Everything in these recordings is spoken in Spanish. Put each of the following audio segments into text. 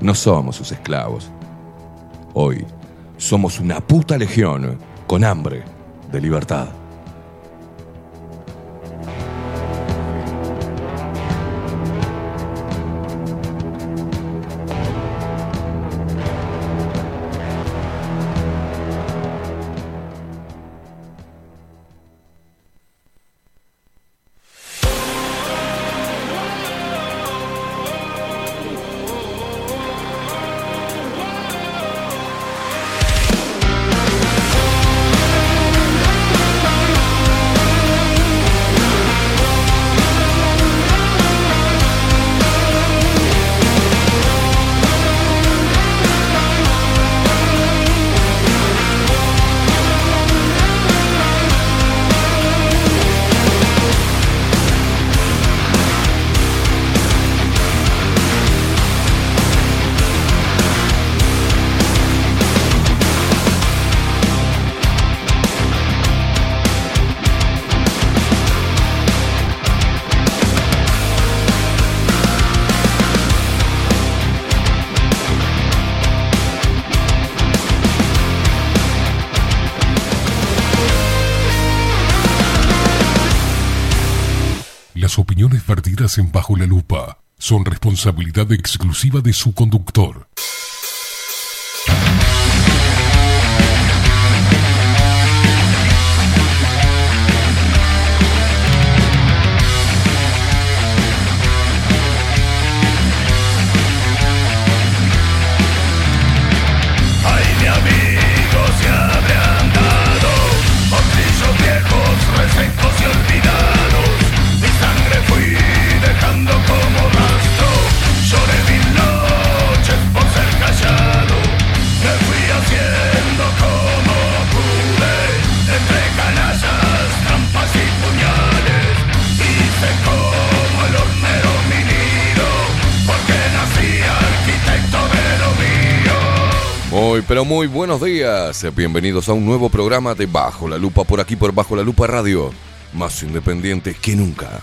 No somos sus esclavos. Hoy somos una puta legión con hambre de libertad. Son responsabilidad exclusiva de su conductor. Muy, buenos días. Bienvenidos a un nuevo programa de Bajo la Lupa por aquí por Bajo la Lupa Radio. Más independientes que nunca.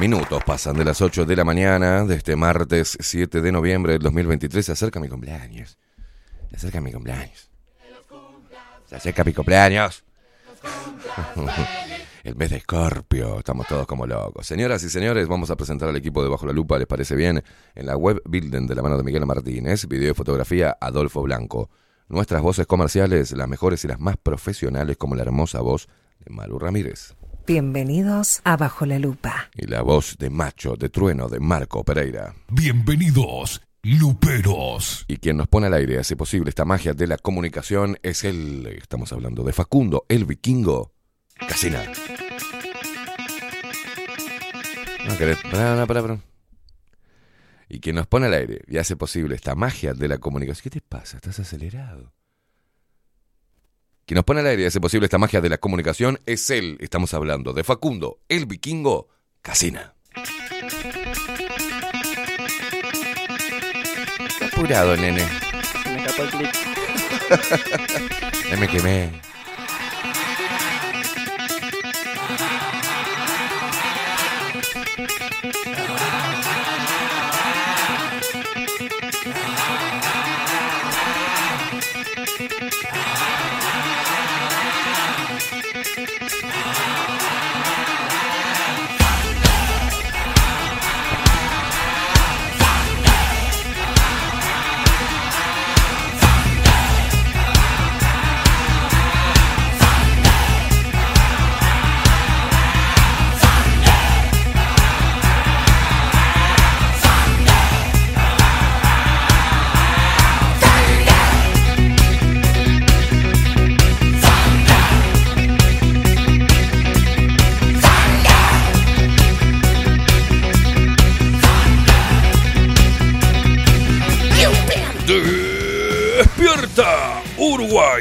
Minutos pasan de las 8 de la mañana de este martes 7 de noviembre del 2023. Se acerca mi cumpleaños. Se acerca mi cumpleaños. Se acerca mi cumpleaños. El mes de Escorpio, estamos todos como locos. Señoras y señores, vamos a presentar al equipo de Bajo la Lupa, ¿les parece bien? En la web Builden de la mano de Miguel Martínez, video y fotografía Adolfo Blanco. Nuestras voces comerciales, las mejores y las más profesionales, como la hermosa voz de Maru Ramírez. Bienvenidos a Bajo la Lupa. Y la voz de macho, de trueno, de Marco Pereira. Bienvenidos, Luperos. Y quien nos pone al aire, hace posible esta magia de la comunicación, es el, estamos hablando de Facundo, el vikingo, Casina. No querés, para, para, para. Y quien nos pone al aire y hace posible esta magia de la comunicación. ¿Qué te pasa? ¿Estás acelerado? Quien nos pone al aire y hace posible esta magia de la comunicación es él. Estamos hablando de Facundo, el vikingo, Casina. Apurado, nene. Se me escapó el clip. me quemé.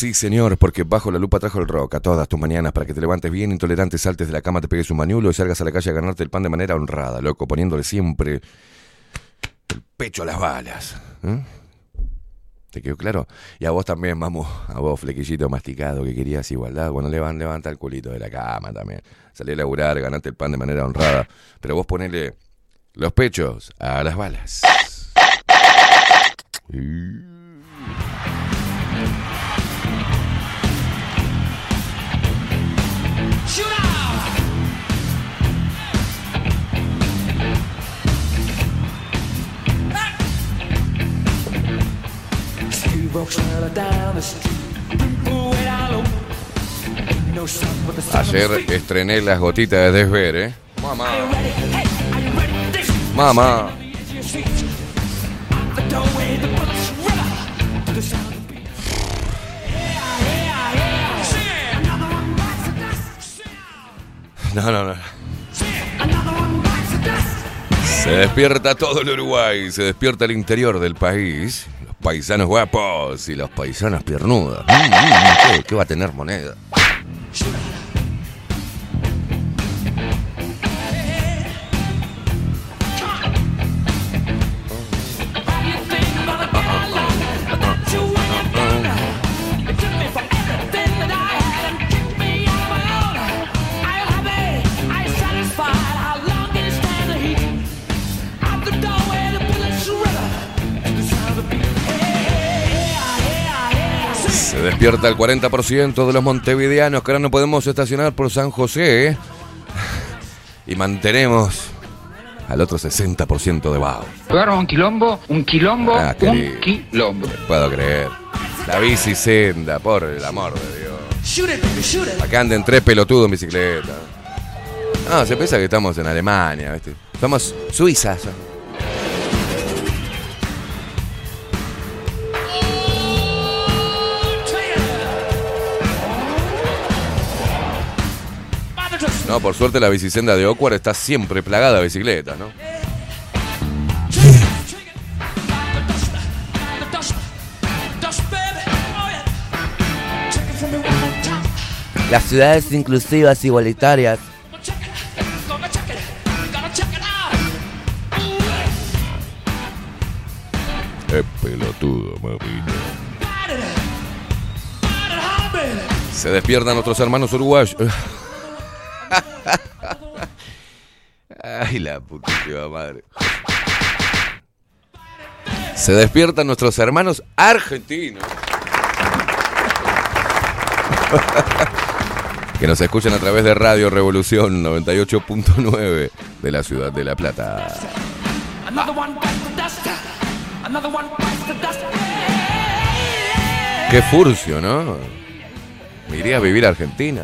Sí señor, porque bajo la lupa trajo el rock a todas tus mañanas para que te levantes bien intolerante, saltes de la cama, te pegues un mañulo y salgas a la calle a ganarte el pan de manera honrada, loco, poniéndole siempre el pecho a las balas. ¿eh? ¿Te quedó claro? Y a vos también, vamos, a vos, flequillito masticado, que querías igualdad. Cuando levan, levanta el culito de la cama también. Salí a laburar, ganate el pan de manera honrada. Pero vos ponele los pechos a las balas. Ayer estrené las gotitas de Desver, ¿eh? Mamá. Mamá. No, no, no. Se despierta todo el Uruguay, se despierta el interior del país, los paisanos guapos y los paisanos piernudos. Mm, mm, ¿qué, ¿Qué va a tener moneda? Despierta el 40% de los montevideanos que ahora no podemos estacionar por San José. ¿eh? Y mantenemos al otro 60% de Bao. Lugar un quilombo, un quilombo, Ah, un quilombo. No puedo creer. La bici senda, por el amor de Dios. Acá anden tres pelotudos en bicicleta. No, se piensa que estamos en Alemania, ¿viste? Somos suizas. No, por suerte la bicisenda de Ocuar está siempre plagada de bicicletas, ¿no? Las ciudades inclusivas igualitarias. Es pelotudo, mamita. Se despiertan otros hermanos uruguayos. Ay, la putísima madre. Se despiertan nuestros hermanos argentinos. que nos escuchan a través de Radio Revolución 98.9 de la ciudad de La Plata. Qué furcio, ¿no? Me iría a vivir a Argentina.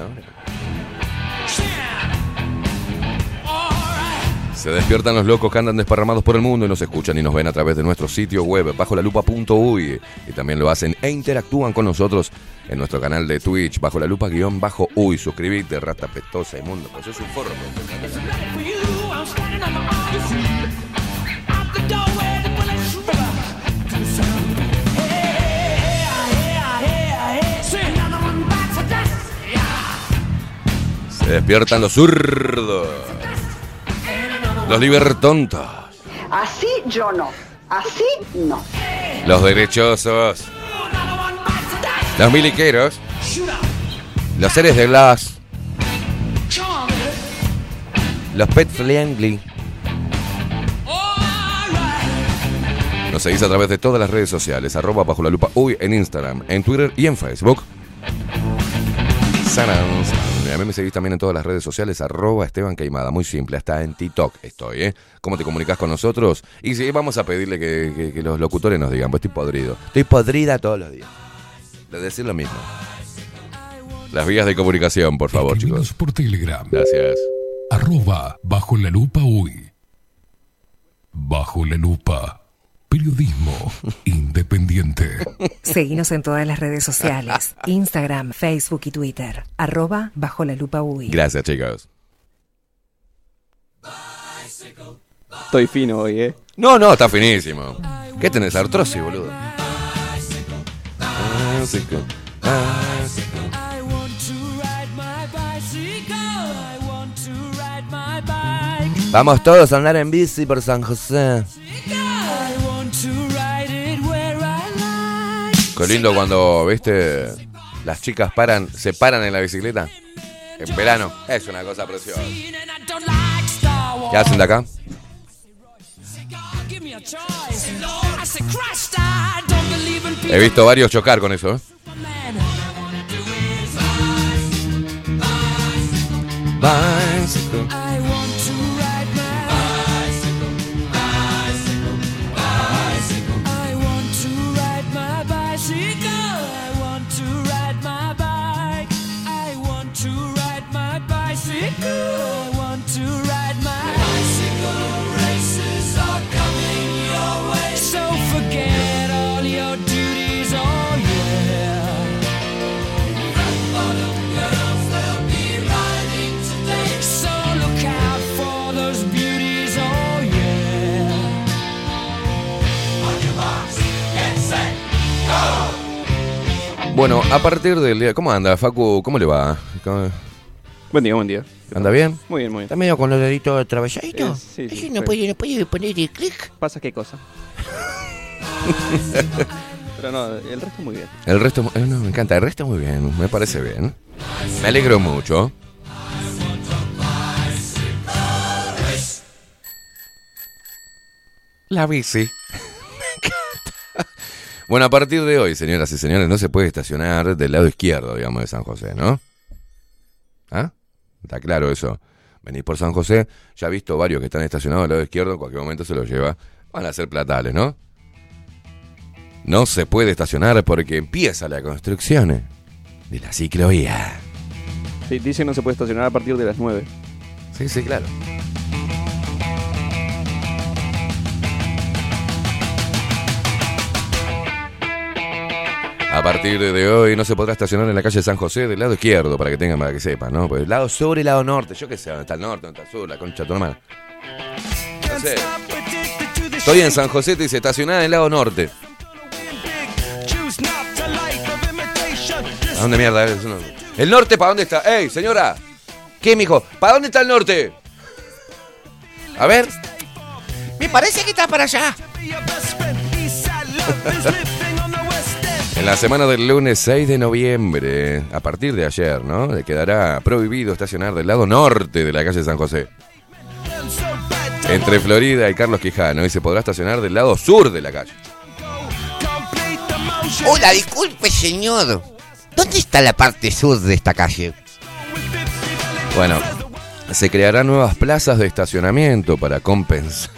Se despiertan los locos que andan desparramados por el mundo y nos escuchan y nos ven a través de nuestro sitio web bajo la lupa.uy y también lo hacen e interactúan con nosotros en nuestro canal de Twitch bajo la lupa guion bajo uy. Suscribite, rata pestosa inmundo, pues es un forro. Se despiertan los zurdos, los libertontos, Así yo no. Así no. los derechosos, los miliqueros, los seres de glass, los pet friendly. Nos seguís a través de todas las redes sociales, arroba bajo la lupa uy en Instagram, en Twitter y en Facebook. Sanan. A mí me seguís también en todas las redes sociales, arroba Esteban Queimada, muy simple, hasta en TikTok estoy, ¿eh? ¿Cómo te comunicas con nosotros? Y sí, vamos a pedirle que, que- que los locutores nos digan, pues estoy podrido. Estoy podrida todos los días. De decir lo mismo. Las vías de comunicación, por favor, chicos. por Telegram. Gracias. Arroba bajo la lupa hoy. Bajo la lupa. Periodismo independiente. Seguinos en todas las redes sociales, Instagram, Facebook y Twitter, arroba bajo la lupa UI. Gracias, chicos. Estoy fino hoy, ¿eh? No, no, está finísimo. ¿Qué tenés? Artrosis, boludo. Bicycle, bicycle. Vamos todos a andar en bici por San José. Qué lindo cuando, viste, las chicas paran, se paran en la bicicleta. En verano. Es una cosa preciosa. ¿Qué hacen de acá? He visto varios chocar con eso, ¿eh? Bicycle. Bueno, a partir del día. ¿Cómo anda, Facu? ¿Cómo le va? ¿Cómo- Buen día, buen día. ¿Anda bien? Muy bien, muy bien. ¿Está medio con los deditos atravesaditos? Eh, sí, sí, no sí. puede, no puede poner el clic. ¿Pasa qué cosa? Pero no, el resto muy bien. El resto, eh, no, me encanta. El resto muy bien. Me parece bien. Me alegro mucho. La bici. Bueno, a partir de hoy, señoras y señores, no se puede estacionar del lado izquierdo, digamos, de San José, ¿no? ¿Ah? Está claro eso. Venís por San José, ya he visto varios que están estacionados del lado izquierdo, en cualquier momento se los lleva. Van a ser platales, ¿no? No se puede estacionar porque empieza la construcción de la ciclovía. Sí, dice que no se puede estacionar a partir de las 9. Sí, sí, claro. A partir de hoy no se podrá estacionar en la calle San José del lado izquierdo, para que tengan, para que sepan, ¿no? Pues el lado sur y el lado norte, yo qué sé, dónde está el norte, dónde está el sur, la concha de tu hermana. No sé. Estoy en San José, te dice estacionada en el lado norte. ¿A dónde mierda es? No. ¿El norte para dónde está? ¡Ey, señora! ¿Qué, mijo? ¿Para dónde está el norte? A ver. Me parece que está para allá. En la semana del lunes 6 de noviembre, a partir de ayer, ¿no? Le quedará prohibido estacionar del lado norte de la calle San José. Entre Florida y Carlos Quijano. Y se podrá estacionar del lado sur de la calle. Hola, disculpe, señor. ¿Dónde está la parte sur de esta calle? Bueno, se crearán nuevas plazas de estacionamiento para compensar.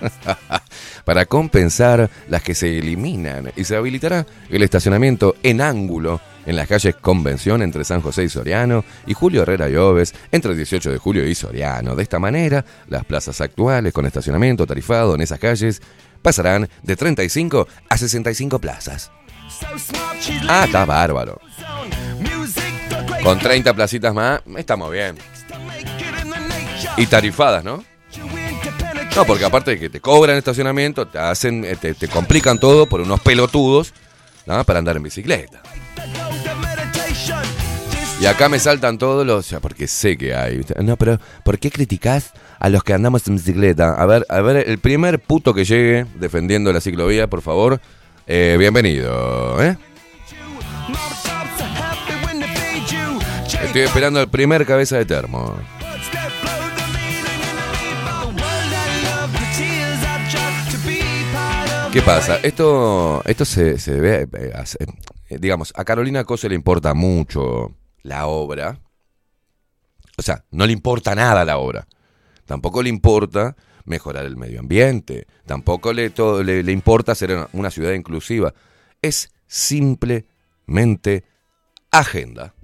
para compensar las que se eliminan y se habilitará el estacionamiento en ángulo en las calles Convención entre San José y Soriano y Julio Herrera y Oves entre el 18 de julio y Soriano. De esta manera, las plazas actuales con estacionamiento tarifado en esas calles pasarán de 35 a 65 plazas. Ah, está bárbaro. Con 30 placitas más, estamos bien. Y tarifadas, ¿no? No, porque aparte de que te cobran estacionamiento, te hacen, eh, te, complican todo por unos pelotudos ¿no? para andar en bicicleta. Y acá me saltan todos los. sea, porque sé que hay. No, pero ¿por qué criticás a los que andamos en bicicleta? A ver, a ver, el primer puto que llegue defendiendo la ciclovía, por favor. eh, bienvenido, ¿eh? Estoy esperando el primer cabeza de termo. ¿Qué pasa? Esto, esto se, se ve, eh, eh, digamos, a Carolina Cose le importa mucho la obra. O sea, no le importa nada la obra. Tampoco le importa mejorar el medio ambiente. Tampoco le, le, le importa ser una ciudad inclusiva. Es simplemente agenda.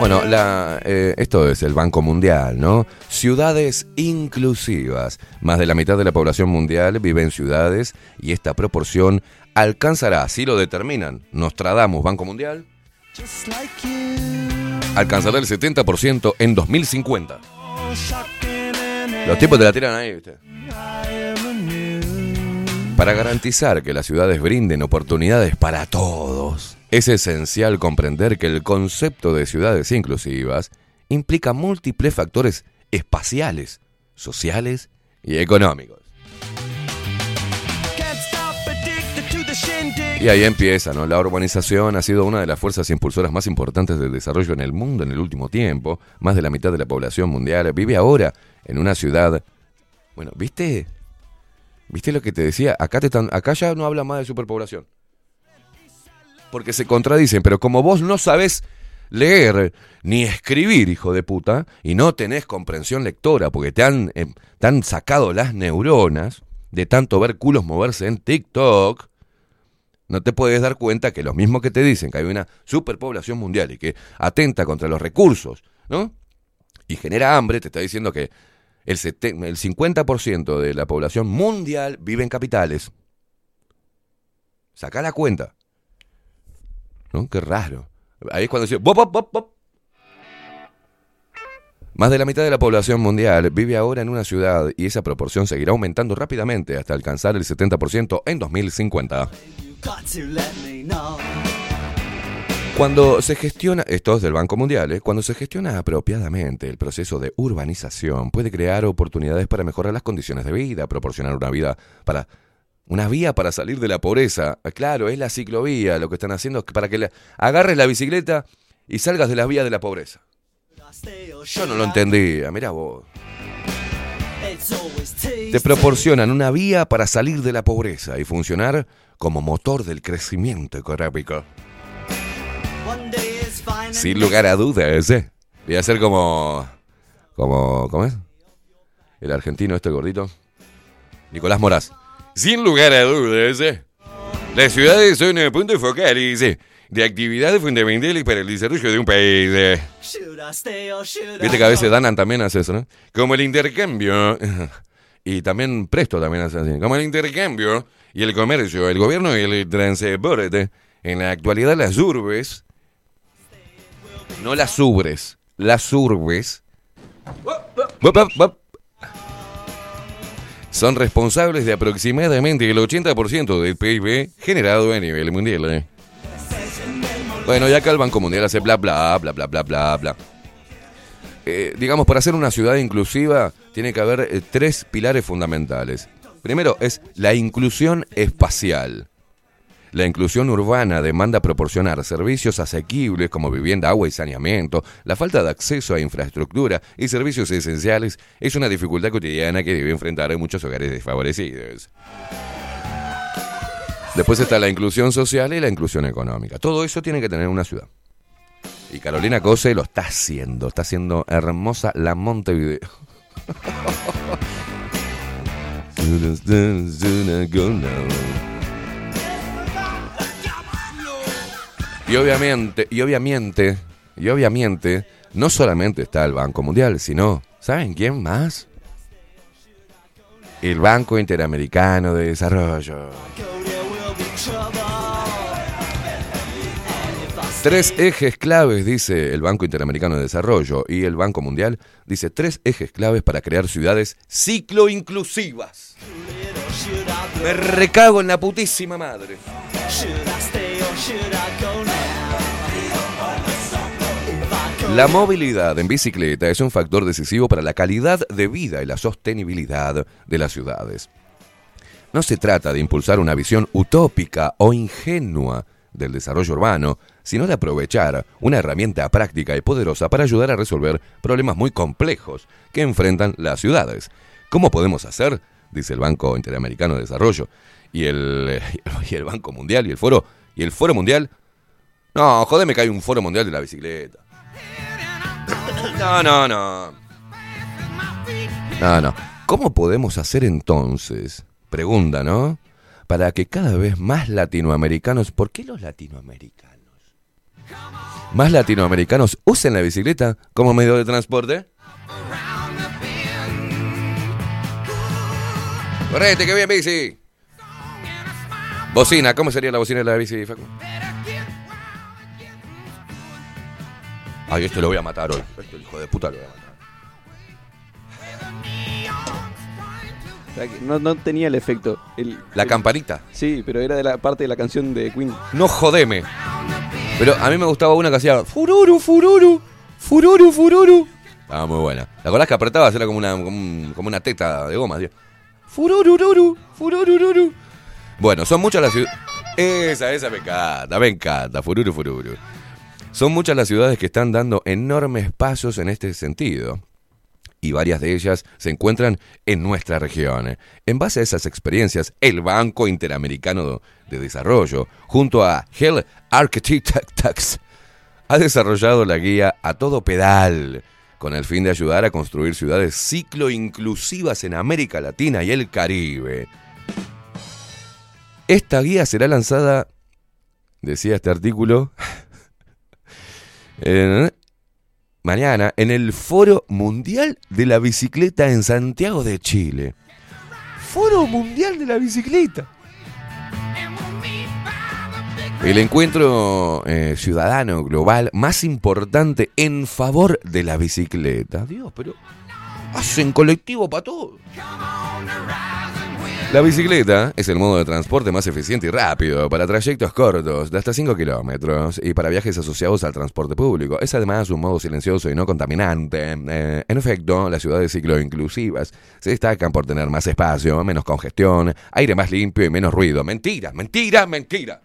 Bueno, la, eh, esto es el Banco Mundial, ¿no? Ciudades inclusivas. Más de la mitad de la población mundial vive en ciudades y esta proporción alcanzará, si lo determinan, Nostradamus, Banco Mundial, alcanzará el 70% en 2050. Los tipos te la tiran ahí, ¿viste? Para garantizar que las ciudades brinden oportunidades para todos, es esencial comprender que el concepto de ciudades inclusivas implica múltiples factores espaciales, sociales y económicos. Y ahí empieza, ¿no? La urbanización ha sido una de las fuerzas impulsoras más importantes del desarrollo en el mundo en el último tiempo. Más de la mitad de la población mundial vive ahora en una ciudad. Bueno, ¿viste? ¿Viste lo que te decía? Acá, te están, acá ya no habla más de superpoblación. Porque se contradicen, pero como vos no sabés leer ni escribir, hijo de puta, y no tenés comprensión lectora porque te han, eh, te han sacado las neuronas de tanto ver culos moverse en TikTok, no te puedes dar cuenta que los mismos que te dicen que hay una superpoblación mundial y que atenta contra los recursos, ¿no? Y genera hambre, te está diciendo que el, el 50% de la población mundial vive en capitales. Saca la cuenta. ¿No? Qué raro. Ahí es cuando dice. Más de la mitad de la población mundial vive ahora en una ciudad y esa proporción seguirá aumentando rápidamente hasta alcanzar el 70% en 2050. Cuando se gestiona, esto es del Banco Mundial, ¿eh? cuando se gestiona apropiadamente el proceso de urbanización, puede crear oportunidades para mejorar las condiciones de vida, proporcionar una vida para una vía para salir de la pobreza. Claro, es la ciclovía, lo que están haciendo para que agarres la bicicleta y salgas de las vías de la pobreza. Yo no lo entendía, mira vos. Te proporcionan una vía para salir de la pobreza y funcionar como motor del crecimiento económico. Sin lugar a dudas, ¿eh? Voy a ser como. como. ¿Cómo es? El argentino, este gordito. Nicolás Moraz. Sin lugar a dudas, ¿eh? Las ciudades son puntos focales eh, de actividades fundamentales para el desarrollo de un país. eh. Viste que a veces Danan también hace eso, ¿no? Como el intercambio. Y también Presto también hace así. Como el intercambio y el comercio, el gobierno y el transporte. En la actualidad las urbes, no las ubres, las urbes. Son responsables de aproximadamente el 80% del PIB generado a nivel mundial. eh. Bueno, y acá el Banco Mundial hace bla bla bla bla bla bla bla. Eh, digamos, para ser una ciudad inclusiva tiene que haber eh, tres pilares fundamentales. Primero es la inclusión espacial. La inclusión urbana demanda proporcionar servicios asequibles como vivienda, agua y saneamiento. La falta de acceso a infraestructura y servicios esenciales es una dificultad cotidiana que debe enfrentar a muchos hogares desfavorecidos. Después está la inclusión social y la inclusión económica. Todo eso tiene que tener una ciudad. Y Carolina Cose lo está haciendo. Está haciendo hermosa la Montevideo. Y obviamente, y obviamente, y obviamente, no solamente está el Banco Mundial, sino, ¿saben quién más? El Banco Interamericano de Desarrollo. Tres ejes claves, dice el Banco Interamericano de Desarrollo y el Banco Mundial, dice tres ejes claves para crear ciudades ciclo-inclusivas. Me recago en la putísima madre. La movilidad en bicicleta es un factor decisivo para la calidad de vida y la sostenibilidad de las ciudades. No se trata de impulsar una visión utópica o ingenua del desarrollo urbano, sino de aprovechar una herramienta práctica y poderosa para ayudar a resolver problemas muy complejos que enfrentan las ciudades. ¿Cómo podemos hacer? Dice el Banco Interamericano de Desarrollo y el, y el Banco Mundial y el Foro y el Foro Mundial. No, jodeme que hay un Foro Mundial de la bicicleta. No, no, no. No, no. ¿Cómo podemos hacer entonces? Pregunta, ¿no? Para que cada vez más latinoamericanos, ¿por qué los latinoamericanos? Más latinoamericanos usen la bicicleta como medio de transporte. Correte, que bien bici. Bocina, ¿cómo sería la bocina de la bici, Facu? Ay, este lo voy a matar hoy. Este hijo de puta lo voy a matar. O sea, que no, no tenía el efecto. El, La el- campanita. Sí, pero era de la parte de la canción de Queen. No jodeme. Pero a mí me gustaba una que hacía fururu, fururu, fururu, fururu. Estaba muy buena. ¿La acordás que apretabas? Era como una, como, un- como una teta de goma. Tío. Fururururu, fururururu. Bueno, son muchas las ciudades. Esa, esa me encanta, me encanta. Fururu, fururu. Son muchas las ciudades que están dando enormes pasos en este sentido. Y varias de ellas se encuentran en nuestra región. En base a esas experiencias, el Banco Interamericano de Desarrollo, junto a Hell Architects, ha desarrollado la guía A Todo Pedal, con el fin de ayudar a construir ciudades ciclo inclusivas en América Latina y el Caribe. Esta guía será lanzada, decía este artículo, mañana en el Foro Mundial de la Bicicleta en Santiago de Chile. Foro Mundial de la Bicicleta. El encuentro eh, ciudadano global más importante en favor de la bicicleta. Dios, pero hacen colectivo para todo. La bicicleta es el modo de transporte más eficiente y rápido para trayectos cortos de hasta 5 kilómetros y para viajes asociados al transporte público. Es además un modo silencioso y no contaminante. Eh, en efecto, las ciudades cicloinclusivas se destacan por tener más espacio, menos congestión, aire más limpio y menos ruido. Mentira, mentira, mentira.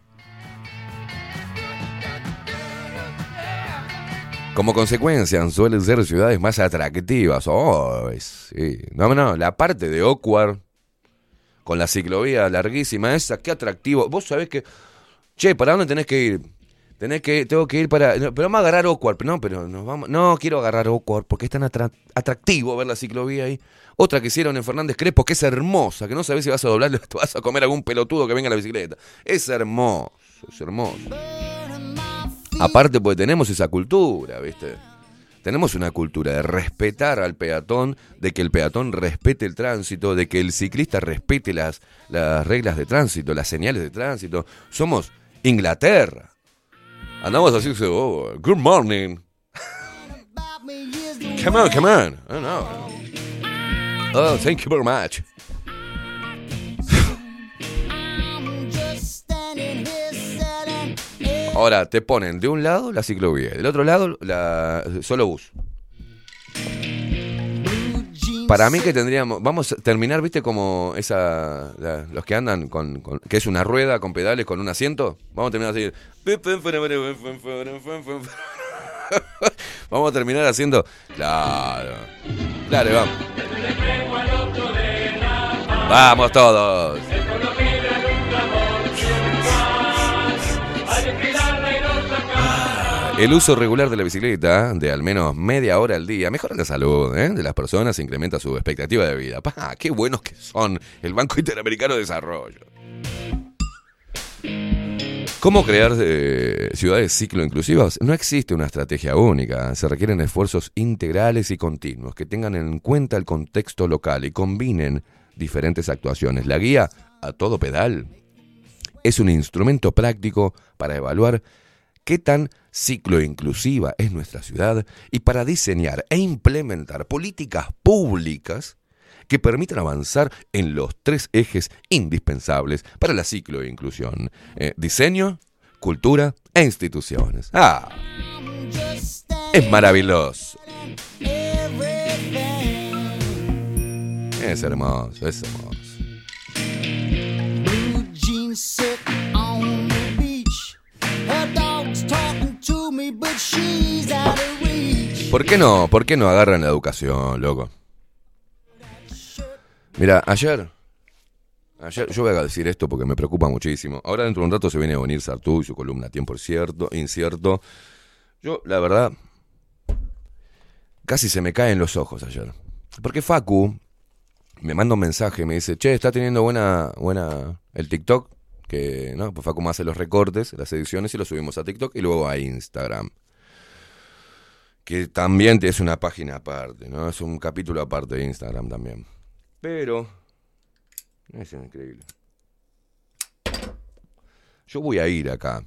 Como consecuencia, suelen ser ciudades más atractivas. Oh, sí. No, no, la parte de Oakward, con la ciclovía larguísima esa, qué atractivo. Vos sabés que, che, ¿para dónde tenés que ir? Tenés que, tengo que ir para, no, pero vamos a agarrar Oakward, no, pero nos vamos, no quiero agarrar Oakward porque es tan atra- atractivo ver la ciclovía ahí. Otra que hicieron en Fernández Crespo, que es hermosa, que no sabés si vas a doblar, te vas a comer algún pelotudo que venga en la bicicleta. Es hermoso, es hermoso. Aparte, porque tenemos esa cultura, ¿viste? Tenemos una cultura de respetar al peatón, de que el peatón respete el tránsito, de que el ciclista respete las, las reglas de tránsito, las señales de tránsito. Somos Inglaterra. Andamos así, oh, good morning. come on, come on. Oh, no. Oh, thank you very much. Ahora te ponen de un lado la ciclovía, del otro lado la solo bus. Para mí que tendríamos, vamos a terminar, viste, como esa, los que andan con, con- que es una rueda con pedales con un asiento. Vamos a terminar así. Vamos a terminar haciendo, claro, claro, vamos. Vamos todos. El uso regular de la bicicleta, de al menos media hora al día, mejora la salud ¿eh? de las personas e incrementa su expectativa de vida. ¡Pah! ¡Qué buenos que son! El Banco Interamericano de Desarrollo. ¿Cómo crear eh, ciudades ciclo inclusivas? No existe una estrategia única. Se requieren esfuerzos integrales y continuos que tengan en cuenta el contexto local y combinen diferentes actuaciones. La guía a todo pedal es un instrumento práctico para evaluar qué tan ciclo inclusiva es nuestra ciudad y para diseñar e implementar políticas públicas que permitan avanzar en los tres ejes indispensables para la ciclo inclusión. Eh, diseño, cultura e instituciones. ¡Ah! Es maravilloso. Es hermoso, es hermoso. ¿Por qué no? ¿Por qué no agarran la educación, loco? Mira, ayer, ayer, yo voy a decir esto porque me preocupa muchísimo. Ahora dentro de un rato se viene a venir Sartú y su columna Tiempo cierto, incierto. Yo, la verdad, casi se me caen los ojos ayer. Porque Facu me manda un mensaje, me dice, che, está teniendo buena, buena el TikTok, que, ¿no? Pues hace los recortes, las ediciones y los subimos a TikTok y luego a Instagram. Que también es una página aparte, ¿no? Es un capítulo aparte de Instagram también. Pero. Es increíble. Yo voy a ir acá.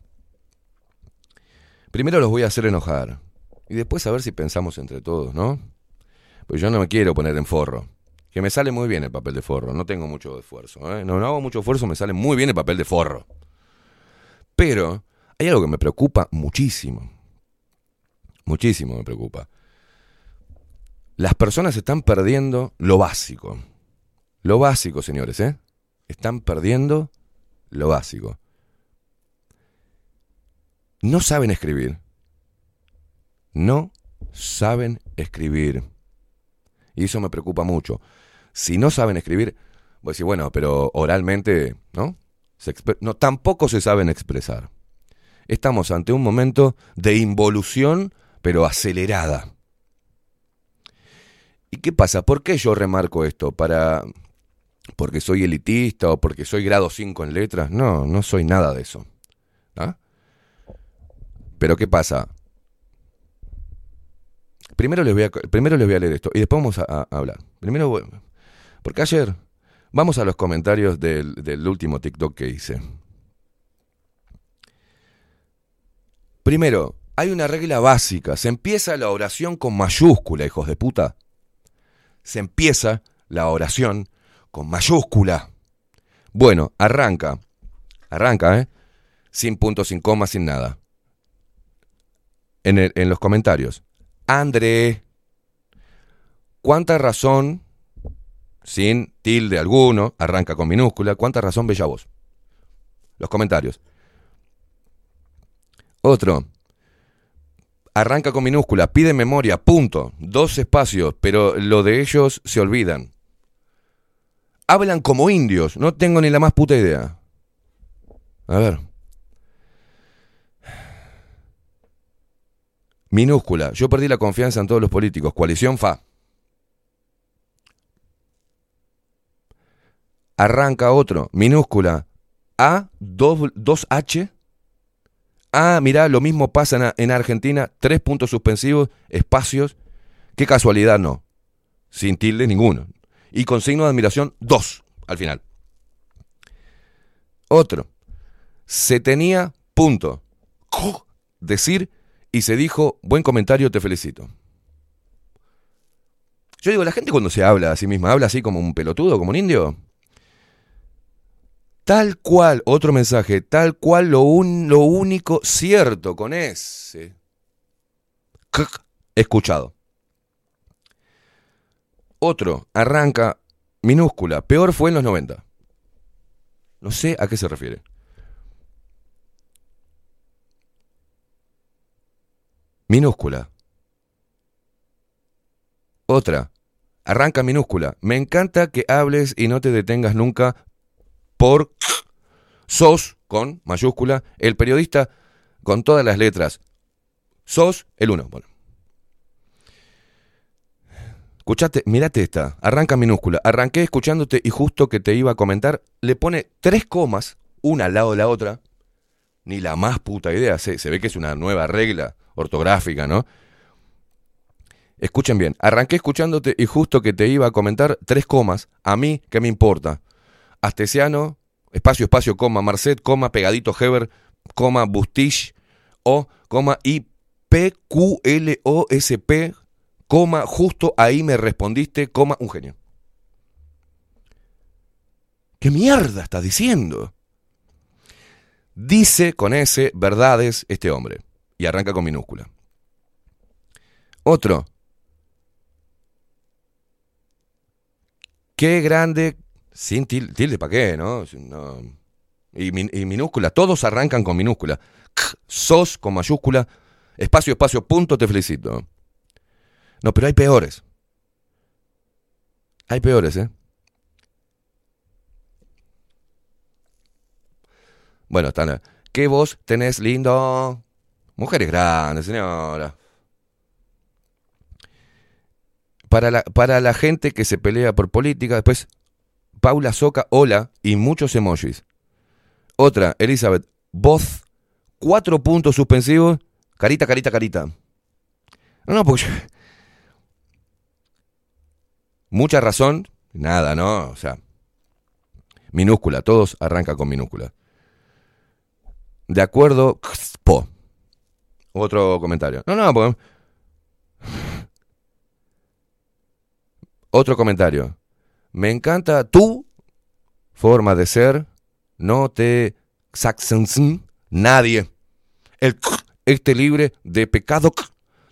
Primero los voy a hacer enojar. Y después a ver si pensamos entre todos, ¿no? Pues yo no me quiero poner en forro. Que me sale muy bien el papel de forro. No tengo mucho esfuerzo. ¿eh? No, no hago mucho esfuerzo, me sale muy bien el papel de forro. Pero hay algo que me preocupa muchísimo. Muchísimo me preocupa. Las personas están perdiendo lo básico. Lo básico, señores, ¿eh? Están perdiendo lo básico. No saben escribir. No saben escribir. Y eso me preocupa mucho. Si no saben escribir, voy a decir, bueno, pero oralmente, ¿no? No, tampoco se saben expresar. Estamos ante un momento de involución, pero acelerada. ¿Y qué pasa? ¿Por qué yo remarco esto? ¿Para porque soy elitista o porque soy grado 5 en letras? No, no soy nada de eso. ¿Ah? Pero ¿qué pasa? Primero les voy a, primero les voy a leer esto y después vamos a, a hablar. Primero, voy- porque ayer vamos a los comentarios del, del último TikTok que hice. Primero, hay una regla básica. Se empieza la oración con mayúscula, hijos de puta. Se empieza la oración con mayúscula. Bueno, arranca. Arranca, ¿eh? Sin puntos, sin comas, sin nada. En, en los comentarios. André, ¿cuánta razón, sin tilde alguno, arranca con minúscula, cuánta razón bella voz? Los comentarios. Otro. Arranca con minúscula, pide memoria, punto. Dos espacios, pero lo de ellos se olvidan. Hablan como indios, no tengo ni la más puta idea. A ver. Minúscula, yo perdí la confianza en todos los políticos. Coalición FA. Arranca otro, minúscula. A, 2H. Ah, mirá, lo mismo pasa en, en Argentina. Tres puntos suspensivos, espacios. Qué casualidad, no. Sin tilde ninguno. Y con signo de admiración, dos al final. Otro. Se tenía punto. Decir y se dijo, buen comentario, te felicito. Yo digo, la gente cuando se habla a sí misma, habla así como un pelotudo, como un indio. Tal cual, otro mensaje, tal cual lo, un- lo único cierto con ese. Escuchado. Otro, arranca minúscula, peor fue en los 90. No sé a qué se refiere. Minúscula. Otra, arranca minúscula. Me encanta que hables y no te detengas nunca por sos con mayúscula, el periodista con todas las letras. Sos el uno. Bueno. Escuchate, mirate esta, arranca minúscula. Arranqué escuchándote y justo que te iba a comentar, le pone tres comas, una al lado de la otra. Ni la más puta idea. Se, se ve que es una nueva regla ortográfica, ¿no? Escuchen bien, arranqué escuchándote y justo que te iba a comentar tres comas. A mí, ¿qué me importa? Astesiano, espacio, espacio, coma, Marcet, coma, pegadito, Heber, coma, Bustich, o, coma, y P, Q, L, O, S, P, coma, justo ahí me respondiste, coma, un genio. ¿Qué mierda estás diciendo? Dice con S verdades este hombre. Y arranca con minúscula. Otro. Qué grande. Sin til- tilde, ¿para qué? ¿No? Y, y minúscula. Todos arrancan con minúscula. Sos con mayúscula. Espacio, espacio, punto, te felicito. No, pero hay peores. Hay peores, ¿eh? Bueno, están. ¿Qué vos tenés lindo? Mujeres grandes, señora. Para la, para la gente que se pelea por política, después Paula Soca, hola, y muchos emojis. Otra, Elizabeth, voz, cuatro puntos suspensivos, carita, carita, carita. No, no, porque... Yo... Mucha razón, nada, ¿no? O sea, minúscula, todos arranca con minúscula. De acuerdo, po. Otro comentario. No, no, porque... Otro comentario. Me encanta tu forma de ser. No te nadie. El este libre de pecado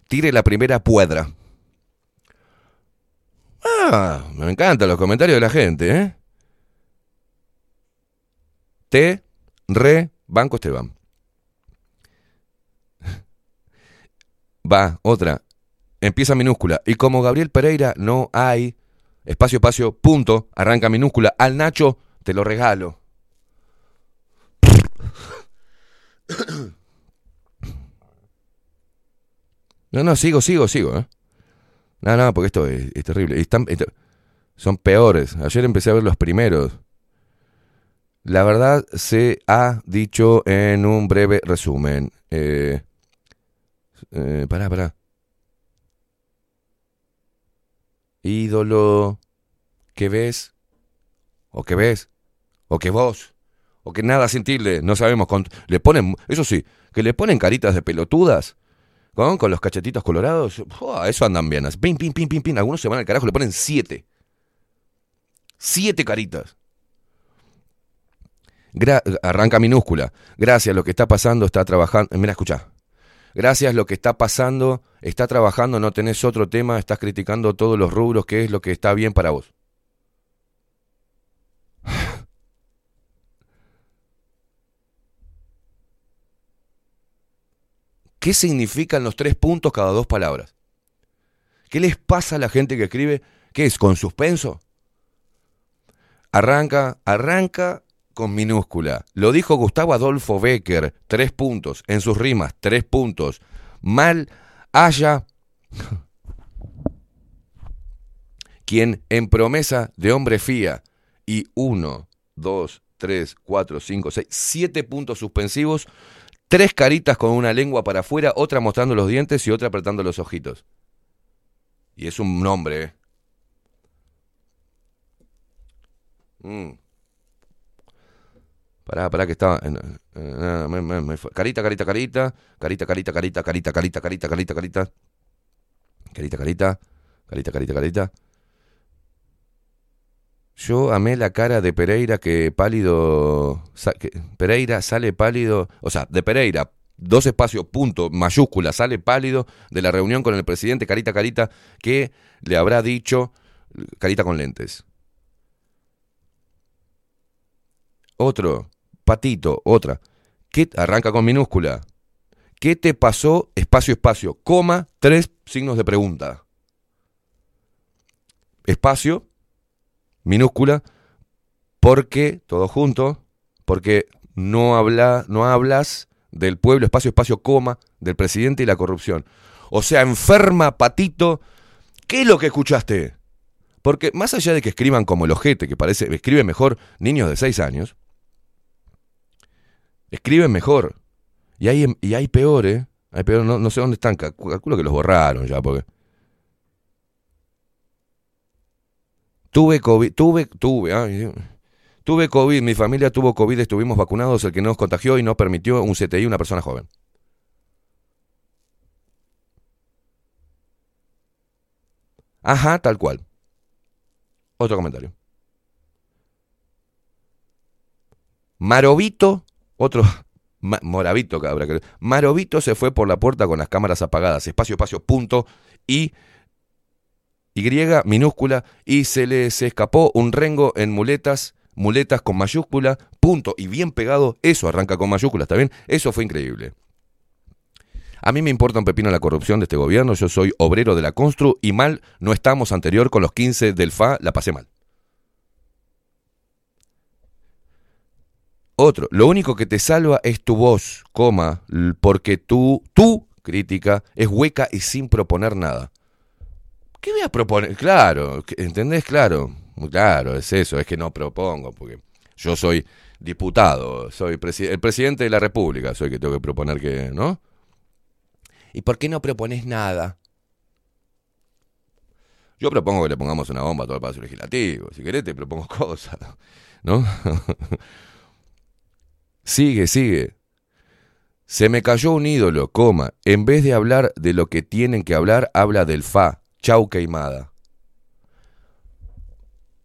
tire la primera puedra. Ah, me encantan los comentarios de la gente, ¿eh? T, re, Banco Esteban. Va, otra. Empieza minúscula. Y como Gabriel Pereira no hay espacio, espacio, punto, arranca minúscula. Al Nacho te lo regalo. No, no, sigo, sigo, sigo. ¿eh? No, no, porque esto es, terrible. Están- son peores. Ayer empecé a ver los primeros. La verdad se ha dicho en un breve resumen. Eh, eh, pará, pará. Ídolo. ¿Qué ves? ¿O qué ves? ¿O que vos? ¿O que nada sin tilde? No sabemos. le ponen, eso sí, que le ponen caritas de pelotudas. Con, con los cachetitos colorados. Eso andan bien. Pin, pin, pin, pin, pin. Algunos se van al carajo, le ponen siete. Siete caritas. Arranca minúscula. Gracias, lo que está pasando está trabajando. Mira, escucha. Gracias, lo que está pasando está trabajando, no tenés otro tema, estás criticando todos los rubros, qué es lo que está bien para vos. ¿Qué significan los tres puntos cada dos palabras? ¿Qué les pasa a la gente que escribe? ¿Qué es? ¿Con suspenso? Arranca, arranca con minúscula. Lo dijo Gustavo Adolfo Becker, tres puntos. En sus rimas, tres puntos. Mal haya quien en promesa de hombre fía y uno, dos, tres, cuatro, cinco, seis, siete puntos suspensivos, tres caritas con una lengua para afuera, otra mostrando los dientes y otra apretando los ojitos. Y es un nombre, ¿eh? Mm. Pará, pará que estaba. eh. Carita, carita, carita. Carita, carita, carita, carita, carita, carita, carita, carita. Carita, carita. Carita, carita, carita. Yo amé la cara de Pereira que pálido. Pereira sale pálido. O sea, de Pereira, dos espacios, punto, mayúscula, sale pálido de la reunión con el presidente, carita, carita, que le habrá dicho. Carita con lentes. Otro, patito, otra. ¿Qué arranca con minúscula? ¿Qué te pasó? Espacio, espacio, coma, tres signos de pregunta. Espacio, minúscula, porque, todo junto, porque no, habla, no hablas del pueblo, espacio, espacio, coma, del presidente y la corrupción. O sea, enferma, patito, ¿qué es lo que escuchaste? Porque más allá de que escriban como el ojete, que parece, escribe mejor niños de 6 años, escriben mejor. Y hay, y hay peor, ¿eh? Hay peor, no, no sé dónde están, calcu- calculo que los borraron ya, porque... Tuve COVID, tuve, tuve, tuve COVID, mi familia tuvo COVID, estuvimos vacunados, el que nos contagió y no permitió un CTI una persona joven. Ajá, tal cual. Otro comentario. Marovito, otro. Moravito, cabra. Marovito se fue por la puerta con las cámaras apagadas. Espacio, espacio, punto. Y. Y minúscula. Y se le se escapó un rengo en muletas. Muletas con mayúscula. Punto. Y bien pegado. Eso arranca con mayúscula. ¿Está bien? Eso fue increíble. A mí me importa un pepino la corrupción de este gobierno. Yo soy obrero de la Constru. Y mal no estamos anterior con los 15 del FA. La pasé mal. Otro, lo único que te salva es tu voz, coma, porque tú, tu crítica es hueca y sin proponer nada. ¿Qué voy a proponer? Claro, ¿entendés? Claro, claro, es eso, es que no propongo, porque yo soy diputado, soy el presidente de la República, soy que tengo que proponer que, ¿no? ¿Y por qué no propones nada? Yo propongo que le pongamos una bomba a todo el Palacio Legislativo, si querés te propongo cosas, ¿no? Sigue, sigue. Se me cayó un ídolo, coma. En vez de hablar de lo que tienen que hablar, habla del fa. Chau queimada.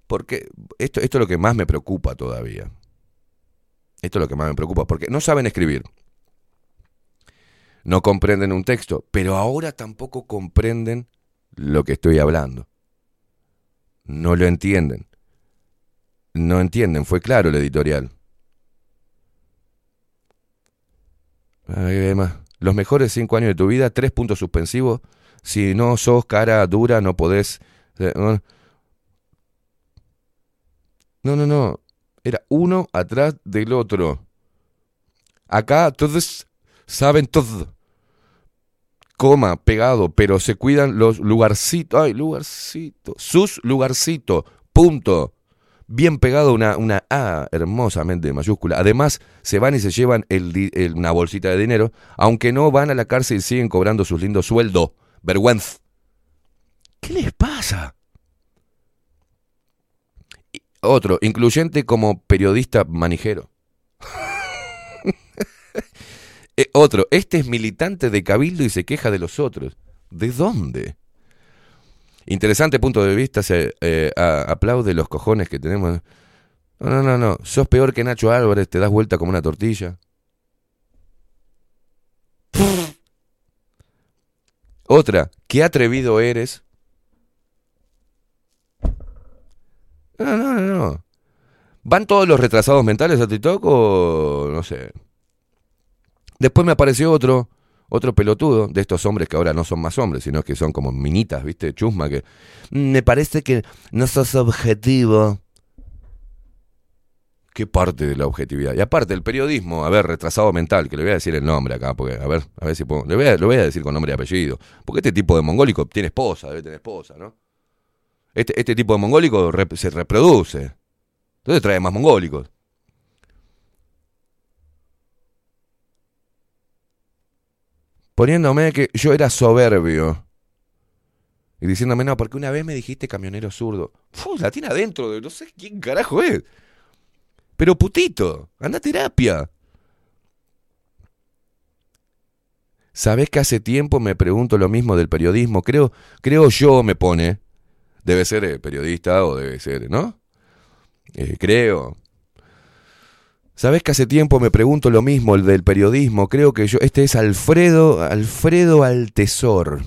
Porque esto, esto es lo que más me preocupa todavía. Esto es lo que más me preocupa, porque no saben escribir. No comprenden un texto, pero ahora tampoco comprenden lo que estoy hablando. No lo entienden. No entienden, fue claro el editorial. Ay, más. Los mejores cinco años de tu vida, tres puntos suspensivos. Si no sos cara dura, no podés. eh, No, no, no. Era uno atrás del otro. Acá todos saben todo. Coma, pegado, pero se cuidan los lugarcitos. Ay, lugarcito. Sus lugarcitos. Punto. Bien pegado una, una A hermosamente mayúscula. Además, se van y se llevan el una bolsita de dinero, aunque no van a la cárcel y siguen cobrando sus lindos sueldos. Vergüenza. ¿Qué les pasa? Otro, incluyente como periodista manijero. Eh, Otro, este es militante de Cabildo y se queja de los otros. ¿De dónde? Interesante punto de vista, se eh, aplaude los cojones que tenemos. No, no, no, no, sos peor que Nacho Álvarez, te das vuelta como una tortilla. Otra, qué atrevido eres. No, no, no, no. ¿Van todos los retrasados mentales a TikTok o no sé? Después me apareció otro, otro pelotudo de estos hombres que ahora no son más hombres, sino que son como minitas, ¿viste? Chusma, que "Mm, me parece que no sos objetivo. ¿Qué parte de la objetividad? Y aparte, el periodismo, a ver, retrasado mental, que le voy a decir el nombre acá, porque, a ver, a ver si puedo, le voy a, decir con nombre y apellido. Porque este tipo de mongólico tiene esposa, debe tener esposa, ¿no? Este, este tipo de mongólico se reproduce. Entonces trae más mongólicos. Poniéndome que yo era soberbio. Y diciéndome, no, porque una vez me dijiste camionero zurdo. Fu, la tiene adentro, de no sé quién carajo es. Pero putito, anda a terapia. ¿Sabés que hace tiempo me pregunto lo mismo del periodismo? Creo, creo yo, me pone. Debe ser eh, periodista o debe ser, ¿no? Eh, creo. ¿Sabés que hace tiempo me pregunto lo mismo el del periodismo? Creo que yo. Este es Alfredo. Alfredo Altesor.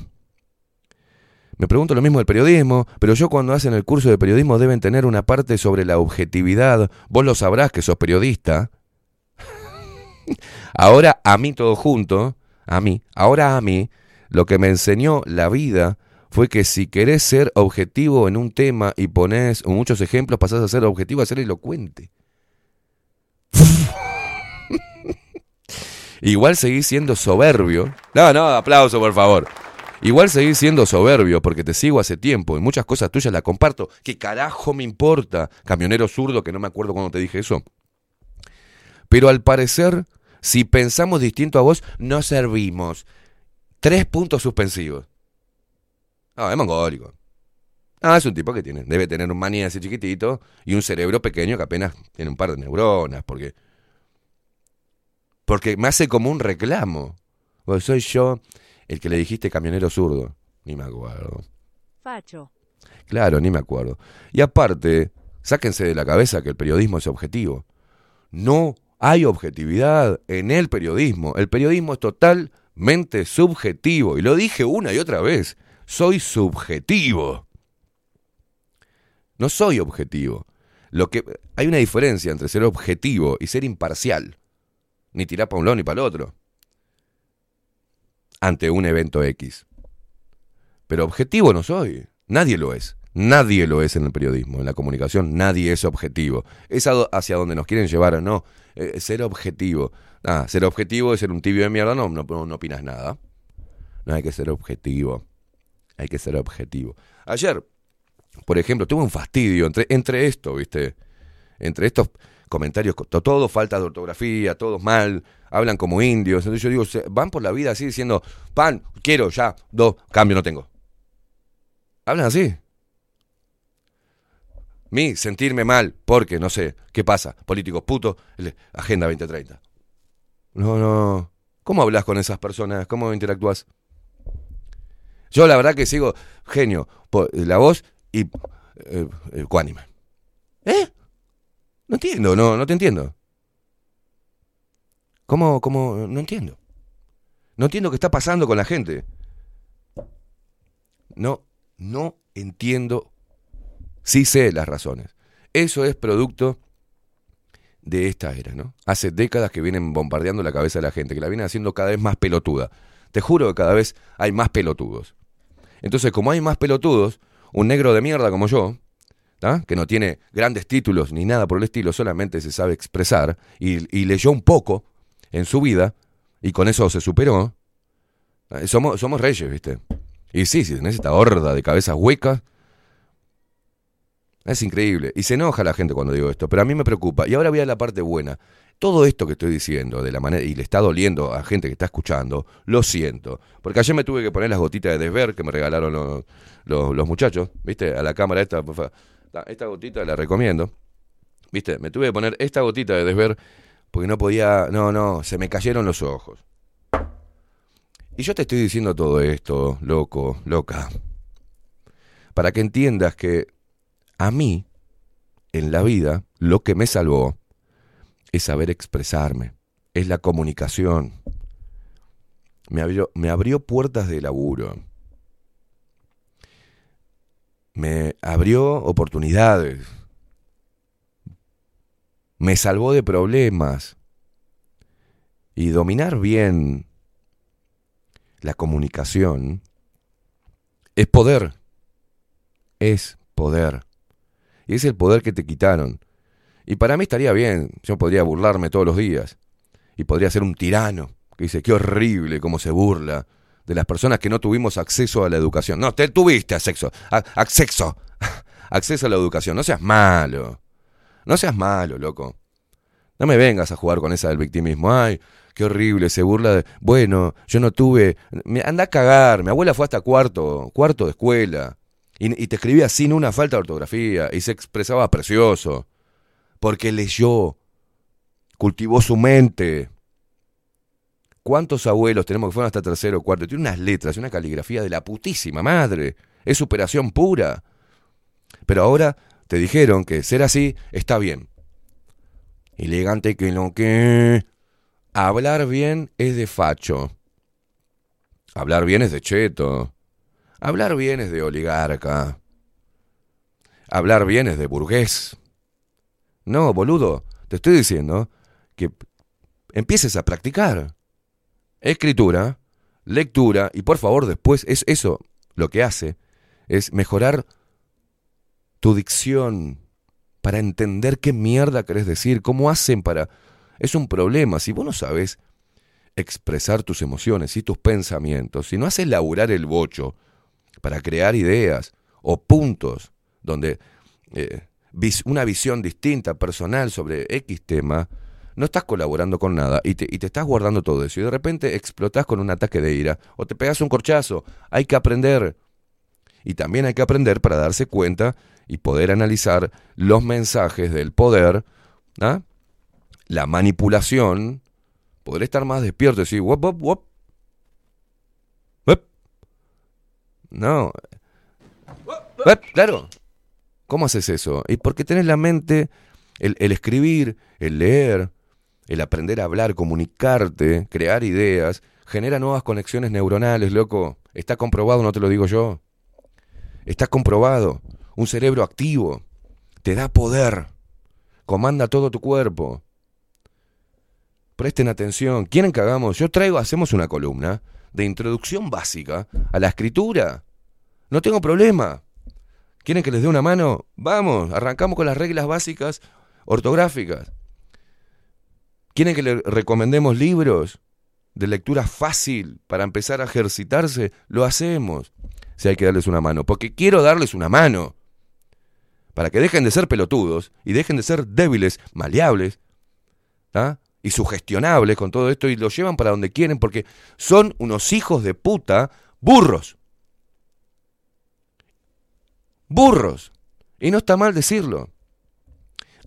Me pregunto lo mismo del periodismo, pero yo cuando hacen el curso de periodismo deben tener una parte sobre la objetividad. Vos lo sabrás que sos periodista. ahora a mí todo junto, a mí, ahora a mí, lo que me enseñó la vida fue que si querés ser objetivo en un tema y pones muchos ejemplos, pasás a ser objetivo, a ser elocuente. Igual seguís siendo soberbio. No, no, aplauso por favor. Igual seguís siendo soberbio porque te sigo hace tiempo y muchas cosas tuyas las comparto. ¿Qué carajo me importa? Camionero zurdo, que no me acuerdo cuando te dije eso. Pero al parecer, si pensamos distinto a vos, no servimos. Tres puntos suspensivos. No, es mongólico. Ah, es un tipo que tiene, debe tener un maní así chiquitito y un cerebro pequeño que apenas tiene un par de neuronas, porque. Porque me hace como un reclamo. Pues soy yo el que le dijiste camionero zurdo. Ni me acuerdo. Facho. Claro, ni me acuerdo. Y aparte, sáquense de la cabeza que el periodismo es objetivo. No hay objetividad en el periodismo. El periodismo es totalmente subjetivo. Y lo dije una y otra vez. Soy subjetivo. No soy objetivo. Lo que hay una diferencia entre ser objetivo y ser imparcial. Ni tirar para un lado ni para el otro. Ante un evento X. Pero objetivo no soy. Nadie lo es. Nadie lo es en el periodismo, en la comunicación. Nadie es objetivo. Es hacia donde nos quieren llevar o no. Eh, ser objetivo. Ah, ser objetivo es ser un tibio de mierda. No, no, no opinas nada. No hay que ser objetivo. Hay que ser objetivo. Ayer, por ejemplo, tuve un fastidio entre, entre esto, ¿viste? Entre estos comentarios, to- todo falta de ortografía, todos mal, hablan como indios. Entonces yo digo, van por la vida así diciendo, pan, quiero, ya, dos, cambio no tengo. Hablan así. Mi, sentirme mal, porque, no sé, ¿qué pasa? Políticos putos, Agenda 2030. No, no. ¿Cómo hablas con esas personas? ¿Cómo interactúas? Yo la verdad que sigo genio, la voz y eh, eh, cuánime. ¿Eh? No entiendo, no, no te entiendo. ¿Cómo, cómo? No entiendo. No entiendo qué está pasando con la gente. No, no entiendo. Sí sé las razones. Eso es producto de esta era, ¿no? Hace décadas que vienen bombardeando la cabeza de la gente, que la vienen haciendo cada vez más pelotuda. Te juro que cada vez hay más pelotudos. Entonces, como hay más pelotudos, un negro de mierda como yo, que no tiene grandes títulos ni nada por el estilo, solamente se sabe expresar y, y leyó un poco en su vida y con eso se superó, eh, somos, somos reyes, ¿viste? Y sí, si tenés esta horda de cabezas huecas, es increíble. Y se enoja la gente cuando digo esto, pero a mí me preocupa. Y ahora voy a la parte buena. Todo esto que estoy diciendo, de la manera, y le está doliendo a gente que está escuchando, lo siento. Porque ayer me tuve que poner las gotitas de desver que me regalaron los, los, los muchachos, ¿viste? A la cámara esta, por favor. Ta, esta gotita la recomiendo. ¿Viste? Me tuve que poner esta gotita de desver porque no podía, no, no, se me cayeron los ojos. Y yo te estoy diciendo todo esto, loco, loca, para que entiendas que a mí, en la vida, lo que me salvó es saber expresarme, es la comunicación. Me abrió, me abrió puertas de laburo. Me abrió oportunidades. Me salvó de problemas. Y dominar bien la comunicación es poder. Es poder. Y es el poder que te quitaron. Y para mí estaría bien, yo podría burlarme todos los días. Y podría ser un tirano, que dice, qué horrible cómo se burla de las personas que no tuvimos acceso a la educación. No, te tuviste acceso, acceso, acceso a la educación. No seas malo. No seas malo, loco. No me vengas a jugar con esa del victimismo. Ay, qué horrible, se burla de... Bueno, yo no tuve... Anda a cagar. Mi abuela fue hasta cuarto, cuarto de escuela. Y, y te escribía sin una falta de ortografía. Y se expresaba precioso. Porque leyó. Cultivó su mente. ¿Cuántos abuelos tenemos que fueron hasta tercero o cuarto? Tiene unas letras una caligrafía de la putísima madre. Es superación pura. Pero ahora te dijeron que ser así está bien. Elegante que lo que... Hablar bien es de facho. Hablar bien es de cheto. Hablar bien es de oligarca. Hablar bien es de burgués. No, boludo, te estoy diciendo que empieces a practicar. Escritura, lectura y por favor después es eso lo que hace es mejorar tu dicción para entender qué mierda querés decir, cómo hacen para es un problema. Si vos no sabes expresar tus emociones y tus pensamientos, si no haces laburar el bocho para crear ideas o puntos donde eh, una visión distinta, personal sobre X tema, no estás colaborando con nada y te, y te estás guardando todo eso y de repente explotás con un ataque de ira o te pegas un corchazo. Hay que aprender. Y también hay que aprender para darse cuenta y poder analizar los mensajes del poder, ¿ah? la manipulación, poder estar más despierto y decir, wop, wop, wop. No. Claro. ¿Cómo haces eso? Y porque tenés la mente, el escribir, el leer, el aprender a hablar, comunicarte, crear ideas, genera nuevas conexiones neuronales, loco. Está comprobado, no te lo digo yo. Está comprobado. Un cerebro activo. Te da poder. Comanda todo tu cuerpo. Presten atención. ¿Quieren que hagamos? Yo traigo, hacemos una columna de introducción básica a la escritura. No tengo problema. ¿Quieren que les dé una mano? Vamos, arrancamos con las reglas básicas ortográficas. ¿Quieren que le recomendemos libros de lectura fácil para empezar a ejercitarse? Lo hacemos. Si hay que darles una mano. Porque quiero darles una mano. Para que dejen de ser pelotudos y dejen de ser débiles, maleables, y sugestionables con todo esto y lo llevan para donde quieren porque son unos hijos de puta burros. Burros. Y no está mal decirlo.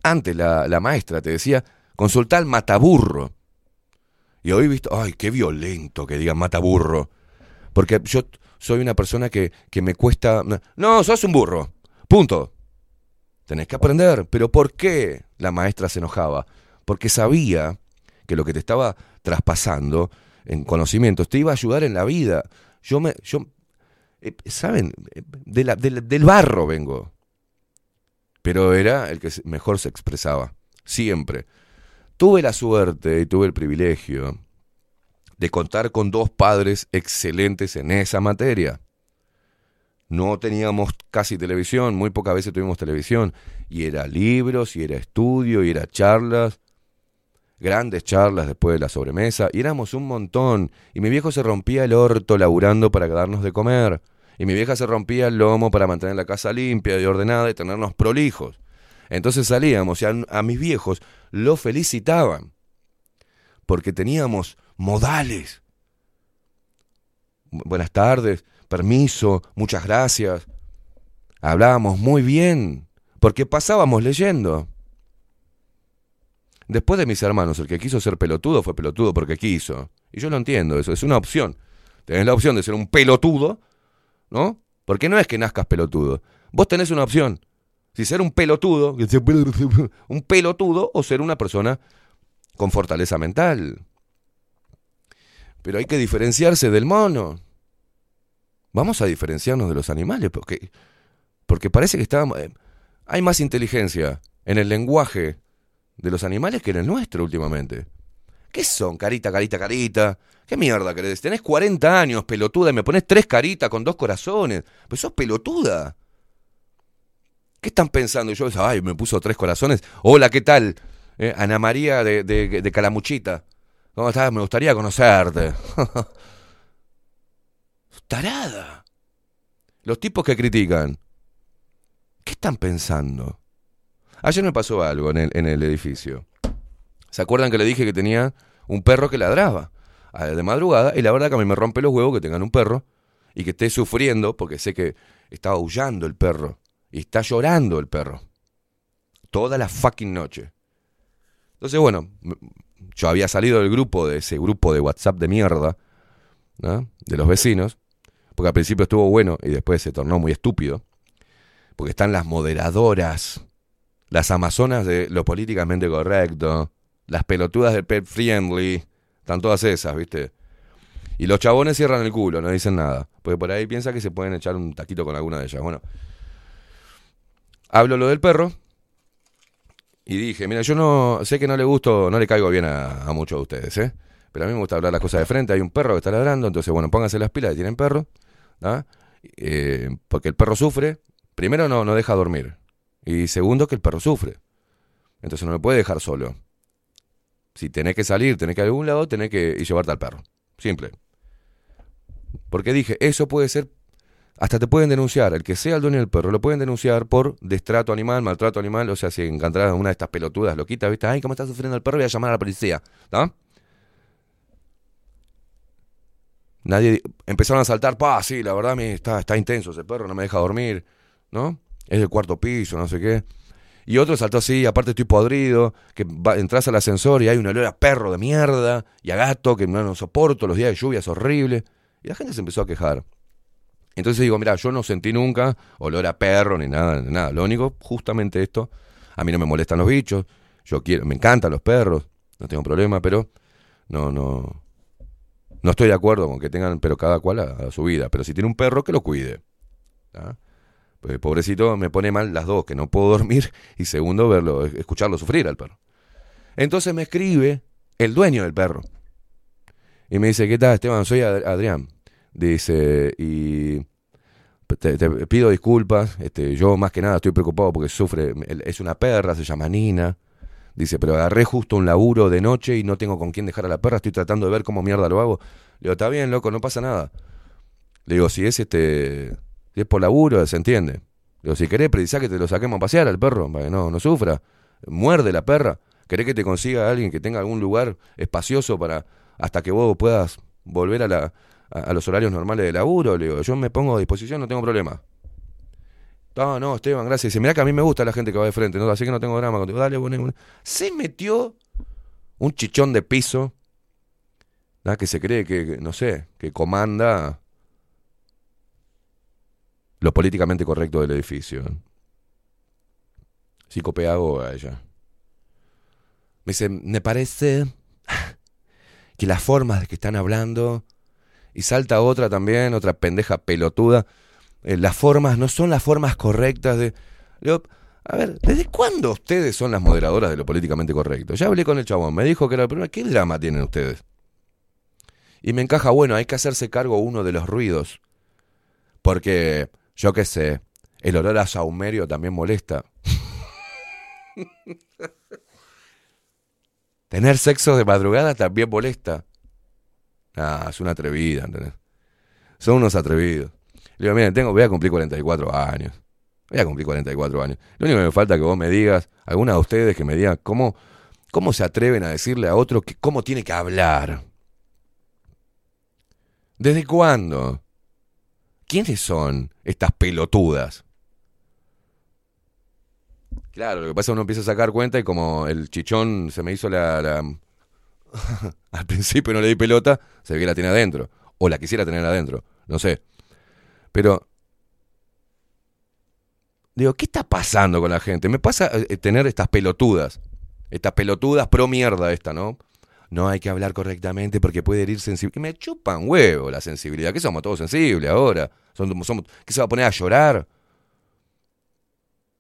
Antes la maestra te decía, consulta al mataburro. Y hoy he visto, ay, qué violento que digan mataburro. Porque yo soy una persona que, que me cuesta... No, sos un burro. Punto. Tenés que aprender. ¿Pero por qué la maestra se enojaba? Porque sabía que lo que te estaba traspasando en conocimientos te iba a ayudar en la vida. Yo me. Yo, eh, ¿Saben? De la- de la- del barro vengo. Pero era el que mejor se expresaba. Siempre. Tuve la suerte y tuve el privilegio de contar con dos padres excelentes en esa materia. No teníamos casi televisión, muy pocas veces tuvimos televisión, y era libros, y era estudio, y era charlas, grandes charlas después de la sobremesa, y éramos un montón, y mi viejo se rompía el orto laburando para darnos de comer, y mi vieja se rompía el lomo para mantener la casa limpia y ordenada y tenernos prolijos. Entonces salíamos y a mis viejos lo felicitaban, porque teníamos modales. Bu- Buenas tardes, permiso, muchas gracias. Hablábamos muy bien, porque pasábamos leyendo. Después de mis hermanos, el que quiso ser pelotudo fue pelotudo porque quiso. Y yo lo entiendo, eso es una opción. Tenés la opción de ser un pelotudo, ¿no? Porque no es que nazcas pelotudo. Vos tenés una opción. Si ser un pelotudo, un pelotudo o ser una persona con fortaleza mental. Pero hay que diferenciarse del mono. Vamos a diferenciarnos de los animales porque porque parece que estábamos eh, hay más inteligencia en el lenguaje de los animales que en el nuestro últimamente. ¿Qué son? Carita, carita, carita. ¿Qué mierda querés? Tenés 40 años, pelotuda, y me pones tres caritas con dos corazones. Pues sos pelotuda. ¿Qué están pensando? Y yo, ay, me puso tres corazones. Hola, ¿qué tal? Eh, Ana María de, de, de Calamuchita. ¿Cómo estás? Me gustaría conocerte. Tarada. Los tipos que critican. ¿Qué están pensando? Ayer me pasó algo en el, en el edificio. ¿Se acuerdan que le dije que tenía un perro que ladraba de madrugada? Y la verdad que a mí me rompe los huevos que tengan un perro y que esté sufriendo porque sé que está aullando el perro y está llorando el perro. Toda la fucking noche. Entonces, bueno, yo había salido del grupo, de ese grupo de WhatsApp de mierda, de los vecinos, porque al principio estuvo bueno y después se tornó muy estúpido, porque están las moderadoras, las amazonas de lo políticamente correcto, las pelotudas del pet friendly, están todas esas, ¿viste? Y los chabones cierran el culo, no dicen nada, porque por ahí piensa que se pueden echar un taquito con alguna de ellas. Bueno, hablo lo del perro y dije, mira, yo no sé que no le gusto, no le caigo bien a, muchos de ustedes, ¿eh? Pero a mí me gusta hablar las cosas de frente. Hay un perro que está ladrando, entonces, bueno, pónganse las pilas tienen perro, ¿ah? Porque el perro sufre. Primero, no, no deja dormir. Y segundo, que el perro sufre. Entonces no me puede dejar solo. Si tenés que salir, tenés que ir a algún lado, tenés que llevarte al perro. Simple. Porque dije, eso puede ser, hasta te pueden denunciar, el que sea el dueño del perro, lo pueden denunciar por destrato animal, maltrato animal, o sea, si encontrarán una de estas pelotudas loquitas, ¿viste? Ay, ¿cómo está sufriendo el perro? Voy a llamar a la policía, ¿no? Nadie, empezaron a saltar, pa, sí, la verdad, me está, está intenso ese perro, no me deja dormir, ¿no? Es del cuarto piso, no sé qué. Y otro saltó así, aparte estoy podrido, que va- entras al ascensor y hay un olor a perro de mierda y a gato que no, no soporto, los días de lluvia es horrible. Y la gente se empezó a quejar. Entonces digo, mira, yo no sentí nunca olor a perro ni nada, nada. Lo único, justamente esto, a mí no me molestan los bichos, yo quiero, me encantan los perros, no tengo problema, pero no, no, no estoy de acuerdo con que tengan, pero cada cual a, su vida. Pero si tiene un perro, que lo cuide. ¿ah? Pues, pobrecito, me pone mal las dos, que no puedo dormir y segundo, verlo, escucharlo sufrir al perro. Entonces me escribe el dueño del perro y me dice, ¿qué tal, Esteban? Soy Ad- Adrián. Dice, y te, pido disculpas, este, yo más que nada estoy preocupado porque sufre, es una perra, se llama Nina. Dice, pero agarré justo un laburo de noche y no tengo con quién dejar a la perra, estoy tratando de ver cómo mierda lo hago. Le digo, está bien, loco, no pasa nada. Le digo, si es este, si es por laburo, se entiende. Le digo, si querés precisar que te lo saquemos a pasear al perro, para que no, no sufra. Muerde la perra. ¿Querés que te consiga alguien que tenga algún lugar espacioso para hasta que vos puedas volver a, la, a, los horarios normales de laburo? Le digo, yo me pongo a disposición, no tengo problema. No, no, Esteban, gracias. Dice, mirá que a mí me gusta la gente que va de frente, ¿no? así que no tengo drama contigo. Dale, bueno, bueno. Se metió un chichón de piso, que se cree que, no sé, que comanda lo políticamente correcto del edificio. psicopedagoga ella. Me dice, me parece que las formas de que están hablando, y salta otra también, otra pendeja pelotuda, eh, las formas no son las formas correctas de... A ver, ¿desde cuándo ustedes son las moderadoras de lo políticamente correcto? Ya hablé con el chabón, me dijo que era el problema. ¿Qué drama tienen ustedes? Y me encaja, bueno, hay que hacerse cargo uno de los ruidos. Porque, yo qué sé, el olor a saumerio también molesta. Tener sexo de madrugada también molesta. Ah, es una atrevida, ¿entendés? Son unos atrevidos. Le digo, miren, tengo, voy a cumplir 44 años. Voy a cumplir 44 años. Lo único que me falta es que vos me digas, alguna de ustedes que me diga cómo, cómo se atreven a decirle a otro que, cómo tiene que hablar. ¿Desde cuándo? ¿Quiénes son estas pelotudas? Claro, lo que pasa es que uno empieza a sacar cuenta y como el chichón se me hizo la... la- Al principio no le di pelota, se ve que la tiene adentro. O la quisiera tener adentro, no sé. Pero... Digo, ¿qué está pasando con la gente? Me pasa eh, tener estas pelotudas. Estas pelotudas pro mierda esta, ¿no? No hay que hablar correctamente porque puede herir sensibilidad. Que me chupan huevo la sensibilidad. ¿Qué somos todos sensibles ahora? Somos, somos- ¿Qué se va a poner a llorar?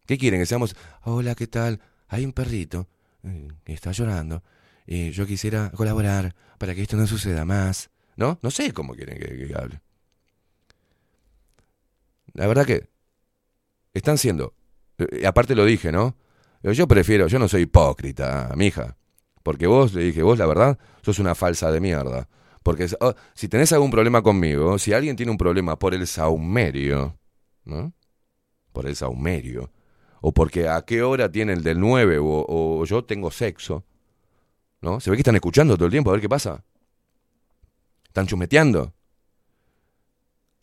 ¿Qué quieren? Que seamos, hola, ¿qué tal? Hay un perrito eh, que está llorando y yo quisiera colaborar para que esto no suceda más. ¿No? No sé cómo quieren que, hable. La verdad que están siendo, eh, aparte lo dije, ¿no? Pero Yo prefiero, yo no soy hipócrita, mija. Porque vos, le dije, vos la verdad, sos una falsa de mierda. Porque oh, si tenés algún problema conmigo, si alguien tiene un problema por el saumerio, ¿no? Por el saumerio. O porque a qué hora tiene el del 9 o, o yo tengo sexo. ¿No? Se ve que están escuchando todo el tiempo a ver qué pasa. Están chumeteando.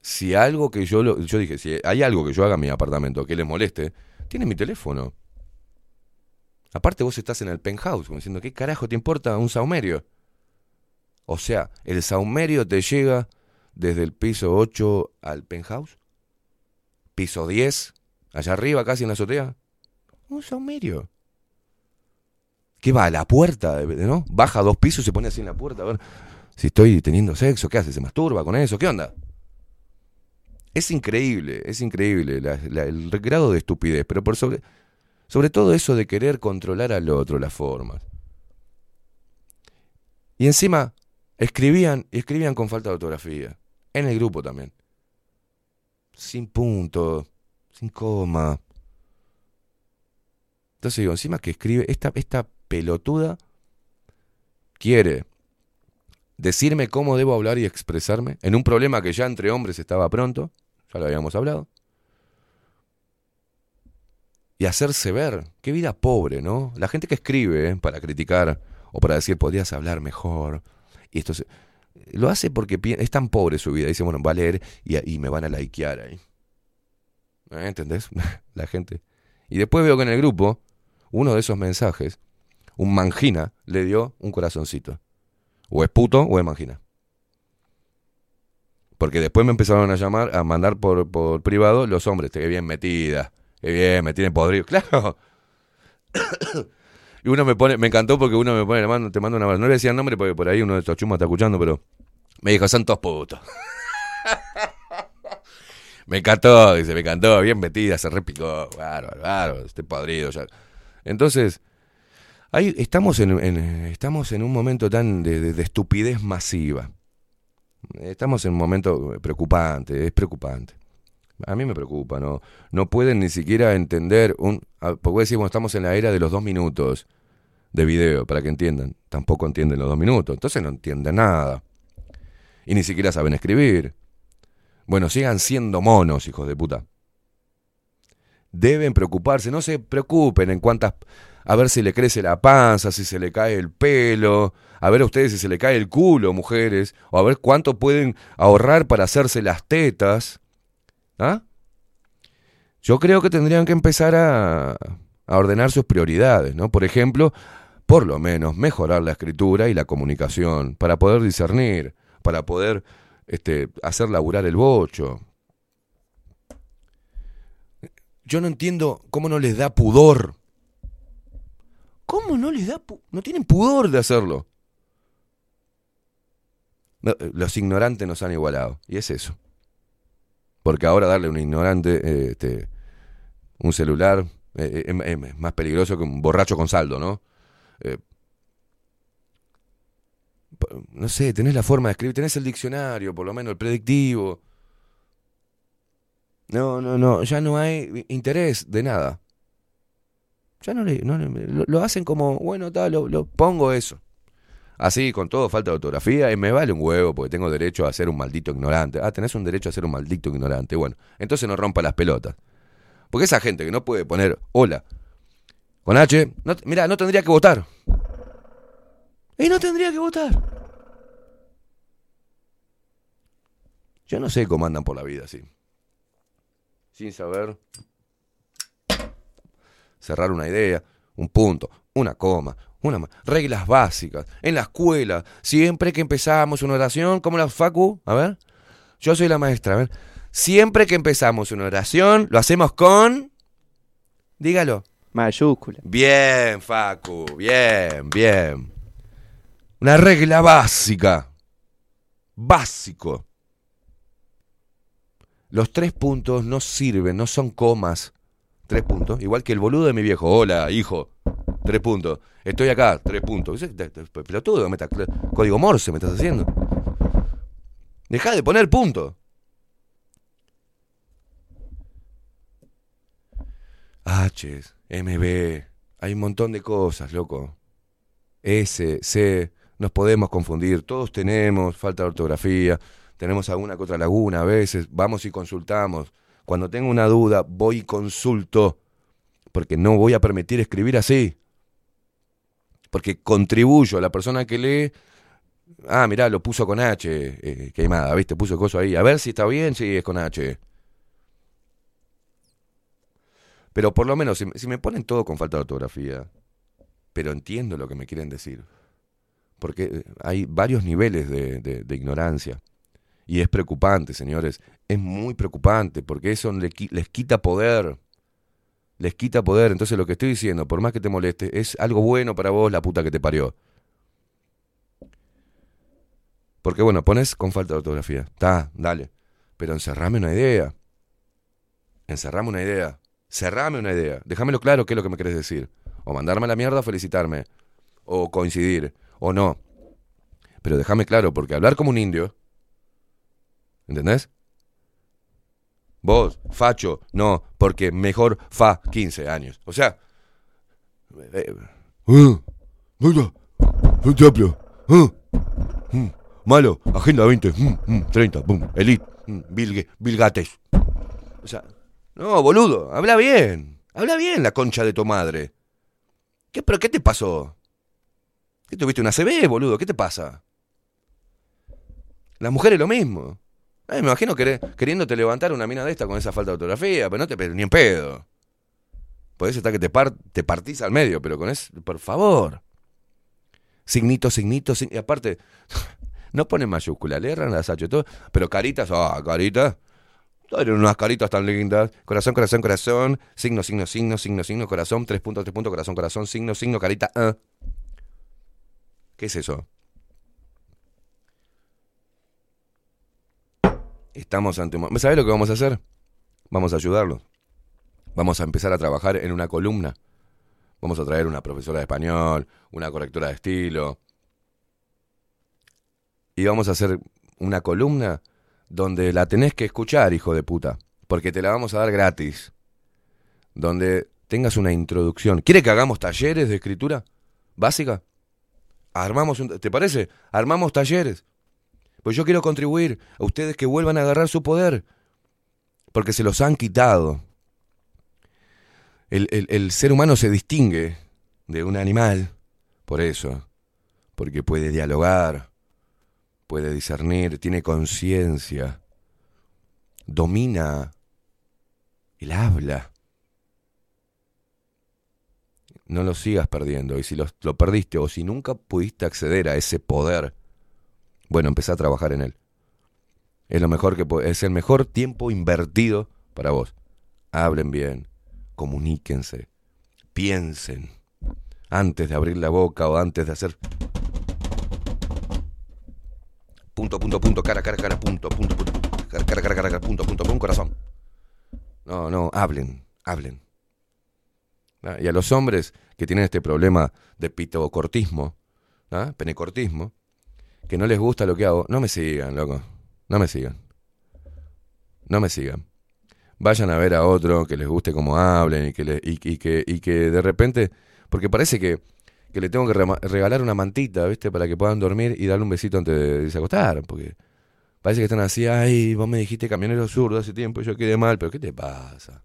Si algo que yo lo- yo dije, si hay algo que yo haga en mi apartamento que les moleste, tiene mi teléfono. Aparte vos estás en el penthouse, como diciendo, ¿qué carajo te importa un saumerio? O sea, el saumerio te llega desde el piso 8 al penthouse. Piso 10, allá arriba casi en la azotea. Un saumerio. ¿Qué va? ¿A la puerta? ¿No? Baja dos pisos y se pone así en la puerta a ver si estoy teniendo sexo. ¿Qué hace? ¿Se masturba con eso? ¿Qué onda? Es increíble, es increíble el grado de estupidez, pero por sobre, sobre todo eso de querer controlar al otro, las formas. Y encima escribían, y escribían con falta de ortografía. En el grupo también. Sin punto, sin coma. Entonces digo, encima que escribe, esta, esta pelotuda quiere decirme cómo debo hablar y expresarme en un problema que ya entre hombres estaba pronto, ya lo habíamos hablado, y hacerse ver, qué vida pobre, ¿no? La gente que escribe ¿eh? para criticar o para decir podrías hablar mejor, y esto se- lo hace porque es tan pobre su vida, dice, bueno, va a leer y, y me van a likear ahí. ¿Eh? ¿Entendés? La gente. Y después veo que en el grupo, uno de esos mensajes, un mangina le dio un corazoncito. O es puto o es mangina. Porque después me empezaron a llamar, a mandar por, por privado los hombres. Qué bien metida. Qué bien, me tienen podrido. Claro. y uno me pone, me encantó porque uno me pone, le mando- te mando una No le decía el nombre porque por ahí uno de estos chumas está escuchando, pero me dijo, son todos putos. me encantó, dice, me encantó, bien metida, se repicó. Bárbaro, bárbaro, estoy podrido ya. Entonces, estamos en, estamos en un momento tan de, de- de estupidez masiva. Estamos en un momento preocupante, es preocupante. A mí me preocupa, ¿no? No pueden ni siquiera entender un... ah, Porque bueno, estamos en la era de los dos minutos de video, para que entiendan. Tampoco entienden los dos minutos, entonces no entienden nada. Y ni siquiera saben escribir. Bueno, sigan siendo monos, hijos de puta. Deben preocuparse, no se preocupen en cuántas... A ver si le crece la panza, si se le cae el pelo, a ver a ustedes si se le cae el culo, mujeres, o a ver cuánto pueden ahorrar para hacerse las tetas. ¿Ah? Yo creo que tendrían que empezar a, ordenar sus prioridades, ¿no? Por ejemplo, por lo menos mejorar la escritura y la comunicación, para poder discernir, para poder este, hacer laburar el bocho. Yo no entiendo cómo no les da pudor ¿Cómo no les da... no tienen pudor de hacerlo? Eh, los ignorantes nos han igualado. Y es eso. Porque ahora darle a un ignorante este, un celular eh, eh, es, es más peligroso que un borracho con saldo, ¿no? No sé, tenés la forma de escribir, tenés el diccionario, por lo menos el predictivo. No, no, no, ya no hay interés de nada. Ya no le, lo, hacen como, bueno, tal, lo, lo pongo eso. Así, con todo, falta de ortografía, y me vale un huevo porque tengo derecho a ser un maldito ignorante. Ah, tenés un derecho a ser un maldito ignorante. Bueno, entonces no rompa las pelotas. Porque esa gente que no puede poner hola con H, no, mira, no tendría que votar. Y no tendría que votar. Yo no sé cómo andan por la vida así. Sin saber cerrar una idea, un punto, una coma, una reglas básicas. En la escuela, siempre que empezamos una oración, como la Facu, a ver, yo soy la maestra, a ver. Siempre que empezamos una oración, lo hacemos con dígalo. Mayúscula. Bien, Facu, bien, bien. Una regla básica. Básico. Los tres puntos no sirven, no son comas. Tres puntos. Igual que el boludo de mi viejo. Hola, hijo. Tres puntos. Estoy acá, tres puntos. Pelotudo, me estás- código Morse me estás haciendo. Deja de poner puntos. H, MB, hay un montón de cosas, loco. S, C, nos podemos confundir, todos tenemos falta de ortografía, tenemos alguna que otra laguna a veces, vamos y consultamos. Cuando tengo una duda, voy y consulto, porque no voy a permitir escribir así. Porque contribuyo a la persona que lee. Ah, mirá, lo puso con H, eh, queimada, ¿viste? Puso coso ahí. A ver si está bien, si es con H. Pero por lo menos, si, si me ponen todo con falta de ortografía, pero entiendo lo que me quieren decir. Porque eh, hay varios niveles de, de- de ignorancia. Y es preocupante, señores. Es muy preocupante, porque eso les quita poder. Les quita poder. Entonces lo que estoy diciendo, por más que te moleste, es algo bueno para vos, la puta que te parió. Porque bueno, pones con falta de ortografía. Está, dale. Pero encerrame una idea. Encerrame una idea. Cerrame una idea. Déjamelo claro qué es lo que me querés decir. O mandarme a la mierda o felicitarme. O coincidir. O no. Pero déjame claro, porque hablar como un indio. ¿Entendés? Vos, facho, no, porque mejor fa 15 años. O sea. eh, eh, hablo, eh, mm, malo, agenda 20, mm, mm, 30, boom, elite, mm, Bill, Bill Gates. O sea, no, boludo, habla bien. Habla bien la concha de tu madre. ¿Qué, pero qué te pasó? ¿Qué tuviste una CB, boludo? ¿Qué te pasa? Las mujeres lo mismo. Ay, me imagino queriéndote levantar una mina de esta con esa falta de ortografía, pero no te ni en pedo. Podés estar que te, par- partís al medio, pero con eso, por favor. Signito, signito, sign- y aparte, no ponen mayúscula, le erran las H, todo, pero caritas, ah, caritas. Tienen unas caritas tan lindas. Corazón, corazón, corazón. Signo, signo, signo, signo, signo, corazón. Tres puntos, tres puntos, corazón, corazón, signo, signo, carita. ah. ¿Qué es eso? Estamos ante... un ¿Sabés lo que vamos a hacer? Vamos a ayudarlos. Vamos a empezar a trabajar en una columna. Vamos a traer una profesora de español, una correctora de estilo. Y vamos a hacer una columna donde la tenés que escuchar, hijo de puta. Porque te la vamos a dar gratis. Donde tengas una introducción. ¿Quiere que hagamos talleres de escritura básica? Armamos un... ¿Te parece? Armamos talleres. Pues yo quiero contribuir a ustedes que vuelvan a agarrar su poder. Porque se los han quitado. El, el- el ser humano se distingue de un animal por eso. Porque puede dialogar, puede discernir, tiene conciencia, domina el habla. No lo sigas perdiendo. Y si lo, lo perdiste o si nunca pudiste acceder a ese poder, bueno, empezá a trabajar en él. Es lo mejor que es el mejor tiempo invertido para vos. Hablen bien, comuníquense, piensen. antes de abrir la boca o antes de hacer punto, punto, punto, cara, cara, cara, punto, punto, punto, cara, cara, cara, cara, punto, punto, punto, corazón. No, no, hablen, hablen. Ah, Y a los hombres que tienen este problema de pitocortismo, ¿ah? penecortismo, que no les gusta lo que hago, no me sigan, loco. No me sigan. No me sigan. Vayan a ver a otro que les guste cómo hablen y que, le- y, y que, y que de repente, porque parece que, que le tengo que regalar una mantita, ¿viste? Para que puedan dormir y darle un besito antes de acostar, porque parece que están así, ay, vos me dijiste camionero zurdo hace tiempo y yo quedé mal, pero ¿qué te pasa?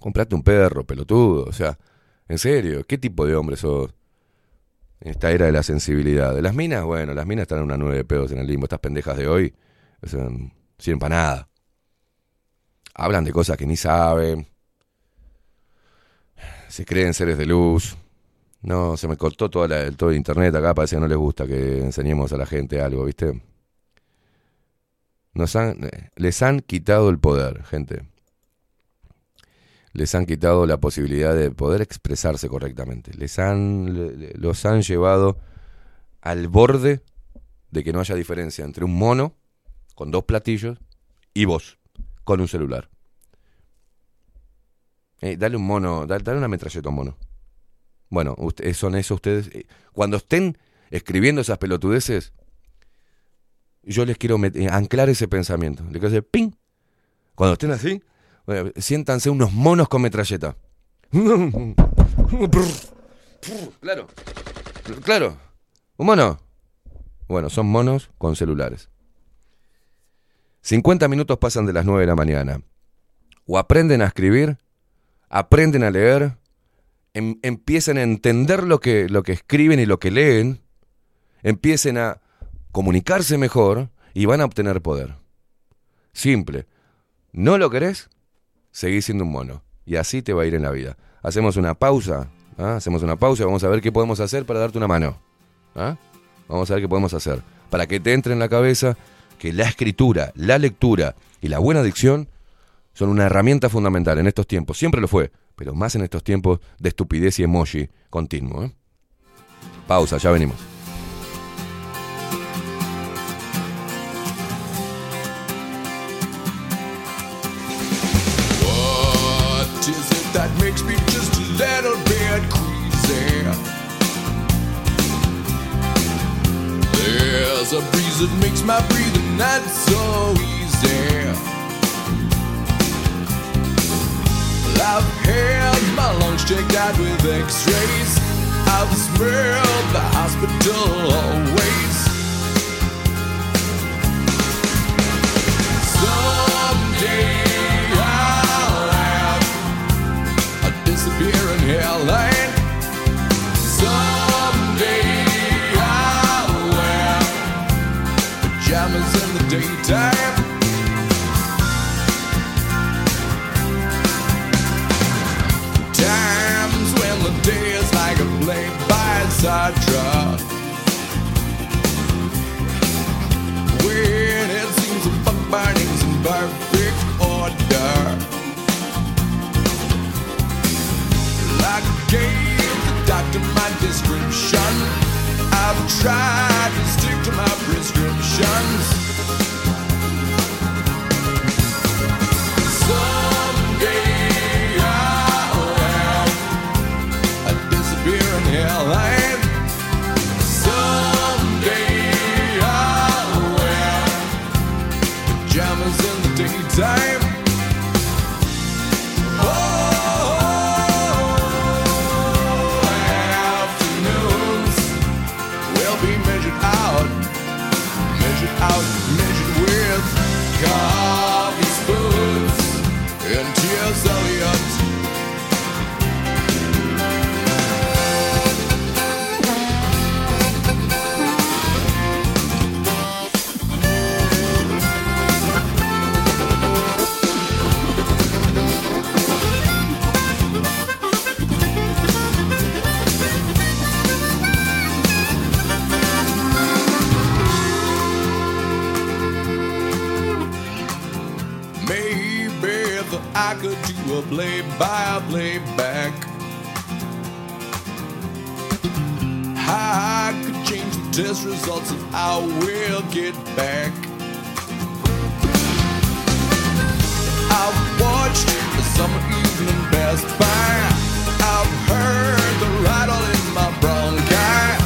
Comprate un perro, pelotudo, o sea, en serio, ¿qué tipo de hombre sos? Esta era de la sensibilidad. De las minas, bueno, las minas están en una nube de pedos en el limbo. Estas pendejas de hoy, no sirven para nada. Hablan de cosas que ni saben. Se creen seres de luz. No, se me cortó toda todo el internet acá, parece que no les gusta que enseñemos a la gente algo, ¿viste? Nos han, eh, les han quitado el poder, gente. Les han quitado la posibilidad de poder expresarse correctamente. Les han, los han llevado al borde de que no haya diferencia entre un mono con dos platillos y vos con un celular. Eh, dale un mono, dale, una metralleta a un mono. Bueno, usted- son eso ustedes. eh, Cuando estén escribiendo esas pelotudeces, yo les quiero eh, anclar ese pensamiento. Le quiero hacer ping. Cuando estén así, bueno, siéntanse unos monos con metralleta. Claro, claro. Un mono. Bueno, son monos con celulares. 50 minutos pasan de las 9 de la mañana. O aprenden a escribir, aprenden a leer, em- empiecen a entender lo que, lo que escriben y lo que leen, empiecen a comunicarse mejor y van a obtener poder. Simple. ¿No lo querés? Seguís siendo un mono. Y así te va a ir en la vida. Hacemos una pausa. ¿ah? Hacemos una pausa y vamos a ver qué podemos hacer para darte una mano. ¿ah? Vamos a ver qué podemos hacer. Para que te entre en la cabeza que la escritura, la lectura y la buena dicción son una herramienta fundamental en estos tiempos. Siempre lo fue, pero más en estos tiempos de estupidez y emoji continuo. ¿eh? Pausa, ya venimos. Breeze that makes my breathing not so easy. I've had my lungs checked out with x-rays. I've smelled the hospital always. Someday I'll have a disappearing hairline. Times when the like a by. When it seems the burning's in perfect order. I gave the doctor my. I've tried to stick to my prescriptions. to a play by play back. I could change the test results and I will get back. I've watched the summer evening pass by. I've heard the rattle in my bronchi.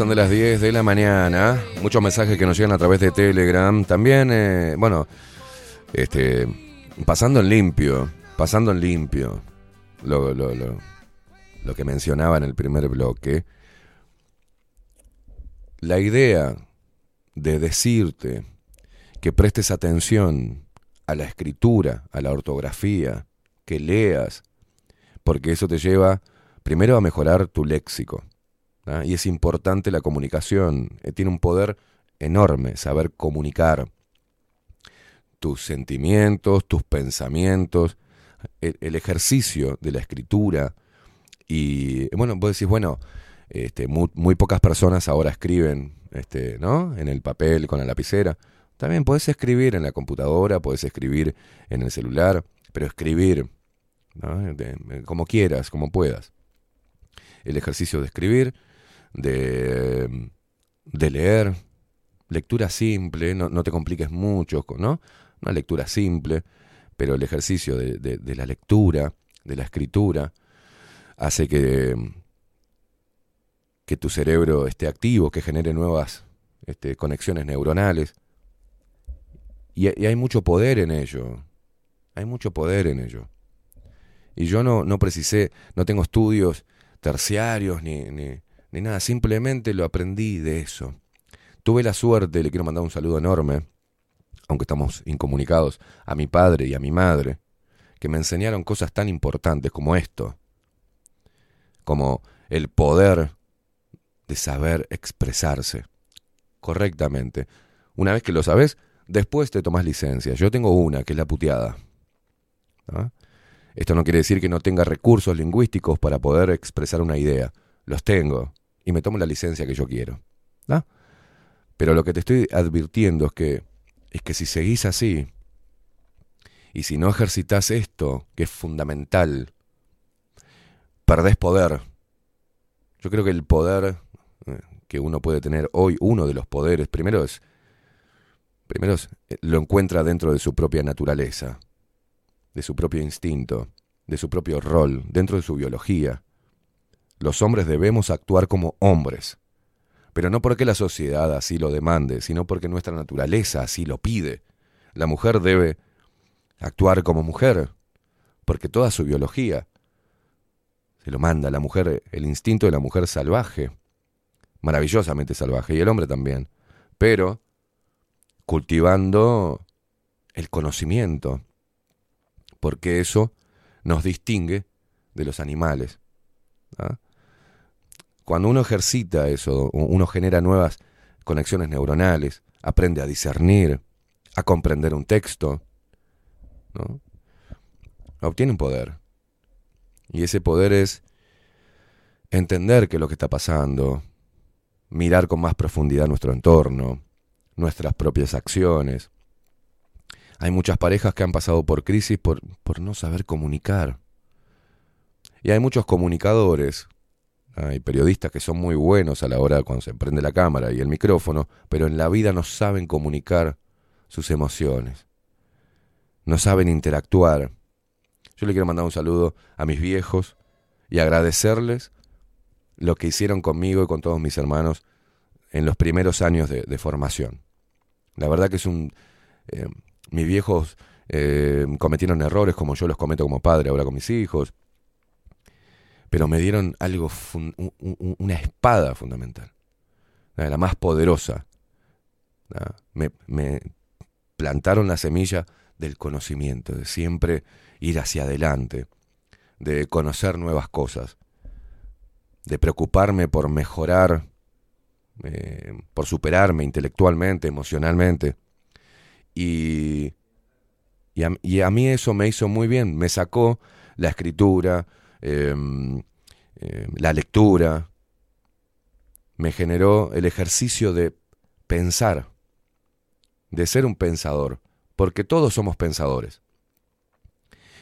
Pasan de las 10 de la mañana. Muchos mensajes que nos llegan a través de Telegram. También, eh, bueno, este, pasando en limpio, pasando en limpio. Lo, lo, lo, lo que mencionaba en el primer bloque. La idea de decirte que prestes atención a la escritura, a la ortografía, que leas, porque eso te lleva primero a mejorar tu léxico. Y es importante la comunicación, eh, tiene un poder enorme saber comunicar tus sentimientos, tus pensamientos, el, ejercicio de la escritura. Y bueno, vos decís, bueno, este, muy, pocas personas ahora escriben este, ¿no? en el papel, con la lapicera. También podés escribir en la computadora, podés escribir en el celular, pero escribir como quieras, como puedas. El ejercicio de escribir, de, de leer, lectura simple, no, no te compliques mucho, ¿no? Una lectura simple, pero el ejercicio de, de- la lectura, de la escritura, hace que, que tu cerebro esté activo, que genere nuevas este, conexiones neuronales. Y, hay mucho poder en ello. Hay mucho poder en ello. Y yo no, no precisé, no tengo estudios terciarios ni, ni nada, simplemente lo aprendí de eso. Tuve la suerte, le quiero mandar un saludo enorme, aunque estamos incomunicados, a mi padre y a mi madre, que me enseñaron cosas tan importantes como esto, como el poder de saber expresarse correctamente. Una vez que lo sabes, después te tomas licencia. Yo tengo una, que es la puteada. Esto no quiere decir que no tenga recursos lingüísticos para poder expresar una idea. Los tengo y me tomo la licencia que yo quiero. ¿Ah? Pero lo que te estoy advirtiendo es que, es que si seguís así y si no ejercitas esto, que es fundamental, perdés poder. Yo creo que el poder eh, que uno puede tener hoy, uno de los poderes, primero es, primero eh, lo encuentra dentro de su propia naturaleza, de su propio instinto, de su propio rol, dentro de su biología. Los hombres debemos actuar como hombres, pero no porque la sociedad así lo demande, sino porque nuestra naturaleza así lo pide. La mujer debe actuar como mujer, porque toda su biología se lo manda. La mujer, el instinto de la mujer salvaje, maravillosamente salvaje, y el hombre también, pero cultivando el conocimiento, porque eso nos distingue de los animales. ¿ah? Cuando uno ejercita eso, uno genera nuevas conexiones neuronales, aprende a discernir, a comprender un texto, ¿no? Obtienen poder. Y ese poder es entender qué es lo que está pasando, mirar con más profundidad nuestro entorno, nuestras propias acciones. Hay muchas parejas que han pasado por crisis por no saber comunicar. Y hay muchos comunicadores, hay periodistas que son muy buenos a la hora cuando se prende la cámara y el micrófono, pero en la vida no saben comunicar sus emociones. No saben interactuar. Yo le quiero mandar un saludo a mis viejos y agradecerles lo que hicieron conmigo y con todos mis hermanos en los primeros años de, formación. La verdad que es un... eh, mis viejos eh, cometieron errores como yo los cometo como padre ahora con mis hijos, pero me dieron algo, una espada fundamental, la más poderosa. Me, plantaron la semilla del conocimiento, de siempre ir hacia adelante, de conocer nuevas cosas, de preocuparme por mejorar, eh, por superarme intelectualmente, emocionalmente. Y, y a mí eso me hizo muy bien, me sacó la escritura, eh, eh, la lectura, me generó el ejercicio de pensar, de ser un pensador, porque todos somos pensadores.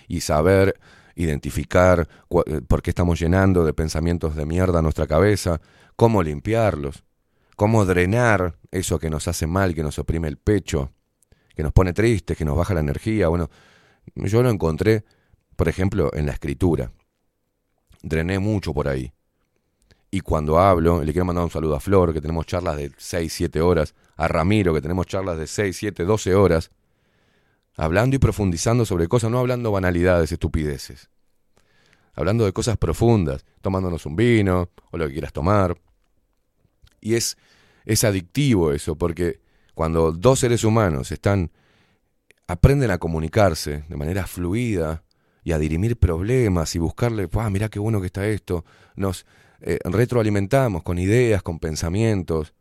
Y saber identificar eh, por qué estamos llenando de pensamientos de mierda nuestra cabeza, cómo limpiarlos, cómo drenar eso que nos hace mal, que nos oprime el pecho, que nos pone tristes, que nos baja la energía. Bueno, yo lo encontré, por ejemplo, en la escritura. Drené mucho por ahí. Y cuando hablo, le quiero mandar un saludo a Flor, que tenemos charlas de 6, 7 horas, a Ramiro, que tenemos charlas de 6, 7, 12 horas, hablando y profundizando sobre cosas, no hablando banalidades, estupideces. Hablando de cosas profundas, tomándonos un vino o lo que quieras tomar. Y es, es adictivo eso, porque cuando dos seres humanos están, aprenden a comunicarse de manera fluida y a dirimir problemas y buscarle, ¡ah, mirá qué bueno que está esto! Nos eh, retroalimentamos con ideas, con pensamientos.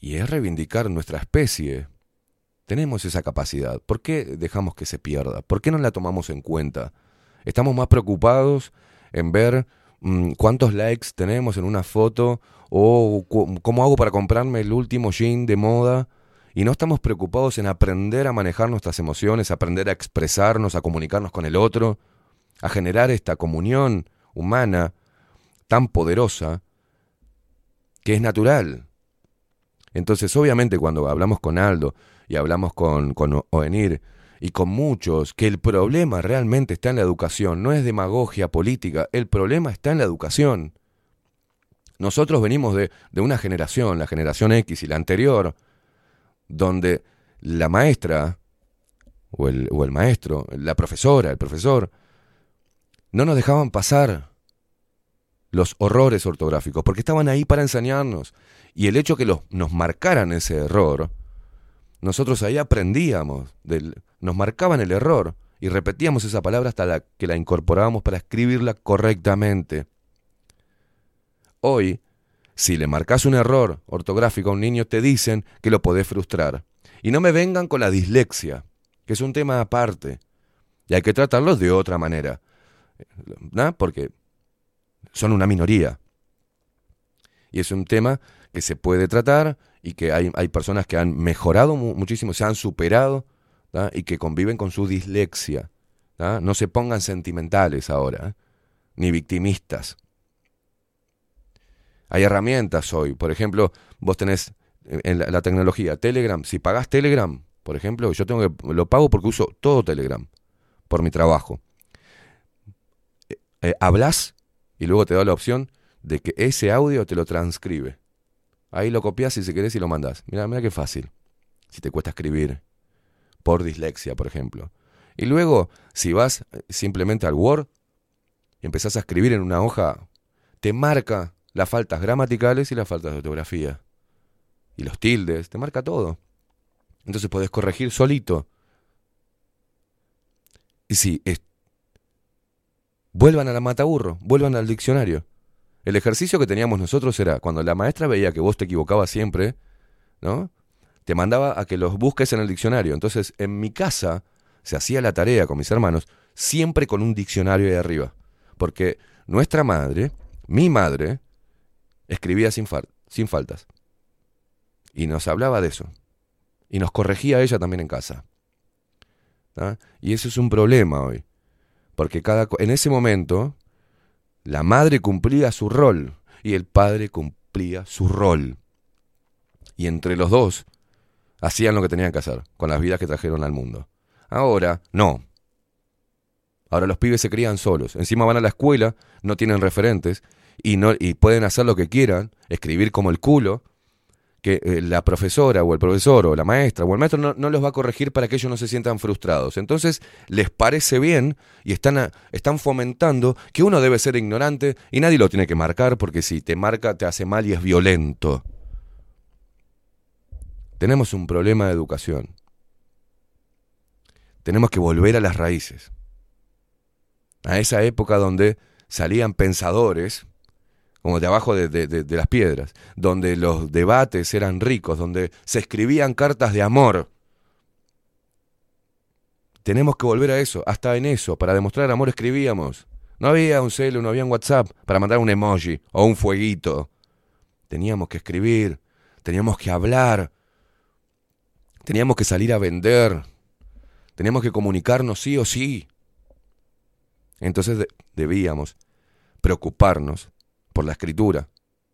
Y es reivindicar nuestra especie. Tenemos esa capacidad. ¿Por qué dejamos que se pierda? ¿Por qué no la tomamos en cuenta? Estamos más preocupados en ver mm, cuántos likes tenemos en una foto o cómo hago para comprarme el último jean de moda y no estamos preocupados en aprender a manejar nuestras emociones, aprender a expresarnos, a comunicarnos con el otro, a generar esta comunión humana tan poderosa que es natural. Entonces, obviamente, cuando hablamos con Aldo y hablamos con, con Oenir y con muchos, que el problema realmente está en la educación, no es demagogia política, el problema está en la educación. Nosotros venimos de, de una generación, la generación X y la anterior, donde la maestra o el, o el maestro, la profesora, el profesor, no nos dejaban pasar los horrores ortográficos, porque estaban ahí para enseñarnos. Y el hecho que los, nos marcaran ese error, nosotros ahí aprendíamos, del, nos marcaban el error y repetíamos esa palabra hasta la, que la incorporábamos para escribirla correctamente. Hoy, si le marcas un error ortográfico a un niño, te dicen que lo podés frustrar. Y no me vengan con la dislexia, que es un tema aparte. Y hay que tratarlos de otra manera. ¿no? Porque son una minoría. Y es un tema que se puede tratar y que hay, hay personas que han mejorado mu- muchísimo, se han superado y que conviven con su dislexia. No se pongan sentimentales ahora, ¿eh? ni victimistas. Hay herramientas hoy. Por ejemplo, vos tenés eh, en la, tecnología Telegram. Si pagás Telegram, por ejemplo, yo tengo que, lo pago porque uso todo Telegram por mi trabajo. Eh, eh, hablas y luego te da la opción de que ese audio te lo transcribe. Ahí lo copias si se querés y lo mandás. Mira, mira qué fácil. Si te cuesta escribir por dislexia, por ejemplo. Y luego, si vas simplemente al Word y empezás a escribir en una hoja, te marca las faltas gramaticales y las faltas de ortografía. Y los tildes, te marca todo. Entonces podés corregir solito. Y si es- vuelvan a la mataburro, vuelvan al diccionario. El ejercicio que teníamos nosotros era, cuando la maestra veía que vos te equivocabas siempre, ¿no? te mandaba a que los busques en el diccionario. Entonces, en mi casa se hacía la tarea con mis hermanos siempre con un diccionario ahí arriba. Porque nuestra madre, mi madre, escribía sin, fal- sin faltas. Y nos hablaba de eso. Y nos corregía ella también en casa. ¿tá? Y eso es un problema hoy. Porque cada, en ese momento, la madre cumplía su rol y el padre cumplía su rol. Y entre los dos hacían lo que tenían que hacer con las vidas que trajeron al mundo. Ahora, no. Ahora los pibes se crían solos. Encima van a la escuela, no tienen referentes y, no, y pueden hacer lo que quieran, escribir como el culo, que eh, la profesora o el profesor o la maestra o el maestro no, no los va a corregir para que ellos no se sientan frustrados. Entonces les parece bien y están, están fomentando que uno debe ser ignorante y nadie lo tiene que marcar porque si te marca te hace mal y es violento. Tenemos un problema de educación. Tenemos que volver a las raíces. A esa época donde salían pensadores, como de abajo de, de- de- las piedras, donde los debates eran ricos, donde se escribían cartas de amor. Tenemos que volver a eso, hasta en eso, para demostrar amor escribíamos. No había un celu, no había un WhatsApp para mandar un emoji o un fueguito. Teníamos que escribir, teníamos que hablar, teníamos que salir a vender, teníamos que comunicarnos sí o sí. Entonces de- debíamos preocuparnos por la escritura,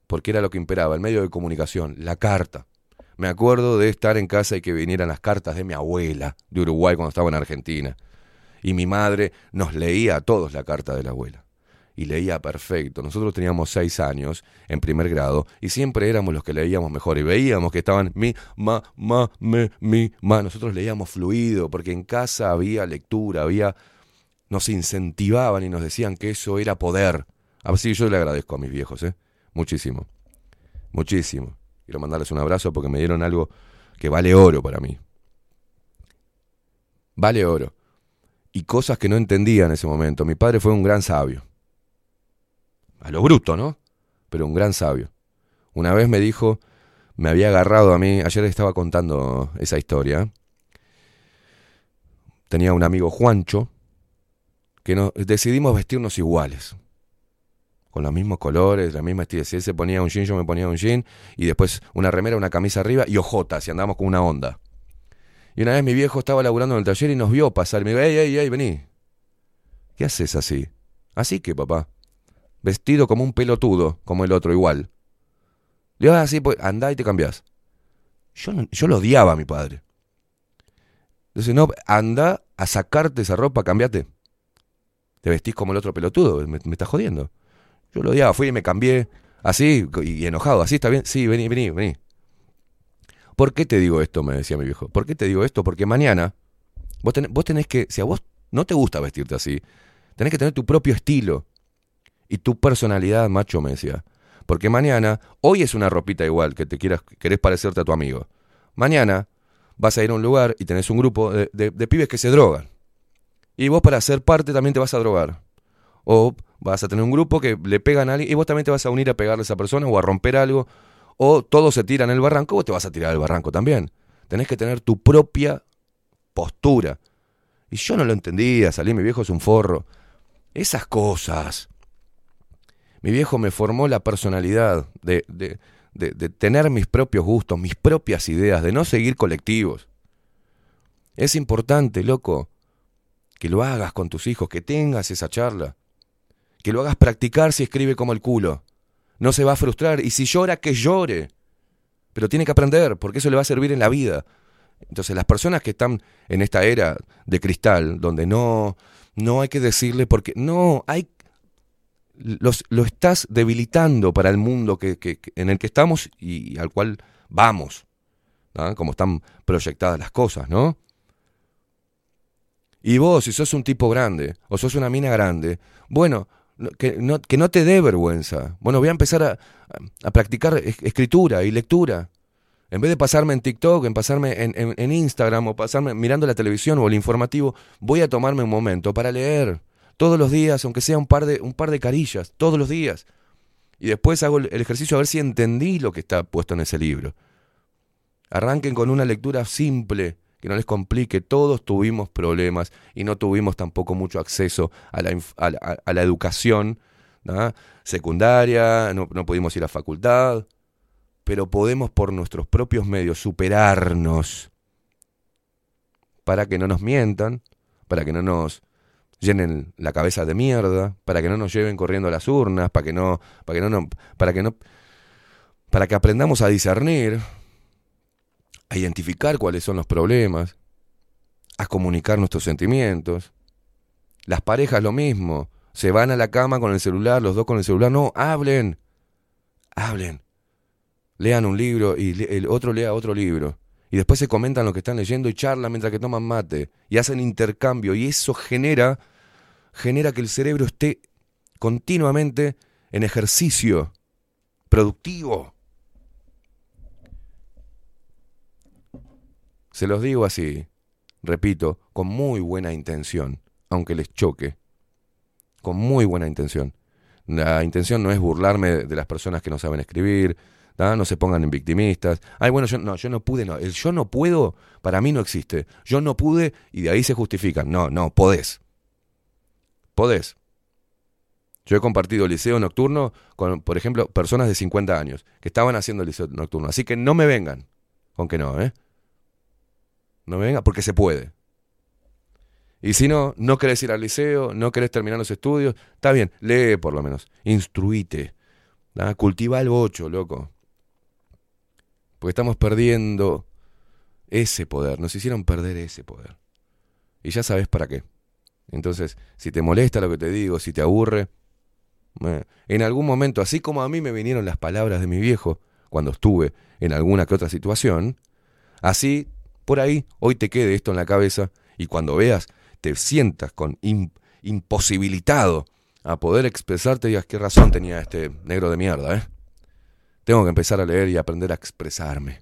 porque era lo que imperaba, el medio de comunicación, la carta. Me acuerdo de estar en casa y que vinieran las cartas de mi abuela de Uruguay cuando estaba en Argentina. Y mi madre nos leía a todos la carta de la abuela. Y leía perfecto. Nosotros teníamos seis años en primer grado y siempre éramos los que leíamos mejor. Y veíamos que estaban mi, ma, ma, me, mi, ma. Nosotros leíamos fluido porque en casa había lectura, había nos incentivaban y nos decían que eso era poder. Así yo le agradezco a mis viejos, ¿eh? Muchísimo. Muchísimo. Quiero mandarles un abrazo porque me dieron algo que vale oro para mí. Vale oro. Y cosas que no entendía en ese momento. Mi padre fue un gran sabio. A lo bruto, ¿no? Pero un gran sabio. Una vez me dijo, me había agarrado a mí, ayer estaba contando esa historia. Tenía un amigo Juancho, que no, decidimos vestirnos iguales. Con los mismos colores, la misma estilo. Si él se ponía un jean, yo me ponía un jean. Y después una remera, una camisa arriba y ojotas. Y andábamos con una onda. Y una vez mi viejo estaba laburando en el taller y nos vio pasar. Me dijo, ey, ey, ey, vení. ¿Qué haces así? Así que, papá. Vestido como un pelotudo, como el otro, igual. Le digo, ah, sí, pues andá y te cambiás. Yo, yo lo odiaba a mi padre. Entonces, no, anda a sacarte esa ropa, cambiate. Te vestís como el otro pelotudo, me estás jodiendo. Yo lo odiaba, fui y me cambié, así, y enojado, así está bien, sí, vení, vení, vení. ¿Por qué te digo esto? Me decía mi viejo. ¿Por qué te digo esto? Porque mañana vos tenés, vos tenés que, si a vos no te gusta vestirte así, tenés que tener tu propio estilo y tu personalidad, macho, me decía. Porque mañana, hoy es una ropita igual, que te quieras, querés parecerte a tu amigo. Mañana vas a ir a un lugar y tenés un grupo de, de- de pibes que se drogan. Y vos para ser parte también te vas a drogar. O vas a tener un grupo que le pegan a alguien y vos también te vas a unir a pegarle a esa persona o a romper algo. O todos se tiran el barranco, vos te vas a tirar el barranco también. Tenés que tener tu propia postura. Y yo no lo entendía, salí, mi viejo es un forro. Esas cosas. Mi viejo me formó la personalidad de, de, de, de tener mis propios gustos, mis propias ideas, de no seguir colectivos. Es importante, loco, que lo hagas con tus hijos, que tengas esa charla. Que lo hagas practicar si escribe como el culo. No se va a frustrar. Y si llora, que llore. Pero tiene que aprender, porque eso le va a servir en la vida. Entonces, las personas que están en esta era de cristal, donde no, no hay que decirle porque. No, hay. Los, lo estás debilitando para el mundo que, en el que estamos y, al cual vamos. Como están proyectadas las cosas, ¿no? Y vos, si sos un tipo grande o sos una mina grande, bueno, no- que no, que no te dé vergüenza. Bueno, voy a empezar a, a practicar es- escritura y lectura. En vez de pasarme en TikTok, en pasarme en, en- Instagram o pasarme mirando la televisión o el informativo, voy a tomarme un momento para leer. Todos los días, aunque sea un par de, un par de carillas, todos los días. Y después hago el ejercicio a ver si entendí lo que está puesto en ese libro. Arranquen con una lectura simple, que no les complique. Todos tuvimos problemas y no tuvimos tampoco mucho acceso a la, a la- educación secundaria, no, no pudimos ir a facultad, pero podemos por nuestros propios medios superarnos para que no nos mientan, para que no nos llenen la cabeza de mierda, para que no nos lleven corriendo a las urnas, para que no, para que no, no- para que no, para que aprendamos a discernir, a identificar cuáles son los problemas, a comunicar nuestros sentimientos. Las parejas lo mismo, se van a la cama con el celular, los dos con el celular, no, hablen, hablen, lean un libro y el otro lea otro libro. Y después se comentan lo que están leyendo y charlan mientras que toman mate. Y hacen intercambio. Y eso genera, genera que el cerebro esté continuamente en ejercicio productivo. Se los digo así, repito, con muy buena intención, aunque les choque. Con muy buena intención. La intención no es burlarme de- las personas que no saben escribir, no se pongan en victimistas. Ay, bueno, yo no, yo no pude, no. El yo no puedo, para mí no existe. Yo no pude y de ahí se justifican. No, no, podés. Podés. Yo he compartido liceo nocturno con, por ejemplo, personas de 50 años que estaban haciendo el liceo nocturno. Así que no me vengan con que no, ¿eh? No me vengan porque se puede. Y si no, no querés ir al liceo, no querés terminar los estudios, está bien, lee por lo menos, instruite, cultiva el bocho, loco. Porque estamos perdiendo ese poder, nos hicieron perder ese poder. Y ya sabes para qué. Entonces, si te molesta lo que te digo, si te aburre, eh, en algún momento, así como a mí me vinieron las palabras de mi viejo cuando estuve en alguna que otra situación, así, por ahí, hoy te quede esto en la cabeza y cuando veas, te sientas con im- imposibilitado a poder expresarte, digas qué razón tenía este negro de mierda, ¿eh? Tengo que empezar a leer y aprender a expresarme.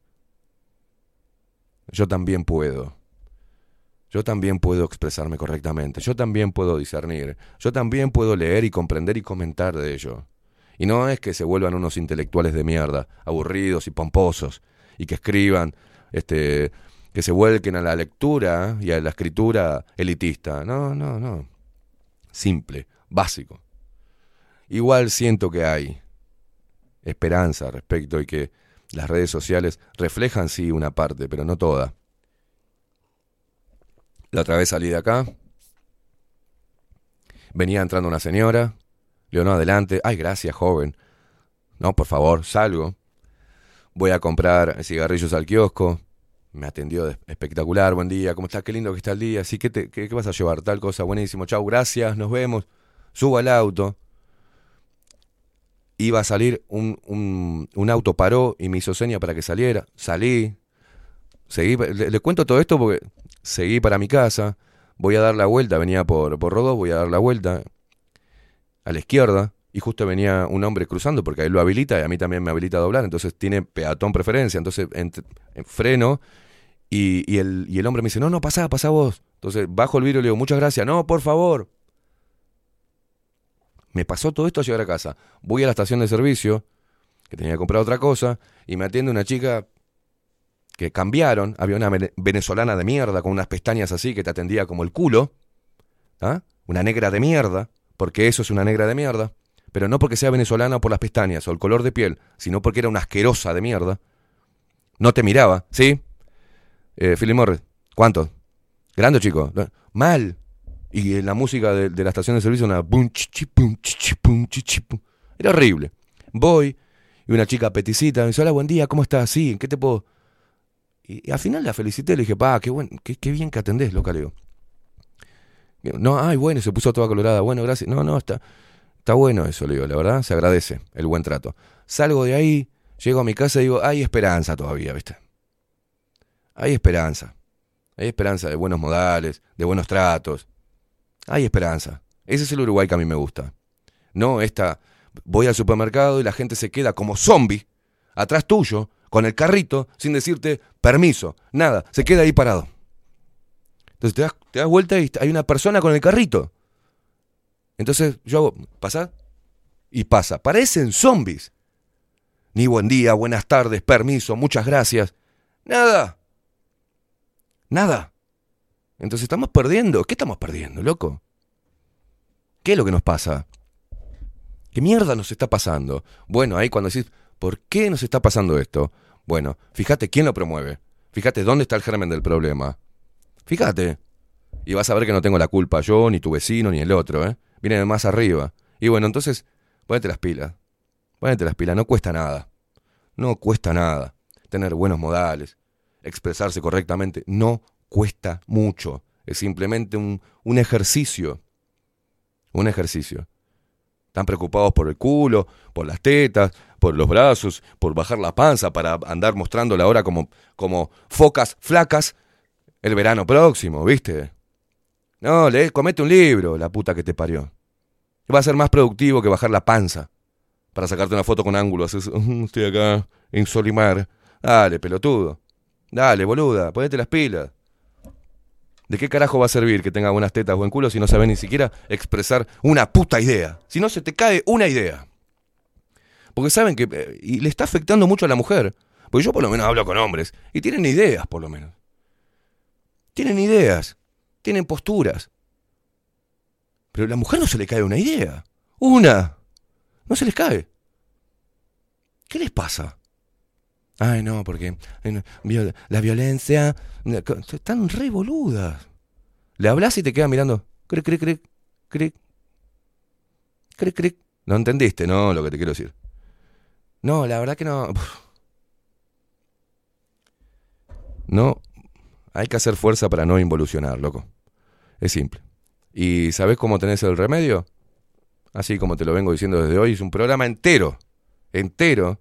Yo también puedo. Yo también puedo expresarme correctamente. Yo también puedo discernir. Yo también puedo leer y comprender y comentar de ello. Y no es que se vuelvan unos intelectuales de mierda, aburridos y pomposos, y que escriban, este, que se vuelquen a la lectura y a la escritura elitista. No, no, no. Simple, básico. Igual siento que hay esperanza respecto y que las redes sociales reflejan sí una parte, pero no toda. La otra vez salí de acá. Venía entrando una señora. Le adelante. Ay, gracias, joven. No, por favor, salgo. Voy a comprar cigarrillos al kiosco. Me atendió espectacular. Buen día, ¿cómo estás? Qué lindo que está el día. Sí, ¿qué, te- qué, qué vas a llevar? Tal cosa, buenísimo. Chau, gracias, nos vemos. Subo al auto. Iba a salir, un, un, un auto paró y me hizo seña para que saliera. Salí. Seguí, le, le cuento todo esto porque seguí para mi casa. Voy a dar la vuelta, venía por, por Rodó, voy a dar la vuelta a la izquierda y justo venía un hombre cruzando porque él lo habilita y a mí también me habilita a doblar, entonces tiene peatón preferencia, entonces ent- en freno y, el, y el hombre me dice, no, no, pasá, pasá vos. Entonces bajo el vidrio y le digo, muchas gracias, no, por favor. Me pasó todo esto a llegar a casa. Voy a la estación de servicio, que tenía que comprar otra cosa, y me atiende una chica que cambiaron. Había una vene- venezolana de mierda con unas pestañas así que te atendía como el culo. ¿ah? Una negra de mierda, porque eso es una negra de mierda. Pero no porque sea venezolana por las pestañas o el color de piel, sino porque era una asquerosa de mierda. No te miraba, ¿sí? Eh, Philip Morris, ¿cuánto? ¿Grande chico? Mal. Y en la música de, la estación de servicio una... Era horrible. Voy y una chica peticita me dice, hola, buen día, ¿cómo estás? Sí, ¿en qué te puedo...? Y, al final la felicité, le dije, pa, qué, buen, qué, bien que atendés, loca, le digo. No, ay, bueno, se puso toda colorada. Bueno, gracias. No, no, está, está bueno eso, le digo, la verdad, se agradece el buen trato. Salgo de ahí, llego a mi casa y digo, hay esperanza todavía, ¿viste? Hay esperanza. Hay esperanza de buenos modales, de buenos tratos. Hay esperanza. Ese es el Uruguay que a mí me gusta. No esta, voy al supermercado y la gente se queda como zombie atrás tuyo, con el carrito, sin decirte permiso, nada, se queda ahí parado. Entonces te das, te das vuelta y hay una persona con el carrito. Entonces yo hago. Y pasa. Parecen zombies. Ni buen día, buenas tardes, permiso, muchas gracias. Nada. Nada. Entonces estamos perdiendo. ¿Qué estamos perdiendo, loco? ¿Qué es lo que nos pasa? ¿Qué mierda nos está pasando? Bueno, ahí cuando decís, ¿por qué nos está pasando esto? Bueno, fíjate quién lo promueve. Fíjate dónde está el germen del problema. Fíjate. Y vas a ver que no tengo la culpa yo, ni tu vecino, ni el otro, ¿eh? Viene de más arriba. Y bueno, entonces, ponete las pilas. Ponete las pilas, no cuesta nada. No cuesta nada. Tener buenos modales, expresarse correctamente, no cuesta mucho. Es simplemente un, un ejercicio. Un ejercicio. Están preocupados por el culo, por las tetas, por los brazos, por bajar la panza para andar mostrándola ahora como, como focas flacas el verano próximo, ¿viste? No, le comete un libro, la puta que te parió. Va a ser más productivo que bajar la panza para sacarte una foto con ángulo. Haces, "Mm, estoy acá en Solimar. Dale, pelotudo. Dale, boluda, ponete las pilas. ¿De qué carajo va a servir que tenga buenas tetas o buen culo si no sabes ni siquiera expresar una puta idea? Si no se te cae una idea. Porque saben que... eh, y le está afectando mucho a la mujer. Porque yo por lo menos hablo con hombres. Y tienen ideas, por lo menos. Tienen ideas. Tienen posturas. Pero a la mujer no se le cae una idea. Una. No se les cae. ¿Qué les pasa? Ay, no, porque la violencia... co- Están re boludas. Le hablas y te queda mirando. Cric, cric, cric, cric. Cric, cric. No entendiste, ¿no? Lo que te quiero decir. No, la verdad que no. No. Hay que hacer fuerza para no involucionar, loco. Es simple. ¿Y sabes cómo tenés el remedio? Así como te lo vengo diciendo desde hoy, es un programa entero, entero,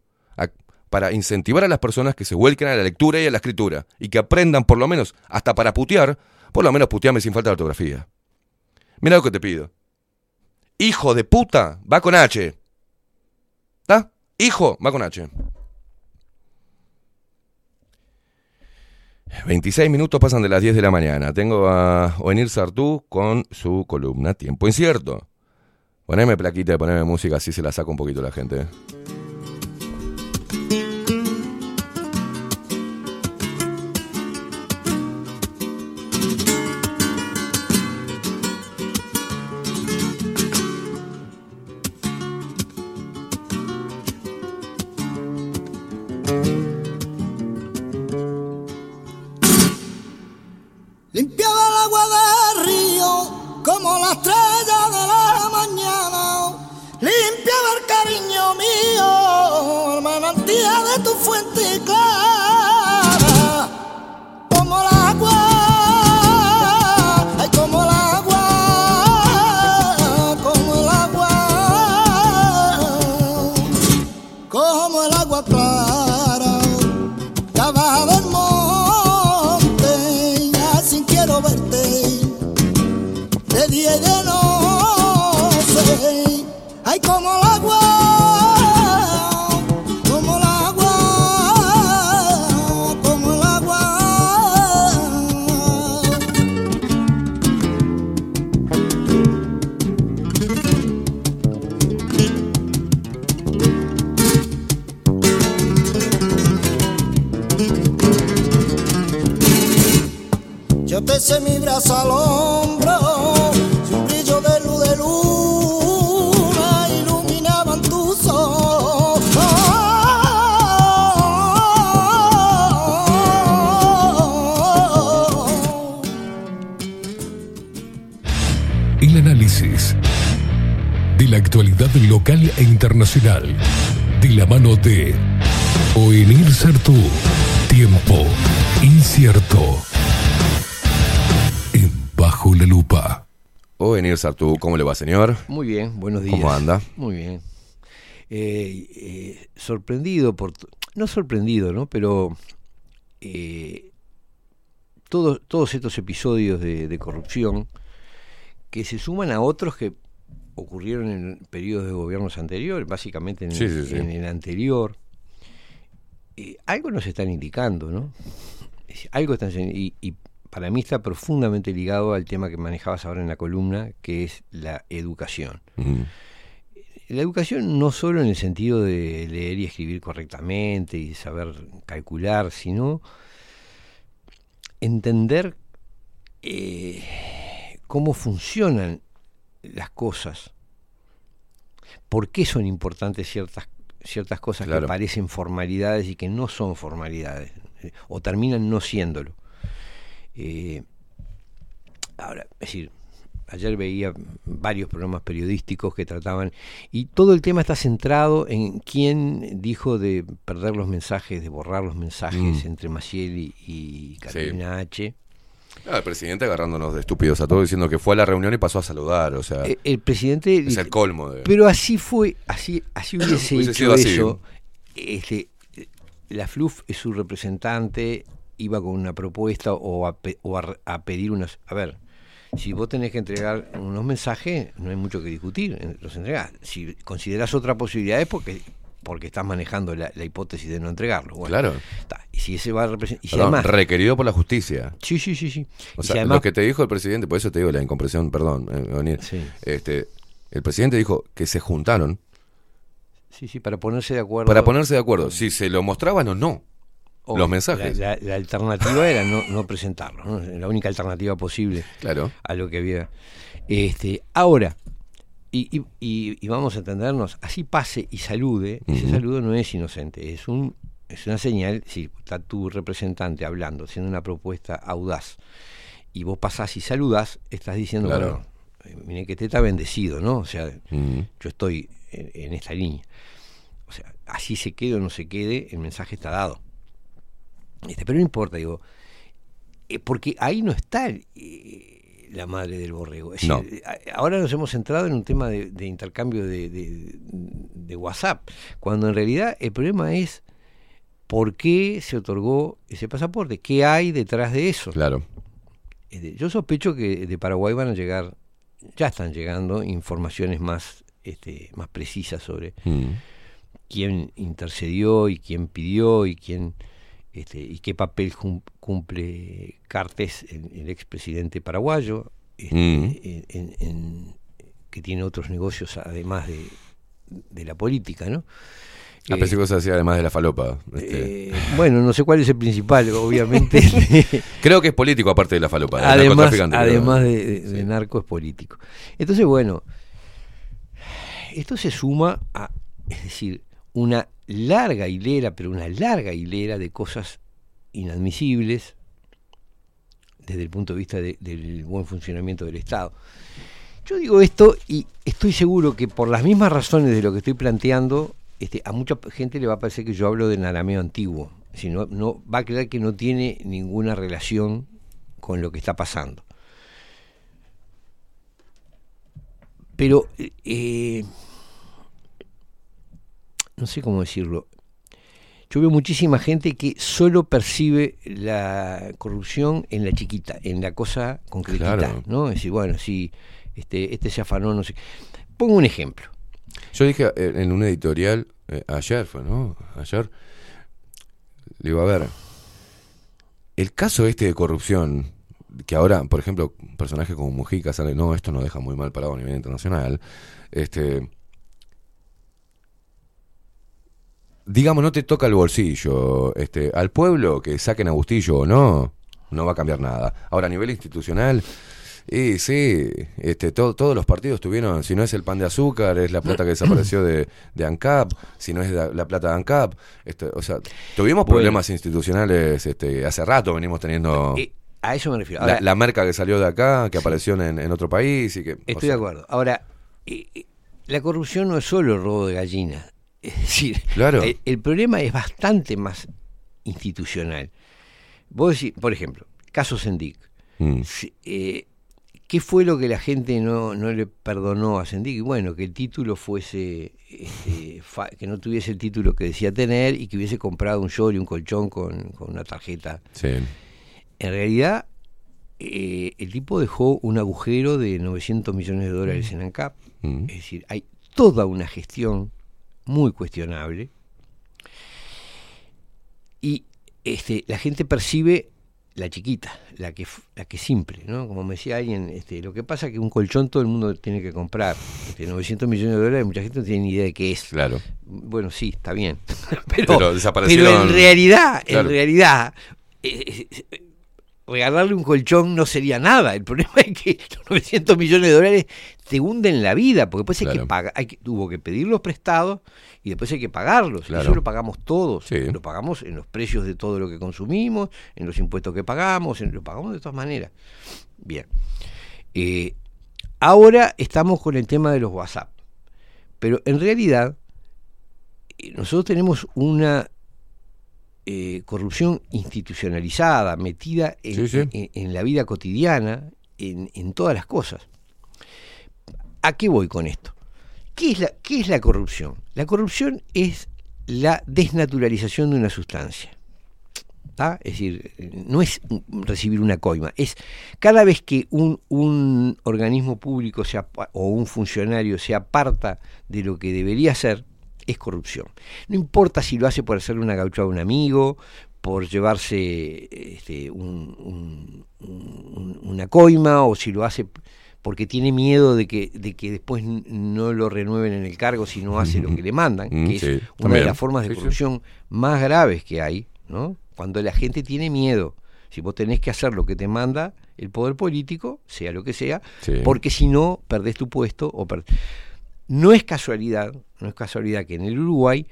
para incentivar a las personas que se vuelquen a la lectura y a la escritura, y que aprendan por lo menos, hasta para putear, por lo menos puteame sin falta de ortografía. Mira lo que te pido. Hijo de puta, va con H. ¿Está? Hijo, va con H. 26 minutos pasan de las 10 de la mañana. Tengo a Oenir Sartú con su columna Tiempo Incierto. Poneme plaquita y poneme música, así se la saca un poquito la gente. Sartú, ¿cómo le va, señor? Muy bien, buenos días. ¿Cómo anda? Muy bien. Eh, eh, sorprendido por... No sorprendido, ¿no? Pero eh, todos, todos estos episodios de, de corrupción que se suman a otros que ocurrieron en periodos de gobiernos anteriores, básicamente en, Sí, el, sí, sí. en el anterior, eh, algo nos están indicando, ¿no? Algo están y, y para mí está profundamente ligado al tema que manejabas ahora en la columna, que es la educación. Mm. La educación no solo en el sentido de leer y escribir correctamente y saber calcular, sino entender eh, cómo funcionan las cosas, por qué son importantes ciertas, ciertas cosas Claro. que parecen formalidades y que no son formalidades, eh, o terminan no siéndolo. Eh, ahora, es decir, ayer veía varios programas periodísticos que trataban, y todo el tema está centrado en quién dijo de perder los mensajes, de borrar los mensajes Mm. entre Maciel y, y Carolina H. Ah, el presidente agarrándonos de estúpidos a todos diciendo que fue a la reunión y pasó a saludar, o sea, Eh, el presidente es el colmo de... Pero así fue, así, así hubiese, Hubiese hecho sido así. eso. Este, la FLUF es su representante, iba con una propuesta o a, pe- o a, a pedir unas. A ver, si vos tenés que entregar unos mensajes, no hay mucho que discutir, eh, los entregás. Si considerás otra posibilidad es porque, porque estás manejando la, la hipótesis de no entregarlo. Bueno, Claro. está. Y si ese va a representar. Y si Perdón, además. requerido por la justicia. Sí, sí, sí, sí. O Y sea, si además- lo que te dijo el presidente, por eso te digo la incompresión, perdón, eh. Sí. este, el presidente dijo que se juntaron Sí, sí, para ponerse de acuerdo. para ponerse de acuerdo si se lo mostraban o no. O los mensajes. La, la- la alternativa era no, no presentarlo, ¿no? la única alternativa posible Claro. a lo que había. Este, ahora, y, y- y- vamos a entendernos, así pase y salude, ese saludo no es inocente, es un es una señal, si está tu representante hablando, haciendo una propuesta audaz, y vos pasás y saludás, estás diciendo, Claro. bueno, eh, miren que te está bendecido, ¿no? O sea, yo estoy en, en esta línea. O sea, así se quede o no se quede, el mensaje está dado. Este, pero no importa, digo, eh, porque ahí no está eh, la madre del borrego. Es No. ahora nos hemos centrado en un tema de, de intercambio de, de- de WhatsApp, cuando en realidad el problema es por qué se otorgó ese pasaporte, qué hay detrás de eso. Claro. Yo sospecho que de Paraguay van a llegar, ya están llegando informaciones más, este, más precisas sobre Mm. quién intercedió y quién pidió y quién este, y qué papel cum- cumple Cartes, el, el expresidente paraguayo, este, Mm. en- en- en- que tiene otros negocios además de, de la política, ¿no? A Eh, pesar que hacía además de la falopa. este. eh, bueno, no sé cuál es el principal, obviamente. Creo que es político aparte de la falopa. del además pero- además de, de- de narco es político. Entonces, bueno, esto se suma a, es decir, una larga hilera, pero una larga hilera de cosas inadmisibles desde el punto de vista de- del buen funcionamiento del Estado. Yo digo esto y estoy seguro que por las mismas razones de lo que estoy planteando, este, a mucha gente le va a parecer que yo hablo del arameo antiguo. Si no, no va a creer que no tiene ninguna relación con lo que está pasando. Pero, eh, no sé cómo decirlo. Yo veo muchísima gente que solo percibe la corrupción en la chiquita, en la cosa concretita, Claro. ¿no? Es decir, bueno, si este, este se afanó, no sé. Pongo un ejemplo. Yo dije eh, en un editorial, eh, ayer fue, ¿no? Ayer, le digo, a ver, el caso este de corrupción, que ahora, por ejemplo, un personaje como Mujica sale, no, esto nos deja muy mal parado a nivel internacional, este... Digamos, no te toca el bolsillo, este, al pueblo que saquen a Bustillo o no, no va a cambiar nada. Ahora, a nivel institucional, y sí, este, to- todos los partidos tuvieron, si no es el pan de azúcar, es la plata que desapareció de, de ANCAP, si no es la, la plata de ANCAP, este, o sea, tuvimos Bueno. problemas institucionales, este, hace rato venimos teniendo Eh, a eso me refiero. la, Ahora, la merca que salió de acá, que apareció en, en otro país y que... o Estoy sea, de acuerdo. Ahora, eh, eh, la corrupción no es solo el robo de gallinas. Es decir, Claro. el, el problema es bastante más institucional. Vos decís, por ejemplo, caso Sendic. mm, Si- eh, ¿Qué fue lo que la gente no, no le perdonó a Sendic? Bueno, que el título fuese, este, fa- que no tuviese el título que decía tener y que hubiese comprado un short y un colchón con, con una tarjeta. sí, En realidad, eh, el tipo dejó un agujero de 900 millones de dólares en ANCAP. mm, Es decir, hay toda una gestión muy cuestionable. Y este, la gente percibe la chiquita, la que, la que es simple, ¿no? Como me decía alguien, este, lo que pasa es que un colchón todo el mundo tiene que comprar. Este, 900 millones de dólares, mucha gente no tiene ni idea de qué es. claro. Bueno, sí, está bien. pero, Pero desaparecieron- pero en realidad, Claro. en realidad, eh, eh, regalarle un colchón no sería nada. El problema es que los 900 millones de dólares te hunden la vida, porque después hay que pagar, hay que, tuvo que pedirlos prestados y después hay que pagarlos. Claro. Eso lo pagamos todos. Sí. Lo pagamos en los precios de todo lo que consumimos, en los impuestos que pagamos, en- lo pagamos de todas maneras. Bien. Eh, ahora estamos con el tema de los WhatsApp. Pero en realidad, eh, nosotros tenemos una eh, corrupción institucionalizada, metida en, Sí, sí. en- en la vida cotidiana, en, en todas las cosas. ¿A qué voy con esto? ¿Qué es, la, ¿Qué es la corrupción? La corrupción es la desnaturalización de una sustancia. ¿tá? Es decir, no es recibir una coima, es cada vez que un, un organismo público se o un funcionario se aparta de lo que debería ser, es corrupción. No importa si lo hace por hacerle una gauchada a un amigo, por llevarse este, un- un- un- una coima, o si lo hace porque tiene miedo de que, de que después no lo renueven en el cargo si no hace lo que le mandan, Mm, que es sí, una de las formas de Sí, sí. corrupción más graves que hay, ¿no? Cuando la gente tiene miedo. Si vos tenés que hacer lo que te manda el poder político, sea lo que sea, Sí. porque si no, perdés tu puesto o per- No es casualidad, no es casualidad que en el Uruguay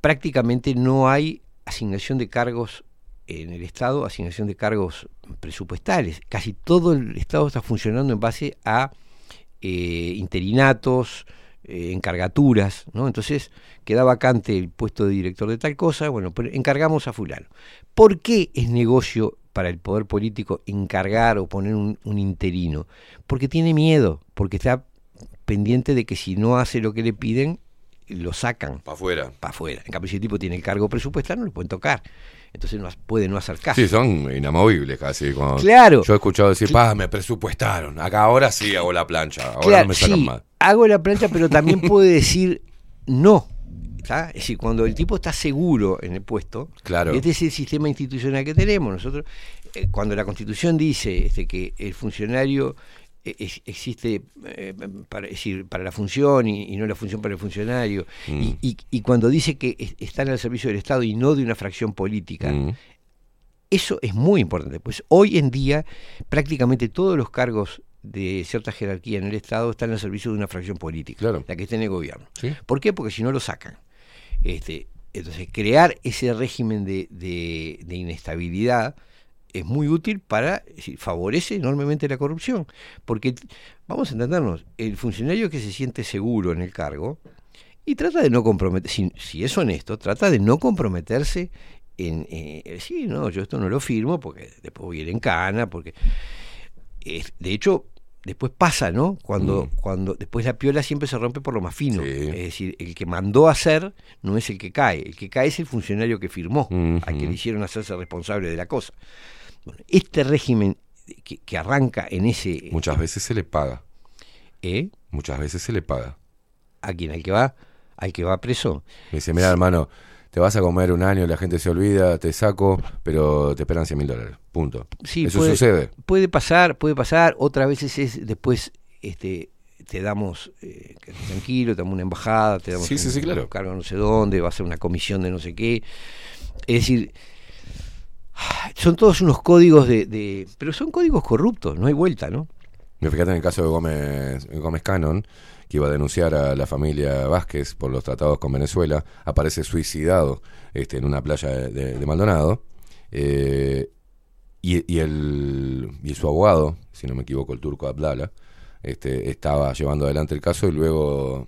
prácticamente no hay asignación de cargos en el Estado, asignación de cargos presupuestales. Casi todo el Estado está funcionando en base a eh, interinatos, eh, encargaturas, ¿no? Entonces queda vacante el puesto de director de tal cosa, bueno, pero encargamos a fulano. ¿Por qué es negocio para el poder político encargar o poner un, un interino? Porque tiene miedo, porque está pendiente de que si no hace lo que le piden, lo sacan Para afuera. para afuera. En cambio, si el tipo tiene el cargo presupuestal, no lo pueden tocar. Entonces no puede no hacer caso. Sí, son inamovibles casi. cuando- Claro. Yo he escuchado decir, pa, me presupuestaron. Acá ahora sí hago la plancha. Ahora Claro, no me sacan sí, más. hago la plancha, pero también puede decir no. ¿tá? Es decir, cuando el tipo está seguro en el puesto, Claro. este es el sistema institucional que tenemos. Nosotros, eh, cuando la Constitución dice este, que el funcionario es- existe eh, para, es decir, para la función y, y no la función para el funcionario, Mm. y, y- y cuando dice que es- están al servicio del Estado y no de una fracción política, Mm. eso es muy importante, pues hoy en día prácticamente todos los cargos de cierta jerarquía en el Estado están al servicio de una fracción política, Claro. la que está en el gobierno. Sí. ¿Por qué? Porque si no lo sacan. Este, entonces, crear ese régimen de, de- de inestabilidad es muy útil para, favorece enormemente la corrupción. Porque, vamos a entendernos, el funcionario que se siente seguro en el cargo y trata de no comprometer, si, si es honesto, trata de no comprometerse en, eh, sí, no, yo esto no lo firmo porque después voy a ir en cana, porque es- de hecho después pasa, ¿no? Cuando, Mm. cuando después la piola siempre se rompe por lo más fino. Sí. Es decir, el que mandó a hacer no es el que cae, el que cae es el funcionario que firmó, Ujú. al que le hicieron hacerse responsable de la cosa. Bueno, este régimen que, que arranca en ese... Muchas veces se le paga. ¿eh? Muchas veces se le paga. ¿A quién? ¿Al que va? ¿Al que va preso? Me dice, mira hermano, te vas a comer un año, la gente se olvida, te saco, pero te esperan 100 mil dólares. Punto. Sí, Eso puede, sucede. Puede pasar, puede pasar. Otras veces es después este, te damos eh, tranquilo, te damos una embajada, te damos Sí, sí, un, sí, claro. un cargo no sé dónde, va a ser una comisión de no sé qué. Es decir, son todos unos códigos de, Pero son códigos corruptos, no hay vuelta, ¿no? Me fíjate en el caso de Gómez, Gómez Cannon, que iba a denunciar a la familia Vázquez por los tratados con Venezuela, aparece suicidado este, en una playa de Maldonado. eh, y, y el, y su abogado, si no me equivoco, el turco Abdala, este, estaba llevando adelante el caso y luego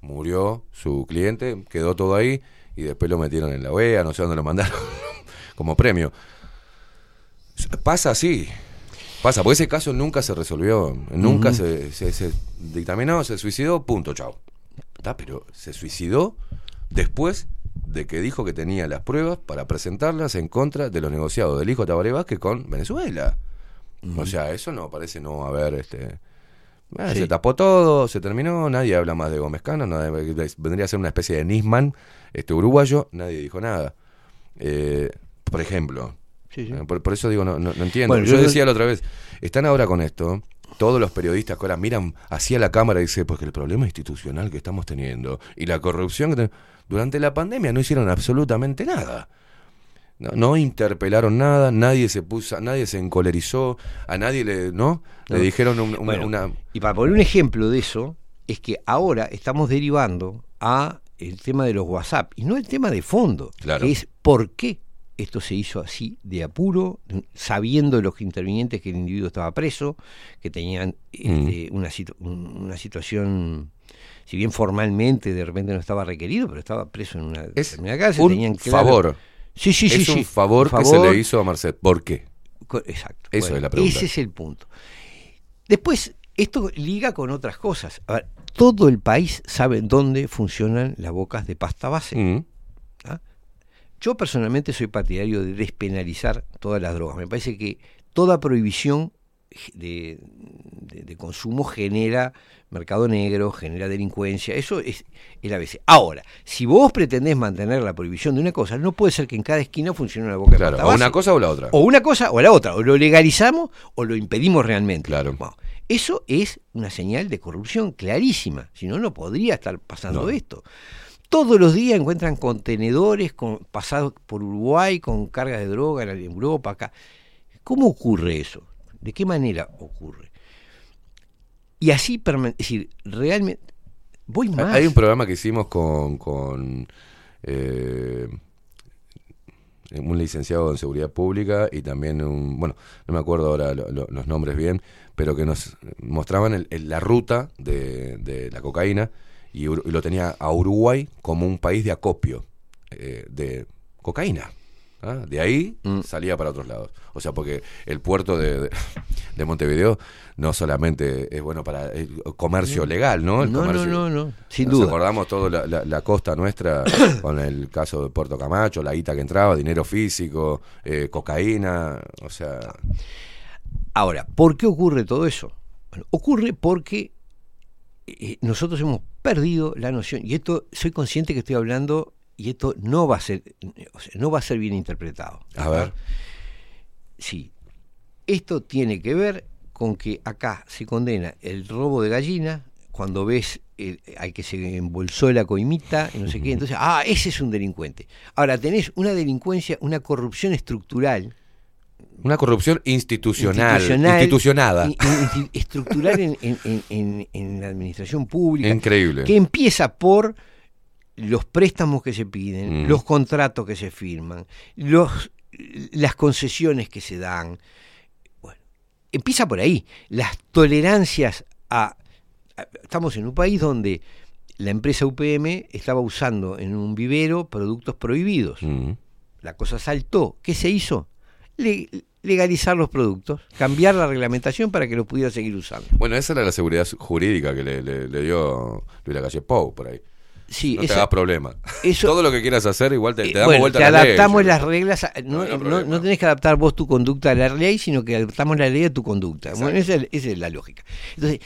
murió su cliente, quedó todo ahí y después lo metieron en la OEA, no sé dónde lo mandaron, como premio. Pasa así, pasa, porque ese caso nunca se resolvió, nunca se, se- se dictaminó, se suicidó, punto, chao. Está, pero se suicidó después de que dijo que tenía las pruebas para presentarlas en contra de los negociados del hijo de Tabaré Vázquez con Venezuela. O sea, eso no parece no haber este eh, Sí. se tapó todo, se terminó, nadie habla más de Gómez Cano, nadie- vendría a ser una especie de Nisman este uruguayo, nadie dijo nada. Eh, por ejemplo, Sí, sí. eh, por, por eso digo, no, no, no entiendo. Bueno, yo, yo- decía la otra vez, están ahora con esto, todos los periodistas que ahora miran hacia la cámara y dicen, porque el problema institucional que estamos teniendo y la corrupción que ten- durante la pandemia no hicieron absolutamente nada. No, no interpelaron nada, nadie se puso, nadie se encolerizó, a nadie le, ¿no? Le No. dijeron un- Bueno, una- Y para poner un ejemplo de eso, es que ahora estamos derivando a el tema de los WhatsApp, y no el tema de fondo, Claro. que es por qué esto se hizo así de apuro, sabiendo los intervinientes que el individuo estaba preso, que tenían Mm. este, una, situ- un- una situación, si bien formalmente de repente no estaba requerido, pero estaba preso en una es determinada cárcel, un tenían claro- favor. Sí, sí, sí. es un sí. favor, Un que se favor. le hizo a Marcet. ¿Por qué? Exacto. Eso Bueno, es la pregunta. Ese es el punto. Después, esto liga con otras cosas. A ver, todo el país sabe dónde funcionan las bocas de pasta base. Mm. Yo personalmente soy partidario de despenalizar todas las drogas. Me parece que toda prohibición de, de- de consumo genera mercado negro, genera delincuencia. Eso es el ABC. Ahora, si vos pretendés mantener la prohibición de una cosa, no puede ser que en cada esquina funcione una boca de Claro, o una cosa o la otra. O una cosa o la otra, o lo legalizamos o lo impedimos realmente. Claro. Bueno, eso es una señal de corrupción clarísima, si no, no podría estar pasando No. esto. Todos los días encuentran contenedores con, pasados por Uruguay con cargas de droga en Europa, acá. ¿Cómo ocurre eso? ¿De qué manera ocurre? Y así, es decir, realmente, voy más. Hay un programa que hicimos con, con eh, un licenciado en seguridad pública y también un, bueno, no me acuerdo ahora lo- lo- los nombres bien, pero que nos mostraban el- el- la ruta de, de la cocaína y, Ur- y lo tenía a Uruguay como un país de acopio eh, de cocaína. ¿ah? De ahí Mm. salía para otros lados. O sea, porque el puerto de, de- de Montevideo no solamente es bueno para el comercio legal, ¿no? El No, no, comercio- no, no, sin nos duda. acordamos toda la, la- la costa nuestra con el caso de Puerto Camacho, la guita que entraba, dinero físico, eh, cocaína, o sea... Ahora, ¿por qué ocurre todo eso? Bueno, ocurre porque eh, nosotros hemos perdido la noción, y esto soy consciente que estoy hablando, y esto no va a ser, o sea, no va a ser bien interpretado. A ver. Sí. Esto tiene que ver con que acá se condena el robo de gallina, cuando ves el- al que se embolsó la coimita y no sé qué, entonces, ah, ese es un delincuente. Ahora, tenés una delincuencia, una corrupción estructural, Una corrupción institucional, institucionada. in- in- estructural en, en- en- en- en la administración pública, Increíble. que empieza por los préstamos que se piden, Mm. los contratos que se firman, los, las concesiones que se dan. Bueno, empieza por ahí. Las tolerancias a, a- Estamos en un país donde la empresa UPM estaba usando en un vivero productos prohibidos. Mm. La cosa saltó. ¿Qué se hizo? Le- legalizar los productos, cambiar la reglamentación para que los pudiera seguir usando. Bueno, esa era la seguridad jurídica que le, le- le dio Luis Lacalle Pou por ahí. Sí, no te hagas problema. eso- Todo lo que quieras hacer, igual te, te Eh, damos bueno, vuelta te a la ley. adaptamos las reglas, a- no, No, tenés que adaptar vos tu conducta a la ley, sino que adaptamos la ley a tu conducta. Bueno, esa es, esa es la lógica. Entonces,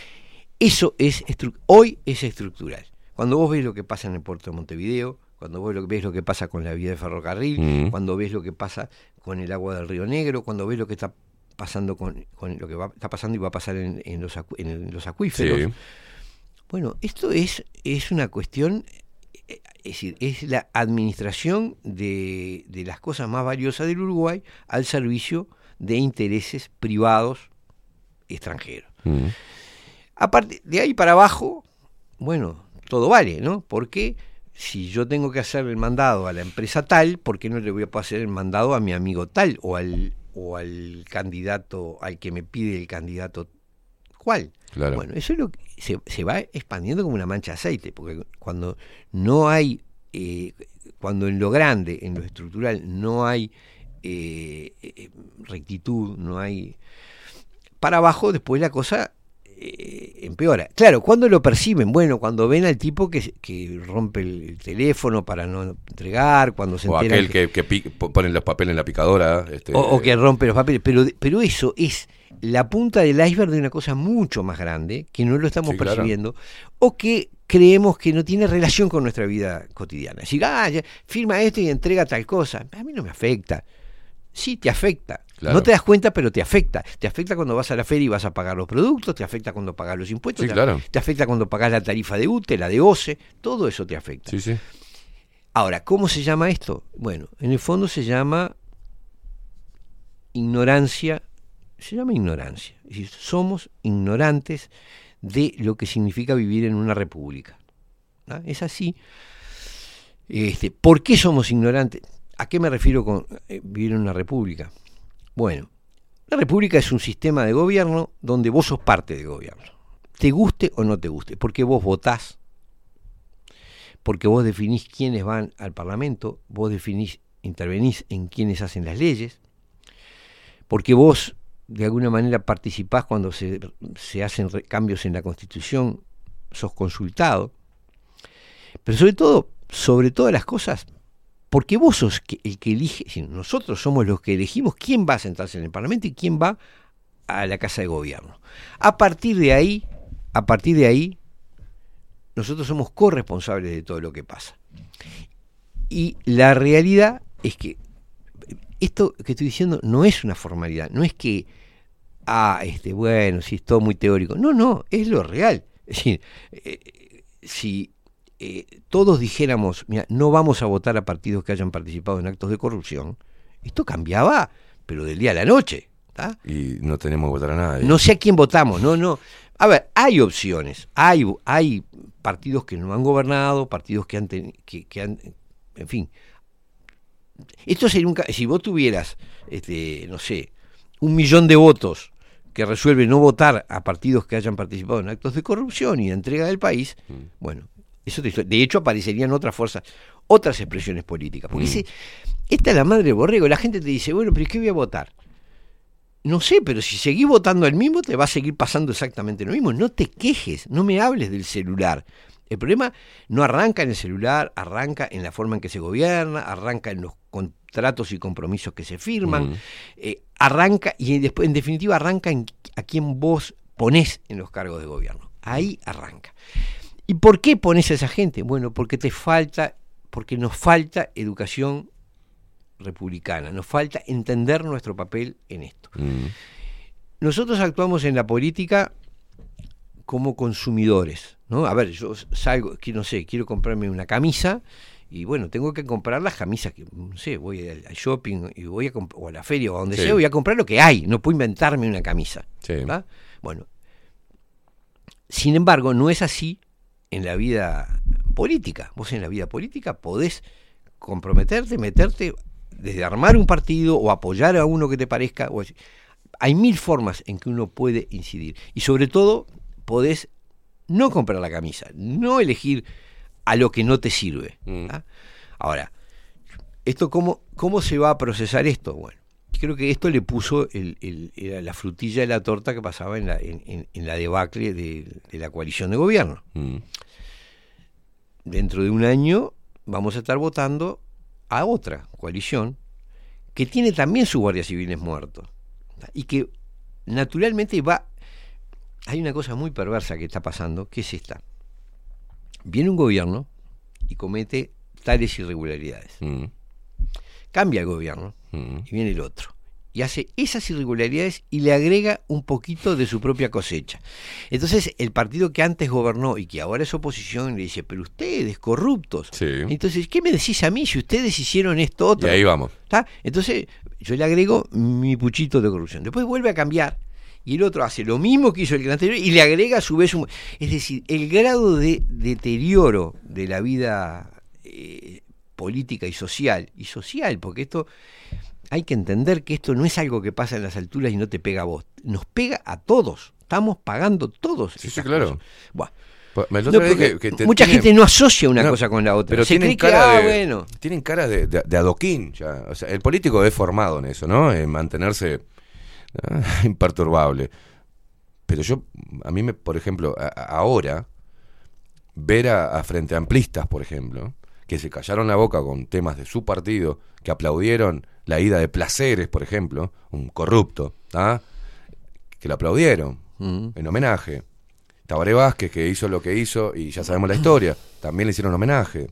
eso es hoy es estructural. Cuando vos ves lo que pasa en el puerto de Montevideo, cuando vos ves lo que pasa con la vía de ferrocarril, Mm. cuando ves lo que pasa con el agua del Río Negro, cuando ves lo que está pasando con, con lo que va, está pasando y va a pasar en, en los, acu- en los acuíferos. Sí. Bueno, esto es, es una cuestión, eh, es decir, es la administración de, de las cosas más valiosas del Uruguay al servicio de intereses privados extranjeros. Mm. Aparte, de ahí para abajo, bueno, todo vale, ¿no? Porque si yo tengo que hacer el mandado a la empresa tal, ¿por qué no le voy a hacer el mandado a mi amigo tal o al, o al candidato, al que me pide el candidato cuál? Claro. Bueno, eso es lo que se, se va expandiendo como una mancha de aceite, porque cuando no hay, eh, cuando en lo grande, en lo estructural, no hay eh, eh, rectitud, no hay... Para abajo, después la cosa eh, empeora. Claro, cuando lo perciben? Bueno, cuando ven al tipo que, que rompe el, el teléfono para no entregar, cuando se O enteran aquel que, que pone los papeles en la picadora. Este, o, o que rompe los papeles, pero, pero eso es la punta del iceberg de una cosa mucho más grande, que no lo estamos Sí, claro. percibiendo, o que creemos que no tiene relación con nuestra vida cotidiana. Decir, ah, ya, firma esto y entrega tal cosa. A mí no me afecta. Sí, te afecta. Claro. No te das cuenta, pero te afecta. Te afecta cuando vas a la feria y vas a pagar los productos, te afecta cuando pagas los impuestos, Sí, te, claro. te afecta cuando pagas la tarifa de UTE, la de OCE, todo eso te afecta. Sí, sí. Ahora, ¿cómo se llama esto? Bueno, en el fondo se llama ignorancia, se llama ignorancia. Es decir, somos ignorantes de lo que significa vivir en una república. ¿ah? Es así. Este, ¿Por qué somos ignorantes? ¿A qué me refiero con eh, vivir en una república? Bueno, la república es un sistema de gobierno donde vos sos parte del gobierno. Te guste o no te guste, porque vos votás, porque vos definís quiénes van al Parlamento, vos definís, intervenís en quiénes hacen las leyes, porque vos de alguna manera participás cuando se, se hacen cambios en la Constitución, sos consultado, pero sobre todo, sobre todas las cosas, porque vos sos el que elige, nosotros somos los que elegimos quién va a sentarse en el Parlamento y quién va a la Casa de Gobierno. A partir de ahí, a partir de ahí, nosotros somos corresponsables de todo lo que pasa. Y la realidad es que esto que estoy diciendo no es una formalidad, no es que, ah, este, bueno, si es todo muy teórico. No, no, es lo real. Es decir, eh, si eh, todos dijéramos, mira, no vamos a votar a partidos que hayan participado en actos de corrupción, esto cambiaba, pero del día a la noche. ¿tá? Y no tenemos que votar a nadie. No sé a quién votamos, no, no. A ver, hay opciones, hay, hay partidos que no han gobernado, partidos que han, teni- que, que han, en fin. Esto sería un, si vos tuvieras, este, no sé, un millón de votos que resuelve no votar a partidos que hayan participado en actos de corrupción y de entrega del país, bueno, de hecho aparecerían otras fuerzas, otras expresiones políticas. Porque Mm. esta es la madre del borrego. La gente te dice, bueno, pero ¿qué voy a votar? No sé, pero si seguís votando al mismo, te va a seguir pasando exactamente lo mismo. No te quejes, no me hables del celular. El problema no arranca en el celular, arranca en la forma en que se gobierna, arranca en los contratos y compromisos que se firman, Mm. eh, arranca y después, en definitiva, arranca en a quién vos ponés en los cargos de gobierno. Ahí arranca. ¿Y por qué pones a esa gente? Bueno, porque te falta, porque nos falta educación republicana, nos falta entender nuestro papel en esto. Mm. Nosotros actuamos en la política como consumidores, ¿no? A ver, yo salgo, que no sé, quiero comprarme una camisa y bueno, tengo que comprar las camisas que, no sé, voy al, al shopping y voy a o a la feria o a donde Sí. sea, voy a comprar lo que hay, no puedo inventarme una camisa. Sí. ¿verdad? Bueno, sin embargo, no es así en la vida política. Vos en la vida política podés comprometerte, meterte, desde armar un partido o apoyar a uno que te parezca. o así. hay mil formas en que uno puede incidir. Y sobre todo, podés no comprar la camisa, no elegir a lo que no te sirve. Mm. ¿ah? Ahora, esto cómo, ¿cómo se va a procesar esto? Bueno, creo que esto le puso el- el- era la frutilla de la torta que pasaba en la, en, en- en la debacle de, de la coalición de gobierno. Mm. Dentro de un año vamos a estar votando a otra coalición que tiene también sus guardias civiles muertos y que naturalmente va... Hay una cosa muy perversa que está pasando, que es esta. Viene un gobierno y comete tales irregularidades. Mm. Cambia el gobierno Mm. y viene el otro. Y hace esas irregularidades y le agrega un poquito de su propia cosecha. Entonces, el partido que antes gobernó y que ahora es oposición le dice, pero ustedes, corruptos. Sí. Entonces, ¿qué me decís a mí si ustedes hicieron esto otro? Y ahí vamos. ¿Está? Entonces, yo le agrego mi puchito de corrupción. Después vuelve a cambiar y el otro hace lo mismo que hizo el anterior y le agrega a su vez un... Es decir, el grado de deterioro de la vida eh, política y social, y social, porque esto hay que entender que esto no es algo que pasa en las alturas y no te pega a vos, nos pega a todos, estamos pagando todos. Sí, sí, claro. No, que- que te- mucha tienen- gente no asocia una No, cosa con la otra. Pero Se tienen cree que, cara ah, de, bueno. tienen cara de, de- de adoquín ya. O sea, el político es formado en eso, ¿no? En mantenerse ah, imperturbable. Pero yo, a mí me, por ejemplo, a- ahora, ver a, a frente amplistas, por ejemplo, que se callaron la boca con temas de su partido, que aplaudieron la ida de placeres, por ejemplo, un corrupto, ¿ah? que lo aplaudieron Mm. en homenaje. Tabaré Vázquez, que hizo lo que hizo, y ya sabemos la historia, también le hicieron homenaje.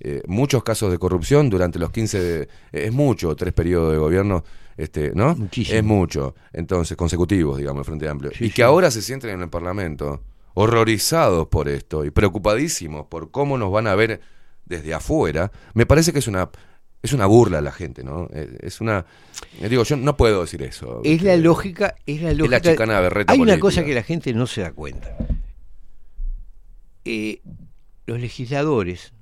Eh, muchos casos de corrupción durante los 15 de- es mucho, tres periodos de gobierno, este, ¿no? Muchísimo. Es mucho, entonces, consecutivos, digamos, el Frente Amplio. Sí, y que sí. ahora se sienten en el Parlamento horrorizados por esto y preocupadísimos por cómo nos van a ver desde afuera, me parece que es una es una burla a la gente, ¿no? Eh, Es una... eh, Digo, yo no puedo decir eso. Es la lógica, es la lógica. chicana berreta Hay una cosa que la gente no se da cuenta. Eh, los legisladores.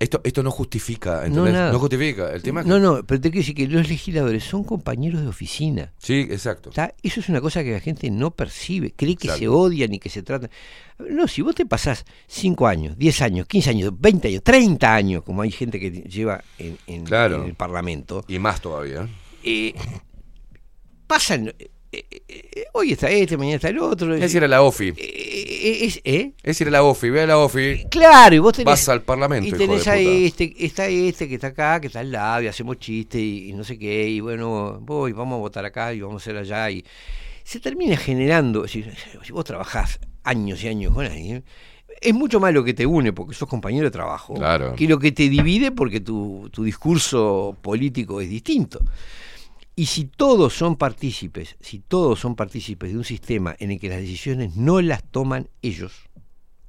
Esto, esto no justifica, No, ¿entendés? nada. No, justifica. El tema es que- No, no, pero te quiero decir que los legisladores son compañeros de oficina. Sí, exacto. ¿Está? Eso es una cosa que la gente no percibe, cree que se odian y que se tratan. No, si vos te pasás 5 años, 10 años, 15 años, 20 años, 30 años, como hay gente que lleva en, en- Claro. en el Parlamento, Y más todavía. eh, pasan. Eh, hoy está este, mañana está el otro. Es ir a la OFI. Eh, es- ¿eh? Es ir a la OFI, ve a la OFI. Claro, y vos tenés. Vas al Parlamento, Y hijo tenés de a puta. este, está este que está acá, que está al lado, y hacemos chistes y, y no sé qué, y bueno, voy, vamos a votar acá y vamos a hacer allá. Y se termina generando, si, si vos trabajás años y años con alguien, es mucho más lo que te une porque sos compañero de trabajo Claro. que lo que te divide porque tu, tu discurso político es distinto. Y si todos son partícipes, si todos son partícipes de un sistema en el que las decisiones no las toman ellos,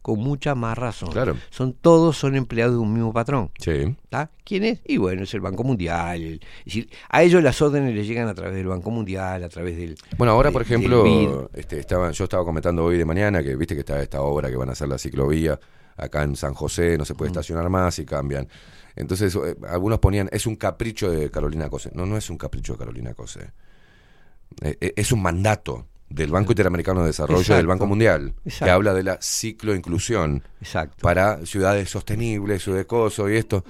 con mucha más razón. Claro. Son todos son empleados de un mismo patrón. Sí. ¿Quién es? Y bueno, es el Banco Mundial. el- es decir, a ellos las órdenes les llegan a través del Banco Mundial, a través del. Bueno, ahora, de- por ejemplo, este, estaba, yo estaba comentando hoy de mañana que viste que está esta obra que van a hacer la ciclovía acá en San José, no se puede estacionar más y cambian. Entonces, eh, algunos ponían, es un capricho de Carolina Cose. No, no es un capricho de Carolina Cose. Eh, eh, es un mandato del Banco Interamericano de Desarrollo y del Exacto. Banco Mundial, que Exacto. habla de la cicloinclusión Exacto. para ciudades sostenibles, ciudades coso y esto.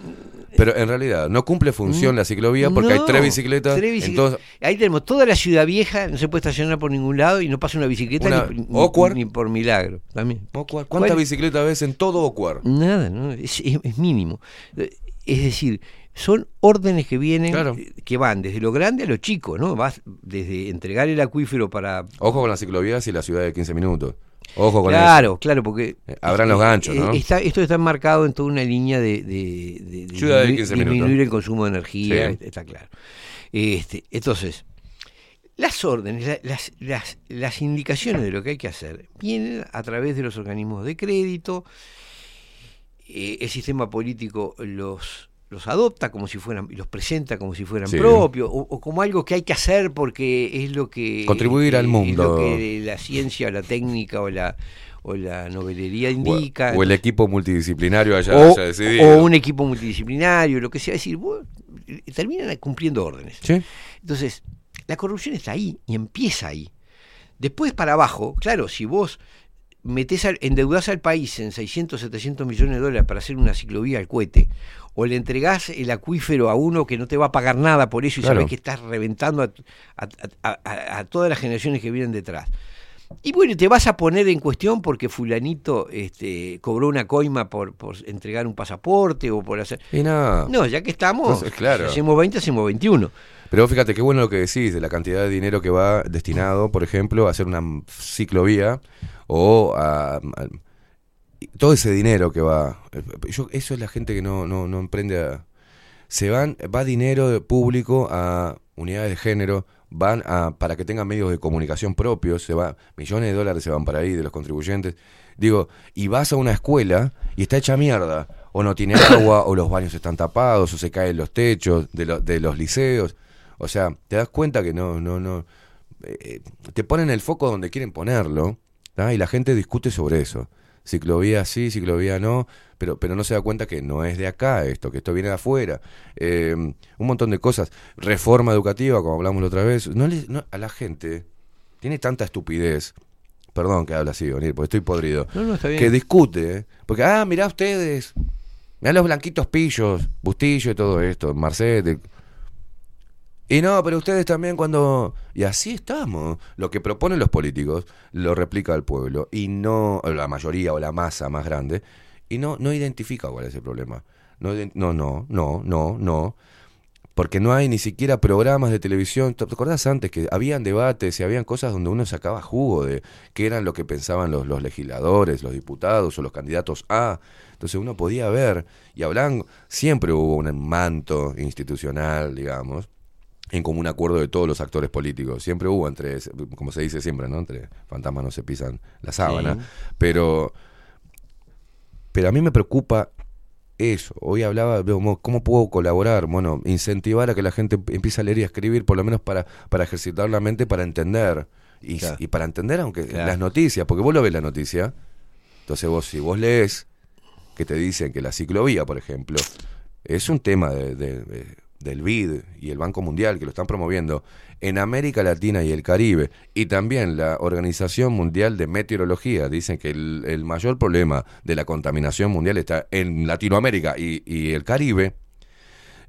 Pero en realidad no cumple función la ciclovía porque hay Mm. Tres bicicletas. tres bicicletas. entonces, Ahí tenemos toda la ciudad vieja, no se puede estacionar por ningún lado y no pasa una bicicleta Una ni, ni- Awkward. ni por milagro. También. ¿cuántas bicicletas ves en todo Ocuar? Nada, ¿no? es, es- es mínimo. Eh, Es decir, son órdenes que vienen, Claro. eh, que van desde lo grande a lo chico, ¿no? Vas desde entregar el acuífero para... Ojo con las ciclovías y la ciudad de 15 minutos. Ojo con Claro, eso. claro, porque... Eh, habrán los ganchos, ¿no? está- esto está enmarcado en toda una línea de, de- de- de Ciudad de disminu- 15 disminuir minutos. el consumo de energía, Sí. está- claro. Este, entonces, las órdenes, la- las, las, las indicaciones de lo que hay que hacer vienen a través de los organismos de crédito, eh, el sistema político los los adopta como si fueran los presenta como si fueran Sí. propios o, o como algo que hay que hacer porque es lo que Contribuir al es mundo. lo que la ciencia o la técnica o la o la novelería indica o el equipo multidisciplinario allá o, haya decidido. o un equipo multidisciplinario lo que sea es decir vos, eh, terminan cumpliendo órdenes Sí. entonces, la corrupción está ahí y empieza ahí. Después para abajo, claro, si vos metés al, endeudás al país en 600, 700 millones de dólares para hacer una ciclovía al cohete, o le entregás el acuífero a uno que no te va a pagar nada por eso y Claro. sabés que estás reventando a, a- a- a- a todas las generaciones que vienen detrás. Y bueno, te vas a poner en cuestión porque fulanito este, cobró una coima por, por entregar un pasaporte o por hacer... Y nada. No, ya que estamos, claro. si hacemos 20, hacemos 21. Pero fíjate qué bueno lo que decís de la cantidad de dinero que va destinado, por ejemplo, a hacer una ciclovía o a, todo ese dinero que va. Yo, eso es la gente que no, no, no emprende a. Se van, va dinero de público a unidades de género, van a, para que tengan medios de comunicación propios, se va, millones de dólares se van para ahí de los contribuyentes. Digo, y vas a una escuela y está hecha mierda, o no tiene agua, o los baños están tapados, o se caen los techos de, los de los liceos. O sea, te das cuenta que no, no, no. eh, te ponen el foco donde quieren ponerlo, ¿tá? y la gente discute sobre eso. Ciclovía sí, ciclovía no, pero, pero no se da cuenta que no es de acá esto, que esto viene de afuera. Eh, un montón de cosas. Reforma educativa, como hablamos la otra vez. No le- no- a la gente tiene tanta estupidez. Perdón que habla así, Onir, porque estoy podrido. No, no, está bien. Que discute. ¿eh? Porque, ah, mirá ustedes. Mirá los blanquitos pillos, Bustillo y todo esto, Marcet. Y no, pero ustedes también cuando... Y así estamos. Lo que proponen los políticos lo replica el pueblo. Y no, la mayoría o la masa más grande. Y no, no identifica cuál es el problema. No, no, no, no, no, no. Porque no hay ni siquiera programas de televisión. ¿Te acordás antes que habían debates y habían cosas donde uno sacaba jugo de qué eran lo que pensaban los, los legisladores, los diputados o los candidatos a? Entonces uno podía ver y hablan, siempre hubo un manto institucional, digamos, en común acuerdo de todos los actores políticos. Siempre hubo entre, como se dice siempre, ¿no? Entre fantasmas no se pisan la sábana. Sí. Pero, pero a mí me preocupa eso. Hoy hablaba cómo, cómo puedo colaborar, bueno, incentivar a que la gente empiece a leer y a escribir, por lo menos para, para ejercitar la mente, para entender. Y, Claro. y para entender, aunque Claro. las noticias, porque vos lo ves la noticia, entonces vos, si vos lees que te dicen que la ciclovía, por ejemplo, es un tema de- de- de- del BID y el Banco Mundial que lo están promoviendo en América Latina y el Caribe, y también la Organización Mundial de Meteorología, dicen que el, el mayor problema de la contaminación mundial está en Latinoamérica y, y el Caribe.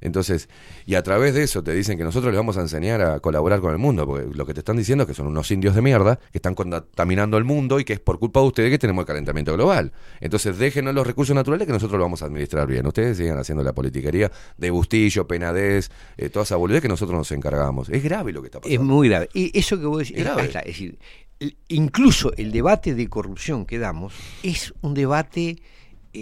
Entonces, y a través de eso te dicen que nosotros les vamos a enseñar a colaborar con el mundo, porque lo que te están diciendo es que son unos indios de mierda que están contaminando el mundo y que es por culpa de ustedes que tenemos el calentamiento global. Entonces, déjenos los recursos naturales que nosotros lo vamos a administrar bien. Ustedes sigan haciendo la politiquería de Bustillo, Penadez, eh, toda esa boludez que nosotros nos encargamos. Es grave lo que está Es pasando. muy grave. Y eso que vos decís, Es grave. es decir, incluso el debate de corrupción que damos es un debate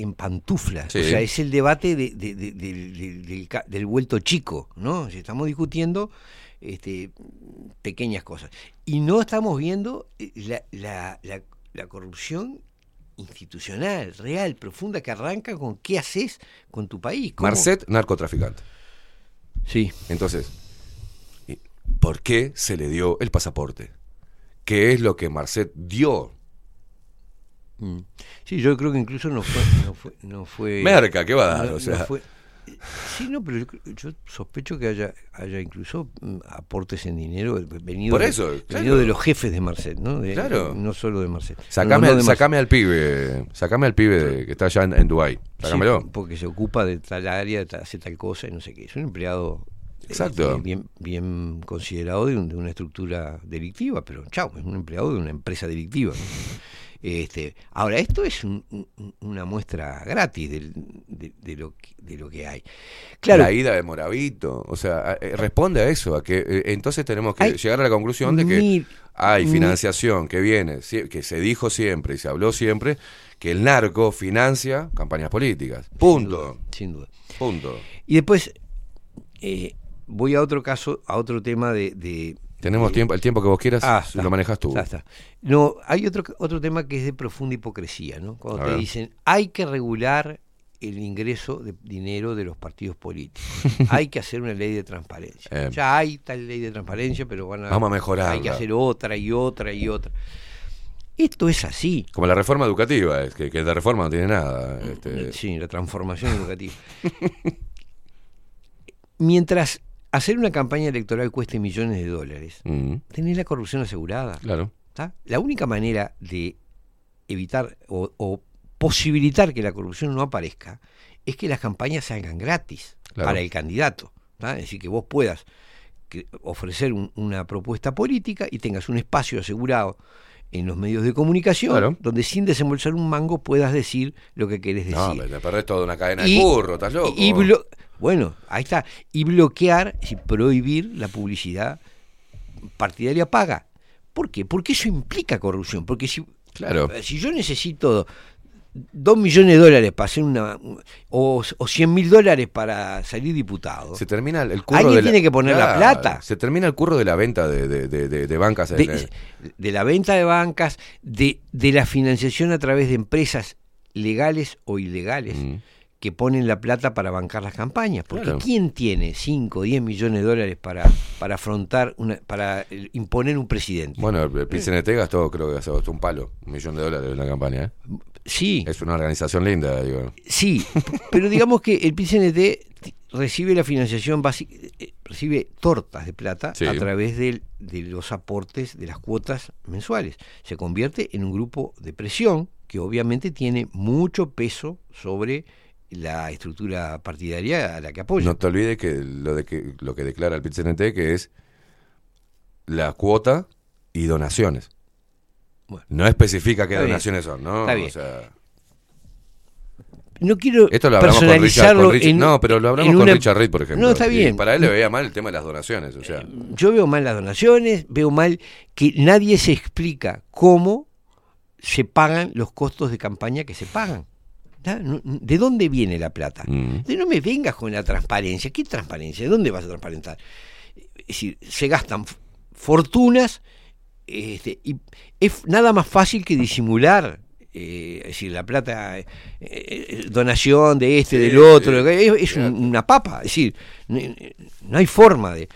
en pantuflas. Sí. O sea, es el debate de- de- de- de- de- del, vuelto chico, ¿no? Si Estamos discutiendo este, pequeñas cosas. Y no estamos viendo eh, la, la- la- la corrupción institucional, real, profunda, que arranca con qué haces con tu país. cómo- Marcet, narcotraficante. Sí. Entonces, ¿y ¿por qué se le dio el pasaporte? ¿Qué es lo que Marcet dio? Mm. Sí, yo creo que incluso no fue... No fue, no fue Merca, ¿qué va a dar? no- O no sea, fue- sí, no, pero yo, yo sospecho que haya, haya incluso mm, aportes en dinero venido, Por de- venido de los jefes de Marcet, ¿no? De- Claro. No solo de Marcet. Sacame, de Marcet. sacame al pibe, sacame al pibe de- que está allá en, en Dubái. Sácamelo. Sí, porque se ocupa de tal área, de tal- hace tal cosa y no sé qué. Es un empleado eh, Exacto. bien, bien considerado de, un- de una estructura delictiva, pero chao, es un empleado de una empresa delictiva. Este, ahora, esto es un- un- una muestra gratis del- de, de lo que, de lo que hay. Claro, La ida de Moravito. O sea, eh, responde a eso, a que eh, entonces tenemos que Hay llegar a la conclusión de que hay financiación que viene, que se dijo siempre y se habló siempre, que el narco financia campañas políticas. Punto. sin duda. Punto. Y después eh, voy a otro caso, a otro tema de... de- Tenemos tiempo, el tiempo que vos quieras, Ah, está, lo manejas tú. está, está. No, hay otro, otro tema que es de profunda hipocresía, ¿no? Cuando A te ver. dicen, hay que regular el ingreso de dinero de los partidos políticos. hay que hacer una ley de transparencia. Eh. ya hay tal ley de transparencia, pero van a, Vamos a mejorarla. Hay que hacer otra y otra y otra. Esto es así. Como la reforma educativa, es que, que de reforma no tiene nada. este, Sí, la transformación educativa. Mientras hacer una campaña electoral cueste millones de dólares, mm, tenés la corrupción asegurada. claro. ¿tá? La única manera de evitar o, o posibilitar que la corrupción no aparezca es que las campañas se hagan gratis Claro. para el candidato. ¿tá? Es decir, que vos puedas que- ofrecer un- una propuesta política y tengas un espacio asegurado en los medios de comunicación Claro. donde sin desembolsar un mango puedas decir lo que querés decir. No, te perdés toda una cadena Y- de curro, estás loco. y bueno, ahí está. Y bloquear y prohibir la publicidad partidaria paga. ¿Por qué? Porque eso implica corrupción. Porque si, Claro. si yo necesito dos millones de dólares para hacer una. o, o 100 mil dólares para salir diputado. Se termina el, curro Alguien de la- tiene que poner la plata. Se termina el curro de la venta de, de, de- de- de bancas. de la venta de bancas, de, de la financiación a través de empresas legales o ilegales Mm. Que ponen la plata para bancar las campañas. Porque Claro. ¿quién tiene 5 o 10 millones de dólares para, para afrontar, una, para eh, imponer un presidente? Bueno, el PCNT gastó, creo que gastó un palo, un millón de dólares en la campaña. ¿eh? Sí, Es una organización linda, digo. sí, pero digamos que el PCNT recibe la financiación básica, eh, recibe tortas de plata Sí. a través de los aportes de las cuotas mensuales. Se convierte en un grupo de presión que obviamente tiene mucho peso sobre la estructura partidaria a la que apoya. No te olvides que lo, de que lo que declara el PCNT que es la cuota y donaciones. Bueno. No especifica qué Está bien. donaciones son, ¿no? Está bien. O sea, No quiero esto lo hablamos con Richard, personalizarlo con Richard- en- No, pero lo hablamos con Richard Reed, por ejemplo. No, está y bien. para él le veía mal el tema de las donaciones. O sea, Yo veo mal las donaciones, veo mal que nadie se explica cómo se pagan los costos de campaña que se pagan. ¿De dónde viene la plata? Mm. De no me vengas con la transparencia. ¿Qué transparencia? ¿De dónde vas a transparentar? Es decir, se gastan fortunas este, y es nada más fácil que disimular eh, es decir, la plata, eh, eh, donación de este, del otro, es, es un- una papa, es decir, no, no hay forma de,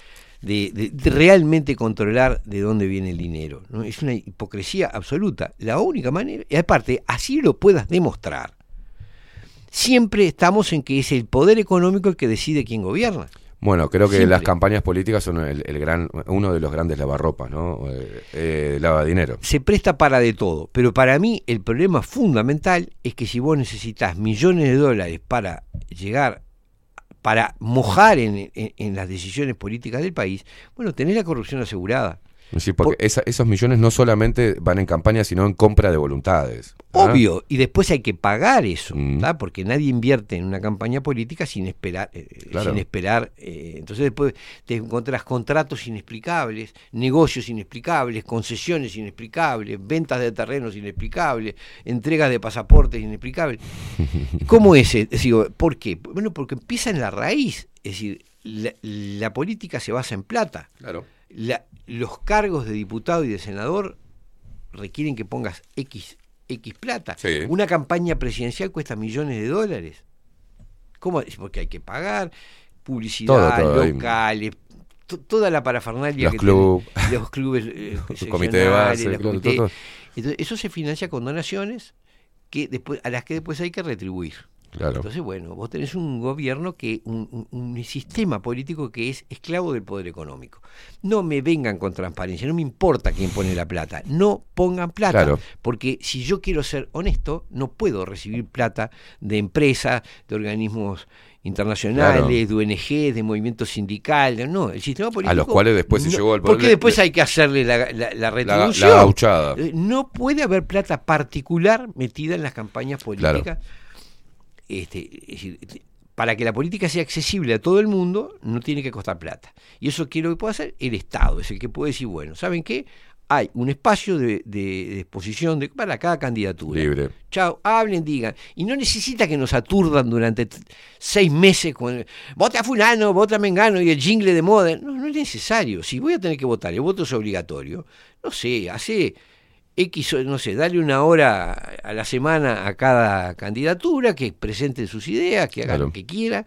de- de- de realmente controlar de dónde viene el dinero, ¿no? es una hipocresía absoluta. La única manera, y aparte, así lo puedas demostrar, siempre estamos en que es el poder económico el que decide quién gobierna. Bueno, creo que las campañas políticas son el, el gran, uno de los grandes lavarropas, ¿no? Eh, eh, lava dinero. se presta para de todo, pero para mí el problema fundamental es que si vos necesitas millones de dólares para llegar, para mojar en, en- en las decisiones políticas del país, bueno, tenés la corrupción asegurada. Sí, porque esa- esos millones no solamente van en campaña, sino en compra de voluntades. ¿Ah? Obvio, y después hay que pagar eso, Mm. porque nadie invierte en una campaña política sin esperar, eh, Claro. sin esperar. eh, entonces después te encontrás contratos inexplicables, negocios inexplicables, concesiones inexplicables, ventas de terrenos inexplicables, entregas de pasaportes inexplicables. ¿Cómo es? eh? Digo, ¿Por qué? Bueno, porque empieza en la raíz, es decir, la, la política se basa en plata. Claro. La- los cargos de diputado y de senador requieren que pongas X, X plata. Sí. Una campaña presidencial cuesta millones de dólares. ¿Cómo? Porque hay que pagar publicidad, Todo, todo, ahí. locales, to- toda la parafernalia Los que club. los clubes eh, Comité de base, todo. Entonces, eso se financia con donaciones que después a las que después hay que retribuir. Claro. Entonces, bueno, vos tenés un gobierno que, un, un- un sistema político que es esclavo del poder económico. No me vengan con transparencia, no me importa quién pone la plata, no pongan plata, Claro. porque si yo quiero ser honesto, no puedo recibir plata de empresas, de organismos internacionales, de ONG, de movimientos sindicales, no, el sistema político... A los cuales después se no- llegó al poder. Porque después le- hay que hacerle la, la- la retribución. la. Eh, No puede haber plata particular metida en las campañas políticas. Este, es decir, para que la política sea accesible a todo el mundo, no tiene que costar plata. Y eso quiero que pueda hacer el Estado, es el que puede decir, bueno, ¿saben qué? Hay un espacio de, de- de exposición de, para cada candidatura. Libre. Chao, hablen, digan. Y no necesita que nos aturdan durante seis meses con vota a fulano, vota a Mengano y el jingle de moda. No, no es necesario. Si voy a tener que votar, el voto es obligatorio. No sé, hace X, no sé, dale una hora a la semana a cada candidatura, que presente sus ideas, que haga Claro. lo que quiera.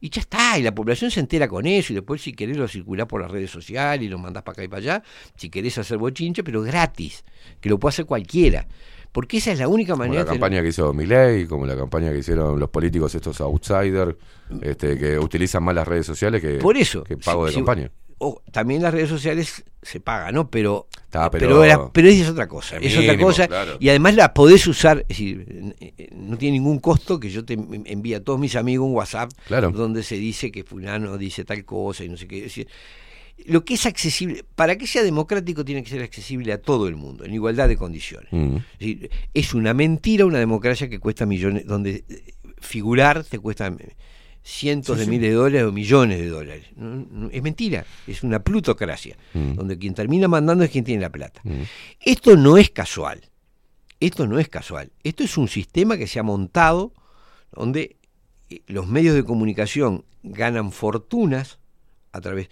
Y ya está, y la población se entera con eso, y después si querés lo circulás por las redes sociales y lo mandás para acá y para allá, si querés hacer bochinche, pero gratis, que lo puede hacer cualquiera. Porque esa es la única Como manera la de tener- campaña que hizo Milei, como la campaña que hicieron los políticos estos outsiders, este, que utilizan más las redes sociales que, Por eso. que pago de si- campaña. O también las redes sociales se pagan, ¿no? Pero, Está, pero, pero- era- pero es otra cosa. Es otra cosa. claro. Y además la podés usar, es decir, eh, eh, no tiene ningún costo que yo te en- envíe a todos mis amigos un WhatsApp Claro. donde se dice que fulano dice tal cosa y no sé qué. Es decir, lo que es accesible, para que sea democrático tiene que ser accesible a todo el mundo, en igualdad de condiciones. Mm. Es decir, es una mentira una democracia que cuesta millones, donde eh, figurar te cuesta eh, cientos Sí, de sí. miles de dólares o millones de dólares. No, no, es mentira, es una plutocracia, Mm. donde quien termina mandando es quien tiene la plata. Mm. Esto no es casual, esto no es casual, esto es un sistema que se ha montado donde eh, los medios de comunicación ganan fortunas a través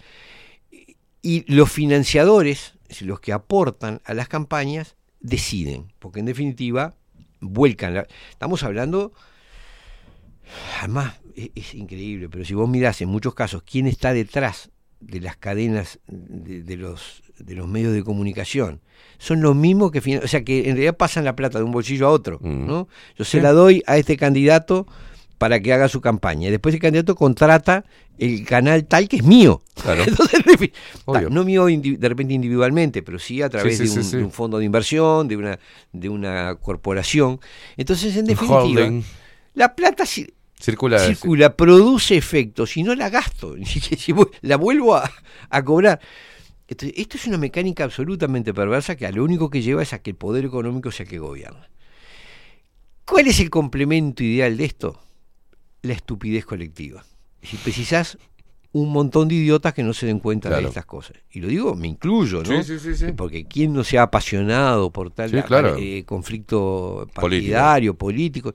y los financiadores, los que aportan a las campañas, deciden, porque en definitiva vuelcan. la- estamos hablando, además es, es increíble, pero si vos mirás en muchos casos quién está detrás de las cadenas de, de los de los medios de comunicación son los mismos que o sea que en realidad pasan la plata de un bolsillo a otro Mm. no yo se Sí. la doy a este candidato para que haga su campaña y después el candidato contrata el canal tal que es mío Claro. Entonces, no mío de repente individualmente, pero sí a través Sí, sí, de, un, sí, sí. de un fondo de inversión, de una, de una corporación. Entonces, en definitiva, holding. la plata ci- Circula. circula, produce efectos y no la gasto, la vuelvo a, a cobrar. Entonces, esto es una mecánica absolutamente perversa que a lo único que lleva es a que el poder económico sea que gobierna. ¿Cuál es el complemento ideal de esto? La estupidez colectiva. Si precisás un montón de idiotas que no se den cuenta Claro. de estas cosas. Y lo digo, me incluyo, ¿no? Sí, sí, sí, sí. Porque quién no se ha apasionado por tal claro. eh, conflicto Político. partidario, político.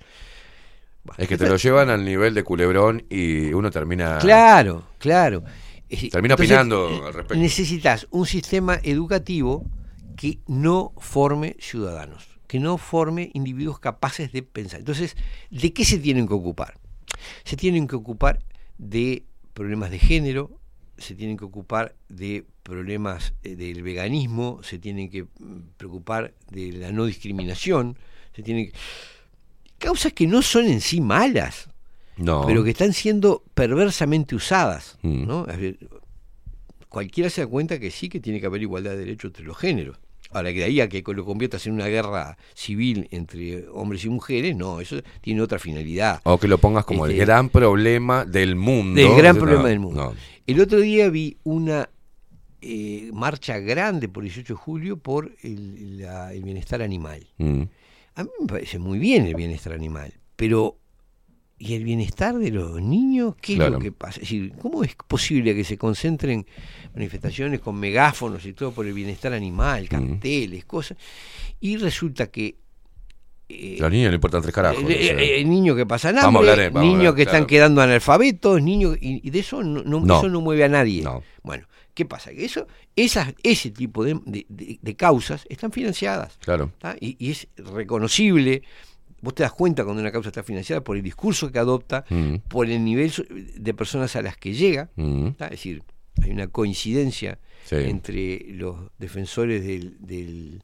Bueno, Es que te lo llevan al nivel de culebrón y uno termina. Claro, claro. Decir, Termina entonces, opinando eh, al respecto. Necesitas un sistema educativo que no forme ciudadanos. que no forme individuos capaces de pensar. Entonces, ¿de qué se tienen que ocupar? Se tienen que ocupar de problemas de género, se tienen que ocupar de problemas eh, del veganismo, se tienen que mm, preocupar de la no discriminación, se tienen que... causas que no son en sí malas, No. pero que están siendo perversamente usadas. Mm. ¿no? Cualquiera se da cuenta que sí que tiene que haber igualdad de derechos entre los géneros. Ahora, que de ahí a que lo conviertas en una guerra civil entre hombres y mujeres, no, eso tiene otra finalidad. O que lo pongas como Este, el gran problema del mundo. Del gran No, problema del mundo. no. El otro día vi una eh, marcha grande por 18 de julio por el, la- el bienestar animal. Mm. A mí me parece muy bien el bienestar animal, pero ¿y el bienestar de los niños? ¿Qué es Claro. lo que pasa? Es decir, ¿cómo es posible que se concentren manifestaciones con megáfonos y todo por el bienestar animal, carteles, cosas? Y resulta que eh, los niños le importan tres carajos. el, el- el niño que pasa hambre, Vamos a hablar, eh, vamos a niños hablar, que están quedando analfabetos, niños y, y de eso no, no- No. eso no mueve a nadie. No. Bueno, ¿qué pasa? Que eso, esas, ese tipo de, de- de- causas están financiadas. Claro. Y, y es reconocible. Vos te das cuenta cuando una causa está financiada por el discurso que adopta, Mm. por el nivel de personas a las que llega. Mm. Es decir, hay una coincidencia Sí. entre los defensores del, del,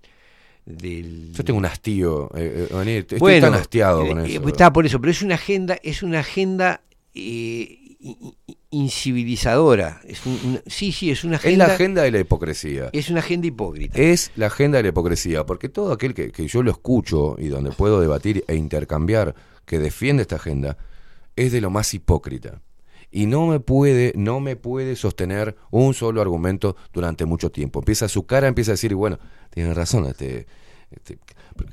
del- Yo tengo un hastío. eh, eh, estoy bueno, tan hastiado con eh, eso. está por eso, pero es una agenda, es una agenda eh, incivilizadora. Es un- una- sí, sí, es una es agenda. la agenda de la hipocresía. Es una agenda hipócrita. Es la agenda de la hipocresía, porque todo aquel que, que yo lo escucho y donde puedo debatir e intercambiar que defiende esta agenda es de lo más hipócrita. Y no me puede, no me puede sostener un solo argumento durante mucho tiempo. Empieza su cara, empieza a decir, bueno, tiene razón, este, este-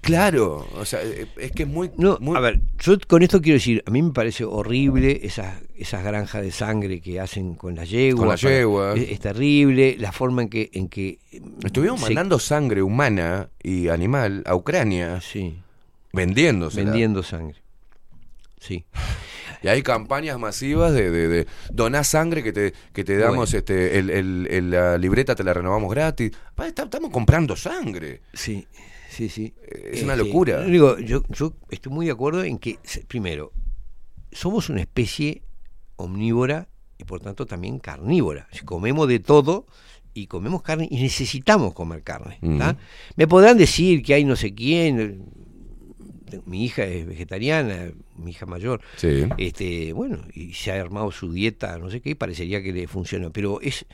claro, o sea, eh, es que es muy, No, muy- a ver, yo con esto quiero decir, a mí me parece horrible esas, esas granjas de sangre que hacen con las yeguas. Con las yeguas. Es, es terrible, la forma en que... En que estuvimos se- mandando sangre humana y animal a Ucrania, Sí, vendiéndose. vendiendo sangre. Sí. Y hay campañas masivas de, de, de donar sangre que te, que te damos, Bueno. este, el, el- el- la libreta te la renovamos gratis. Estamos comprando sangre. Sí, sí, sí. Es una Este, locura. Digo, yo, yo estoy muy de acuerdo en que, primero, somos una especie omnívora y por tanto también carnívora. Si comemos de todo y comemos carne y necesitamos comer carne. Me podrán decir que hay no sé quién, mi hija es vegetariana, mi hija mayor, Sí. este, bueno, y se ha armado su dieta, no sé qué, y parecería que le funciona, pero es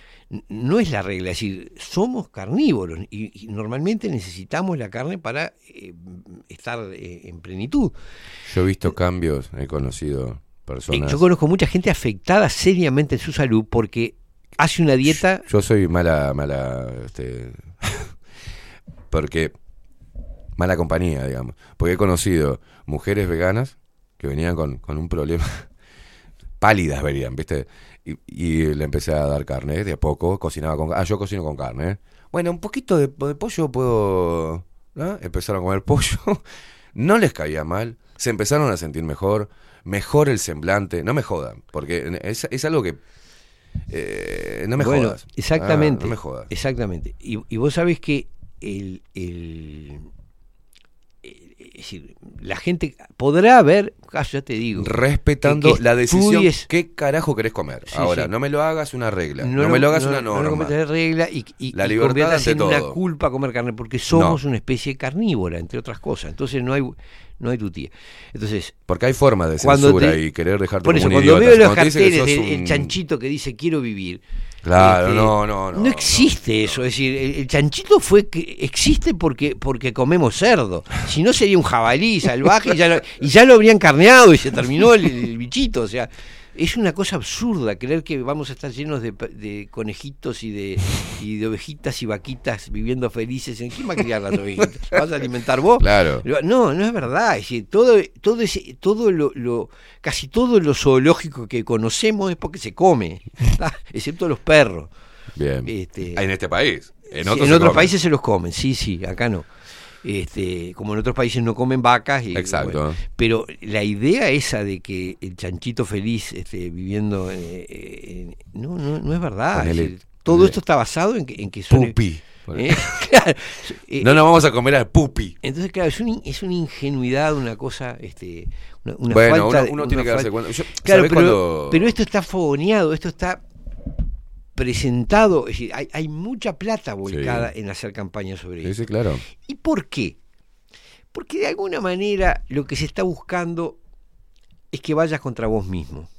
no es la regla, es decir, somos carnívoros y, y normalmente necesitamos la carne para eh, estar eh, en plenitud. Yo he visto cambios, he conocido Eh, personas. yo conozco mucha gente afectada seriamente en su salud porque hace una dieta Yo soy mala, mala, este, porque mala compañía, digamos. Porque he conocido mujeres veganas que venían con, con un problema, pálidas venían, ¿viste? Y, y le empecé a dar carne, de a poco, cocinaba con, ah, yo cocino con carne. ¿eh? Bueno, un poquito de, de pollo puedo, ¿no? Empezaron a comer pollo, no les caía mal, se empezaron a sentir mejor, mejor el semblante, no me jodan, porque es, es algo que eh, no me Bueno, jodas. Exactamente. Ah, no me jodas. Exactamente. Y, y vos sabés que el, el- el- es decir, la gente podrá ver, ah, ya te digo, Respetando que- que la decisión, ¿qué carajo querés comer? Sí, Ahora, sí. no me lo hagas una regla, no, me lo hagas una no norma. lo cometas de regla y, y, La y libertad conviertas ante en una todo. culpa comer carne, porque somos una especie carnívora, entre otras cosas. Entonces no hay, no hay tutía. Entonces, Porque hay formas de censura te- y querer dejarte por como eso, un cuando idiota. veo los Cuando carteles del un- chanchito que dice quiero vivir. Claro, este, no, no, no, No existe eso. Es decir, el, el chanchito fue que existe porque, porque comemos cerdo. Si no sería un jabalí salvaje y ya lo, y ya lo habrían carneado y se terminó el, el bichito. O sea, es una cosa absurda creer que vamos a estar llenos de, de conejitos y de, y de ovejitas y vaquitas viviendo felices. ¿En quién va a criar las ovejitas? ¿Vas a alimentar vos? Claro. No, no es verdad. Es decir, todo, todo ese, todo lo, lo- casi todo lo zoológico que conocemos es porque se come, excepto los perros. Bien. Este, Ah, en este país. En Sí, otros, en otros países se los comen, sí, sí, acá no. Este, como en otros países no comen vacas. Y, Exacto. bueno, pero la idea esa de que el chanchito feliz este, viviendo, eh, eh, no, no, no es verdad. Es Ponele decir, Todo esto está basado en que, en que son... Pupi. Eh, claro, eh, No nos vamos a comer a pupi. Entonces, claro, es, un es una ingenuidad, una cosa, este, una, una Bueno, falta uno- de- uno una tiene que darse cuenta. Yo- claro, ¿sabés pero, cuando- pero esto está fogoneado, esto está presentado, es decir, hay, hay mucha plata volcada en hacer campañas sobre Sí, eso. sí, claro. ¿Y por qué? Porque de alguna manera lo que se está buscando es que vayas contra vos mismo.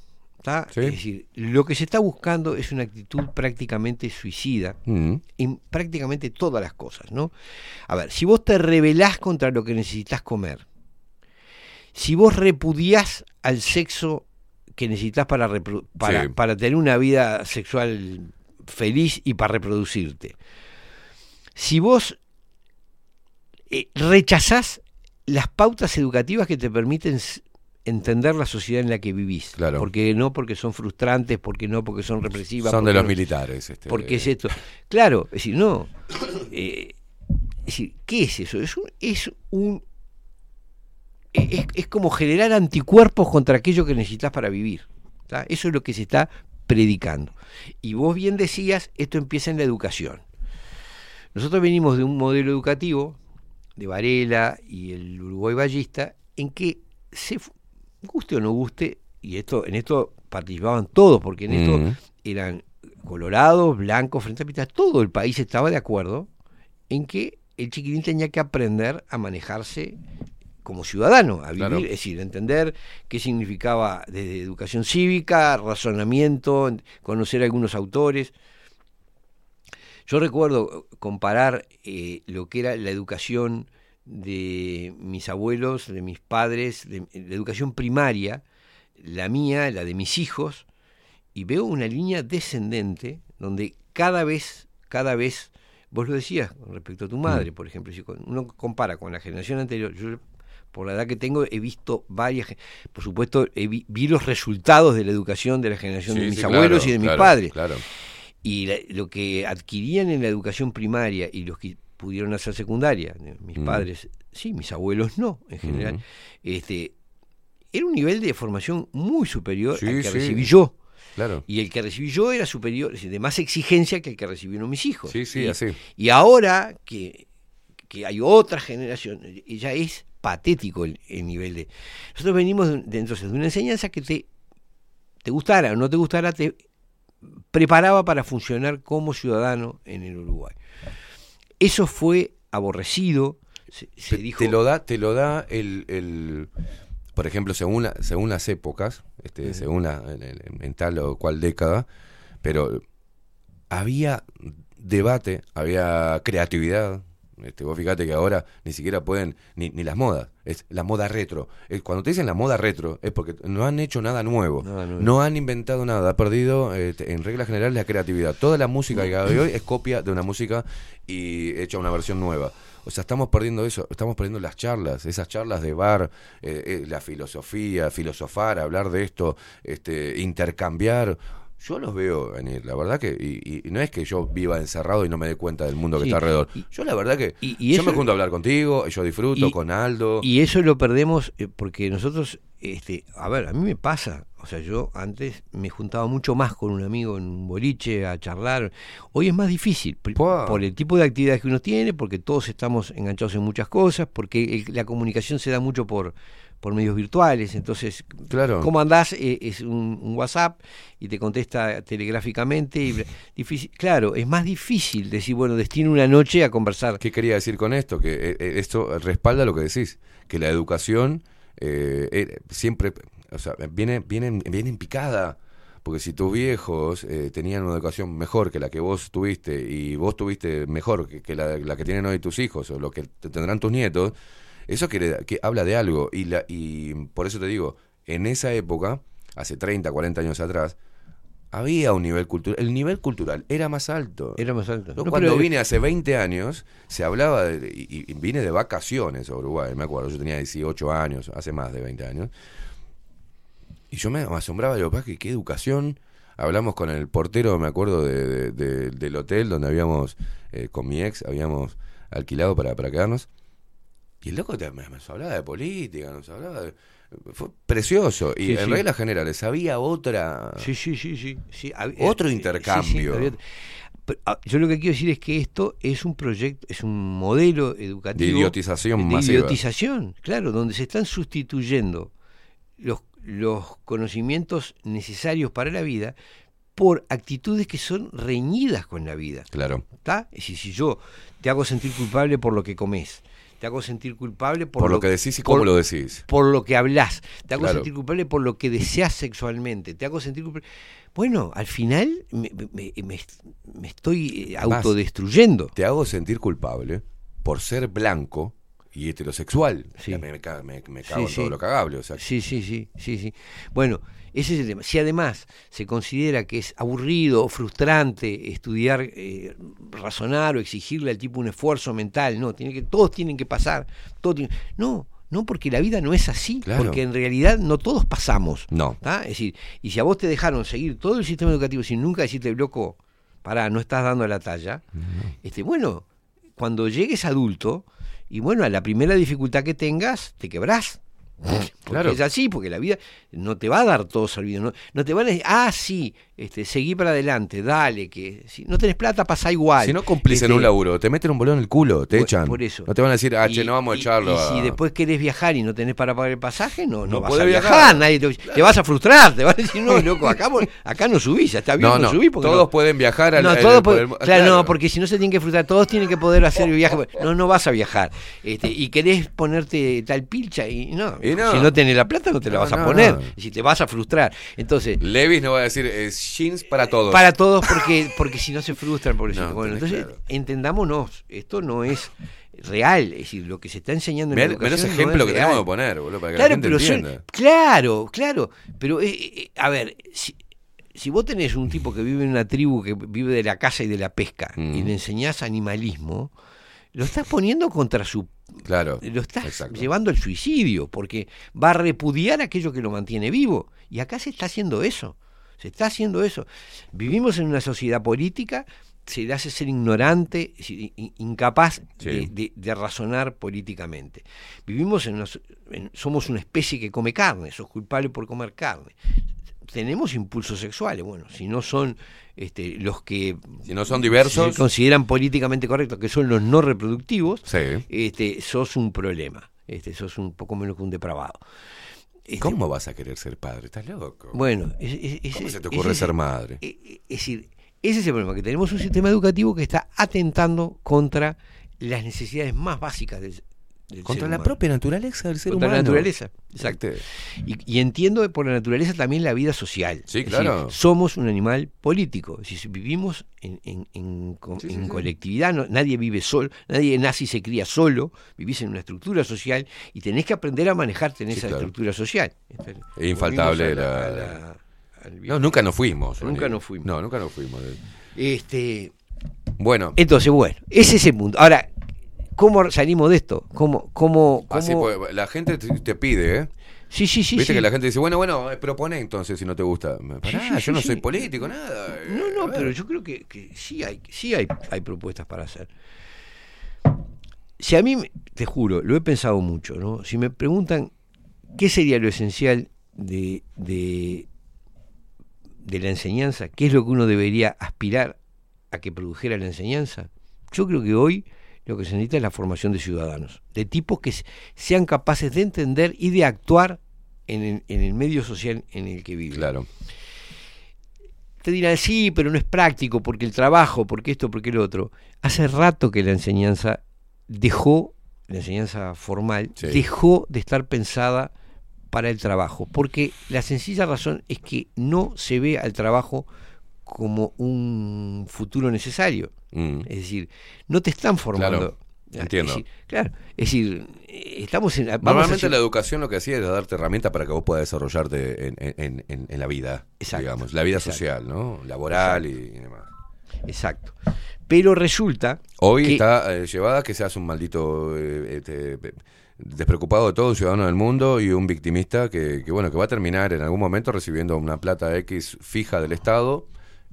Es decir, lo que se está buscando es una actitud prácticamente suicida Mm. en prácticamente todas las cosas, ¿no? A ver, si vos te rebelás contra lo que necesitas comer, si vos repudiás al sexo que necesitas para, para, Sí. para tener una vida sexual feliz y para reproducirte, si vos eh, rechazás las pautas educativas que te permiten entender la sociedad en la que vivís, Claro. porque no porque son frustrantes, porque no porque son represivas, Son de los no- militares. Este, porque es esto. Claro, es decir, no. eh, es decir, ¿qué es eso? Es un. Es, un es, es como generar anticuerpos contra aquello que necesitas para vivir. ¿tá? Eso es lo que se está predicando. Y vos bien decías, esto empieza en la educación. Nosotros venimos de un modelo educativo, de Varela y el Uruguay Ballista, en que se guste o no guste, y esto en esto participaban todos, porque en esto Mm. eran colorados, blancos, frente a pita, todo el país estaba de acuerdo en que el chiquitín tenía que aprender a manejarse como ciudadano, a vivir, Claro. es decir, entender qué significaba desde educación cívica, razonamiento, en- conocer algunos autores. Yo recuerdo comparar eh, lo que era la educación de mis abuelos, de mis padres, de, la educación primaria, la mía, la de mis hijos, y veo una línea descendente donde cada vez, cada vez, vos lo decías con respecto a tu madre, por ejemplo, si uno compara con la generación anterior, yo por la edad que tengo he visto varias, por supuesto, he vi, vi los resultados de la educación de la generación Sí, de mis sí, abuelos claro, y de mis claro, padres. Claro. Y la- lo que adquirían en la educación primaria y los que pudieron hacer secundaria, mis Mm. padres, sí, mis abuelos no, en general, Mm. este, era un nivel de formación muy superior Sí, al que recibí yo. Claro. Y el que recibí yo era superior, de más exigencia que el que recibieron mis hijos. Sí, sí, y, así. y ahora que, que hay otra generación, ya es patético el, el nivel de... Nosotros venimos de, de- entonces de una enseñanza que te, te gustara o no te gustara, te preparaba para funcionar como ciudadano en el Uruguay. Eso fue aborrecido, se, se Te- dijo... Te lo da, te lo da el, el- por ejemplo, según, la- según las épocas, este, según la, en- en tal o cual década, pero había debate, había creatividad. Este, vos fíjate que ahora ni siquiera pueden, ni, ni las modas, es la moda retro. Cuando te dicen la moda retro es porque no han hecho nada nuevo, Nada nuevo. no han inventado nada, ha perdido este, en regla general la creatividad. Toda la música que hay hoy es copia de una música y hecha una versión nueva. O sea, estamos perdiendo eso, estamos perdiendo las charlas, esas charlas de bar, eh, eh, la filosofía, filosofar, hablar de esto, este, intercambiar. Yo los veo venir, la verdad que, y, y no es que yo viva encerrado y no me dé cuenta del mundo que Sí, está alrededor. y- yo la verdad que, y- yo eso- me junto a hablar contigo, yo disfruto con Aldo. Y eso lo perdemos eh, porque nosotros, este, a ver, a mí me pasa, o sea, yo antes me juntaba mucho más con un amigo en un boliche a charlar. Hoy es más difícil por el tipo de actividades que uno tiene, porque todos estamos enganchados en muchas cosas, porque el- la comunicación se da mucho por por medios virtuales, entonces, Claro. ¿cómo andás? Eh, es un, un WhatsApp y te contesta telegráficamente. Y, difícil, claro, es más difícil decir, bueno, destino una noche a conversar. ¿Qué quería decir con esto? Que eh, eh, esto respalda lo que decís, que la educación eh, eh, siempre, o sea, viene, viene, viene en picada. Porque si tus viejos eh, tenían una educación mejor que la que vos tuviste y vos tuviste mejor que, que la, la que tienen hoy tus hijos o lo que te tendrán tus nietos, eso quiere, que habla de algo. Y, la, y por eso te digo, en esa época, hace 30, 40 años atrás, había un nivel cultural. El nivel cultural era más alto. Era más alto. No, cuando pero- vine hace 20 años, se hablaba, de, y, y vine de vacaciones a Uruguay, me acuerdo, yo tenía 18 años, hace más de 20 años, y yo me, asombraba, digo, "Pa, ¿qué, qué educación? Hablamos con el portero, me acuerdo, de, de- de- del hotel donde habíamos, eh, con mi ex, habíamos alquilado para, para quedarnos, y el loco te- nos hablaba de política, nos hablaba de... Fue precioso, y Sí, en sí. reglas generales había otra... Sí, sí, sí, sí. sí. Otro eh, sí, intercambio. había- pero, ah, yo lo que quiero decir es que esto es un proyecto, es un modelo educativo. De idiotización de masiva. idiotización, claro, donde se están sustituyendo los, los conocimientos necesarios para la vida por actitudes que son reñidas con la vida. Claro. ¿Está? Es decir, si yo te hago sentir culpable por lo que comes, te hago sentir culpable por, Por lo que decís y cómo por- lo decís. Por lo que hablas, te hago Claro. sentir culpable por lo que deseas sexualmente, te hago sentir culpable. Bueno, al final me, me- me- me estoy eh, autodestruyendo. Te hago sentir culpable por ser blanco y heterosexual. Sí. Me, me me- me cago Sí, en todo sí. lo cagable. O sea, Sí, sí, sí, sí, sí. Bueno, ese es el tema. Si además se considera que es aburrido o frustrante estudiar, eh, razonar o exigirle al tipo un esfuerzo mental, no, tiene que, todos tienen que pasar, todo tiene- no, no, porque la vida no es así, Claro. porque en realidad no todos pasamos. No. ¿tá? Es decir, y si a vos te dejaron seguir todo el sistema educativo sin nunca decirte, loco, pará, no estás dando la talla, este, bueno, cuando llegues adulto, y bueno, a la primera dificultad que tengas, te quebrás. Porque Claro. es así, porque la vida no te va a dar todo servido. No, no te van a decir, ah, sí, este, seguí para adelante, dale, que si no tenés plata pasa igual. Si no cumplís en Este, un laburo, te meten un bolón en el culo, te por- echan. por eso. No te van a decir, ah, y- che, no vamos a echarlo. Y, si después querés viajar y no tenés para pagar el pasaje, no, no, No vas podés a viajar. viajar. Nadie te, te vas a frustrar, te van a decir, no, loco, acá, acá no subís, está bien, No, no, subís porque todos pueden viajar al- no, al- todos el- claro, claro. no, porque si no se tienen que frustrar, todos tienen que poder hacer el viaje. No, no vas a viajar. Este, y querés ponerte tal pilcha y no, Y no. si no tenés la plata no te la No, vas a poner. Y si te vas a frustrar. Entonces, Levis no va a decir, es jeans para todos. para todos porque porque si no se frustran por eso. No, bueno, entonces claro. entendámonos, esto no es real, es decir, lo que se está enseñando en Mirá- la educación ese no ejemplo es que tenemos que poner, boludo, para que claro, la gente pero son- entienda. claro, claro, pero eh, eh, a ver, si, si vos tenés un tipo que vive en una tribu que vive de la caza y de la pesca Mm. y le enseñás animalismo, lo estás poniendo contra su Claro. lo estás Exacto. llevando al suicidio, porque va a repudiar aquello que lo mantiene vivo. Y acá se está haciendo eso. Se está haciendo eso. Vivimos en una sociedad política, se le hace ser ignorante, incapaz Sí. de, de- de razonar políticamente. Vivimos en una, en- somos una especie que come carne, sos culpable por comer carne. Tenemos impulsos sexuales, bueno, si no son este, los que Si no son diversos. se consideran políticamente correctos, que son los no reproductivos, Sí. este, sos un problema, este, sos un poco menos que un depravado. Este, ¿Cómo vas a querer ser padre? ¿Estás loco? Bueno, es- es- es- ¿Cómo se te ocurre ser madre? e- e- Es decir, ese es el problema, que tenemos un sistema educativo que está atentando contra las necesidades más básicas del Contra la propia naturaleza del ser Contra humano. la naturaleza, exacto. Este, Y, y entiendo por la naturaleza también la vida social. Sí, Es decir, claro. somos un animal político. Decir, vivimos en, en- en co- Sí, sí, en sí. colectividad, no- nadie vive solo, nadie nace y se cría solo, vivís en una estructura social y tenés que aprender a manejarte en esa claro. estructura social. Es infaltable la- No, nunca nos fuimos. Nunca nos fuimos. No, nunca nos fuimos. Este, Bueno, entonces, bueno, ese es el punto. Ahora, ¿cómo salimos de esto? ¿Cómo, cómo, así cómo- pues, la gente te, te pide, ¿eh? Sí, sí, sí. Viste sí. que la gente dice, bueno, bueno, eh, propone entonces si no te gusta. Pará, Sí, sí, yo no soy político, nada. eh, No, no, pero yo creo que, que sí hay, sí hay, hay propuestas para hacer. Si a mí, te juro, lo he pensado mucho, ¿no? Si me preguntan qué sería lo esencial de, de, de la enseñanza, qué es lo que uno debería aspirar a que produjera la enseñanza, yo creo que hoy lo que se necesita es la formación de ciudadanos, de tipos que se- sean capaces de entender y de actuar en el, en el medio social en el que viven Claro. te dirán, sí, pero no es práctico, porque el trabajo, porque esto, porque el otro. Hace rato que la enseñanza dejó, la enseñanza formal, Sí. dejó de estar pensada para el trabajo, porque la sencilla razón es que no se ve al trabajo como un futuro necesario. Mm. Es decir, no te están formando. Claro, entiendo. Es decir, claro, es decir, estamos en... Normalmente hacia- la educación lo que hacía era darte herramientas para que vos puedas desarrollarte en, en- en- en la vida, Exacto, digamos, la vida exacto. social, ¿no? Laboral y, y demás. Exacto. Pero resulta Hoy que- está eh, llevada que seas un maldito eh, este, despreocupado de todo, un ciudadano del mundo y un victimista que, que, bueno que va a terminar en algún momento recibiendo una plata X fija del Estado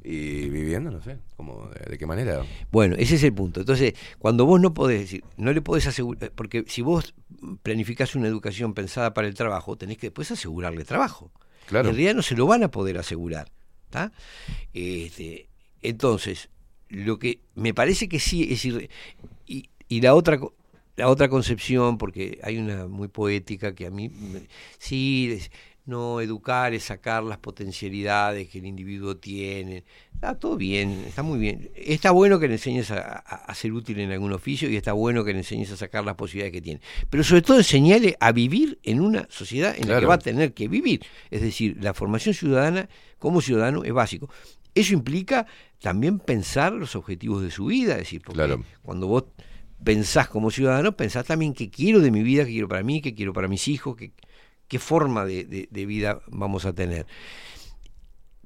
y viviendo, no sé, como de, de qué manera. Bueno, ese es el punto. Entonces, cuando vos no podés decir, no le podés asegurar, porque si vos planificás una educación pensada para el trabajo, tenés que después asegurarle trabajo. Claro. En realidad no se lo van a poder asegurar. ¿tá? Este, entonces, lo que me parece que sí, es decir, y, y la otra la otra concepción, porque hay una muy poética que a mí, me- sí, no, educar es sacar las potencialidades que el individuo tiene. Está todo bien, está muy bien. Está bueno que le enseñes a, a- a ser útil en algún oficio y está bueno que le enseñes a sacar las posibilidades que tiene. Pero sobre todo enseñarle a vivir en una sociedad en la que va a tener que vivir. Es decir, la formación ciudadana como ciudadano es básico. Eso implica también pensar los objetivos de su vida, es decir, porque Claro. cuando vos pensás como ciudadano, pensás también qué quiero de mi vida, qué quiero para mí, qué quiero para mis hijos, qué, qué forma de, de- de vida vamos a tener.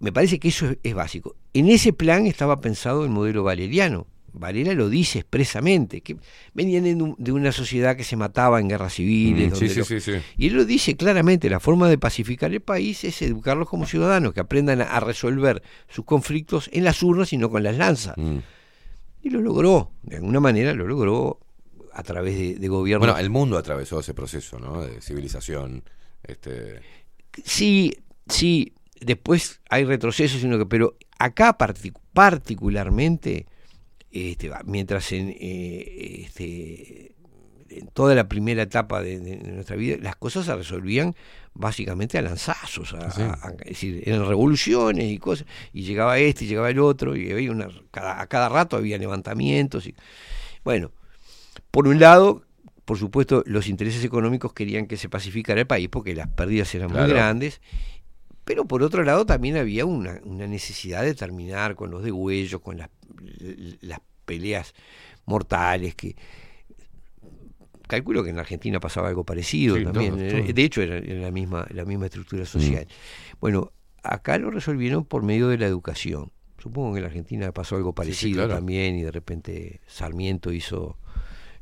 Me parece que eso es, es básico. En ese plan estaba pensado el modelo valeriano. Valera lo dice expresamente, que venían un- de una sociedad que se mataba en guerras civiles. Mm, sí, y él lo dice claramente, la forma de pacificar el país es educarlos como ciudadanos, que aprendan a, a resolver sus conflictos en las urnas y no con las lanzas. Mm. Y lo logró, de alguna manera lo logró a través de, de gobiernos. Bueno, el mundo atravesó ese proceso, ¿no? De civilización. Este, Sí, sí, después hay retrocesos, sino que, pero acá partic- particularmente, este, va, mientras en, eh, este, en toda la primera etapa de, de- de nuestra vida las cosas se resolvían básicamente a lanzazos, a- Sí. a- a- es decir, eran revoluciones y cosas, y llegaba este, y llegaba el otro, y había una, cada, a cada rato había levantamientos. Y, bueno, por un lado, por supuesto, los intereses económicos querían que se pacificara el país porque las pérdidas eran Claro. muy grandes, pero por otro lado también había una, una necesidad de terminar con los degüellos, con las, las peleas mortales que calculo que en Argentina pasaba algo parecido Sí, también. eh. De hecho, era, la misma la misma estructura social. Bueno, acá lo resolvieron por medio de la educación. Supongo que en la Argentina pasó algo parecido claro. también y de repente Sarmiento hizo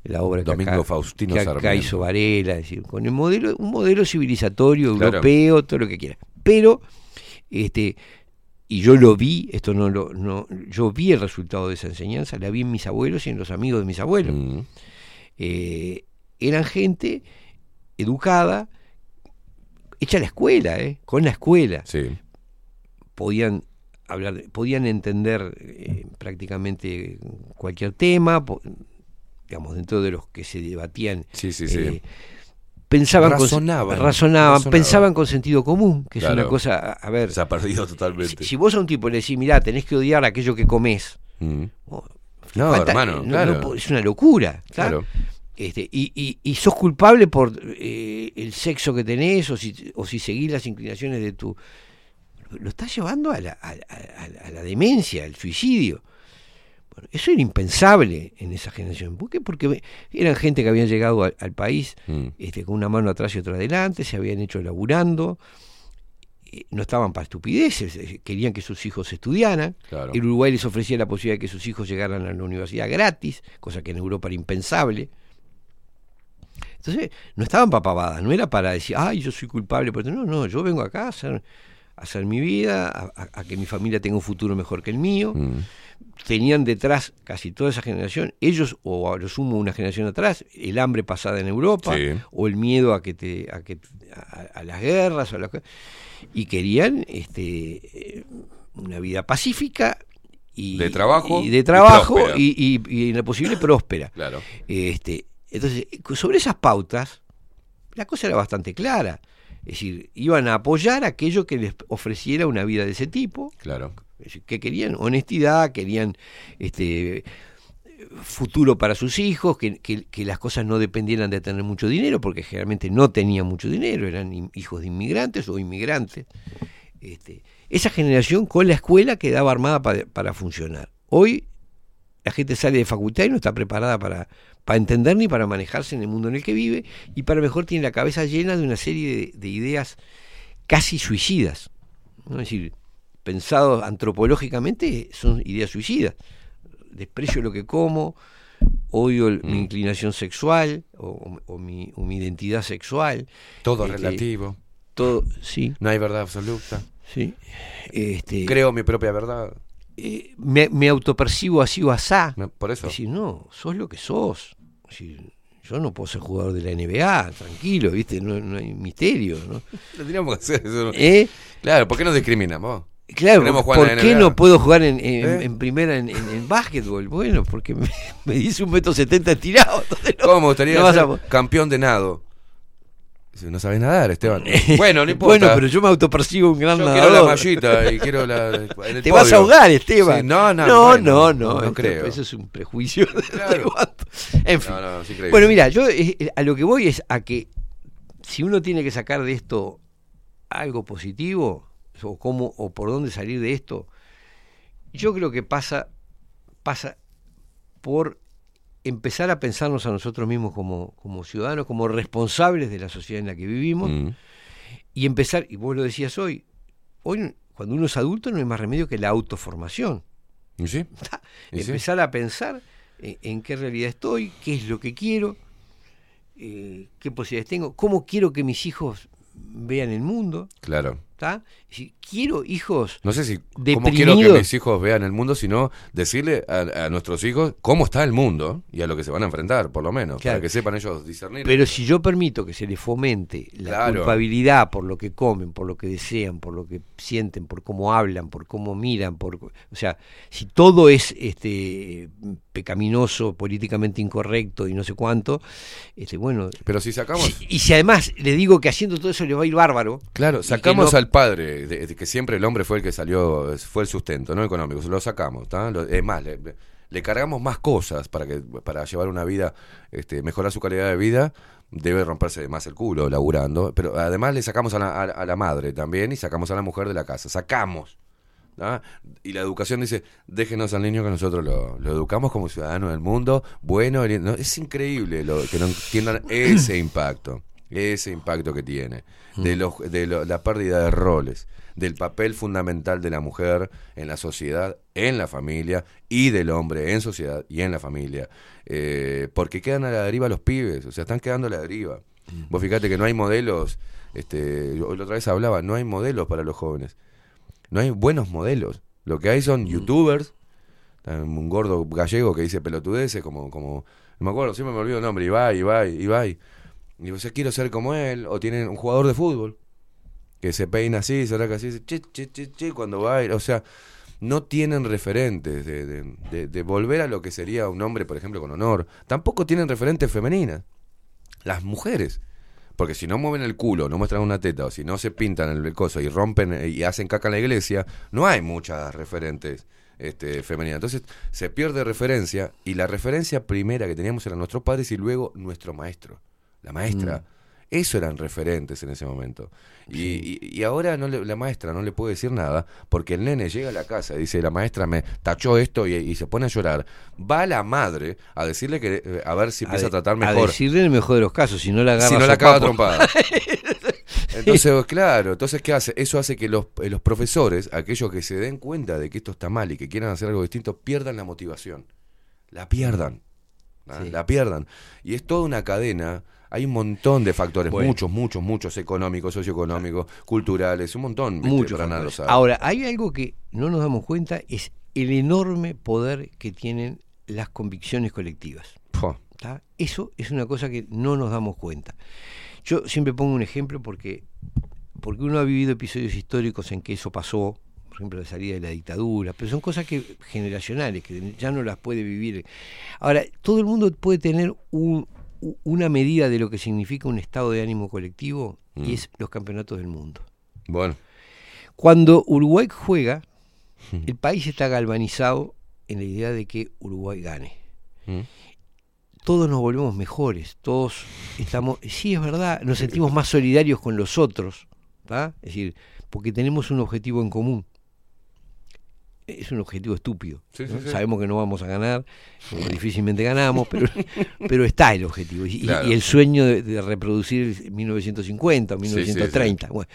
la obra que Domingo acá, Faustino que acá Sarmiento. hizo Varela, es decir, con el modelo, un modelo civilizatorio, Claro. europeo, todo lo que quiera. Pero, este, y yo lo vi, esto no lo, no, yo vi el resultado de esa enseñanza, la vi en mis abuelos y en los amigos de mis abuelos. mm, Eh, eran gente educada, hecha a la escuela, ¿eh? con la escuela. sí. Podían hablar, podían entender eh, prácticamente cualquier tema, po- digamos, dentro de los que se debatían. Sí, sí, sí. eh, pensaban, con- Razonaban, razonaban, razonaban. pensaban con sentido común, que es una cosa, a, ver, Se ha perdido si, totalmente. si vos a un tipo le decís, mirá, tenés que odiar aquello que comés, Mm. oh, No, falta- hermano, no- claro. no po- es una locura, ¿tá? Claro. Este, y, y, y sos culpable por eh, el sexo que tenés o si, o si seguís las inclinaciones de tu... Lo estás llevando a la, a, a- a la demencia, al suicidio. Bueno, eso era impensable en esa generación. ¿Por qué? Porque eran gente que habían llegado al, al país Mm. este, con una mano atrás y otra adelante, se habían hecho laburando, eh, no estaban para estupideces, eh, querían que sus hijos estudiaran. Claro. El Uruguay les ofrecía la posibilidad de que sus hijos llegaran a la universidad gratis, cosa que en Europa era impensable. Entonces, no estaban para pavadas, no era para decir, ay, yo soy culpable. Pero no, no, yo vengo acá a hacer, a hacer mi vida, a, a- a que mi familia tenga un futuro mejor que el mío. Mm. Tenían detrás casi toda esa generación, ellos, o a lo sumo una generación atrás, el hambre pasada en Europa, Sí. o el miedo a que te, a que a, a las guerras, o a las y querían este eh, una vida pacífica y De trabajo y de trabajo y, y- y en lo posible próspera. Claro. Este, entonces, sobre esas pautas, la cosa era bastante clara. Es decir, iban a apoyar aquello que les ofreciera una vida de ese tipo, Claro. Que querían honestidad, querían este futuro para sus hijos, que, que- las cosas no dependieran de tener mucho dinero, porque generalmente no tenían mucho dinero, eran hijos de inmigrantes o inmigrantes. Este, esa generación con la escuela quedaba armada pa- para funcionar. Hoy la gente sale de facultad y no está preparada para, para entender ni para manejarse en el mundo en el que vive, y para mejor tiene la cabeza llena de una serie de, de ideas casi suicidas. Es decir, pensados antropológicamente, son ideas suicidas. Desprecio lo que como, odio el- mi inclinación sexual o, o mi, o mi identidad sexual. Todo Este, relativo. Todo, sí, No hay verdad absoluta. sí. Este, Creo mi propia verdad. eh, me, me autopercibo así o asá. Por eso. Es decir, no, sos lo que sos. Es decir, yo no puedo ser jugador de la NBA, tranquilo, ¿viste? No, no hay misterio, ¿no? Lo teníamos que hacer eso. ¿Eh? Claro, ¿por qué nos discriminamos? Claro, ¿por qué no puedo jugar en, en- ¿Eh? en primera en, en, en básquetbol? Bueno, porque me, me dice un metro setenta estirado. no- ¿Cómo me gustaría no vas ser a- campeón de nado? Dice, No sabes nadar, Esteban. Bueno, no importa. Bueno, pero yo me autopercibo un gran Yo nadador. quiero la mallita y quiero la. en el Te vas a ahogar, Esteban. Sí, no, no, no, bueno, no, no, no creo. Eso es un prejuicio. de Claro. En fin. No, no, es increíble. Bueno, mira, yo eh, a lo que voy es a que si uno tiene que sacar de esto algo positivo o cómo o por dónde salir de esto, yo creo que pasa pasa por empezar a pensarnos a nosotros mismos como, como ciudadanos, como responsables de la sociedad en la que vivimos Mm. y empezar, y vos lo decías hoy, hoy cuando uno es adulto no hay más remedio que la autoformación. ¿Y sí? ¿Y sí? Empezar a pensar en, en qué realidad estoy, qué es lo que quiero, eh, qué posibilidades tengo, cómo quiero que mis hijos vean el mundo. Claro. ¿Tá? Si quiero hijos No sé si cómo deprimidos. quiero que mis hijos vean el mundo, sino decirle a, a nuestros hijos cómo está el mundo y a lo que se van a enfrentar, por lo menos, Claro. para que sepan ellos discernir. Pero si yo permito que se les fomente la Claro. culpabilidad por lo que comen, por lo que desean, por lo que sienten, por cómo hablan, por cómo miran, por o sea, si todo es este pecaminoso, políticamente incorrecto y no sé cuánto, este bueno, Pero si sacamos, y si además le digo que haciendo todo eso le va a ir bárbaro, claro, sacamos no- al padre, de, de que siempre el hombre fue el que salió, fue el sustento, no económico, lo sacamos. Lo- es más, le, le cargamos más cosas para que para llevar una vida, este, mejorar su calidad de vida, debe romperse más el culo laburando, pero además le sacamos a la, a- a la madre también y sacamos a la mujer de la casa, sacamos. ¿Tá? Y la educación dice, déjenos al niño que nosotros lo, lo educamos como ciudadano del mundo, bueno, no, es increíble lo, que no entiendan ese impacto, ese impacto que tiene, de, los, de lo- la pérdida de roles, del papel fundamental de la mujer en la sociedad, en la familia, y del hombre en sociedad y en la familia, Eh, porque quedan a la deriva los pibes, o sea, están quedando a la deriva. Vos fíjate que no hay modelos, este, yo la otra vez hablaba, no hay modelos para los jóvenes. No hay buenos modelos. Lo que hay son youtubers, eh, un gordo gallego que dice pelotudeces, como, como, no me acuerdo, siempre me olvido el nombre, Ibai, Ibai, Ibai. Y yo quiero ser como él, o tienen un jugador de fútbol que se peina así, se raca así, dice, che, che, che, che, cuando va, a ir", o sea, no tienen referentes de, de, de- de volver a lo que sería un hombre, por ejemplo, con honor. Tampoco tienen referentes femeninas. Las mujeres. Porque si no mueven el culo, no muestran una teta, o si no se pintan el, coso y rompen eh, y hacen caca en la iglesia, no hay muchas referentes este, femeninas. Entonces se pierde referencia y la referencia primera que teníamos eran nuestros padres y luego nuestro maestro, la maestra. Eso eran referentes en ese momento. Y, y- y ahora no le- la maestra no le puede decir nada porque el nene llega a la casa y dice, la maestra me tachó esto y, y se pone a llorar. Va la madre a decirle que eh, a ver si empieza a, de- tratar mejor. decirle el mejor de los casos, si no la agarra Si no a la caga trompada. Entonces, claro, entonces ¿qué hace? Eso hace que los, eh, los profesores, aquellos que se den cuenta de que esto está mal y que quieran hacer algo distinto, pierdan la motivación. La pierdan. ¿ah? Sí. La pierdan. Y es toda una cadena. Hay un montón de factores, Bueno. muchos, muchos, muchos económicos, socioeconómicos, culturales, un montón. Muchos sabe. Ahora, hay algo que no nos damos cuenta, es el enorme poder que tienen las convicciones colectivas. Eso es una cosa que no nos damos cuenta. Yo siempre pongo un ejemplo porque, porque uno ha vivido episodios históricos en que eso pasó, por ejemplo, la salida de la dictadura, pero son cosas que generacionales, que ya no las puede vivir. Ahora, todo el mundo puede tener un- una medida de lo que significa un estado de ánimo colectivo Mm. y es los campeonatos del mundo. Bueno, Cuando Uruguay juega, el país está galvanizado en la idea de que Uruguay gane. Mm. Todos nos volvemos mejores, todos estamos, sí es verdad, nos sentimos más solidarios con los otros, es decir, porque tenemos un objetivo en común. Es un objetivo estúpido. Sí, sí, ¿no? sí. Sabemos que no vamos a ganar, difícilmente ganamos, pero, pero está el objetivo. Y, y- Claro. y el sueño de, de reproducir 1950 o Sí, sí, sí. 1930. Bueno,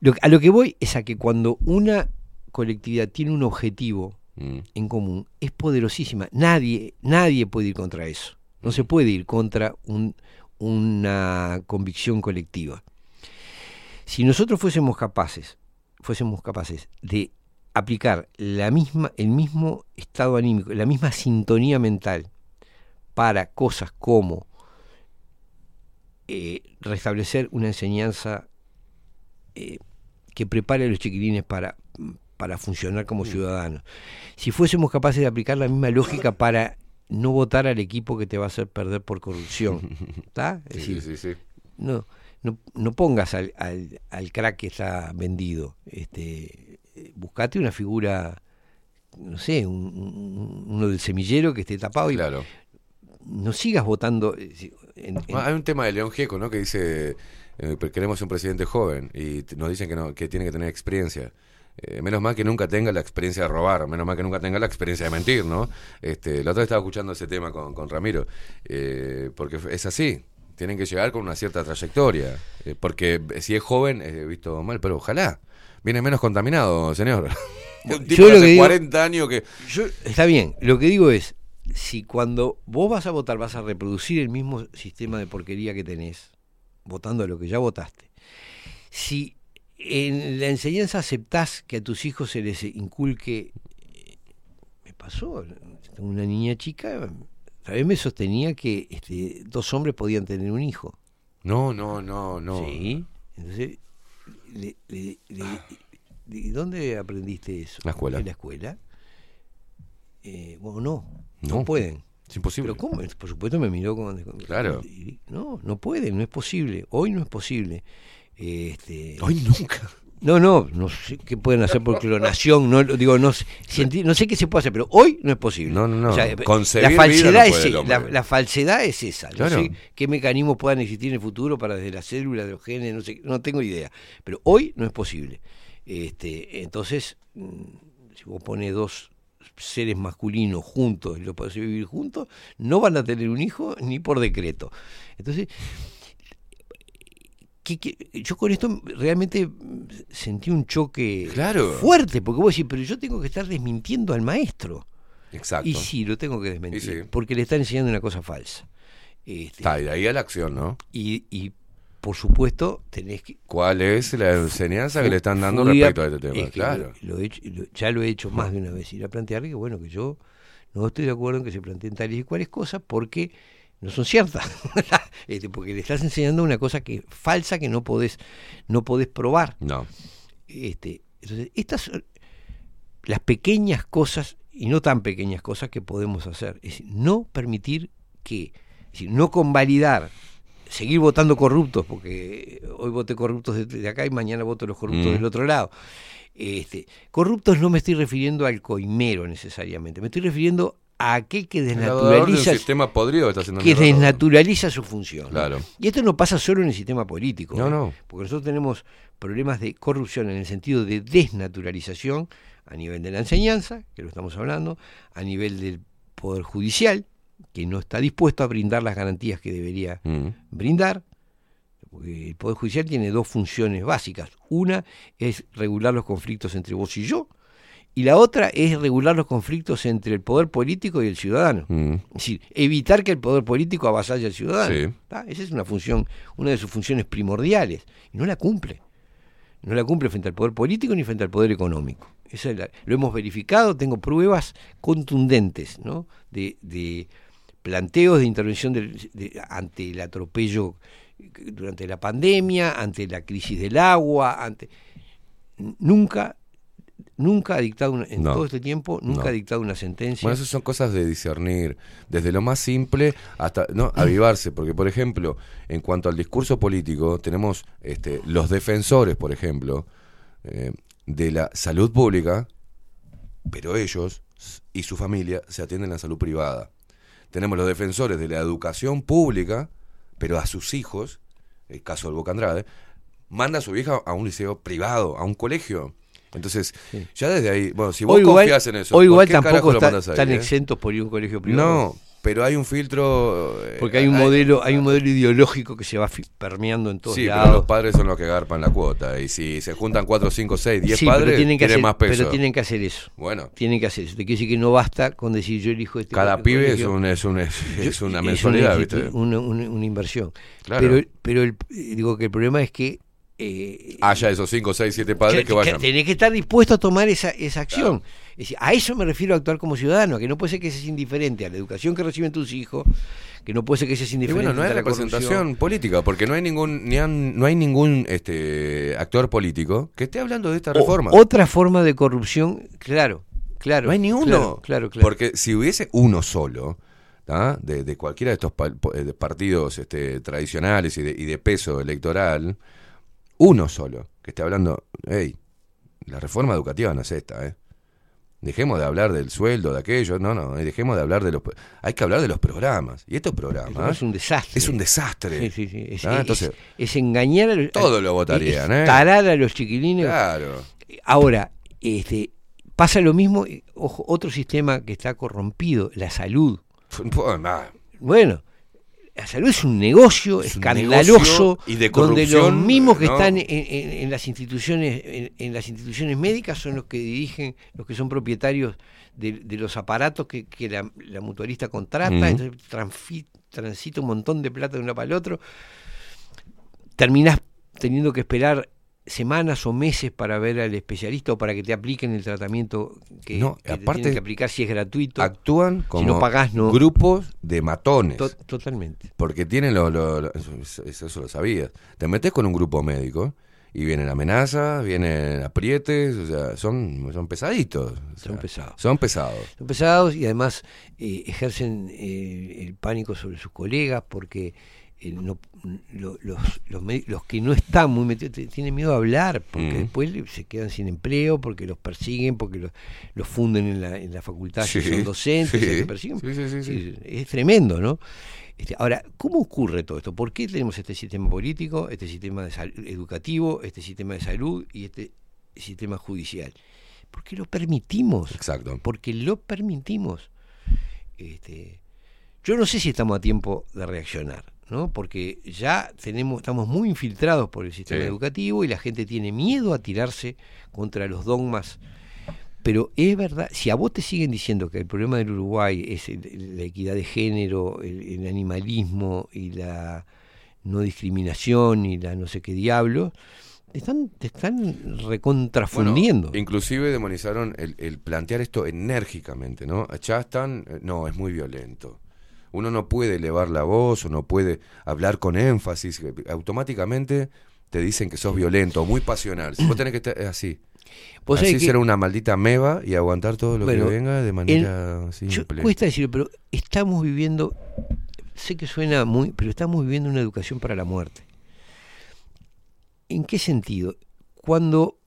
lo- a lo que voy es a que cuando una colectividad tiene un objetivo Mm. en común, es poderosísima. Nadie, nadie puede ir contra eso. No se puede ir contra un- una convicción colectiva. Si nosotros fuésemos capaces, fuésemos capaces de aplicar la misma, el mismo estado anímico, la misma sintonía mental para cosas como eh, restablecer una enseñanza eh, que prepare a los chiquilines para, para funcionar como ciudadanos. Si fuésemos capaces de aplicar la misma lógica para no votar al equipo que te va a hacer perder por corrupción, ¿está? Es Sí, decir, sí, sí. no, no, no pongas al, al, al crack que está vendido. Este, buscate una figura, no sé, un- un- uno del semillero que esté tapado y Claro. no sigas votando. eh, en- en- Ah, Hay un tema de León Gieco, ¿no? Que dice, eh, queremos un presidente joven y nos dicen que, no, que tiene que tener experiencia. Eh, menos mal que nunca tenga la experiencia de robar, menos mal que nunca tenga la experiencia de mentir, ¿no? Este, la otra vez estaba escuchando ese tema con, con Ramiro, eh, porque es así, tienen que llegar con una cierta trayectoria, eh, porque si es joven, he visto mal, pero ojalá, viene menos contaminado, señor. un tipo Yo de lo hace que digo- 40 años que... Yo- está bien, lo que digo es, si cuando vos vas a votar vas a reproducir el mismo sistema de porquería que tenés, votando a lo que ya votaste, si en la enseñanza aceptás que a tus hijos se les inculque, me pasó, tengo una niña chica, vez me sostenía que este, dos hombres podían tener un hijo. No, no, no, no. Sí, entonces, le- ¿de dónde aprendiste eso? La escuela. En la escuela. Eh, bueno, no, no, No, pueden. Es imposible. Pero ¿cómo? Por supuesto me miró como... Claro. No, no pueden, no es posible. Hoy no es posible. Este, Hoy nunca. No, no, no sé qué pueden hacer por clonación, no digo, no sé, no sé qué se puede hacer, pero hoy no es posible. No, no, no. O sea, Concebir la falsedad no es la, la falsedad es esa. No Claro. sé qué mecanismos puedan existir en el futuro para desde las células de los genes, no sé, no tengo idea. Pero hoy no es posible. Este, entonces, mm, si vos pones dos seres masculinos juntos y los podés vivir juntos, no van a tener un hijo ni por decreto. Entonces, ¿qué- qué? yo con esto realmente sentí un choque Claro. fuerte, porque vos decís, pero yo tengo que estar desmintiendo al maestro. Exacto. Y sí, lo tengo que desmentir, sí. porque le están enseñando una cosa falsa. Este, Está, y de ahí a la acción, ¿no? y, y, por supuesto, tenés que... ¿Cuál es la enseñanza que le están dando a- respecto a este tema? es que Claro. lo- lo he hecho- lo- ya lo he hecho más de una vez, ir a plantearle que, bueno, que yo no estoy de acuerdo en que se planteen tales y cuales cosas porque no son ciertas. Este, porque le estás enseñando una cosa que falsa que no podés, no podés probar. No. Este, entonces, estas son las pequeñas cosas y no tan pequeñas cosas que podemos hacer. Es no permitir que, es decir, no convalidar, seguir votando corruptos, porque hoy voté corruptos de, de acá y mañana voto los corruptos Mm. del otro lado. Este, corruptos no me estoy refiriendo al coimero necesariamente, me estoy refiriendo a aquel que de desnaturaliza sistema podrido que está desnaturaliza su función. ¿no? Claro. Y esto no pasa solo en el sistema político. No, ¿eh? no. Porque nosotros tenemos problemas de corrupción en el sentido de desnaturalización a nivel de la enseñanza, que lo estamos hablando, a nivel del Poder Judicial, que no está dispuesto a brindar las garantías que debería Mm. brindar. Porque el Poder Judicial tiene dos funciones básicas. Una es regular los conflictos entre vos y yo, y la otra es regular los conflictos entre el poder político y el ciudadano. Mm. Es decir, evitar que el poder político avasalle al ciudadano. Esa es una función, una de sus funciones primordiales. Y no la cumple. No la cumple frente al poder político ni frente al poder económico. Esa es la- lo hemos verificado, tengo pruebas contundentes ¿no? de, de planteos de intervención de- ante el atropello durante la pandemia, ante la crisis del agua, ante nunca nunca ha dictado una- en No. todo este tiempo nunca No. ha dictado una sentencia Bueno, esas son cosas de discernir, desde lo más simple hasta no avivarse, porque por ejemplo, en cuanto al discurso político, tenemos este, los defensores, por ejemplo, eh, de la salud pública, pero ellos y su familia se atienden a la salud privada. Tenemos los defensores de la educación pública, pero a sus hijos, el caso del Boca Andrade, manda a su hija a un liceo privado, a un colegio. Entonces, ya desde ahí, bueno, si vos Hoy igual- confías en eso, hoy ¿por igual tampoco está- están eh? exentos por ir a un colegio privado. No, pero hay un filtro. eh, Porque hay un hay- modelo, hay un modelo ideológico que se va permeando en todos Sí, pero lados. los padres son los que garpan la cuota. Y si se juntan 4, 5, 6, 10 Sí, padres, pero tienen que hacer, más peso. pero tienen que hacer eso. Bueno, Tienen que hacer eso. Te quiere decir que no basta con decir yo elijo este cada pibe es, un, es, un, es, es una Es mensualidad, ¿viste? una- una- una inversión. Claro. Pero, pero el- digo que el problema es que eh, Haya esos 5, 6, 7 padres que, que- vayan. tenés que estar dispuesto a tomar esa, esa acción. Es decir, a eso me refiero a actuar como ciudadano, que no puede ser que seas indiferente a la educación que reciben tus hijos, que no puede ser que seas Y indiferente bueno, no hay la representación corrupción. política, porque no hay ningún ni han- no hay ningún este actor político que esté hablando de esta O- reforma. otra forma de corrupción, claro, claro. no hay ni uno. Claro, claro, claro. Porque si hubiese uno solo, de, de cualquiera de estos pa- eh, de partidos este, tradicionales y de, y de peso electoral, uno solo que esté hablando, hey, la reforma educativa no es esta, ¿eh? Dejemos de hablar del sueldo, de aquello, no, no, eh, dejemos de hablar de los... Hay que hablar de los programas. Y estos programas... es un desastre. Es un desastre. Sí, sí, sí. Es, Ah, es- entonces, es engañar a los, todo lo votarían, ¿eh? tarar a los chiquilines. claro. Ahora, este, pasa lo mismo, ojo, otro sistema que está corrompido, la salud. Bueno, la salud es un negocio Es un escandaloso negocio y de donde los mismos que ¿no? están en, en- en las instituciones en, en las instituciones médicas son los que dirigen, los que son propietarios de, de los aparatos que, que la, la mutualista contrata, entonces transfi- transita un montón de plata de uno para el otro, terminás teniendo que esperar semanas o meses para ver al especialista o para que te apliquen el tratamiento que, No, que te aparte, tienen que aplicar si es gratuito. Actúan como no pagás, no. grupos de matones. To- totalmente. Porque tienen lo, lo- lo- eso, lo sabías. Te metes con un grupo médico y vienen amenazas, vienen aprietes, o sea, son, son pesaditos. o Son pesados. Son pesados. Son pesados y además eh, ejercen eh, el pánico sobre sus colegas porque eh, no- lo- los, los, me- los que no están muy metidos tienen miedo a hablar porque Mm. después se quedan sin empleo, porque los persiguen, porque los, los funden en la, en la facultad si son docentes, sí, te persiguen. sí. Es, tremendo, ¿no? Este, ahora, ¿cómo ocurre todo esto? ¿Por qué tenemos este sistema político, este sistema de educativo, este sistema de salud y este sistema judicial? Porque lo permitimos. Exacto. Porque lo permitimos. Este, yo no sé si estamos a tiempo de reaccionar, ¿no? Porque ya tenemos, estamos muy infiltrados por el sistema Sí. educativo y la gente tiene miedo a tirarse contra los dogmas. Pero es verdad, si a vos te siguen diciendo que el problema del Uruguay es el- la equidad de género, el, el animalismo y la no discriminación y la no sé qué diablo, te están, te están recontrafundiendo. Bueno, inclusive demonizaron el, el plantear esto enérgicamente, ¿no? Ya están, eh, no, es muy violento. Uno no puede elevar la voz o no puede hablar con énfasis. eh, Automáticamente te dicen que sos violento o muy pasional. Si vos tenés que estar así. Vos así que- ser una maldita meba y aguantar todo lo Bueno, que venga de manera Yo- simple. cuesta decirlo, pero estamos viviendo, sé que suena muy, pero estamos viviendo una educación para la muerte. ¿En qué sentido? Cuando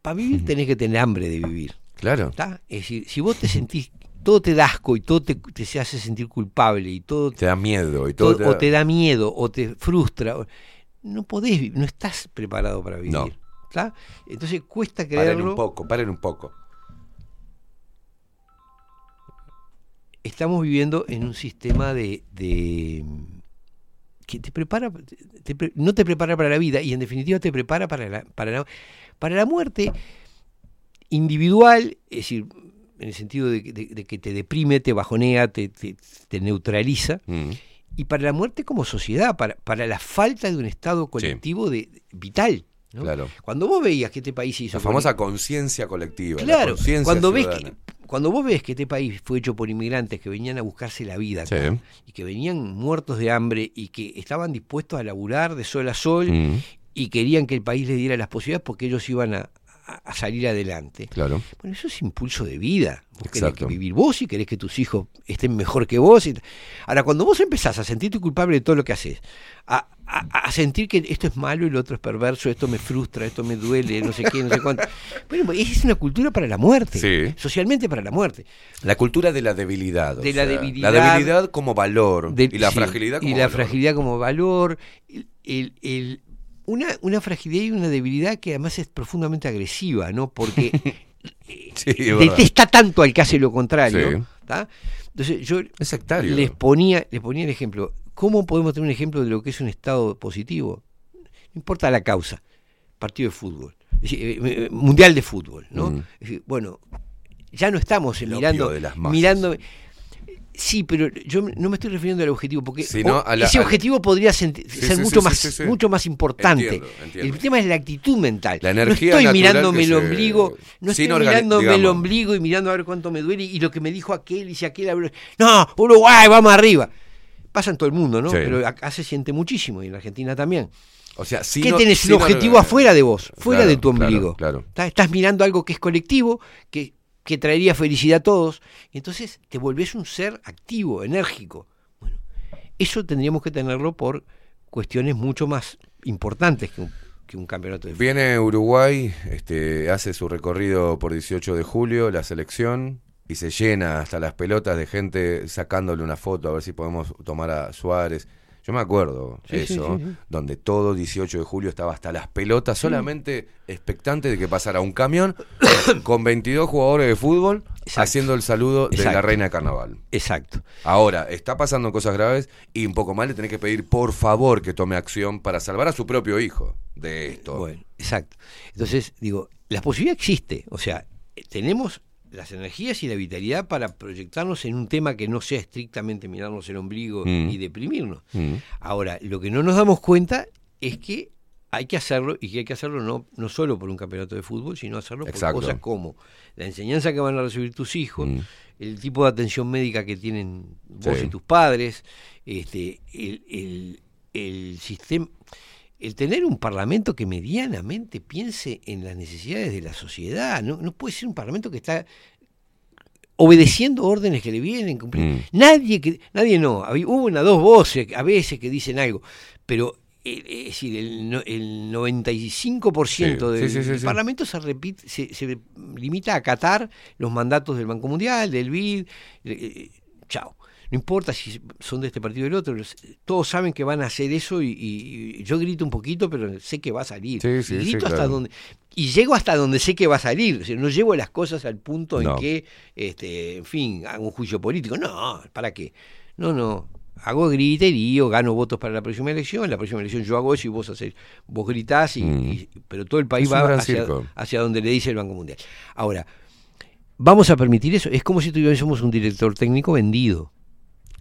para vivir tenés que tener hambre de vivir. Claro. ¿está? Es decir, si vos te sentís, todo te da asco y todo te, te se hace sentir culpable y todo Te da miedo y todo. todo- o te da miedo o te frustra, no podés, vi- no estás preparado para vivir. No. ¿está? Entonces cuesta Paren creerlo. un poco, paren un poco. estamos viviendo en un sistema de, de- que te prepara te no te prepara para la vida y en definitiva te prepara para la, para la, para la muerte individual es decir en el sentido de, que- de- de que te deprime te bajonea te, te- te neutraliza Mm. y para la muerte como sociedad para, para la falta de un estado colectivo de, vital ¿no? Claro. cuando vos veías que este país se hizo La famosa conciencia colectiva. la Claro, cuando ves que, cuando vos ves que este país fue hecho por inmigrantes que venían a buscarse la vida Sí. y que venían muertos de hambre y que estaban dispuestos a laburar de sol a sol Mm, y querían que el país les diera las posibilidades porque ellos iban a, a- salir adelante. claro. Bueno, eso es impulso de vida. Vos querés Exacto. que vivir vos y querés que tus hijos estén mejor que vos. Ahora, cuando vos empezás a sentirte culpable de todo lo que haces, a, a- a sentir que esto es malo y lo otro es perverso, esto me frustra, esto me duele, no sé qué, no sé cuánto. Bueno, es una cultura para la muerte. Sí. Socialmente para la muerte. La cultura de la debilidad. De la sea, debilidad. La debilidad como valor. de- y la sí, fragilidad como y la fragilidad como valor el, el- el- una, una fragilidad y una debilidad que además es profundamente agresiva no porque Sí, detesta tanto al que hace lo contrario Sí. entonces yo les ponía les ponía el ejemplo cómo podemos tener un ejemplo de lo que es un estado positivo no importa la causa partido de fútbol decir, eh, eh, mundial de fútbol no Mm. Decir, bueno ya no estamos El mirando opio de las masas. mirando Sí, pero yo no me estoy refiriendo al objetivo, porque Sino o- a la- ese la- objetivo podría ser sí, mucho sí, más sí, mucho más importante. Entiendo, entiendo. El tema es la actitud mental. La energía no estoy mirándome el se- ombligo, no estoy mirándome el ombligo y mirando a ver cuánto me duele y lo que me dijo aquel y si aquel No, Uruguay, vamos arriba. Pasa en todo el mundo, ¿no? Pero acá se siente muchísimo y en la Argentina también. O sea, si ¿Qué no- tenés? si Un no- objetivo afuera de vos, fuera Claro, de tu ombligo. claro. Estás mirando algo que es colectivo, que, que traería felicidad a todos. Y entonces te volvés un ser activo, enérgico. Bueno, eso tendríamos que tenerlo por cuestiones mucho más importantes que un, que un campeonato de fútbol. Viene Uruguay, este, hace su recorrido por 18 de julio, la selección, y se llena hasta las pelotas de gente sacándole una foto a ver si podemos tomar a Suárez. Yo me acuerdo Sí, eso, sí, sí. donde todo 18 de julio estaba hasta las pelotas, solamente expectante de que pasara un camión con 22 jugadores de fútbol haciendo el saludo de la reina de carnaval. Exacto. Ahora, está pasando cosas graves y un poco más le tenés que pedir por favor que tome acción para salvar a su propio hijo de esto. Bueno, exacto. Entonces, digo, la posibilidad existe. O sea, tenemos las energías y la vitalidad para proyectarnos en un tema que no sea estrictamente mirarnos el ombligo Mm. y deprimirnos. Mm. Ahora, lo que no nos damos cuenta es que hay que hacerlo y que hay que hacerlo no, no solo por un campeonato de fútbol, sino hacerlo Exacto. por cosas como la enseñanza que van a recibir tus hijos, Mm. el tipo de atención médica que tienen vos Sí. y tus padres, este, el, el- el sistema, el tener un parlamento que medianamente piense en las necesidades de la sociedad. No, no puede ser un parlamento que está obedeciendo órdenes que le vienen cumpliendo. Mm. Nadie que, nadie no, había- hubo una dos voces a veces que dicen algo, pero eh, es decir, el, el 95% Sí, del, sí, sí, sí, del. Parlamento se, repite, se, se limita a acatar los mandatos del Banco Mundial, del BID, eh, chao. No importa si son de este partido o del otro, todos saben que van a hacer eso y, y- y yo grito un poquito, pero sé que va a salir. Sí, sí, y sí, grito hasta claro. donde y llego hasta donde sé que va a salir. O sea, no llevo las cosas al punto No. en que, este, en fin, hago un juicio político. No, ¿para qué? No, no. Hago griterío, gano votos para la próxima elección. La próxima elección yo hago eso y vos haces, vos gritás, y, Mm. y- pero todo el país Es va hacia, hacia donde le dice el Banco Mundial. Ahora, ¿vamos a permitir eso? Es como si tuviésemos un director técnico vendido.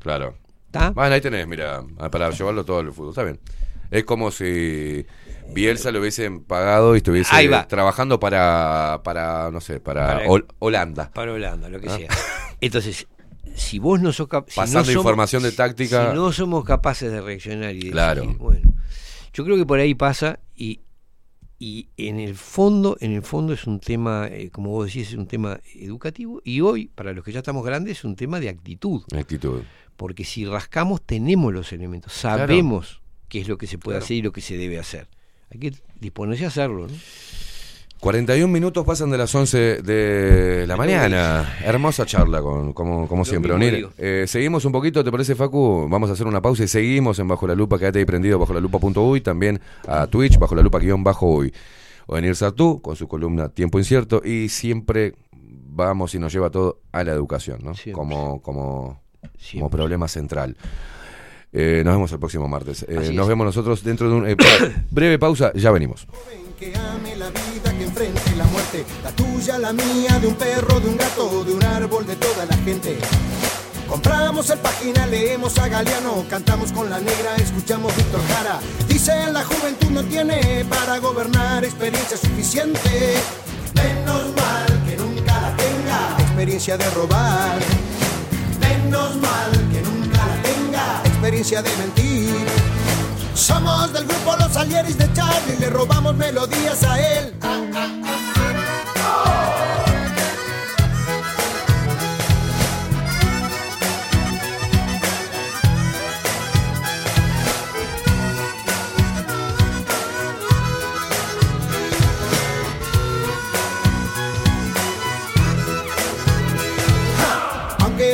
Claro. ¿Está? Bueno, ahí tenés, mira, ah, para llevarlo todo al fútbol, está bien. Es como si Bielsa lo hubiesen pagado y estuviese trabajando para, para, no sé, para, Para- Hol- Holanda. Para Holanda, lo que Ah. sea. Entonces, si vos no sos cap- si no Pasando somos- información de táctica. Si no somos capaces de reaccionar y de Claro. decir, bueno, yo creo que por ahí pasa y, y en el fondo, en el fondo es un tema, eh, como vos decís, es un tema educativo y hoy, para los que ya estamos grandes, es un tema de actitud. Actitud. Porque si rascamos, tenemos los elementos, sabemos qué es lo que se puede Claro. hacer y lo que se debe hacer. Hay que disponerse a hacerlo, ¿no? 41 minutos pasan de las 11 de la mañana. Hermosa charla, con, como, como siempre. Onir. Eh, seguimos un poquito, ¿te parece, Facu? Vamos a hacer una pausa y seguimos en Bajo la Lupa. Quédate ahí prendido bajo la lupa.uy. También a Twitch, bajo la lupa guion bajo uy. Onir Sartú, con su columna Tiempo Incierto. Y siempre vamos y nos lleva todo a la educación, ¿no? Siempre. Como, como, como Siempre. problema central. Eh, nos vemos el próximo martes. Eh, nos vemos nosotros dentro de un eh, breve pausa. Ya venimos. Que ame la vida, que enfrente la muerte, la tuya, la mía, de un perro, de un gato, de un árbol, de toda la gente. Compramos el página, leemos a Galeano, cantamos con la negra, escuchamos Víctor Jara. Dicen la juventud no tiene para gobernar experiencia suficiente. Menos mal que nunca la tenga. Experiencia de robar. Menos mal que nunca la tenga. Experiencia de mentir. Somos del grupo Los Alieris de Charlie, le robamos melodías a él.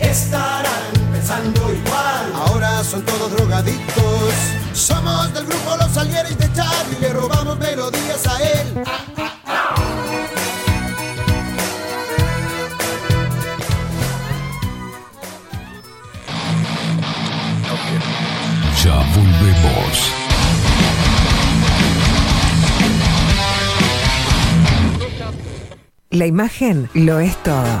Estarán pensando igual, ahora son todos drogadictos. Somos del grupo Los Salieres de Charlie, le robamos melodías a él. Ya volvemos. La imagen lo es todo.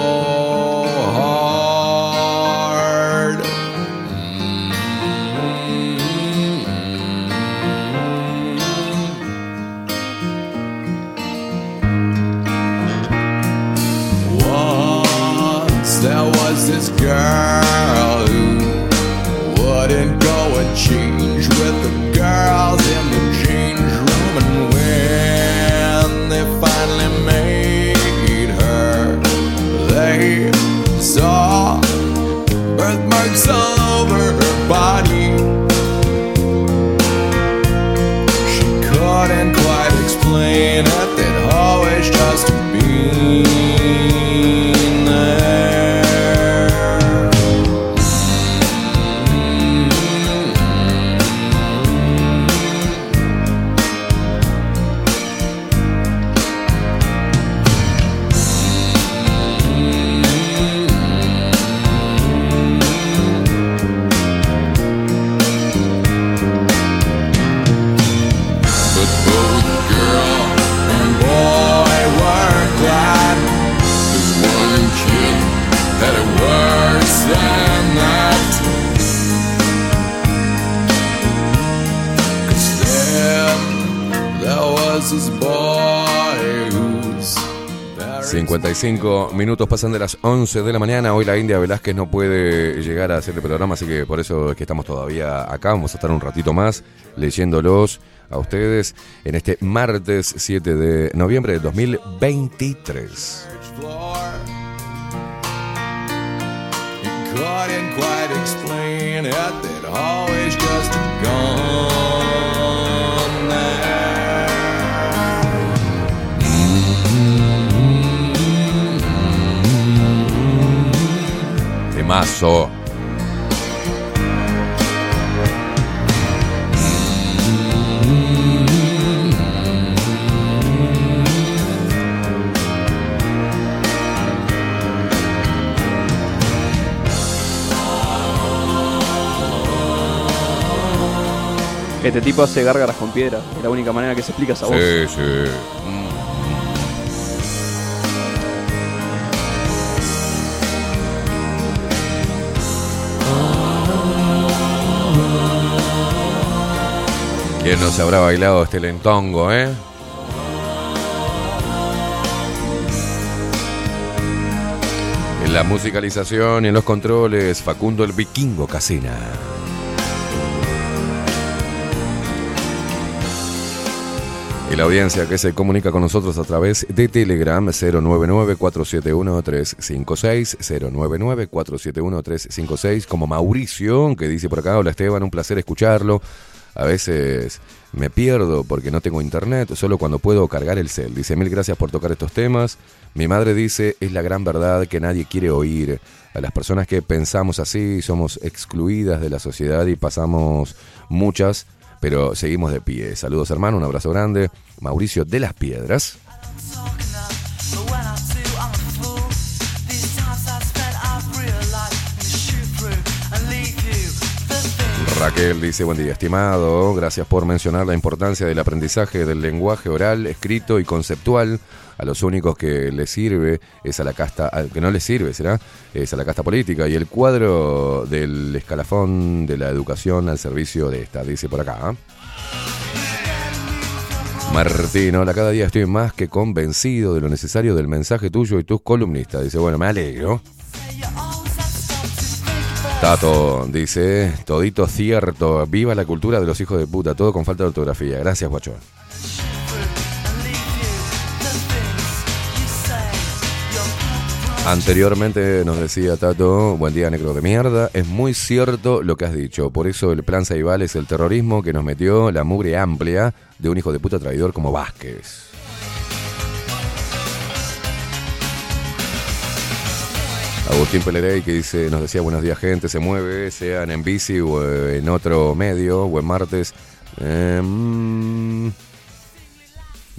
girl 55 minutos pasan de las 11 de la mañana. Hoy la India Velázquez no puede llegar a hacer el programa, así que por eso es que estamos todavía acá. Vamos a estar un ratito más leyéndolos a ustedes en este martes 7 de noviembre de 2023. floor. He couldn't quite Temazo. Este tipo hace gárgaras con piedra. Es la única manera que se explica esa voz. Sí, sí. ¿Quién no se habrá bailado este lentongo, eh? En la musicalización y en los controles, Facundo el Vikingo Casina. Y la audiencia que se comunica con nosotros a través de Telegram 099-471-356, 099-471-356, como Mauricio, que dice por acá, hola Esteban, un placer escucharlo. A veces me pierdo porque no tengo internet, solo cuando puedo cargar el cel. Dice, mil gracias por tocar estos temas. Mi madre dice, es la gran verdad que nadie quiere oír. A las personas que pensamos así somos excluidas de la sociedad y pasamos muchas pero seguimos de pie. Saludos hermano, un abrazo grande. Mauricio de las Piedras. Raquel dice, buen día, estimado. Gracias por mencionar la importancia del aprendizaje del lenguaje oral, escrito y conceptual. A los únicos que les sirve es a la casta, que no les sirve, será, es a la casta política. Y el cuadro del escalafón de la educación al servicio de esta, dice por acá. ¿ah? Martín, hola, cada día estoy más que convencido de lo necesario del mensaje tuyo y tus columnistas. Dice, bueno, me alegro. Tato dice, todito cierto, viva la cultura de los hijos de puta, todo con falta de ortografía. Gracias, guacho. Anteriormente nos decía Tato, buen día negro de mierda, es muy cierto lo que has dicho, por eso el plan Saibal es el terrorismo que nos metió la mugre amplia de un hijo de puta traidor como Vázquez. Agustín Pelerey que dice, nos decía buenos días gente, se mueve, sean en bici o en otro medio, buen martes. Em,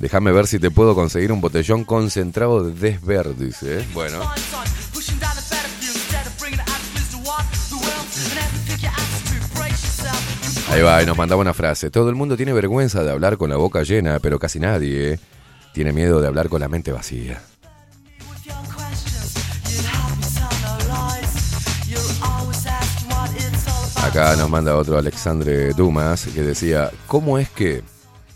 Déjame ver si te puedo conseguir un botellón concentrado de Desverd, dice. ¿eh? Bueno. Ahí va, y nos mandaba una frase. Todo el mundo tiene vergüenza de hablar con la boca llena, pero casi nadie ¿eh? tiene miedo de hablar con la mente vacía. Acá nos manda otro Alexandre Dumas que decía, ¿cómo es que,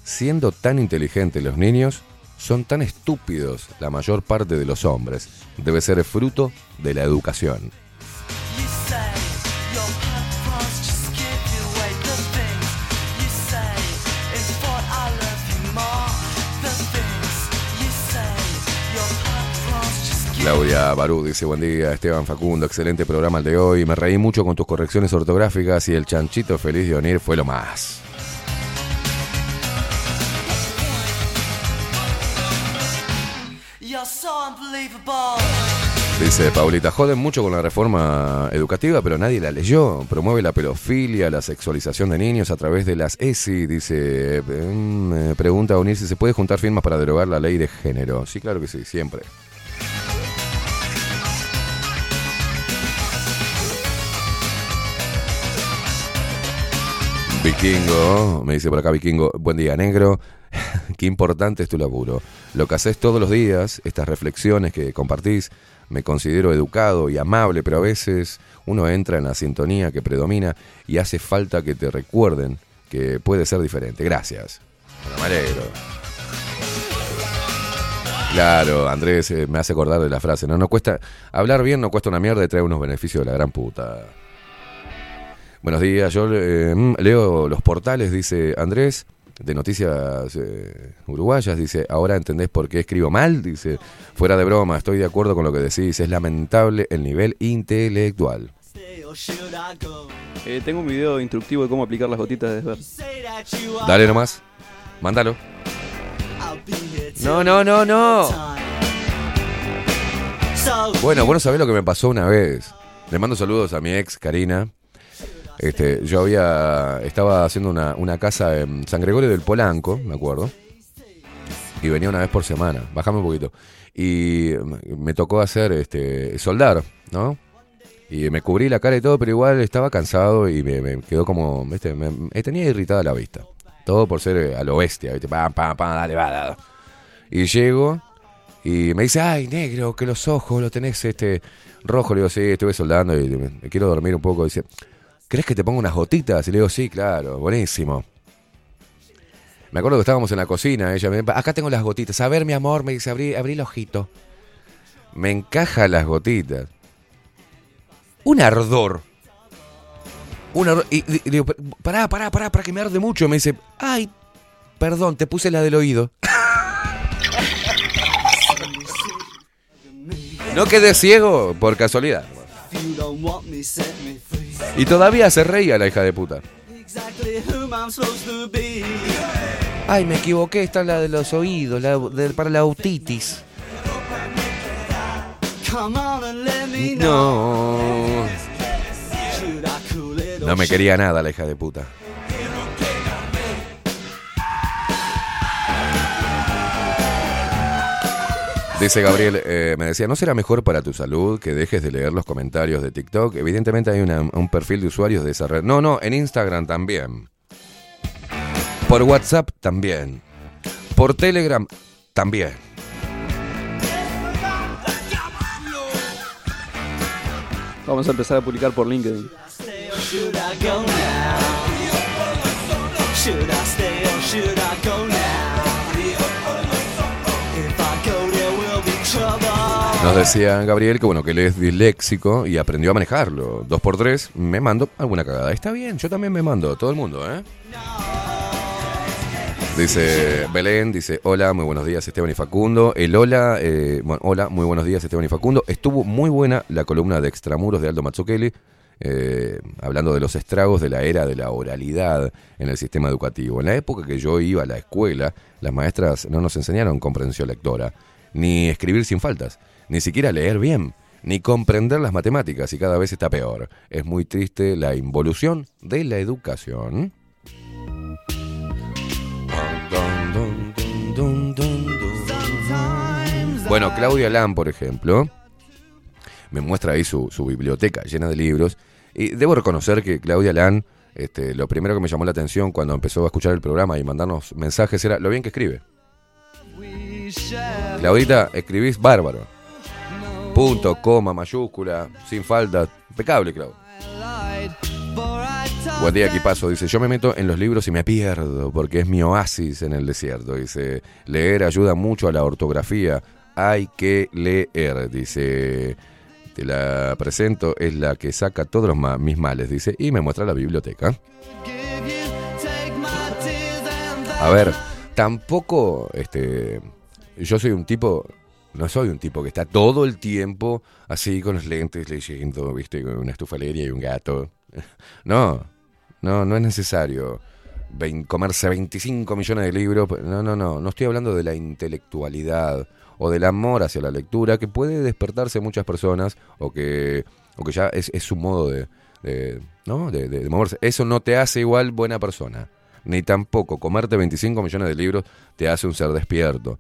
siendo tan inteligentes los niños, son tan estúpidos la mayor parte de los hombres? Debe ser fruto de la educación. Claudia Barú dice, buen día, Esteban Facundo, excelente programa el de hoy. Me reí mucho con tus correcciones ortográficas y el chanchito feliz de Onir fue lo más. Dice Paulita, joden mucho con la reforma educativa, pero nadie la leyó. Promueve la pedofilia, la sexualización de niños a través de las ESI. Dice, em, eh, pregunta a unir si se puede juntar firmas para derogar la ley de género. Sí, claro que sí, siempre. Vikingo, me dice por acá Vikingo, buen día negro, qué importante es tu laburo. Lo que haces todos los días, estas reflexiones que compartís, me considero educado y amable, pero a veces uno entra en la sintonía que predomina y hace falta que te recuerden que puede ser diferente. Gracias. Bueno, me alegro. Claro, Andrés eh, me hace acordar de la frase, no, no cuesta, hablar bien no cuesta una mierda y trae unos beneficios de la gran puta. Buenos días, yo eh, mm, leo los portales, dice Andrés, de Noticias eh, Uruguayas, dice, ahora entendés por qué escribo mal, dice, fuera de broma, estoy de acuerdo con lo que decís, es lamentable el nivel intelectual. Eh, tengo un video instructivo de cómo aplicar las gotitas de Desver. Dale nomás, mándalo. No, no, no, no. Bueno, bueno, sabés lo que me pasó una vez. Le mando saludos a mi ex, Karina. Este, yo había. Estaba haciendo una, una casa en San Gregorio del Polanco, me acuerdo. Y venía una vez por semana. Bajame un poquito. Y me tocó hacer este soldar, ¿no? Y me cubrí la cara y todo, pero igual estaba cansado y me, quedó como. ¿viste? Me, tenía irritada la vista. Todo por ser eh, a lo bestia, ¿viste? Pam, pam, pam, dale, va, dale. Y llego y me dice, ay, negro, que los ojos lo tenés este rojo. Le digo, sí, estuve soldando y me quiero dormir un poco. Dice, ¿Crees que te ponga unas gotitas? Y le digo, sí, claro, buenísimo. Me acuerdo que estábamos en la cocina, ella me acá tengo las gotitas. A ver, mi amor, me dice, abrí, abrí el ojito. Me encaja las gotitas. Un ardor. Un ardor. Y, y- y digo, pará, pará, pará, para que me arde mucho. Me dice, ay, perdón, te puse la del oído. No quedé ciego por casualidad. Y todavía se reía la hija de puta. Ay, me equivoqué, está la de los oídos, la de- para la autitis. No. No me quería nada la hija de puta. Dice Gabriel, eh, me decía, ¿no será mejor para tu salud que dejes de leer los comentarios de TikTok? Evidentemente hay una- un perfil de usuarios de esa red. No, no, en Instagram también. Por WhatsApp también. Por Telegram también. Vamos a empezar a publicar por LinkedIn. Nos decía Gabriel que bueno, que él es disléxico y aprendió a manejarlo. Dos por tres, me mando alguna cagada. Está bien, yo también me mando, todo el mundo, ¿eh? Dice Belén, dice, hola, muy buenos días Esteban y Facundo. El hola, eh, bueno, hola, muy buenos días Esteban y Facundo. Estuvo muy buena la columna de Extramuros de Aldo Mazzucchelli, eh, hablando de los estragos de la era de la oralidad en el sistema educativo. En la época que yo iba a la escuela, las maestras no nos enseñaron comprensión lectora, ni escribir sin faltas, ni siquiera leer bien, ni comprender las matemáticas, y cada vez está peor. Es muy triste la involución de la educación. Bueno, Claudia Lam, por ejemplo, me muestra ahí su, biblioteca llena de libros. Y debo reconocer que Claudia Lan, este, lo primero que me llamó la atención cuando empezó a escuchar el programa y mandarnos mensajes era lo bien que escribe. Claudita, escribís bárbaro. Punto, coma, mayúscula, sin falta. Impecable, Clau. Buen día, equipazo. Dice, yo me meto en los libros y me pierdo porque es mi oasis en el desierto. Dice, leer ayuda mucho a la ortografía. Hay que leer. Dice, te la presento, es la que saca todos mis males. Dice, y me muestra la biblioteca. A ver, tampoco, este, yo soy un tipo, no soy un tipo que está todo el tiempo así con los lentes leyendo, viste, con una estufalería y un gato. No, no, no es necesario comerse 25 millones de libros. No, no, no, no estoy hablando de la intelectualidad o del amor hacia la lectura que puede despertarse muchas personas o que, o que ya es, su modo de, de- ¿no? de, de- de moverse. Eso no te hace igual buena persona. Ni tampoco comerte 25 millones de libros te hace un ser despierto.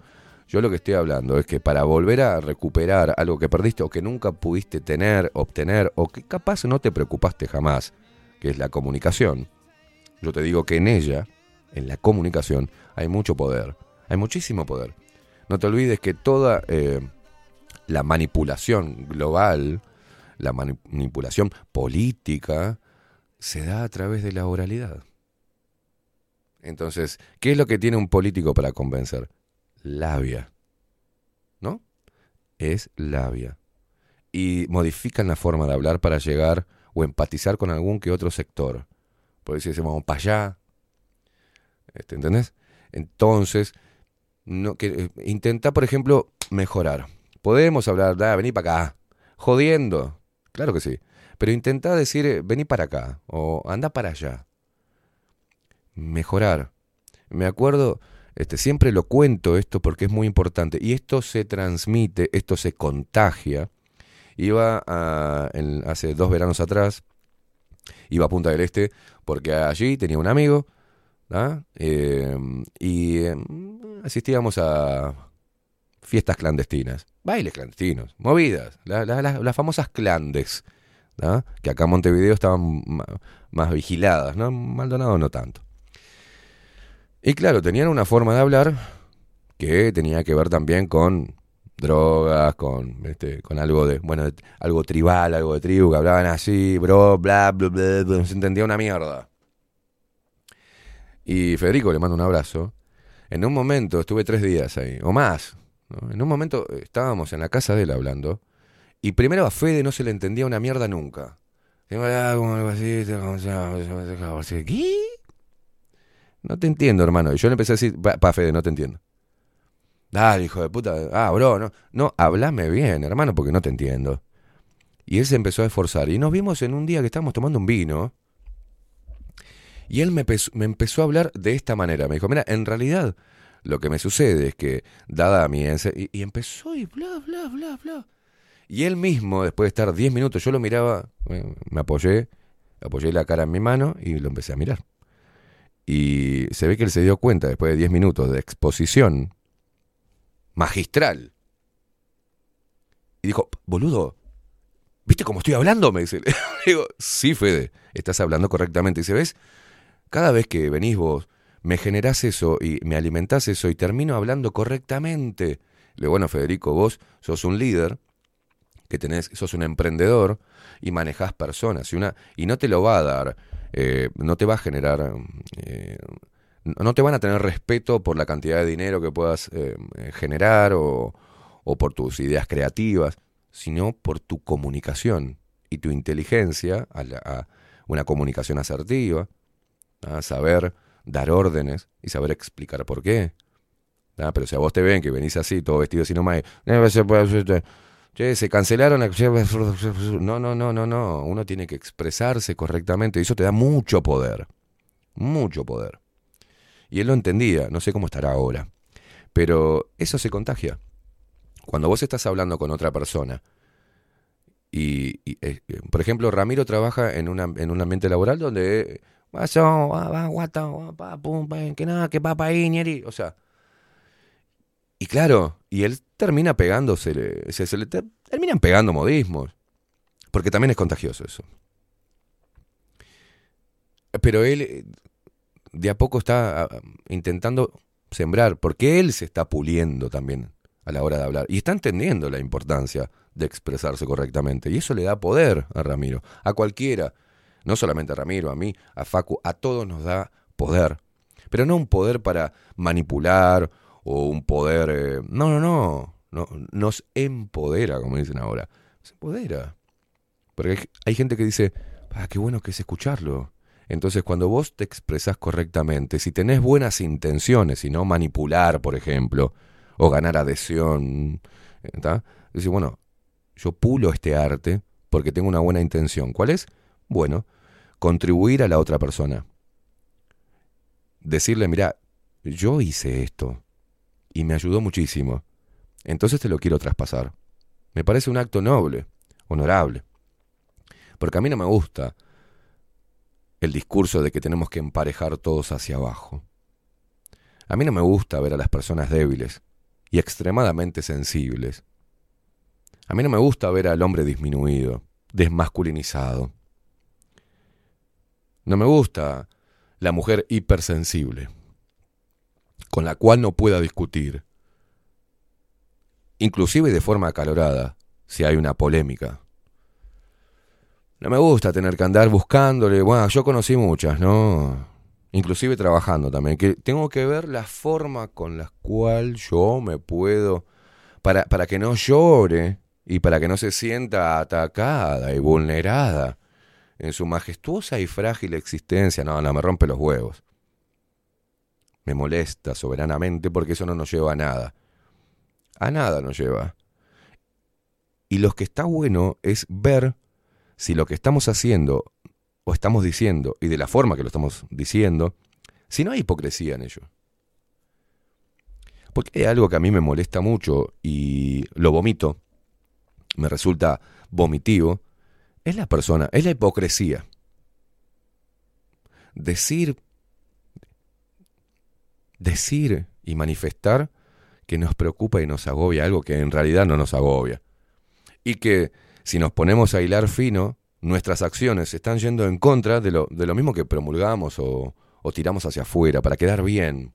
Yo lo que estoy hablando es que para volver a recuperar algo que perdiste o que nunca pudiste tener, obtener, o que capaz no te preocupaste jamás, que es la comunicación, yo te digo que en ella, en la comunicación, hay mucho poder, hay muchísimo poder. No te olvides que toda eh, la manipulación global, la mani- manipulación política, se da a través de la oralidad. Entonces, ¿qué es lo que tiene un político para convencer? Labia. ¿No? Es labia. Y modifican la forma de hablar para llegar o empatizar con algún que otro sector. Por decimos, vamos para allá. Este, ¿Entendés? Entonces, no, que, eh, intenta, por ejemplo, mejorar. Podemos hablar, da, vení para acá. Jodiendo. Claro que sí. Pero intenta decir, eh, vení para acá. O anda para allá. Mejorar. Me acuerdo, este, siempre lo cuento esto porque es muy importante. Y esto se transmite, esto se contagia. Iba a, en- hace dos veranos atrás, iba a Punta del Este, porque allí tenía un amigo. Eh, y eh, asistíamos a fiestas clandestinas, bailes clandestinos, movidas, la- la- la- las famosas clandes, ¿ah? que acá en Montevideo estaban más vigiladas, ¿no? Maldonado no tanto. Y claro, tenían una forma de hablar que tenía que ver también con drogas, con este, con algo de, bueno, algo tribal, algo de tribu, que hablaban así, bro, bla, bla, bla, bla, se entendía una mierda. Y Federico le mando un abrazo. En un momento, estuve tres días ahí, o más. ¿no? En un momento eh, estábamos en la casa de él hablando, y primero a Fede no se le entendía una mierda nunca. Tengo- ¿qué? No te entiendo, hermano. Y yo le empecé a decir, pa, pa, Fede, no te entiendo. Dale, hijo de puta. Ah, bro, no. No, hablame bien, hermano, porque no te entiendo. Y él se empezó a esforzar. Y nos vimos en un día que estábamos tomando un vino. Y él me, me empezó a hablar de esta manera. Me dijo, mira, en realidad lo que me sucede es que, dada mi... Y, y empezó y bla, bla, bla, bla. Y él mismo, después de estar 10 minutos, yo lo miraba, me apoyé, apoyé la cara en mi mano y lo empecé a mirar. Y se ve que él se dio cuenta, después de 10 minutos de exposición magistral. Y dijo, boludo, ¿viste cómo estoy hablando? Me dice. Digo, sí, Fede, estás hablando correctamente. Y dice, ¿ves? Cada vez que venís vos, me generás eso y me alimentás eso y termino hablando correctamente. Le digo, bueno, Federico, vos sos un líder, que tenés, sos un emprendedor y manejás personas. Y, una, y no te lo va a dar, eh, no te va a generar, eh, no te van a tener respeto por la cantidad de dinero que puedas eh, eh, generar o, o por tus ideas creativas, sino por tu comunicación y tu inteligencia a, la- a una comunicación asertiva, a saber dar órdenes y saber explicar por qué. Ah, Pero si a vos te ven que venís así, todo vestido así nomás, y, che, se cancelaron. la- No, no, no, no, no. Uno tiene que expresarse correctamente y eso te da mucho poder. Mucho poder. Y él lo entendía, no sé cómo estará ahora. Pero eso se contagia. Cuando vos estás hablando con otra persona, y, eh, eh, por ejemplo, Ramiro trabaja en, una, en un ambiente laboral donde. O sea, y claro, y él termina pegándose, se, le ter- terminan pegando modismos, porque también es contagioso eso. Pero él eh, de a poco está ah, intentando sembrar, porque él se está puliendo también a la hora de hablar y está entendiendo la importancia de expresarse correctamente. Y eso le da poder a Ramiro, a cualquiera, no solamente a Ramiro, a mí, a Facu, a todos nos da poder. Pero no un poder para manipular o un poder... eh, no, no, no, no, nos empodera, como dicen ahora. Se empodera. Porque hay, hay gente que dice, ah, qué bueno que es escucharlo. Entonces, cuando vos te expresás correctamente, si tenés buenas intenciones y no manipular, por ejemplo, o ganar adhesión, ¿está? Decís, bueno, yo pulo este arte porque tengo una buena intención. ¿Cuál es? Bueno, contribuir a la otra persona. Decirle, mira, yo hice esto y me ayudó muchísimo. Entonces te lo quiero traspasar. Me parece un acto noble, honorable. Porque a mí no me gusta el discurso de que tenemos que emparejar todos hacia abajo. A mí no me gusta ver a las personas débiles y extremadamente sensibles. A mí no me gusta ver al hombre disminuido, desmasculinizado. No me gusta la mujer hipersensible, con la cual no pueda discutir, inclusive de forma acalorada, si hay una polémica. No me gusta tener que andar buscándole, bueno, yo conocí muchas, ¿no? Inclusive trabajando también, que tengo que ver la forma con la cual yo me puedo, para, para que no llore y para que no se sienta atacada y vulnerada en su majestuosa y frágil existencia. No, no, me rompe los huevos. Me molesta soberanamente porque eso no nos lleva a nada. A nada nos lleva. Y lo que está bueno es ver si lo que estamos haciendo o estamos diciendo y de la forma que lo estamos diciendo, si no hay hipocresía en ello. Porque hay algo que a mí me molesta mucho y lo vomito, me resulta vomitivo, es la persona, es la hipocresía. Decir, decir y manifestar que nos preocupa y nos agobia algo que en realidad no nos agobia. Y que si nos ponemos a hilar fino, nuestras acciones están yendo en contra de lo, de lo mismo que promulgamos o, o tiramos hacia afuera para quedar bien.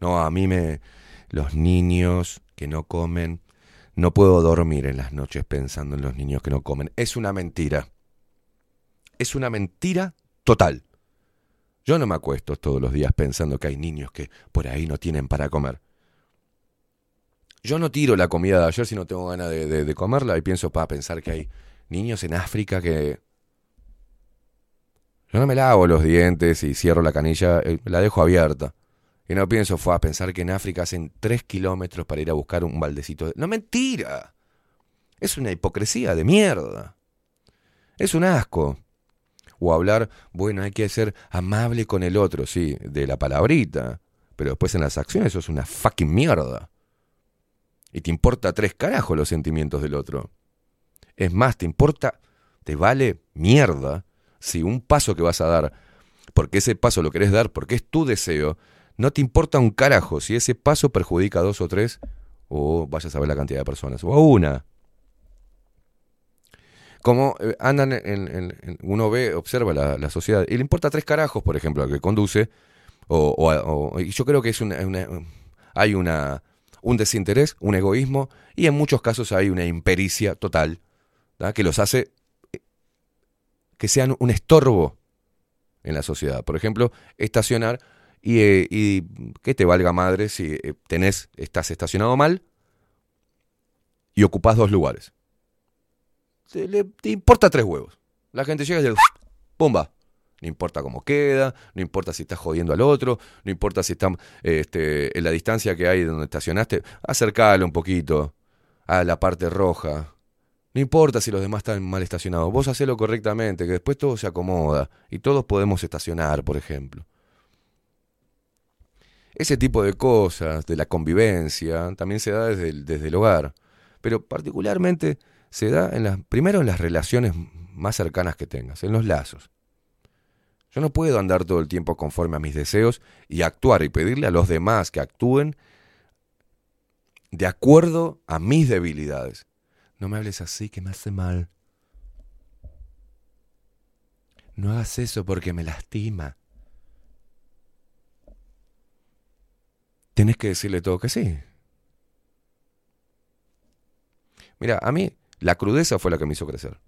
No, a mí me... Los niños que no comen, no puedo dormir en las noches pensando en los niños que no comen. Es una mentira. Es una mentira total. Yo no me acuesto todos los días pensando que hay niños que por ahí no tienen para comer. Yo no tiro la comida de ayer si no tengo ganas de, comerla y pienso para pensar que hay niños en África que... Yo no me lavo los dientes y cierro la canilla, eh, la dejo abierta. Y no pienso, fue pensar que en África hacen tres kilómetros para ir a buscar un baldecito. de- No, mentira. Es una hipocresía de mierda. Es un asco. O hablar, bueno, hay que ser amable con el otro, sí, de la palabrita. Pero después en las acciones eso es una fucking mierda. Y te importa tres carajos los sentimientos del otro. Es más, te importa, te vale mierda si un paso que vas a dar, porque ese paso lo querés dar, porque es tu deseo, no te importa un carajo si ese paso perjudica a dos o tres, o vayas a ver la cantidad de personas, o a una. Como eh, andan uno ve, observa la, sociedad, y le importa tres carajos, por ejemplo, al que conduce, o, o o- y yo creo que es una, hay una, un desinterés, un egoísmo, y en muchos casos hay una impericia total, que los hace eh, que sean un estorbo en la sociedad. Por ejemplo, estacionar y, eh, y que te valga madre si eh, tenés, estás estacionado mal y ocupás dos lugares. Te, importa tres huevos. La gente llega y dice, ¡pumba! No importa cómo queda, no importa si estás jodiendo al otro, no importa si están este, en la distancia que hay de donde estacionaste, acercalo un poquito a la parte roja. No importa si los demás están mal estacionados, vos hacelo correctamente, que después todo se acomoda y todos podemos estacionar, por ejemplo. Ese tipo de cosas, de la convivencia, también se da desde el hogar, pero particularmente se da en las, primero en las relaciones más cercanas que tengas, en los lazos. Yo no puedo andar todo el tiempo conforme a mis deseos y actuar y pedirle a los demás que actúen de acuerdo a mis debilidades. No me hables así que me hace mal. No hagas eso porque me lastima. Tienes que decirle todo que sí. Mira, a mí la crudeza fue la que me hizo crecer.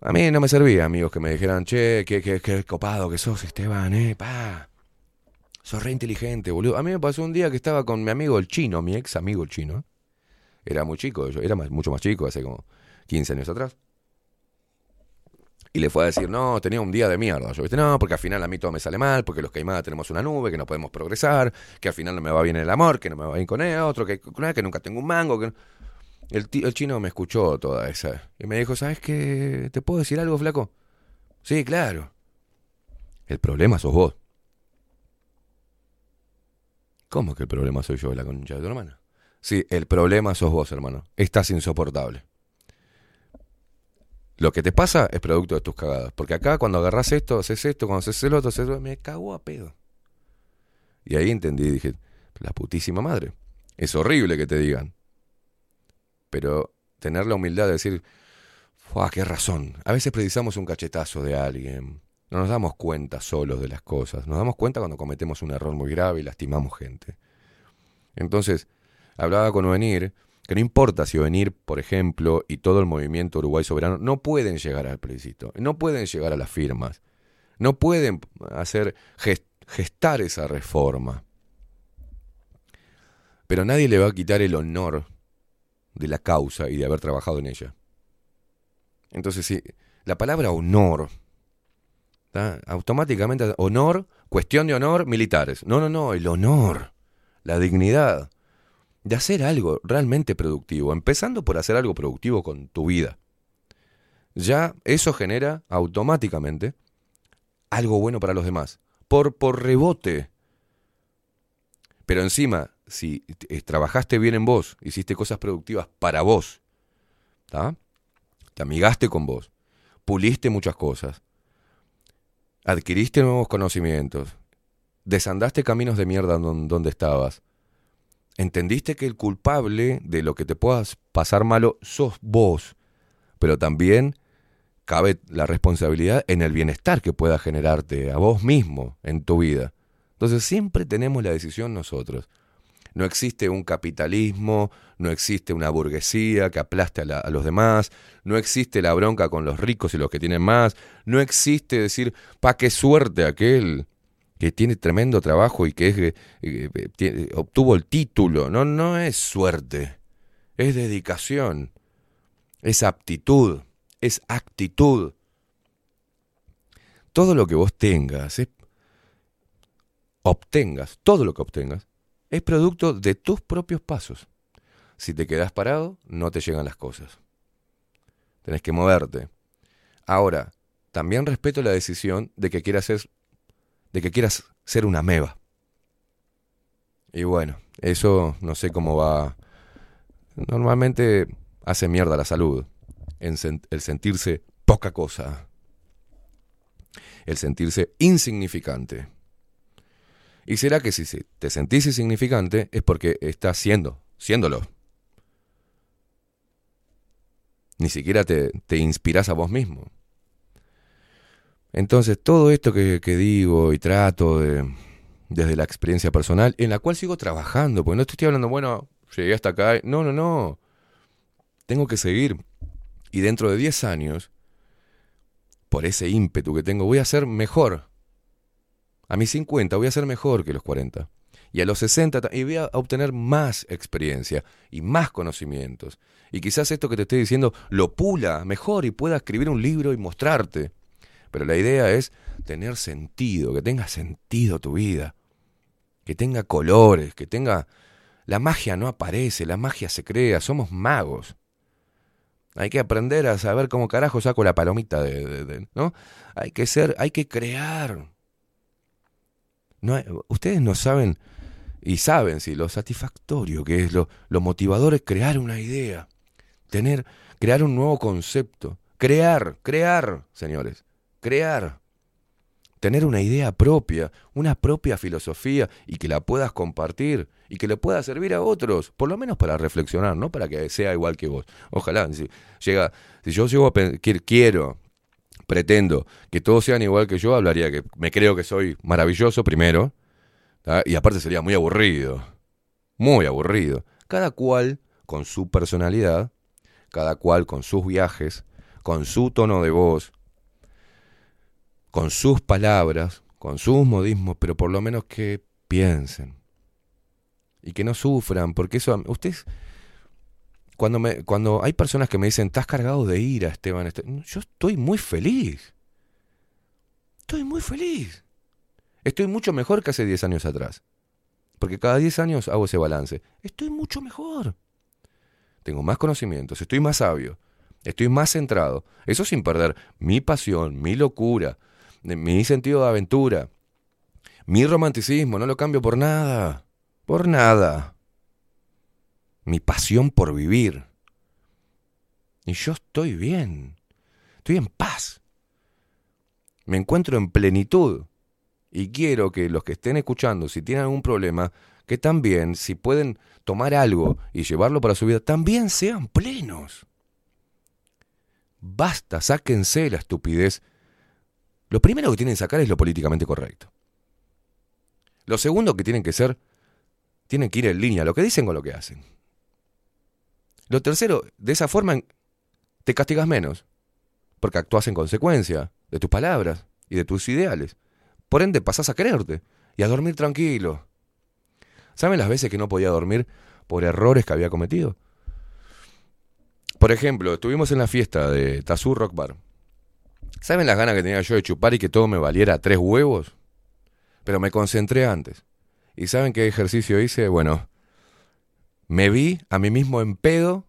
A mí no me servía, amigos, que me dijeran, che, qué, qué, qué copado que sos, Esteban, eh, pa. Sos re inteligente, boludo. A mí me pasó un día que estaba con mi amigo el chino, mi ex amigo el chino. Era muy chico, yo era más- mucho más chico, hace como 15 años atrás. Y le fue a decir, no, tenía un día de mierda. Yo, ¿viste? No, porque al final a mí todo me sale mal, porque los queimadas tenemos una nube, que no podemos progresar, que al final no me va bien el amor, que no me va bien con el otro, que, que nunca tengo un mango. Que... no- El, el chino me escuchó toda esa. Y me dijo, ¿sabes qué? ¿Te puedo decir algo, flaco? Sí, claro. El problema sos vos. ¿Cómo que el problema soy yo, la concha de tu hermana? Sí, el problema sos vos, hermano. Estás insoportable. Lo que te pasa es producto de tus cagadas. Porque acá cuando agarrás esto, haces esto, cuando haces el otro, haces me cagó a pedo. Y ahí entendí, dije, la putísima madre. Es horrible que te digan. Pero tener la humildad de decir, ¡fuah, qué razón! A veces precisamos un cachetazo de alguien. No nos damos cuenta solos de las cosas. Nos damos cuenta cuando cometemos un error muy grave y lastimamos gente. Entonces, hablaba con Ovenir que no importa si Ovenir, por ejemplo, y todo el movimiento Uruguay Soberano no pueden llegar al plebiscito, no pueden llegar a las firmas, no pueden hacer ges- gestar esa reforma. Pero nadie le va a quitar el honor de la causa y de haber trabajado en ella. Entonces, sí, la palabra honor, automáticamente, honor, cuestión de honor, militares. No, no, no, el honor, la dignidad de hacer algo realmente productivo, empezando por hacer algo productivo con tu vida. Ya eso genera automáticamente algo bueno para los demás, por, por rebote. Pero encima, si eh, trabajaste bien en vos, hiciste cosas productivas para vos, ¿tá? te amigaste con vos, puliste muchas cosas, adquiriste nuevos conocimientos, desandaste caminos de mierda don- donde estabas, entendiste que el culpable de lo que te puedas pasar malo sos vos, pero también cabe la responsabilidad en el bienestar que pueda generarte a vos mismo en tu vida. Entonces siempre tenemos la decisión nosotros. No existe un capitalismo, no existe una burguesía que aplaste a, los demás, no existe la bronca con los ricos y los que tienen más, no existe decir, pa, qué suerte aquel que tiene tremendo trabajo y que eh, eh, obtuvo el título. No, no es suerte, es dedicación, es aptitud, es actitud. Todo lo que vos tengas, obtengas, todo lo que obtengas, es producto de tus propios pasos. Si te quedas parado, no te llegan las cosas. Tenés que moverte. Ahora, también respeto la decisión de que quieras ser, de que quieras ser una meba. Y bueno, eso no sé cómo va. Normalmente hace mierda la salud. El sentirse poca cosa. El sentirse insignificante. Y será que si te sentís insignificante es porque estás siendo, siéndolo. Ni siquiera te, te inspirás a vos mismo. Entonces, todo esto que, digo y trato de, desde la experiencia personal, en la cual sigo trabajando, porque no estoy hablando, bueno, llegué hasta acá. No, no, no. Tengo que seguir. Y dentro de 10 años, por ese ímpetu que tengo, voy a ser mejor. A mis 50 voy a ser mejor que los 40. Y a los 60 ta- y voy a obtener más experiencia y más conocimientos. Y quizás esto que te estoy diciendo lo pula mejor y pueda escribir un libro y mostrarte. Pero la idea es tener sentido, que tenga sentido tu vida, que tenga colores, que tenga... La magia no aparece, la magia se crea, somos magos. Hay que aprender a saber cómo carajo saco la palomita de, de- de- ¿no? Hay que ser, hay que crear. No ustedes no saben y saben si lo satisfactorio que es, lo, motivador es crear una idea, tener, crear un nuevo concepto, crear, crear, señores, crear, tener una idea propia, una propia filosofía y que la puedas compartir y que le pueda servir a otros, por lo menos para reflexionar, no para que sea igual que vos. Ojalá, si llega, si yo llego a quiero, pretendo que todos sean igual que yo, hablaría que me creo que soy maravilloso primero, y aparte sería muy aburrido, muy aburrido. Cada cual con su personalidad, cada cual con sus viajes, con su tono de voz, con sus palabras, con sus modismos, pero por lo menos que piensen y que no sufran, porque eso, ustedes, cuando, me, cuando hay personas que me dicen, estás cargado de ira, Esteban, este-". yo estoy muy feliz, estoy muy feliz, estoy mucho mejor que hace 10 años atrás, porque cada 10 años hago ese balance, estoy mucho mejor, tengo más conocimientos, estoy más sabio, estoy más centrado, eso sin perder mi pasión, mi locura, mi sentido de aventura, mi romanticismo, no lo cambio por nada, por nada. Mi pasión por vivir. Y yo estoy bien, estoy en paz. Me encuentro en plenitud. Y quiero que los que estén escuchando, si tienen algún problema, que también, si pueden tomar algo y llevarlo para su vida, también sean plenos. Basta, sáquense la estupidez. Lo primero que tienen que sacar es lo políticamente correcto. Lo segundo que tienen que ser, tienen que ir en línea, lo que dicen con lo que hacen. Lo tercero, de esa forma te castigas menos, porque actúas en consecuencia de tus palabras y de tus ideales. Por ende, pasás a quererte y a dormir tranquilo. ¿Saben las veces que no podía dormir por errores que había cometido? Por ejemplo, estuvimos en la fiesta de Tazú Rock Bar. ¿Saben las ganas que tenía yo de chupar y que todo me valiera tres huevos? Pero me concentré antes. ¿Y saben qué ejercicio hice? Bueno, me vi a mí mismo en pedo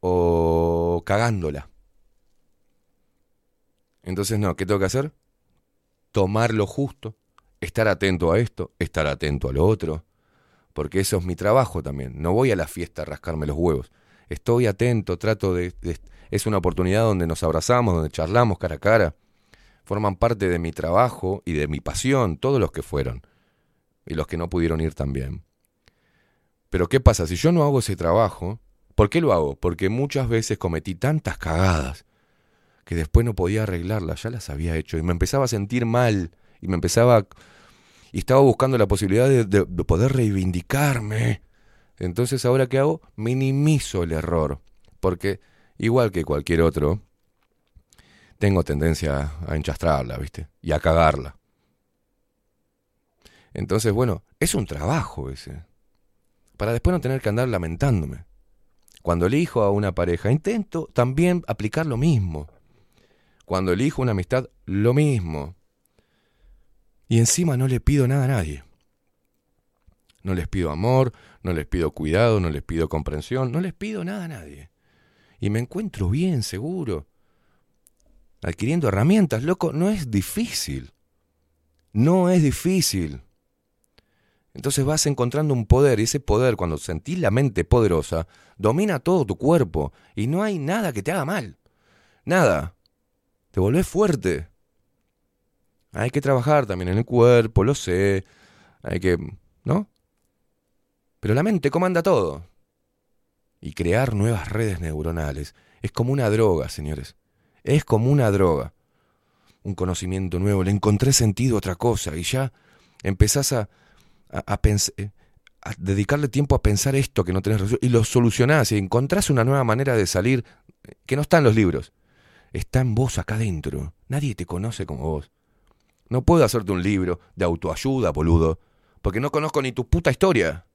o cagándola. Entonces, no, ¿qué tengo que hacer? Tomar lo justo, estar atento a esto, estar atento a lo otro, porque eso es mi trabajo también. No voy a la fiesta a rascarme los huevos. Estoy atento, trato de, de- Es una oportunidad donde nos abrazamos, donde charlamos cara a cara. Forman parte de mi trabajo y de mi pasión, todos los que fueron. Y los que no pudieron ir también. Pero ¿qué pasa? Si yo no hago ese trabajo, ¿por qué lo hago? Porque muchas veces cometí tantas cagadas que después no podía arreglarlas, ya las había hecho y me empezaba a sentir mal y me empezaba y estaba buscando la posibilidad de, de- de poder reivindicarme. Entonces ahora qué hago? Minimizo el error, porque igual que cualquier otro, tengo tendencia a enchastrarla, ¿viste? Y a cagarla. Entonces, bueno, es un trabajo ese. Para después no tener que andar lamentándome. Cuando elijo a una pareja, intento también aplicar lo mismo. Cuando elijo una amistad, lo mismo. Y encima no le pido nada a nadie. No les pido amor, no les pido cuidado, no les pido comprensión, no les pido nada a nadie. Y me encuentro bien, seguro. Adquiriendo herramientas, loco, no es difícil. No es difícil. Entonces vas encontrando un poder y ese poder, cuando sentís la mente poderosa, domina todo tu cuerpo y no hay nada que te haga mal. Nada. Te volvés fuerte. Hay que trabajar también en el cuerpo, lo sé. Hay que... ¿No? Pero la mente comanda todo. Y crear nuevas redes neuronales es como una droga, señores. Es como una droga. Un conocimiento nuevo, le encontré sentido a otra cosa y ya empezás a, a, a eh, a dedicarle tiempo a pensar esto que no tenés resolución y lo solucionás y encontrás una nueva manera de salir eh, que no está en los libros. Está en vos acá adentro. Nadie te conoce como vos. No puedo hacerte un libro de autoayuda, boludo, porque no conozco ni tu puta historia.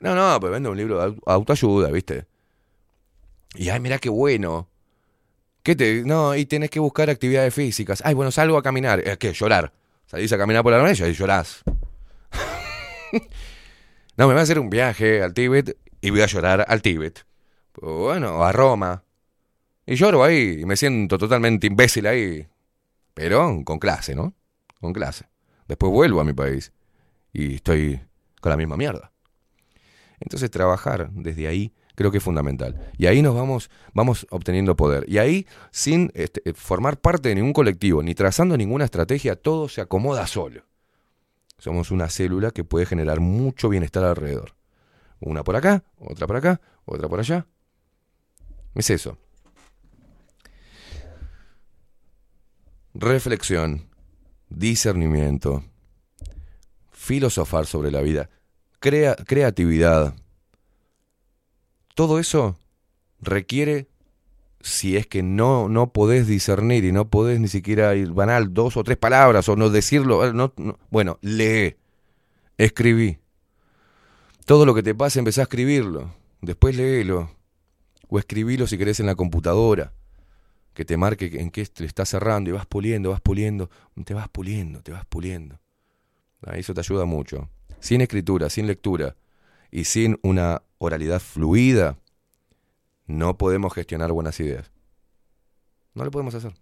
No, no, pues vende un libro de au- autoayuda, ¿viste? Y ay, mirá qué bueno. ¿Qué te.? No, y tenés que buscar actividades físicas. Ay, bueno, salgo a caminar. ¿Es qué? Llorar. Salís a caminar por la noche y llorás. no, me voy a hacer un viaje al Tíbet y voy a llorar al Tíbet. Pues bueno, o a Roma. Y lloro ahí y me siento totalmente imbécil ahí. Pero con clase, ¿no? Con clase. Después vuelvo a mi país y estoy con la misma mierda. Entonces trabajar desde ahí creo que es fundamental. Y ahí nos vamos, vamos obteniendo poder. Y ahí, sin este, formar parte de ningún colectivo, ni trazando ninguna estrategia, todo se acomoda solo. Somos una célula que puede generar mucho bienestar alrededor. Una por acá, otra por acá, otra por allá. Es eso. Reflexión, discernimiento, filosofar sobre la vida, crea- creatividad. Todo eso requiere, si es que no, no podés discernir y no podés ni siquiera ir banal dos o tres palabras o no decirlo, eh, no- no- bueno, lee, escribí. Todo lo que te pase empezá a escribirlo, después léelo, o escribilo si querés en la computadora, que te marque en qué le estás cerrando y vas puliendo, vas puliendo, te vas puliendo, te vas puliendo. Ah, Eso te ayuda mucho. Sin escritura, sin lectura y sin una oralidad fluida, no podemos gestionar buenas ideas. No lo podemos hacer.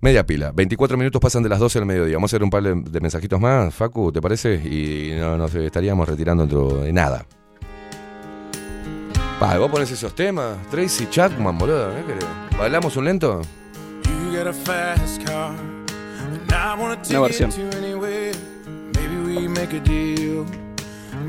Media pila. 24 minutos pasan de las 12 del mediodía. Vamos a hacer un par de, mensajitos más, Facu, ¿te parece? Y no nos estaríamos retirando dentro de nada. Pa, vos pones esos temas. Tracy Chapman, boludo. ¿eh? querés? ¿Bailamos un lento? Una versión.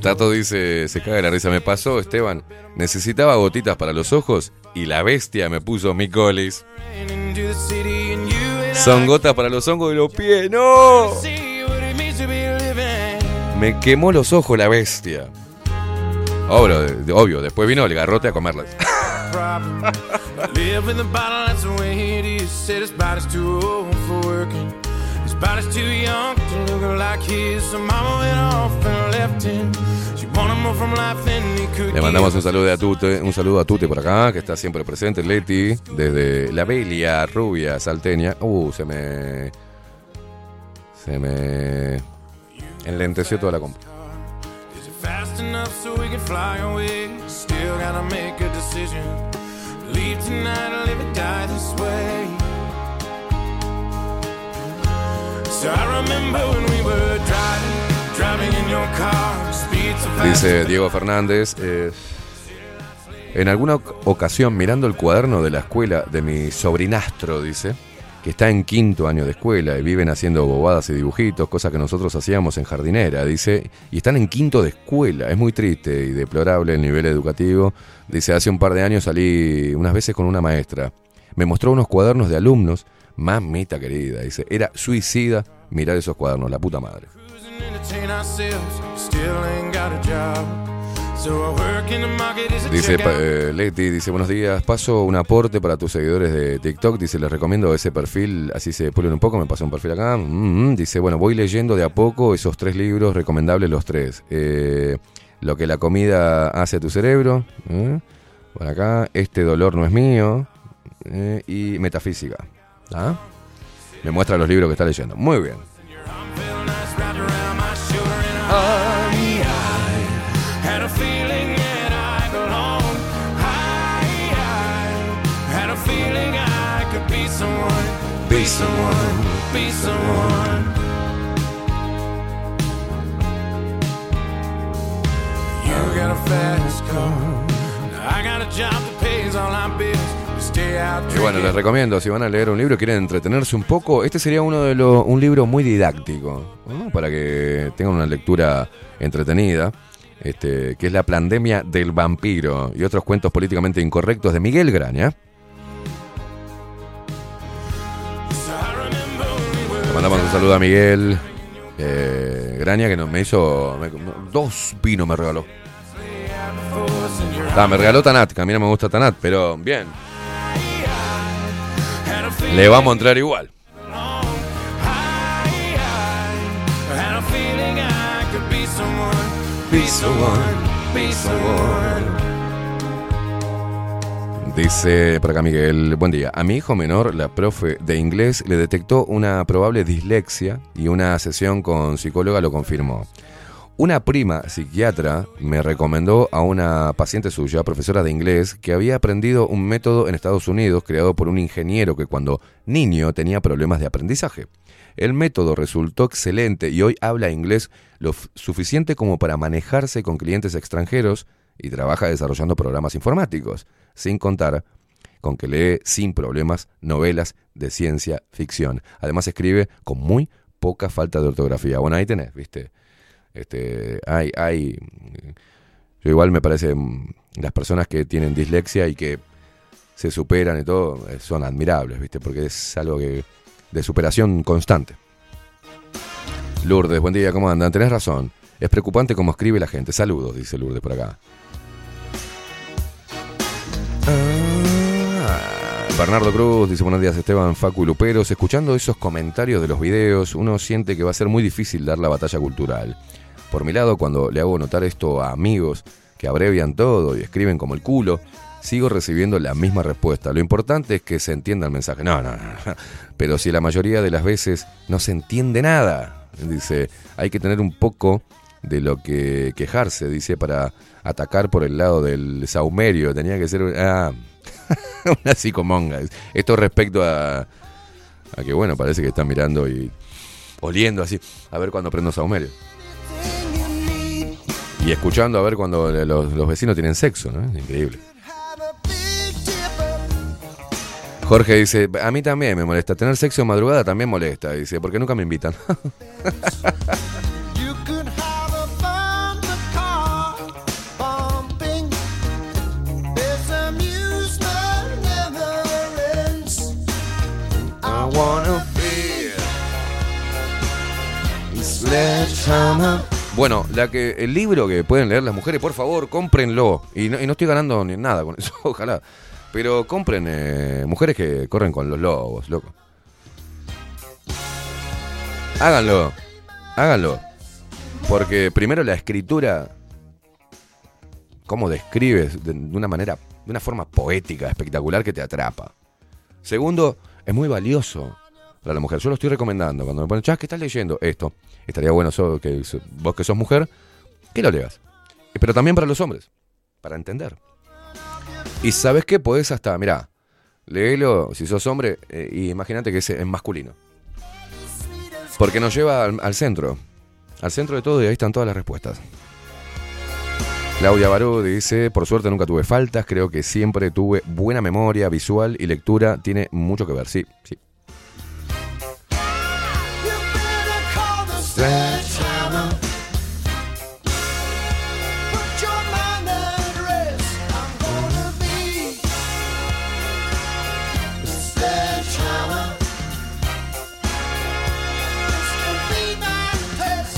Tato dice, se caga la risa. Me pasó, Esteban. Necesitaba gotitas para los ojos y la bestia me puso mi colis. Son gotas para los hongos de los pies. ¡No! Me quemó los ojos la bestia. Obvio, obvio. después vino el garrote a comerlas. body's too young to look like his. So mama went off and left him. Le mandamos un saludo a Tute, un saludo a Tute por acá, que está siempre presente, Leti, desde la Belia, rubia, salteña. Uh, se me. Se me. Enlenteció toda la compra. Dice Diego Fernández. eh, en alguna oc- ocasión, mirando el cuaderno de la escuela de mi sobrinastro, dice, que está en quinto año de escuela y viven haciendo bobadas y dibujitos, cosas que nosotros hacíamos en jardinera, dice, y están en quinto de escuela. Es muy triste y deplorable el nivel educativo. Dice, hace un par de años salí unas veces con una maestra. Me mostró unos cuadernos de alumnos. Mamita querida, dice, era suicida mirar esos cuadernos, la puta madre. Dice eh, Leti, dice buenos días, paso un aporte para tus seguidores de TikTok, dice les recomiendo ese perfil, así se pulen un poco, me pasó un perfil acá, Mm, mm. dice bueno, voy leyendo de a poco esos tres libros, recomendables los tres, Eh, lo que la comida hace a tu cerebro, ¿eh? por acá, este dolor no es mío, eh, y metafísica, ¿ah? me muestra los libros que está leyendo, muy bien. I. I, I I. You got a fast car. I got a job that pays all our bills. Y bueno, les recomiendo, si van a leer un libro quieren entretenerse un poco, este sería uno de los, un libro muy didáctico, para que tengan una lectura entretenida. este, que es la pandemia del vampiro y otros cuentos políticamente incorrectos de Miguel Graña. Le mandamos un saludo a Miguel eh, Graña que nos, me hizo dos vinos me regaló. Ah, me regaló Tanat, que a mí no me gusta Tanat, pero bien. Le vamos a entrar igual. Dice por acá Miguel, buen día. A mi hijo menor, la profe de inglés, le detectó una probable dislexia y una sesión con psicóloga lo confirmó. Una prima psiquiatra me recomendó a una paciente suya, profesora de inglés, que había aprendido un método en Estados Unidos creado por un ingeniero que cuando niño tenía problemas de aprendizaje. El método resultó excelente y hoy habla inglés lo suficiente como para manejarse con clientes extranjeros y trabaja desarrollando programas informáticos, sin contar con que lee sin problemas novelas de ciencia ficción. Además escribe con muy poca falta de ortografía. Bueno, ahí tenés, ¿viste? Este, hay, hay, yo igual me parece, mm, las personas que tienen dislexia y que se superan y todo, eh, son admirables, ¿viste? Porque es algo que, de superación constante. Lourdes, buen día, ¿cómo andan? Tenés razón. Es preocupante cómo escribe la gente. Saludos, dice Lourdes por acá. Ah, Bernardo Cruz dice buenos días Esteban, Facu y Luperos. Escuchando esos comentarios de los videos, uno siente que va a ser muy difícil dar la batalla cultural. Por mi lado, cuando le hago notar esto a amigos que abrevian todo y escriben como el culo, sigo recibiendo la misma respuesta. Lo importante es que se entienda el mensaje. No, no, no. Pero si la mayoría de las veces no se entiende nada, dice, hay que tener un poco de lo que quejarse, dice, para atacar por el lado del saumerio. Tenía que ser ah, una psicomonga. Esto respecto a, a que, bueno, parece que están mirando y oliendo así, a ver cuando prendo saumerio. Y escuchando a ver cuando los, los vecinos tienen sexo, ¿no? Increíble. Jorge dice, a mí también me molesta. Tener sexo en madrugada también molesta. Dice, porque nunca me invitan. Bueno, la que, el libro que pueden leer las mujeres, por favor, cómprenlo. Y no, y no estoy ganando ni nada con eso, ojalá. Pero compren eh, mujeres que corren con los lobos, loco. Háganlo, háganlo. Porque primero la escritura, cómo describes de una manera, de una forma poética, espectacular que te atrapa. Segundo, es muy valioso para la mujer. Yo lo estoy recomendando. Cuando me ponen, ¿qué estás leyendo? Esto. Estaría bueno so- que vos que sos mujer, que lo leas. Pero también para los hombres, para entender. Y sabes qué, podés hasta, mirá, léelo si sos hombre eh, y imagínate que es masculino. Porque nos lleva al, al centro, al centro de todo y ahí están todas las respuestas. Claudia Barú dice, por suerte nunca tuve faltas, creo que siempre tuve buena memoria visual y lectura, tiene mucho que ver, sí, sí.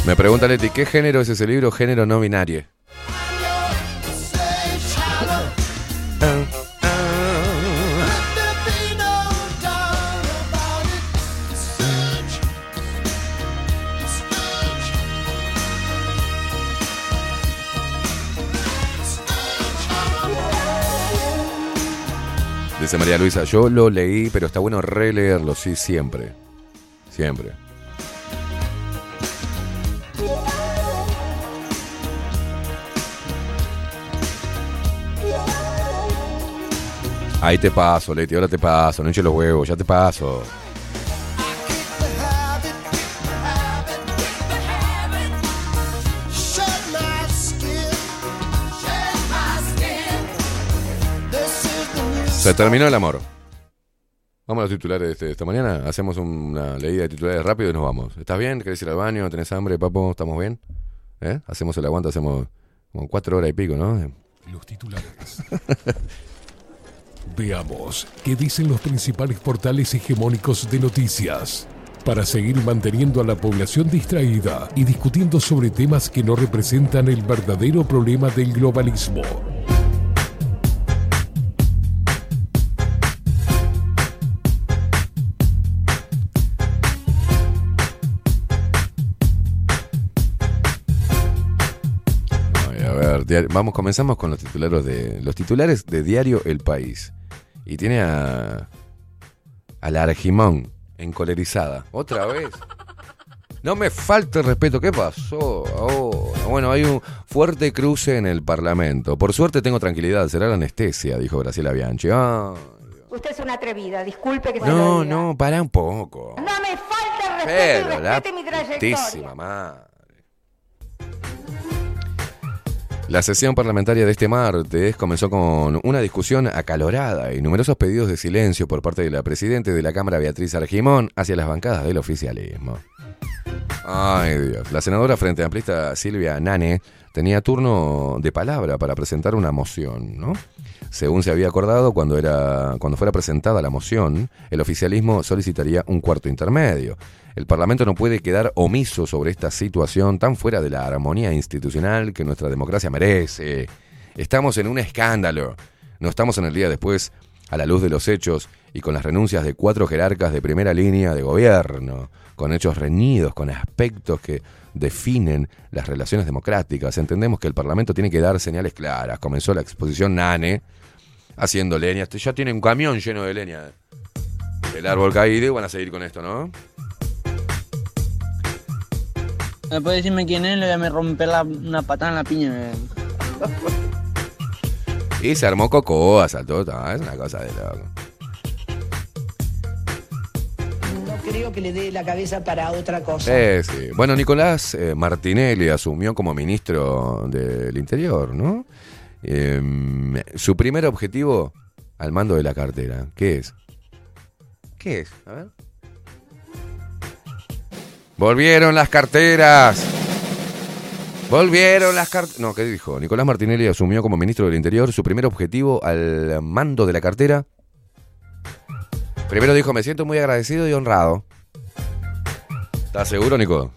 Me pregunta Leti, ¿qué género es ese libro? Género no binario. Dice María Luisa, yo lo leí, pero está bueno releerlo, sí, siempre. Siempre. Ahí te paso, Leti, ahora te paso, no hinches los huevos, ya te paso. Se terminó el amor. Vamos a los titulares de este- esta mañana. Hacemos una leída de titulares rápido y nos vamos. ¿Estás bien? ¿Querés ir al baño? ¿Tenés hambre, papo? ¿Estamos bien? ¿Eh? Hacemos el aguante, hacemos Como cuatro horas y pico, ¿no? Los titulares. Veamos qué dicen los principales portales hegemónicos de noticias para seguir manteniendo a la población distraída y discutiendo sobre temas que no representan el verdadero problema del globalismo. Vamos, comenzamos con los titulares de los titulares de diario El País. Y tiene a a la Argimón encolerizada. ¿Otra vez? No me falte el respeto. ¿Qué pasó ahora? Bueno, hay un fuerte cruce en el Parlamento. Por suerte tengo tranquilidad. Será la anestesia, dijo Graciela Bianchi. Ah, Usted es una atrevida, disculpe que se lo no, diga. no, para un poco. No me falta el respeto Pero y la respete mi trayectoria. putísima La sesión parlamentaria de este martes comenzó con una discusión acalorada y numerosos pedidos de silencio por parte de la presidenta de la Cámara, Beatriz Argimón, hacia las bancadas del oficialismo. Ay, Dios. La senadora frente amplista Silvia Nane tenía turno de palabra para presentar una moción, ¿no? Según se había acordado cuando, era, cuando fuera presentada la moción, el oficialismo solicitaría un cuarto intermedio. El Parlamento no puede quedar omiso sobre esta situación tan fuera de la armonía institucional que nuestra democracia merece. Estamos en un escándalo. No estamos en el día después, a la luz de los hechos y con las renuncias de cuatro jerarcas de primera línea de gobierno, con hechos reñidos, con aspectos que definen las relaciones democráticas. Entendemos que el Parlamento tiene que dar señales claras. Comenzó la exposición Nane haciendo leña. Este Ya tiene un camión lleno de leña. El árbol caído y van a seguir con esto, ¿no? ¿Me puede decirme quién es? Le voy a me romper la- una patada en la piña. Y se armó cocoa, saltó, ah, es una cosa de loco. No creo que le dé la cabeza para otra cosa. Eh, sí. Bueno, Nicolás eh, Martinelli asumió como ministro del Interior, ¿no? Em, su primer objetivo al mando de la cartera, ¿qué es? ¿Qué es? A ver. Volvieron las carteras. Volvieron las carteras. No, ¿qué dijo? Nicolás Martinelli asumió como ministro del Interior su primer objetivo al mando de la cartera. Primero dijo, me siento muy agradecido y honrado. ¿Estás seguro, Nico?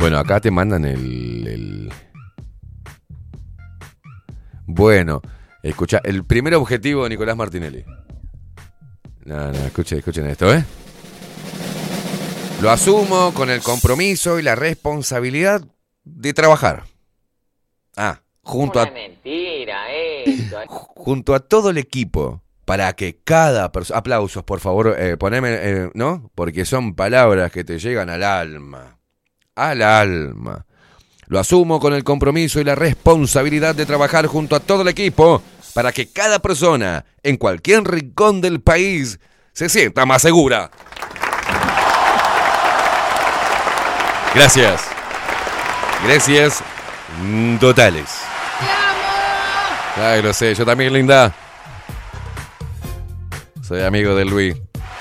Bueno, acá te mandan el. Bueno, escucha, el primer objetivo de Nicolás Martinelli. No, no, escuchen, escuchen esto, ¿eh? Lo asumo con el compromiso y la responsabilidad de trabajar. Ah, junto a mentira eso. junto a todo el equipo para que cada persona... Aplausos, por favor, eh, poneme, eh, ¿no? Porque son palabras que te llegan al alma. Al alma. Lo asumo con el compromiso y la responsabilidad de trabajar junto a todo el equipo para que cada persona en cualquier rincón del país se sienta más segura. Gracias. Gracias totales. Ay, lo sé, yo también, linda. Soy amigo de Luis.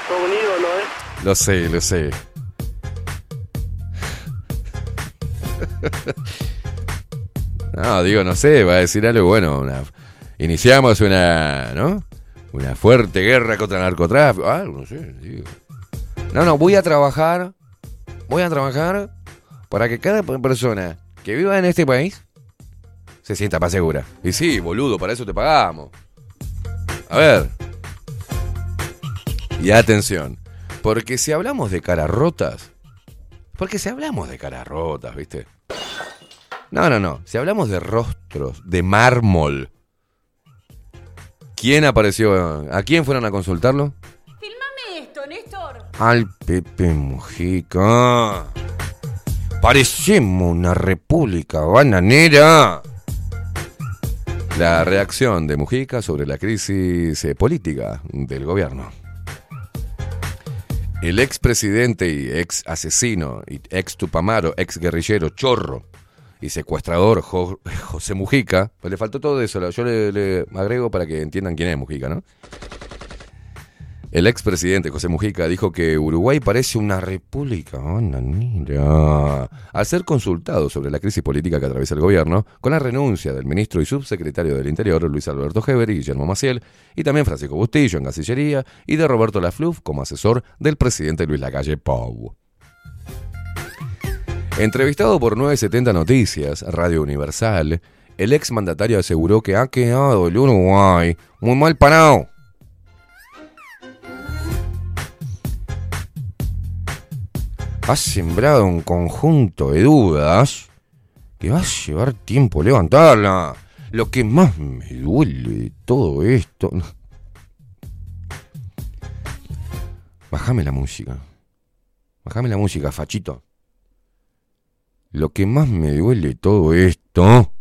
Todo unido, ¿no? Eh? Lo sé, lo sé. No, digo, no sé, va a decir algo bueno. Una, iniciamos una, ¿no? Una fuerte guerra contra el narcotráfico. Algo, no sé, digo. No, no, voy a trabajar. Voy a trabajar para que cada persona que viva en este país se sienta más segura. Y sí, boludo, para eso te pagamos. A ver. Y atención, porque si hablamos de caras rotas, porque si hablamos de caras rotas, ¿viste? No, no, no, si hablamos de rostros, de mármol, ¿quién apareció? ¿A quién fueron a consultarlo? Filmame esto, Néstor. Al Pepe Mujica. Parecemos una república bananera. La reacción de Mujica sobre la crisis eh, política del gobierno. El expresidente y ex asesino, y ex tupamaro, ex guerrillero, chorro y secuestrador Jo- José Mujica, pues le faltó todo eso, yo le, agrego para que entiendan quién es Mujica, ¿no? El expresidente José Mujica dijo que Uruguay parece una república bananera. Al ser consultado sobre la crisis política que atraviesa el gobierno, con la renuncia del ministro y subsecretario del Interior, Luis Alberto Heber y Guillermo Maciel, y también Francisco Bustillo en Cancillería, y de Roberto Lafluf como asesor del presidente Luis Lacalle Pou. Entrevistado por 970 Noticias, Radio Universal, el exmandatario aseguró que ha quedado el Uruguay muy mal parado. Ha sembrado un conjunto de dudas que va a llevar tiempo levantarla. Lo que más me duele de todo esto. Bájame la música. Bájame la música, fachito. Lo que más me duele todo esto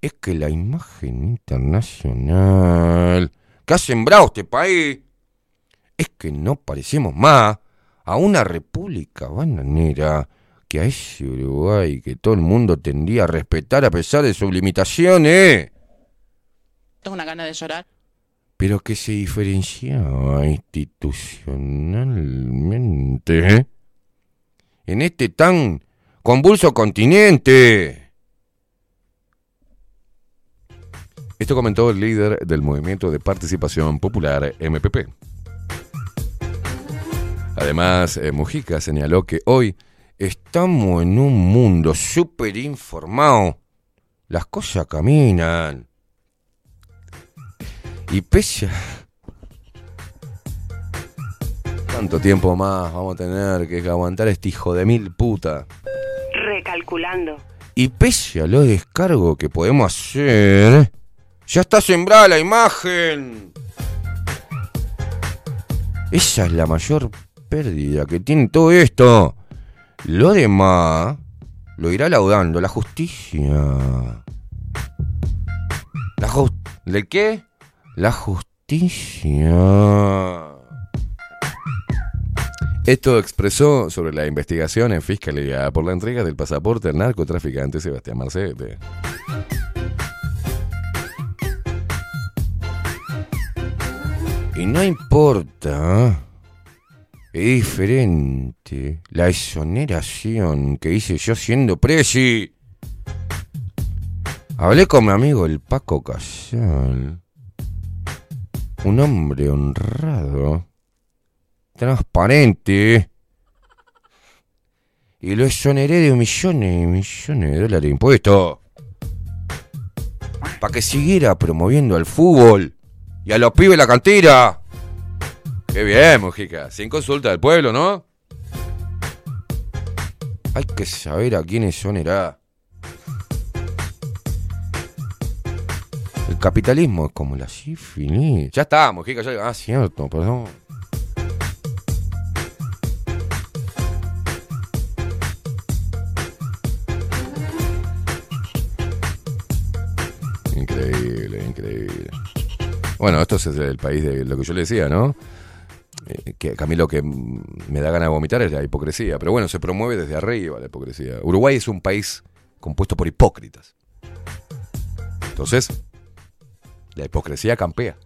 es que la imagen internacional que ha sembrado este país es que no parecemos más a una república bananera que a ese Uruguay que todo el mundo tendría a respetar a pesar de sus limitaciones, Tengo una gana de llorar. pero que se diferenciaba institucionalmente ¿eh? en este tan convulso continente. Esto comentó el líder del Movimiento de Participación Popular, MPP. Además, eh, Mujica señaló que hoy estamos en un mundo súper informado. Las cosas caminan. Y pese. ¿Cuánto tiempo más vamos a tener que aguantar este hijo de mil puta? Recalculando. Y pese a lo descargo que podemos hacer, ya está sembrada la imagen. Esa es la mayor pérdida que tiene todo esto. Lo demás lo irá laudando la justicia. La ju- ¿De qué? La justicia. Esto expresó sobre la investigación en Fiscalía por la entrega del pasaporte al narcotraficante Sebastián Marcete. Y no importa, es diferente la exoneración que hice yo siendo presi. Hablé con mi amigo el Paco Casal, un hombre honrado, transparente, y lo exoneré de millones y millones de dólares de impuestos. Para que siguiera promoviendo al fútbol y a los pibes la cantera. Qué bien, Mujica. Sin consulta del pueblo, ¿no? Hay que saber a quién exonerar. El capitalismo es como la sífilis. Ya está, Mujica. Ya... Ah, cierto, perdón. Bueno, esto es el país de lo que yo le decía, ¿no? Eh, que a mí lo que me da ganas de vomitar es la hipocresía. Pero bueno, se promueve desde arriba la hipocresía. Uruguay es un país compuesto por hipócritas. Entonces, la hipocresía campea.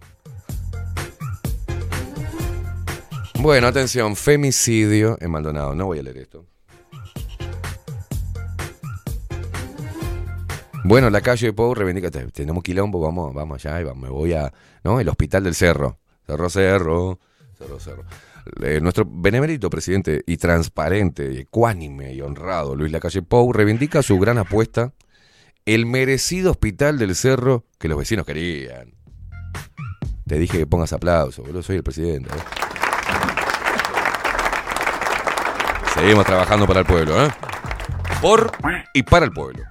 Bueno, atención, femicidio en Maldonado. No voy a leer esto. Bueno, la calle de Pou reivindica, te- tenemos quilombo, vamos, vamos allá, y me voy a, ¿no? El hospital del Cerro, Cerro Cerro, Cerro Cerro. Nuestro benemérito presidente y transparente, ecuánime y honrado Luis Lacalle Pou reivindica su gran apuesta, el merecido hospital del Cerro que los vecinos querían. Te dije que pongas aplauso, boludo, soy el presidente. ¿eh? Seguimos trabajando para el pueblo, ¿eh? Por y para el pueblo.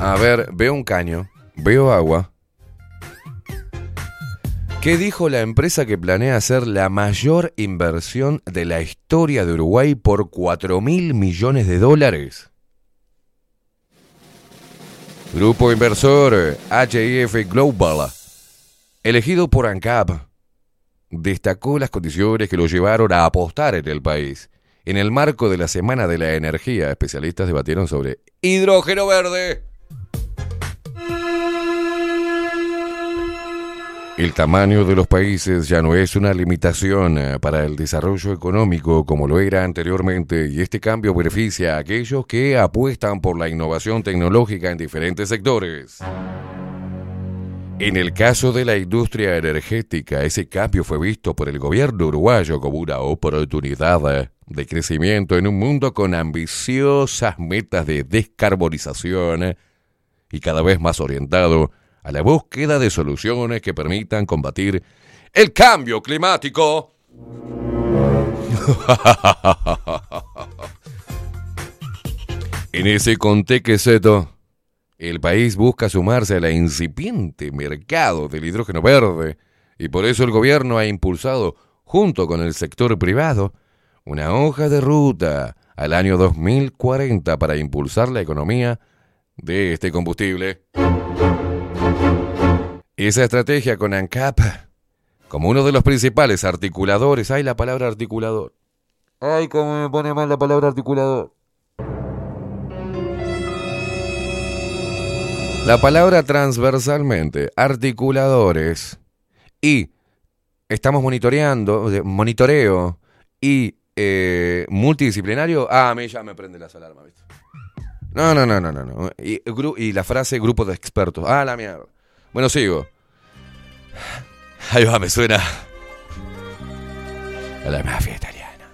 A ver, veo un caño, veo agua. ¿Qué dijo la empresa que planea hacer la mayor inversión de la historia de Uruguay por 4 mil millones de dólares? Grupo inversor HIF Global, elegido por ANCAP, destacó las condiciones que lo llevaron a apostar en el país. En el marco de la Semana de la Energía, especialistas debatieron sobre hidrógeno verde. El tamaño de los países ya no es una limitación eh, para el desarrollo económico como lo era anteriormente y este cambio beneficia a aquellos que apuestan por la innovación tecnológica en diferentes sectores. En el caso de la industria energética, ese cambio fue visto por el gobierno uruguayo como una oportunidad eh, de crecimiento en un mundo con ambiciosas metas de descarbonización eh, y cada vez más orientado a la búsqueda de soluciones que permitan combatir el cambio climático. en ese contexto, el país busca sumarse a la incipiente mercado del hidrógeno verde y por eso el gobierno ha impulsado, junto con el sector privado, una hoja de ruta al año 2040 para impulsar la economía de este combustible. Esa estrategia con ANCAP, como uno de los principales articuladores, hay la palabra articulador. Ay, cómo me pone mal la palabra articulador. La palabra transversalmente, articuladores y estamos monitoreando, monitoreo y eh, multidisciplinario. Ah, a mí ya me prende las alarmas, ¿viste? No, no, no, no, no. Y, y la frase grupo de expertos. Ah, la mierda. Bueno, sigo. Ahí va, me suena. La mafia italiana.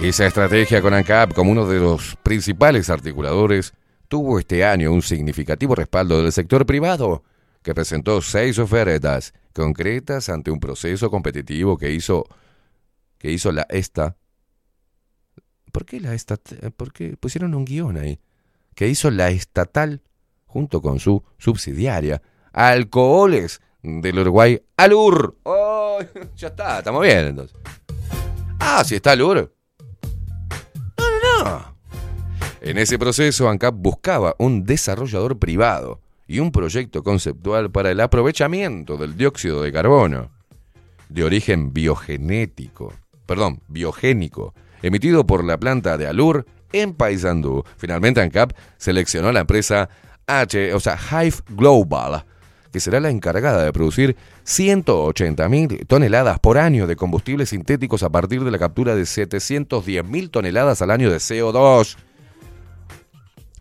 Esa estrategia con ANCAP como uno de los principales articuladores tuvo este año un significativo respaldo del sector privado, que presentó seis ofertas concretas ante un proceso competitivo que hizo, que hizo la ESTA. ¿Por qué la ESTA? ¿Por qué pusieron un guion ahí? Que hizo la estatal junto con su subsidiaria, Alcoholes del Uruguay, Alur. Oh, ya está, estamos bien entonces. Ah, si está Alur. No, no, no. En ese proceso, ANCAP buscaba un desarrollador privado y un proyecto conceptual para el aprovechamiento del dióxido de carbono de origen biogenético, perdón, biogénico, emitido por la planta de Alur en Paysandú. Finalmente, ANCAP seleccionó a la empresa H, o sea, Hive Global, que será la encargada de producir 180.000 toneladas por año de combustibles sintéticos a partir de la captura de 710.000 toneladas al año de CO2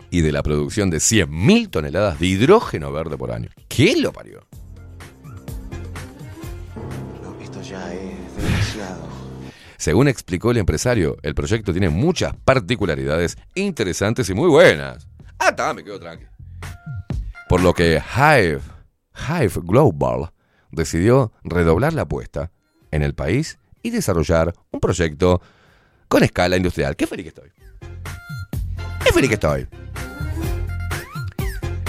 y de la producción de 100.000 toneladas de hidrógeno verde por año. ¿Qué lo parió? Esto ya es. Según explicó el empresario, el proyecto tiene muchas particularidades interesantes y muy buenas. Ah, está, me quedo tranqui. Por lo que Hive, Hive Global decidió redoblar la apuesta en el país y desarrollar un proyecto con escala industrial. Qué feliz que estoy. Qué feliz que estoy.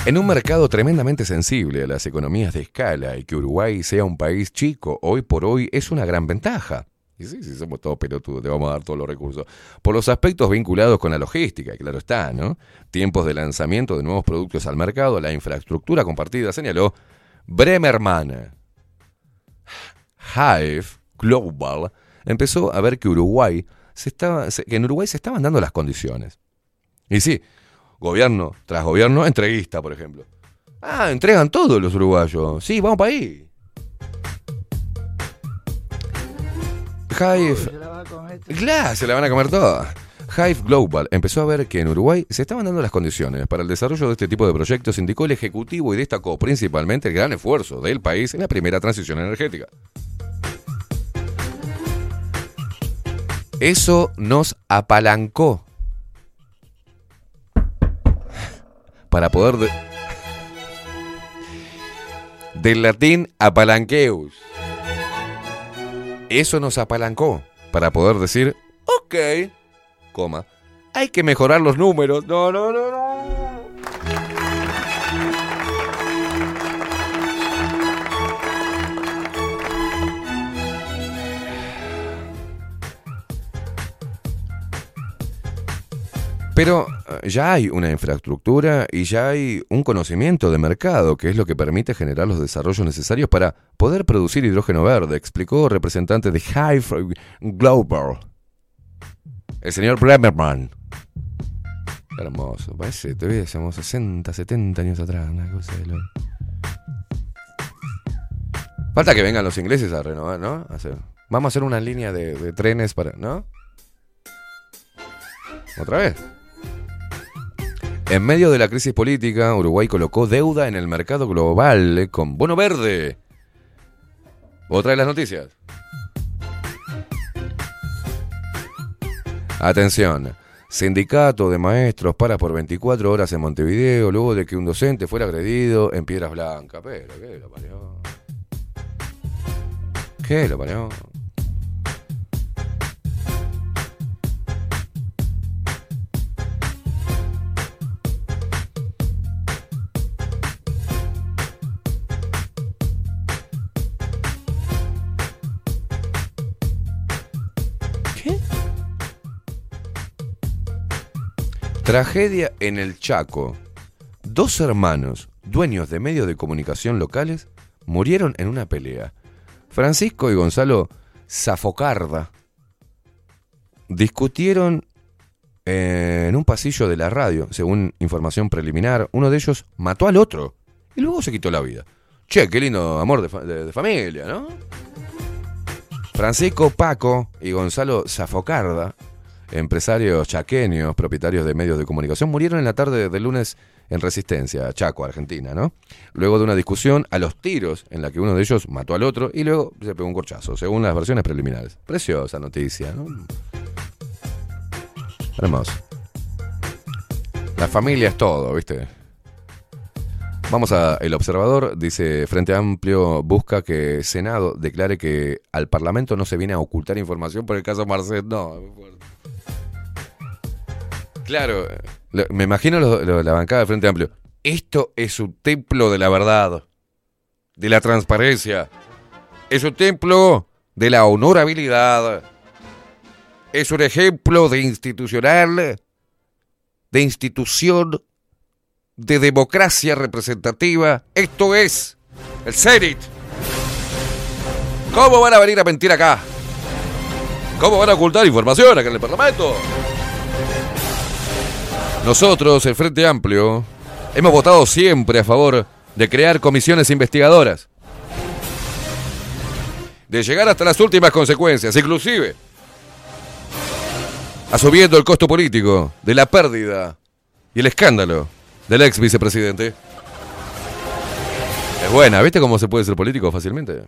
En un mercado tremendamente sensible a las economías de escala y que Uruguay sea un país chico hoy por hoy es una gran ventaja. Y sí, sí, somos todos pelotudos, te vamos a dar todos los recursos. Por los aspectos vinculados con la logística, claro está, ¿no? Tiempos de lanzamiento de nuevos productos al mercado, la infraestructura compartida, señaló Bremerman. Hive Global empezó a ver que Uruguay se estaba, que en Uruguay se estaban dando las condiciones. Y sí, gobierno tras gobierno, entreguista, por ejemplo. Ah, entregan todos los uruguayos. Sí, vamos para ahí. Hive. Claro, se la van a comer toda. Hive Global empezó a ver que en Uruguay se estaban dando las condiciones para el desarrollo de este tipo de proyectos, indicó el Ejecutivo y destacó principalmente el gran esfuerzo del país en la primera transición energética. Eso nos apalancó para poder... de- del latín apalanqueus. Eso nos apalancó para poder decir, ok, coma, hay que mejorar los números. No, no, no, no. Pero eh, ya hay una infraestructura y ya hay un conocimiento de mercado, que es lo que permite generar los desarrollos necesarios para poder producir hidrógeno verde, explicó representante de Hive Global, el señor Bremerman. Hermoso, parece, todavía somos 60, 70 años atrás, una cosa de lo... Falta que vengan los ingleses a renovar, ¿no? Vamos a hacer una línea de trenes para. ¿No? Otra vez. En medio de la crisis política, Uruguay colocó deuda en el mercado global con bono verde. Otra de las noticias. Atención. Sindicato de maestros para por 24 horas en Montevideo luego de que un docente fuera agredido en Piedras Blancas. Pero, ¿qué lo parió? ¿Qué lo parió? Tragedia en el Chaco. Dos hermanos, dueños de medios de comunicación locales, murieron en una pelea. Francisco y Gonzalo Zafocarda discutieron en un pasillo de la radio, según información preliminar. Uno de ellos mató al otro y luego se quitó la vida. Che, qué lindo amor de familia, ¿no? Francisco Paco y Gonzalo Zafocarda, empresarios chaqueños, propietarios de medios de comunicación, murieron en la tarde del lunes en Resistencia, Chaco, Argentina, ¿no? Luego de una discusión a los tiros en la que uno de ellos mató al otro y luego se pegó un corchazo, según las versiones preliminares. Preciosa noticia, ¿no? Hermoso. La familia es todo, ¿viste? Vamos a El Observador, dice Frente Amplio busca que Senado declare que al Parlamento no se viene a ocultar información por el caso Marcet. No. Claro, me imagino la bancada de Frente Amplio. Esto es un templo de la verdad, de la transparencia. Es un templo de la honorabilidad. Es un ejemplo de institucional, de institución de democracia representativa. Esto es el CENIT. ¿Cómo van a venir a mentir acá? ¿Cómo van a ocultar información acá en el Parlamento? Nosotros, el Frente Amplio, hemos votado siempre a favor de crear comisiones investigadoras. De llegar hasta las últimas consecuencias, inclusive asumiendo el costo político de la pérdida y el escándalo del ex vicepresidente. Es buena, ¿viste cómo se puede ser político fácilmente?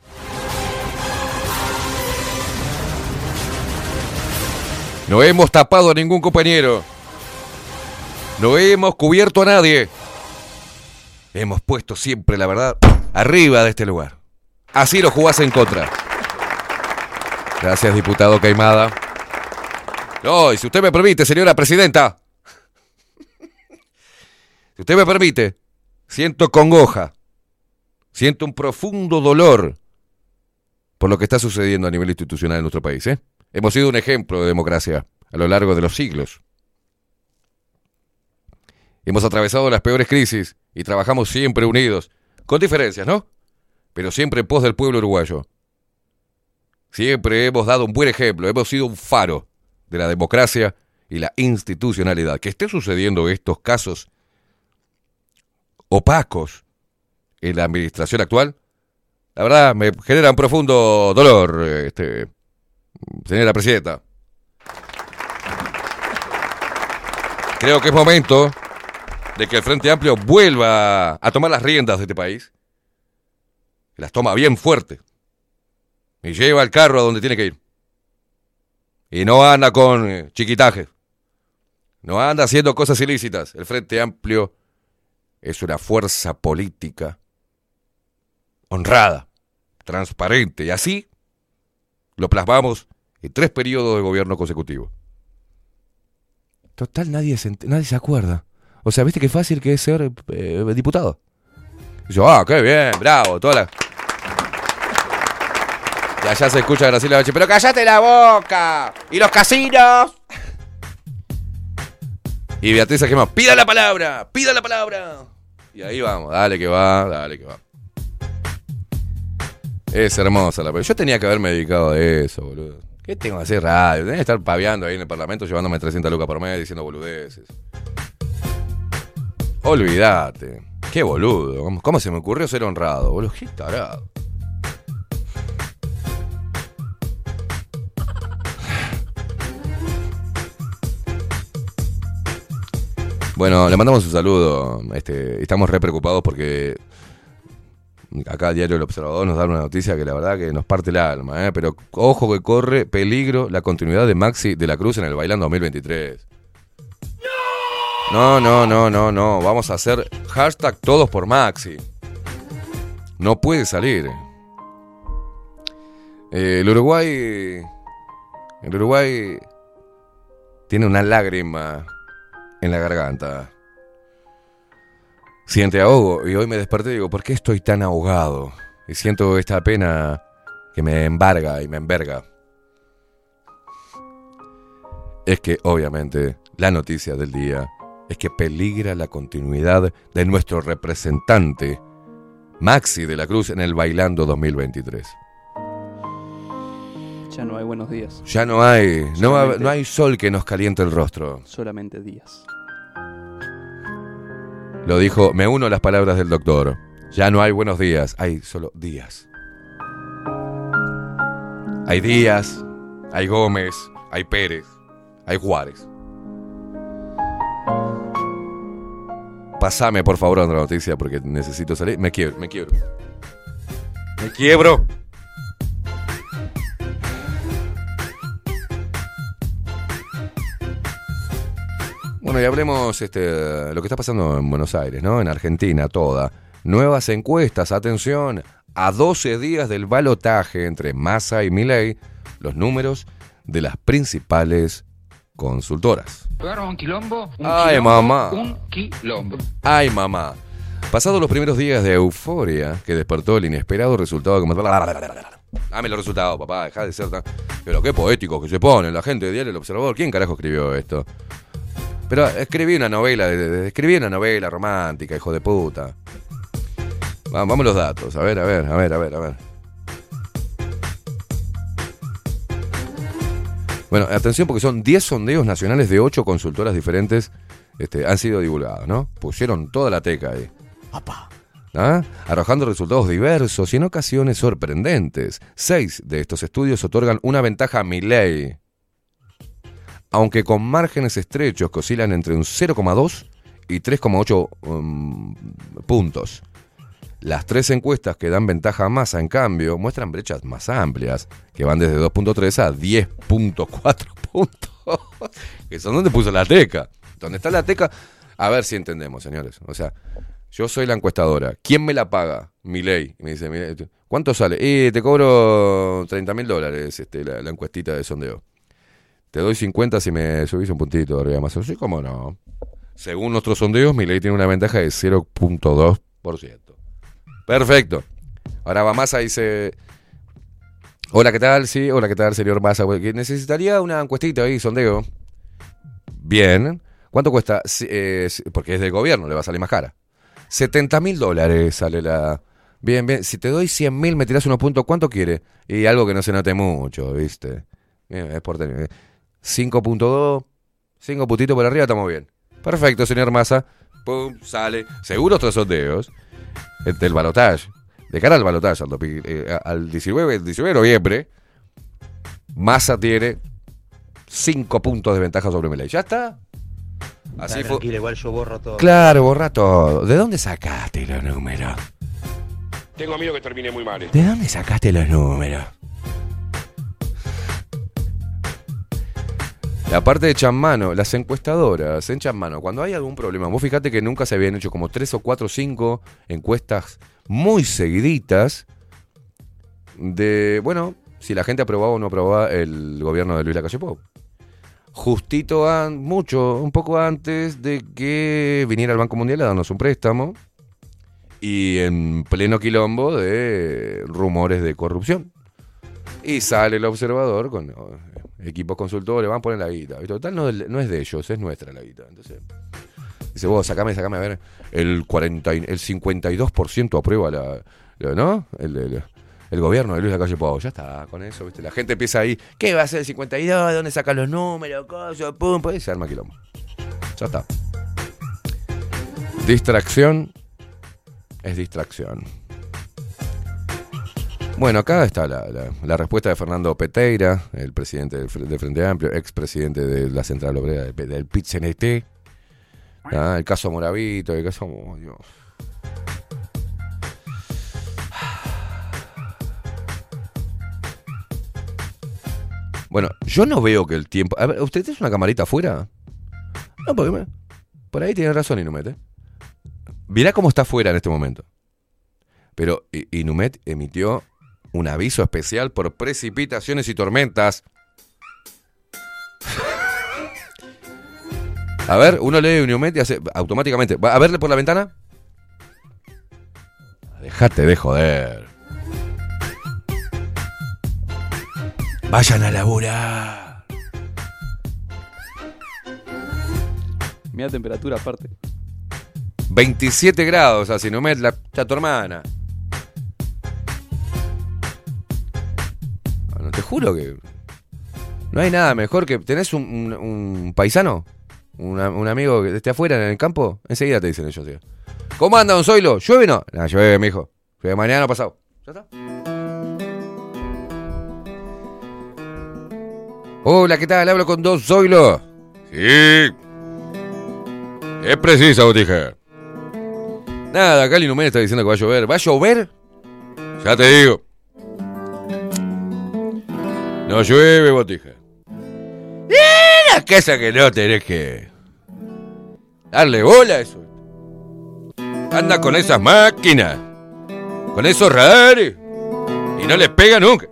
No hemos tapado a ningún compañero. No hemos cubierto a nadie. Hemos puesto siempre la verdad arriba de este lugar. Así lo jugás en contra. Gracias, diputado Caimada. No, y si usted me permite, señora presidenta. Si usted me permite, siento congoja. Siento un profundo dolor por lo que está sucediendo a nivel institucional en nuestro país. ¿eh? Hemos sido un ejemplo de democracia a lo largo de los siglos. Hemos atravesado las peores crisis y trabajamos siempre unidos, con diferencias, ¿no? Pero siempre en pos del pueblo uruguayo. Siempre hemos dado un buen ejemplo, hemos sido un faro de la democracia y la institucionalidad. Que esté sucediendo estos casos opacos en la administración actual, la verdad me genera un profundo dolor, este, señora presidenta. Creo que es momento de que el Frente Amplio vuelva a tomar las riendas de este país. Las toma bien fuerte. Y lleva el carro a donde tiene que ir. Y no anda con eh, chiquitajes. No anda haciendo cosas ilícitas. El Frente Amplio es una fuerza política honrada, transparente. Y así lo plasmamos en tres periodos de gobierno consecutivo. Total, nadie se, nadie se acuerda. O sea, ¿viste qué fácil que es ser eh, diputado? Y yo, ah, qué bien, bravo, toda la... Y allá se escucha Graciela Bache, pero cállate la boca. ¿Y los casinos? Y Beatriz Gema, pida la palabra, pida la palabra. Y ahí vamos, dale que va, dale que va. Es hermosa la Yo tenía que haberme dedicado a eso, boludo. ¿Qué tengo que hacer radio? Tenía que estar paviando ahí en el parlamento llevándome 300 lucas por mes diciendo boludeces. Olvídate. Qué boludo. ¿Cómo se me ocurrió ser honrado, boludo? Qué tarado. Bueno, le mandamos un saludo. Este, estamos re preocupados porque acá Diario El Observador nos da una noticia que la verdad que nos parte el alma, ¿eh? pero ojo que corre peligro la continuidad de Maxi de la Cruz en el Bailando 2023. ¡No! No, no, no, no. Vamos a hacer hashtag todos por Maxi. No puede salir. Eh, el Uruguay. El Uruguay tiene una lágrima en la garganta. Siente ahogo y hoy me desperté y digo, ¿por qué estoy tan ahogado? Y siento esta pena que me embarga y me enverga. Es que obviamente la noticia del día es que peligra la continuidad de nuestro representante Maxi de la Cruz en el Bailando 2023. Ya no hay buenos días. Ya no hay, no, hay sol que nos caliente el rostro. Solamente días. Lo dijo, me uno a las palabras del doctor. Ya no hay buenos días, hay solo días. Hay Díaz, hay Gómez, hay Pérez, hay Juárez. Pasame por favor otra noticia porque necesito salir. Me quiebro, me quiebro. Me quiebro. Bueno, y hablemos este, lo que está pasando en Buenos Aires, ¿no? En Argentina, toda. Nuevas encuestas, atención, a 12 días del balotaje entre Massa y Milei, los números de las principales consultoras. Lugar un quilombo, un Ay, quilombo, mamá. un quilombo. Ay, mamá. Pasados los primeros días de euforia que despertó el inesperado resultado como... Dame los resultados, papá, deja de ser tan... Pero qué poético que se pone la gente de Diario El Observador. ¿Quién carajo escribió esto? Pero escribí una novela, escribí una novela romántica, hijo de puta. Va- Vamos los datos, a ver, a ver, a ver, a ver, a ver. Bueno, atención porque son 10 sondeos nacionales de 8 consultoras diferentes este, han sido divulgados, ¿no? Pusieron toda la teca ahí. ¿Ah? Arrojando resultados diversos y en ocasiones sorprendentes. Seis de estos estudios otorgan una ventaja a Milley, aunque con márgenes estrechos que oscilan entre un 0,2 y 3,8 um, puntos. Las tres encuestas que dan ventaja a Massa, en cambio, muestran brechas más amplias, que van desde 2.3 a 10.4 puntos. que son donde puso la teca. Donde está la teca, a ver si entendemos, señores. O sea, yo soy la encuestadora. ¿Quién me la paga? Mi ley. Me dice, "Milei, tú- ¿cuánto sale? Eh, te cobro 30 mil dólares este, la, la encuestita de sondeo. Te doy 50 si me subís un puntito arriba más. Sí, cómo no. Según nuestros sondeos, mi ley tiene una ventaja de 0.2%. Perfecto. Ahora va y dice... Hola, ¿qué tal? Sí, hola, ¿qué tal, señor Massa? Necesitaría una encuestita ahí, sondeo. Bien. ¿Cuánto cuesta? Eh, porque es del gobierno, le va a salir más cara. 70 mil dólares sale la... Bien, bien. Si te doy 100 mil, me tirás unos puntos. ¿Cuánto quiere? Y algo que no se note mucho, ¿viste? Bien, es por tener- 5.2. 5 puntitos por arriba, estamos bien. Perfecto, señor Massa. Pum, sale. Seguro otros sondeos. Eh, Del balotaje. De cara al balotaje, al, eh, al 19, el 19 de noviembre, Massa tiene 5 puntos de ventaja sobre Milei. ¿Ya está? Así fue. igual yo borro todo. Claro, borra todo. ¿De dónde sacaste los números? Tengo miedo que termine muy mal. ¿De dónde sacaste los números? La parte de echan mano, las encuestadoras echan mano. Cuando hay algún problema, vos fíjate que nunca se habían hecho como tres o cuatro o cinco encuestas muy seguiditas de, bueno, si la gente aprobaba o no aprobaba el gobierno de Luis Lacalle Pou. Justito, mucho, un poco antes de que viniera el Banco Mundial a darnos un préstamo y en pleno quilombo de rumores de corrupción. Y sale el observador con equipos consultores, van a poner la guita. Total, no, es de ellos, es nuestra la guita. Entonces, dice, vos, sacame, sacame, a ver, el, 40, y- el 52% aprueba la, ¿no? El, el- el gobierno de Luis Lacalle Pou. Ya está, con eso, ¿viste? La gente empieza ahí, ¿qué va a ser el 52? ¿De dónde sacan los números? Cosa, pum, pues, se arma. Ya está. Distracción es distracción. Bueno, acá está la, respuesta de Fernando Peteira, el presidente del, Fre- del Frente Amplio, expresidente de la Central Obrera del, del PIT-CNT. Ah, el caso Moravito, el caso. oh. Bueno, yo no veo que el tiempo. A ver, ¿usted tiene una camarita afuera? No, porque por ahí tiene razón Inumet. ¿eh? Mirá cómo está afuera en este momento. Pero Inumet emitió un aviso especial por precipitaciones y tormentas. A ver, uno lee Inumet y hace automáticamente. ¿Va a verle por la ventana? Déjate de joder. Vayan a laburar. Mira temperatura aparte. 27 grados así, Inumet, la, tu hermana. Juro que no hay nada mejor que. ¿Tenés un, un- un paisano? Una- un amigo que esté afuera en el campo? Enseguida te dicen ellos, tío. ¿Cómo anda, don Zoilo? ¿Llueve o no? No, llueve, mijo. Llueve mañana o pasado. ¿Ya está? Hola, ¿qué tal? Hablo con Don Zoilo. Sí. Es precisa, botija. Nada, acá el Inumet está diciendo que va a llover. ¿Va a llover? Ya te digo. No llueve, botija. ¡Eh, la casa que no tenés que darle bola a eso. Anda con esas máquinas, con esos radares, y no les pega nunca.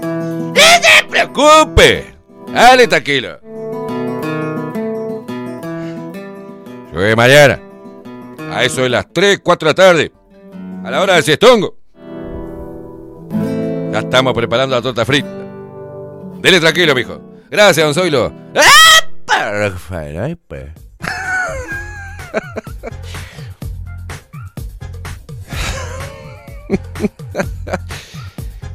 ¡No te preocupes! Dale, tranquilo. Llueve mañana. A eso de las 3, 4 de la tarde. A la hora del siestongo. Ya estamos preparando la torta frita. Dele tranquilo, mijo. Gracias, don Zoilo. ¡Ah!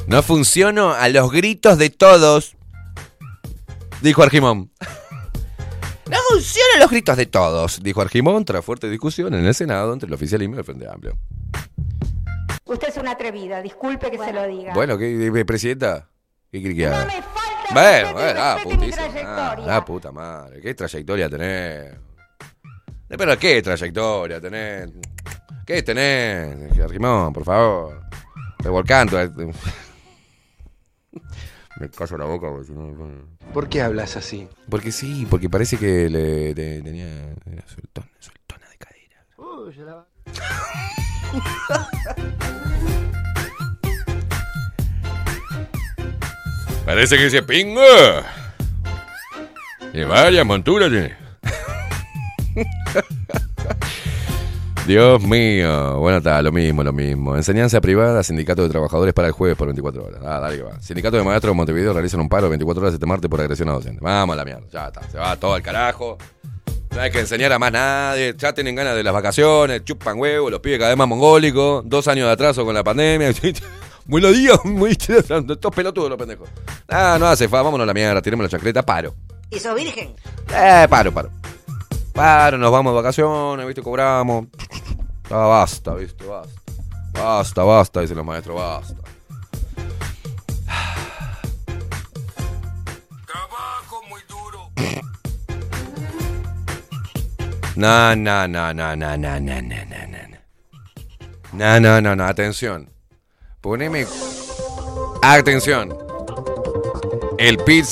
No funciono a los gritos de todos. Dijo Argimón. No funcionan los gritos de todos, dijo Argimón tras fuerte discusión en el Senado entre el oficialismo y el Frente Amplio. Usted es una atrevida, disculpe que se lo diga. Bueno, ¿qué, eh, presidenta? ¿Qué quiere que haga? me Bueno, bueno, ah, putísimo. Ah, la puta madre. ¿Qué trayectoria tenés? Pero ¿qué trayectoria tenés? ¿Qué tenés? Argimón, por favor. Revolcando. eh. Me callo la boca porque si no... ¿Por qué hablas así? Porque sí, porque parece que le, le- tenía... Era sueltona, sueltona de cadera. Parece que se pingo. Y varias monturas tiene. Dios mío. Bueno, está, lo mismo, lo mismo. Enseñanza privada, sindicato de trabajadores para el jueves por 24 horas. Ah, dale que va. Sindicato de maestros de Montevideo realizan un paro 24 horas este martes por agresión a docente. Vamos a la mierda, ya está. Se va todo al carajo. No hay que enseñar a más nadie. Ya tienen ganas de las vacaciones, chupan huevos, los pibes cada vez más mongólicos. Dos años de atraso con la pandemia. Buenos días, muy Estos pelotudos los pendejos. Ah, no hace fa, vámonos a la mierda, tiremos la chacleta, paro. ¿Y sos virgen? Eh, paro, paro. Paro, nos vamos de vacaciones, ¿viste? Cobramos. Ah, basta, ¿viste? Basta. Basta, basta, dicen los maestros, basta. No, no, no, no, no, no, no, no, no, no. No, no, no, no, atención. Poneme. Atención. El PIT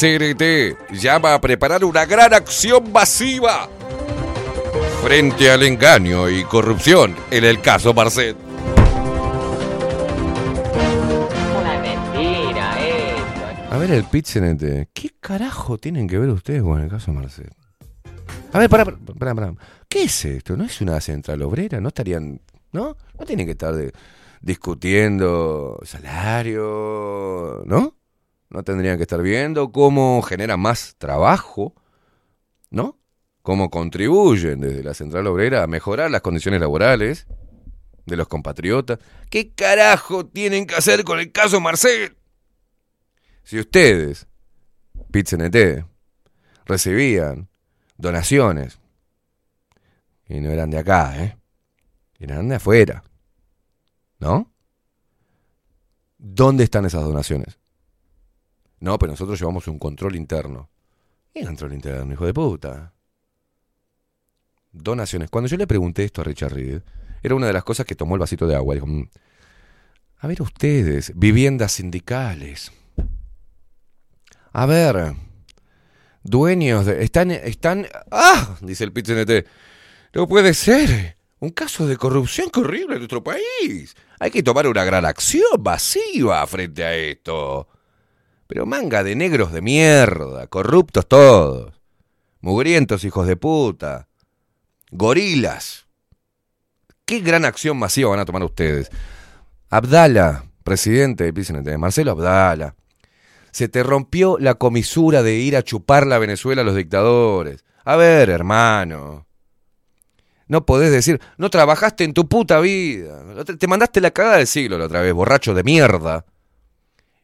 llama a preparar una gran acción masiva frente al engaño y corrupción en el caso Marcet. Una mentira esto. A ver, el PIT CNT. ¿Qué carajo tienen que ver ustedes con el caso Marcet? A ver, pará, pará, pará. ¿Qué es esto? ¿No es una central obrera? ¿No estarían.? ¿No? ¿No tienen que estar de- discutiendo salario? ¿No? ¿No tendrían que estar viendo cómo genera más trabajo? ¿No? ¿Cómo contribuyen desde la central obrera a mejorar las condiciones laborales de los compatriotas? ¿Qué carajo tienen que hacer con el caso Marcel? Si ustedes, PIT-CNT, recibían donaciones. Y no eran de acá, ¿eh? Eran de afuera. ¿No? ¿Dónde están esas donaciones? No, pero nosotros llevamos un control interno. ¿Qué control interno, hijo de puta? donaciones. Cuando yo le pregunté esto a Richard Reed, era una de las cosas que tomó el vasito de agua. Dijo, "Mm, a ver ustedes, viviendas sindicales. A ver, dueños de... Están... están ¡Ah! Dice el PITCNT. No puede ser. Un caso de corrupción horrible en nuestro país. Hay que tomar una gran acción masiva frente a esto. Pero manga de negros de mierda, corruptos todos. Mugrientos hijos de puta. Gorilas. ¿Qué gran acción masiva van a tomar ustedes? Abdala, presidente PCNT, Marcelo Abdala. Se te rompió la comisura de ir a chupar la Venezuela a los dictadores. A ver, hermano. No podés decir, no trabajaste en tu puta vida. Te- Te mandaste la cagada del siglo la otra vez, borracho de mierda.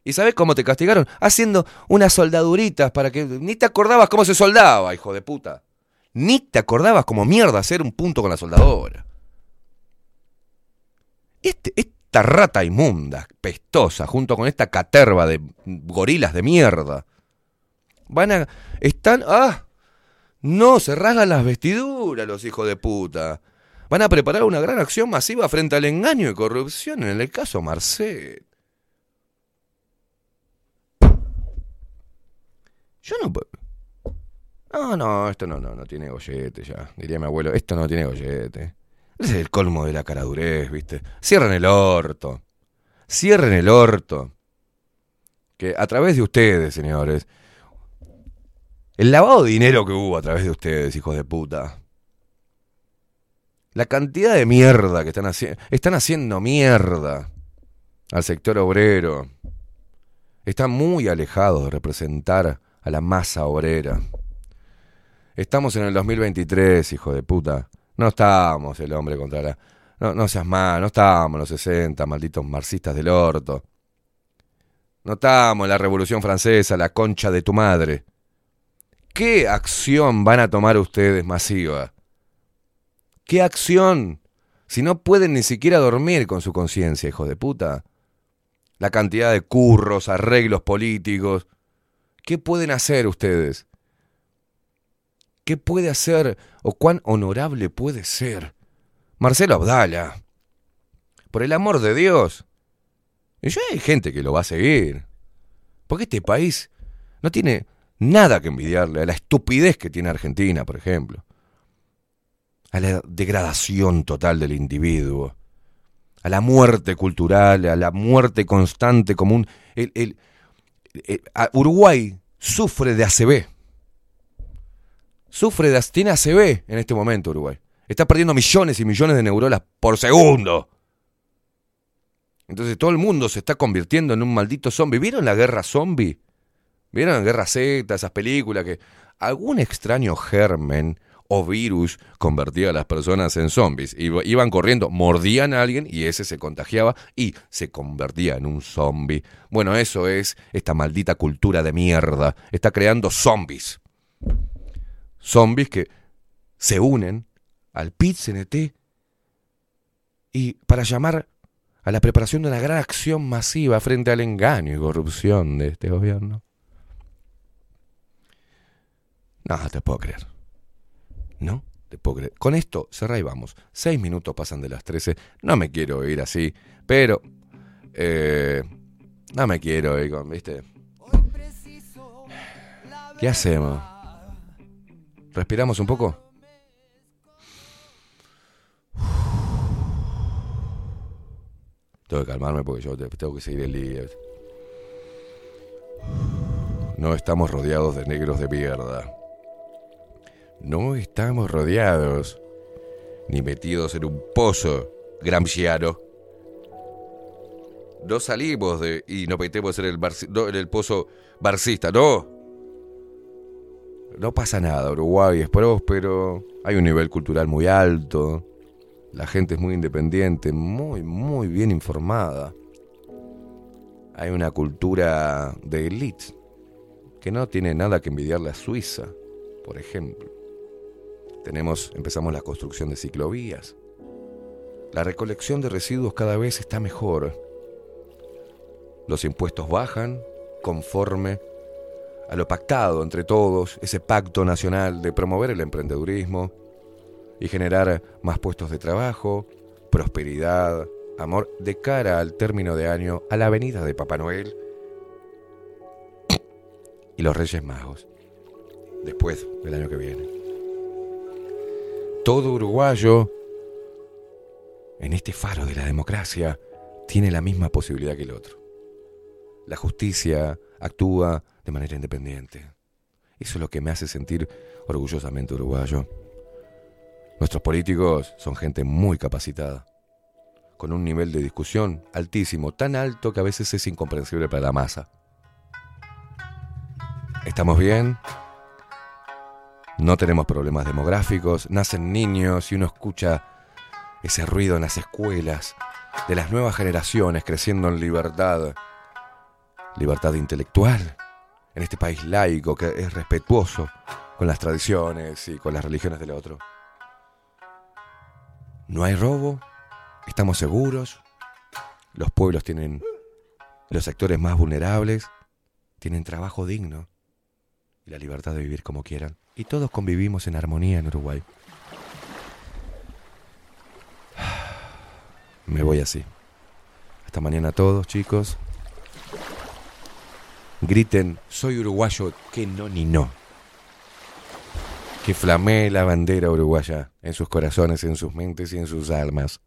¿Y sabés cómo te castigaron? Haciendo unas soldaduritas para que ni te acordabas cómo se soldaba, hijo de puta. Ni te acordabas como mierda hacer un punto con la soldadora. Este, esta rata inmunda, pestosa, junto con esta caterva de gorilas de mierda, van a. están. ¡Ah! No, se rasgan las vestiduras los hijos de puta. Van a preparar una gran acción masiva frente al engaño y corrupción en el caso Marcet. Yo no puedo. No, no, esto no, no, no tiene gollete ya. Diría mi abuelo, esto no tiene gollete. Ese es el colmo de la caradurez, ¿viste? Cierren el orto. Cierren el orto. Que a través de ustedes, señores. El lavado de dinero que hubo a través de ustedes, hijos de puta. La cantidad de mierda que están haciendo. Están haciendo mierda al sector obrero. Están muy alejados de representar a la masa obrera. Estamos en el 2023, hijo de puta. No estábamos el hombre contra la... No, seas más, no estábamos en los 60, malditos marxistas del orto. No estábamos en la Revolución Francesa, la concha de tu madre. ¿Qué acción van a tomar ustedes masiva? ¿Qué acción? Si no pueden ni siquiera dormir con su conciencia, hijo de puta. La cantidad de curros, arreglos políticos. ¿Qué pueden hacer ustedes? ¿Qué puede hacer o cuán honorable puede ser? Marcelo Abdala. Por el amor de Dios. Y ya hay gente que lo va a seguir. Porque este país no tiene nada que envidiarle a la estupidez que tiene Argentina, por ejemplo. A la degradación total del individuo. A la muerte cultural, a la muerte constante común. El, Uruguay sufre de ACB. Sufre de, tiene ACB en este momento Uruguay. Está perdiendo millones y millones de neuronas por segundo. Entonces todo el mundo se está convirtiendo en un maldito zombie. ¿Vieron la guerra zombie? ¿Vieron guerra Z, esas películas que algún extraño germen o virus convertía a las personas en zombies? Iban corriendo, mordían a alguien y ese se contagiaba y se convertía en un zombie. Bueno, eso es esta maldita cultura de mierda. Está creando zombies. Zombies que se unen al PIT-CNT y para llamar a la preparación de una gran acción masiva frente al engaño y corrupción de este gobierno. No, te puedo creer. No, te puedo creer. Con esto, cerrá y vamos. Seis minutos pasan de las 13. No me quiero ir así, pero... eh, no me quiero ir con, ¿viste? ¿Qué hacemos? ¿Respiramos un poco? Tengo que calmarme porque yo te- tengo que seguir el día. No estamos rodeados de negros de mierda. No estamos rodeados ni metidos en un pozo gramsciano. No salimos de y nos metemos en el, el pozo barcista, no. No pasa nada, Uruguay es próspero, hay un nivel cultural muy alto, la gente es muy independiente, muy, muy bien informada. Hay una cultura de élite que no tiene nada que envidiarle a Suiza, por ejemplo. Tenemos, empezamos la construcción de ciclovías. La recolección de residuos cada vez está mejor. Los impuestos bajan conforme a lo pactado entre todos, ese pacto nacional de promover el emprendedurismo, y generar más puestos de trabajo, prosperidad, amor de cara al término de año, a la venida de Papá Noel y los Reyes Magos, después del año que viene. Todo uruguayo, en este faro de la democracia, tiene la misma posibilidad que el otro. La justicia actúa de manera independiente. Eso es lo que me hace sentir orgullosamente uruguayo. Nuestros políticos son gente muy capacitada, con un nivel de discusión altísimo, tan alto que a veces es incomprensible para la masa. ¿Estamos bien? No tenemos problemas demográficos, nacen niños y uno escucha ese ruido en las escuelas de las nuevas generaciones creciendo en libertad, libertad intelectual, en este país laico que es respetuoso con las tradiciones y con las religiones del otro. No hay robo, estamos seguros, los pueblos tienen los sectores más vulnerables, tienen trabajo digno y la libertad de vivir como quieran. Y todos convivimos en armonía en Uruguay. Me voy así. Hasta mañana a todos, chicos. Griten, soy uruguayo, que no ni no. Que flamee la bandera uruguaya en sus corazones, en sus mentes y en sus almas.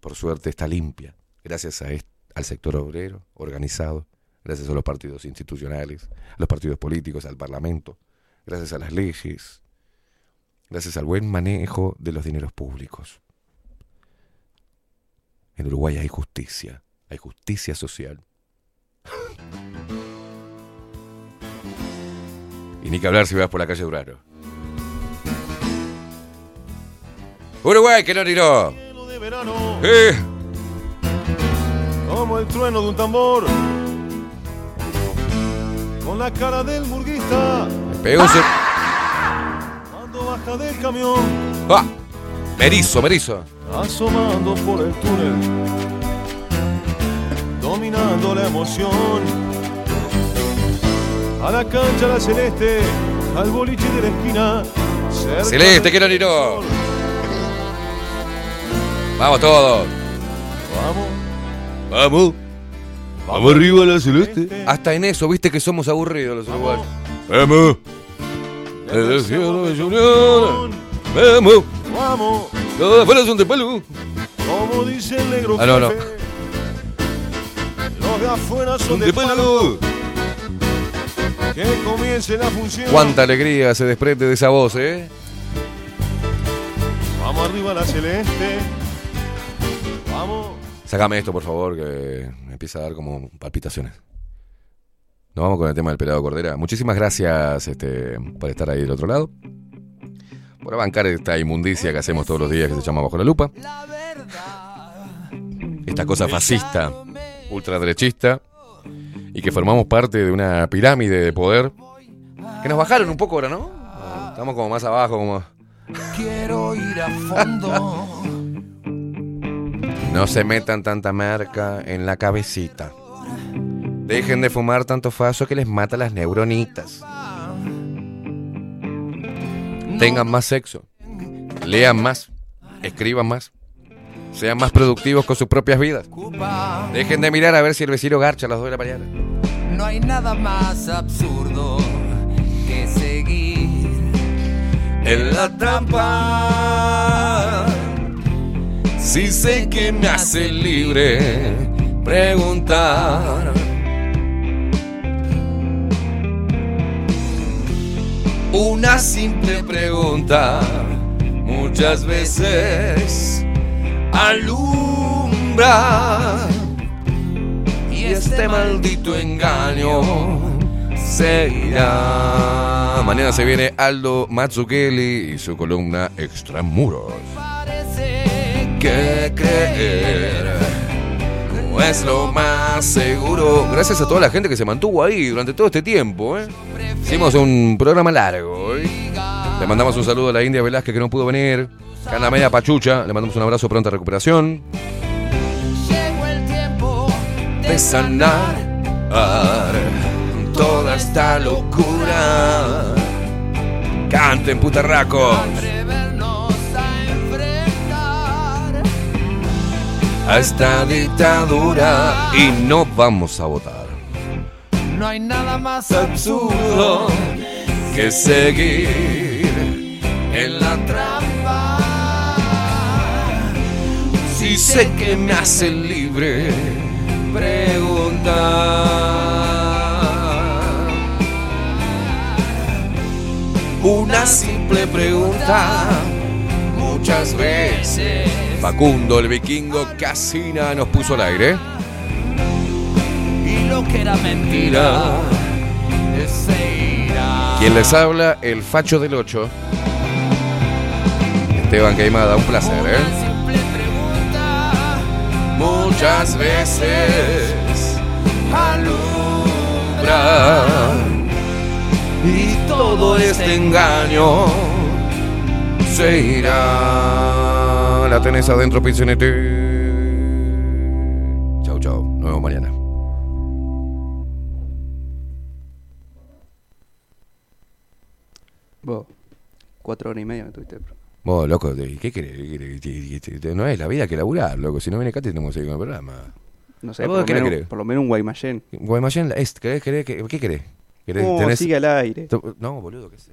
Por suerte está limpia, gracias a al sector obrero organizado, gracias a los partidos institucionales, a los partidos políticos, al Parlamento, gracias a las leyes, gracias al buen manejo de los dineros públicos. En Uruguay hay justicia, hay justicia social. Y ni que hablar si vas por la calle Duraro. Uruguay, que no verano, Eh, como el trueno de un tambor, con la cara del murguista, pegó un se- cuando baja del camión, ¡Ah! Merizo, Merizo. asomando por el túnel, dominando la emoción. A la cancha la celeste, al boliche de la esquina, Celeste, ni no. Vamos todos. Vamos. Vamos. Vamos arriba la celeste. Hasta en eso, viste que somos aburridos los uruguayos. Vamos. El cielo de Unión. Vamos. Vamos, Los de afuera son de palo. como dice el negro Ah, no, no. los de afuera son De palo. Que comience la función. Cuánta alegría se desprende de esa voz, ¿eh? Vamos arriba la celeste. Vamos. Sácame esto, por favor, que me empieza a dar como palpitaciones. Nos vamos con el tema del pelado Cordera. Muchísimas gracias este, por estar ahí del otro lado. Por bancar esta inmundicia que hacemos todos los días que se llama Bajo la Lupa. Esta cosa fascista, ultraderechista, y que formamos parte de una pirámide de poder. Que nos bajaron un poco ahora, ¿no? Estamos como más abajo, como... Quiero ir a fondo. No se metan tanta marca en la cabecita. Dejen de fumar tanto faso que les mata las neuronitas. Tengan más sexo. Lean más. Escriban más. Sean más productivos con sus propias vidas. Dejen de mirar a ver si el vecino garcha a las 2 de la mañana. No hay nada más absurdo que seguir En la trampa. Si sé que me hace libre preguntar. Una simple pregunta muchas veces alumbra. Y este maldito engaño seguirá. Mañana se viene Aldo Mazzucchelli y su columna Extramuros. Que creer es lo más seguro. Gracias a toda la gente que se mantuvo ahí durante todo este tiempo. ¿eh? Hicimos un programa largo. ¿eh? Le mandamos un saludo a la India Velázquez que no pudo venir. Cana Media Pachucha, le mandamos un abrazo, pronta recuperación. Llegó el tiempo de sanar toda esta locura. Canten, putarracos. A esta dictadura y no vamos a votar. No hay nada más absurdo que seguir en la trampa. Si sé que me hace libre preguntar. Una simple pregunta muchas veces. Facundo el vikingo Casina nos puso al aire. y lo que era mentira. Quien les habla, el facho del 8. Esteban Queimada, un placer, ¿eh? Muchas veces alumbra y todo este engaño se irá. La tenés adentro, Pinchinete. Chau, chau. Nos vemos mañana. Vos, cuatro horas y media me tuviste. Vos, loco, ¿de- ¿qué querés? ¿Qué querés? ¿Qué- qué- No es la vida que laburar, loco. Si no viene acá, tenemos que seguir con el programa. No sé, ¿Vos por lo, menos, por lo menos un Guaymallén. Guaymallén, es, ¿querés, querés, qué, ¿qué querés? ¿Querés- tenés- sigue al aire. No, boludo, ¿qué sé?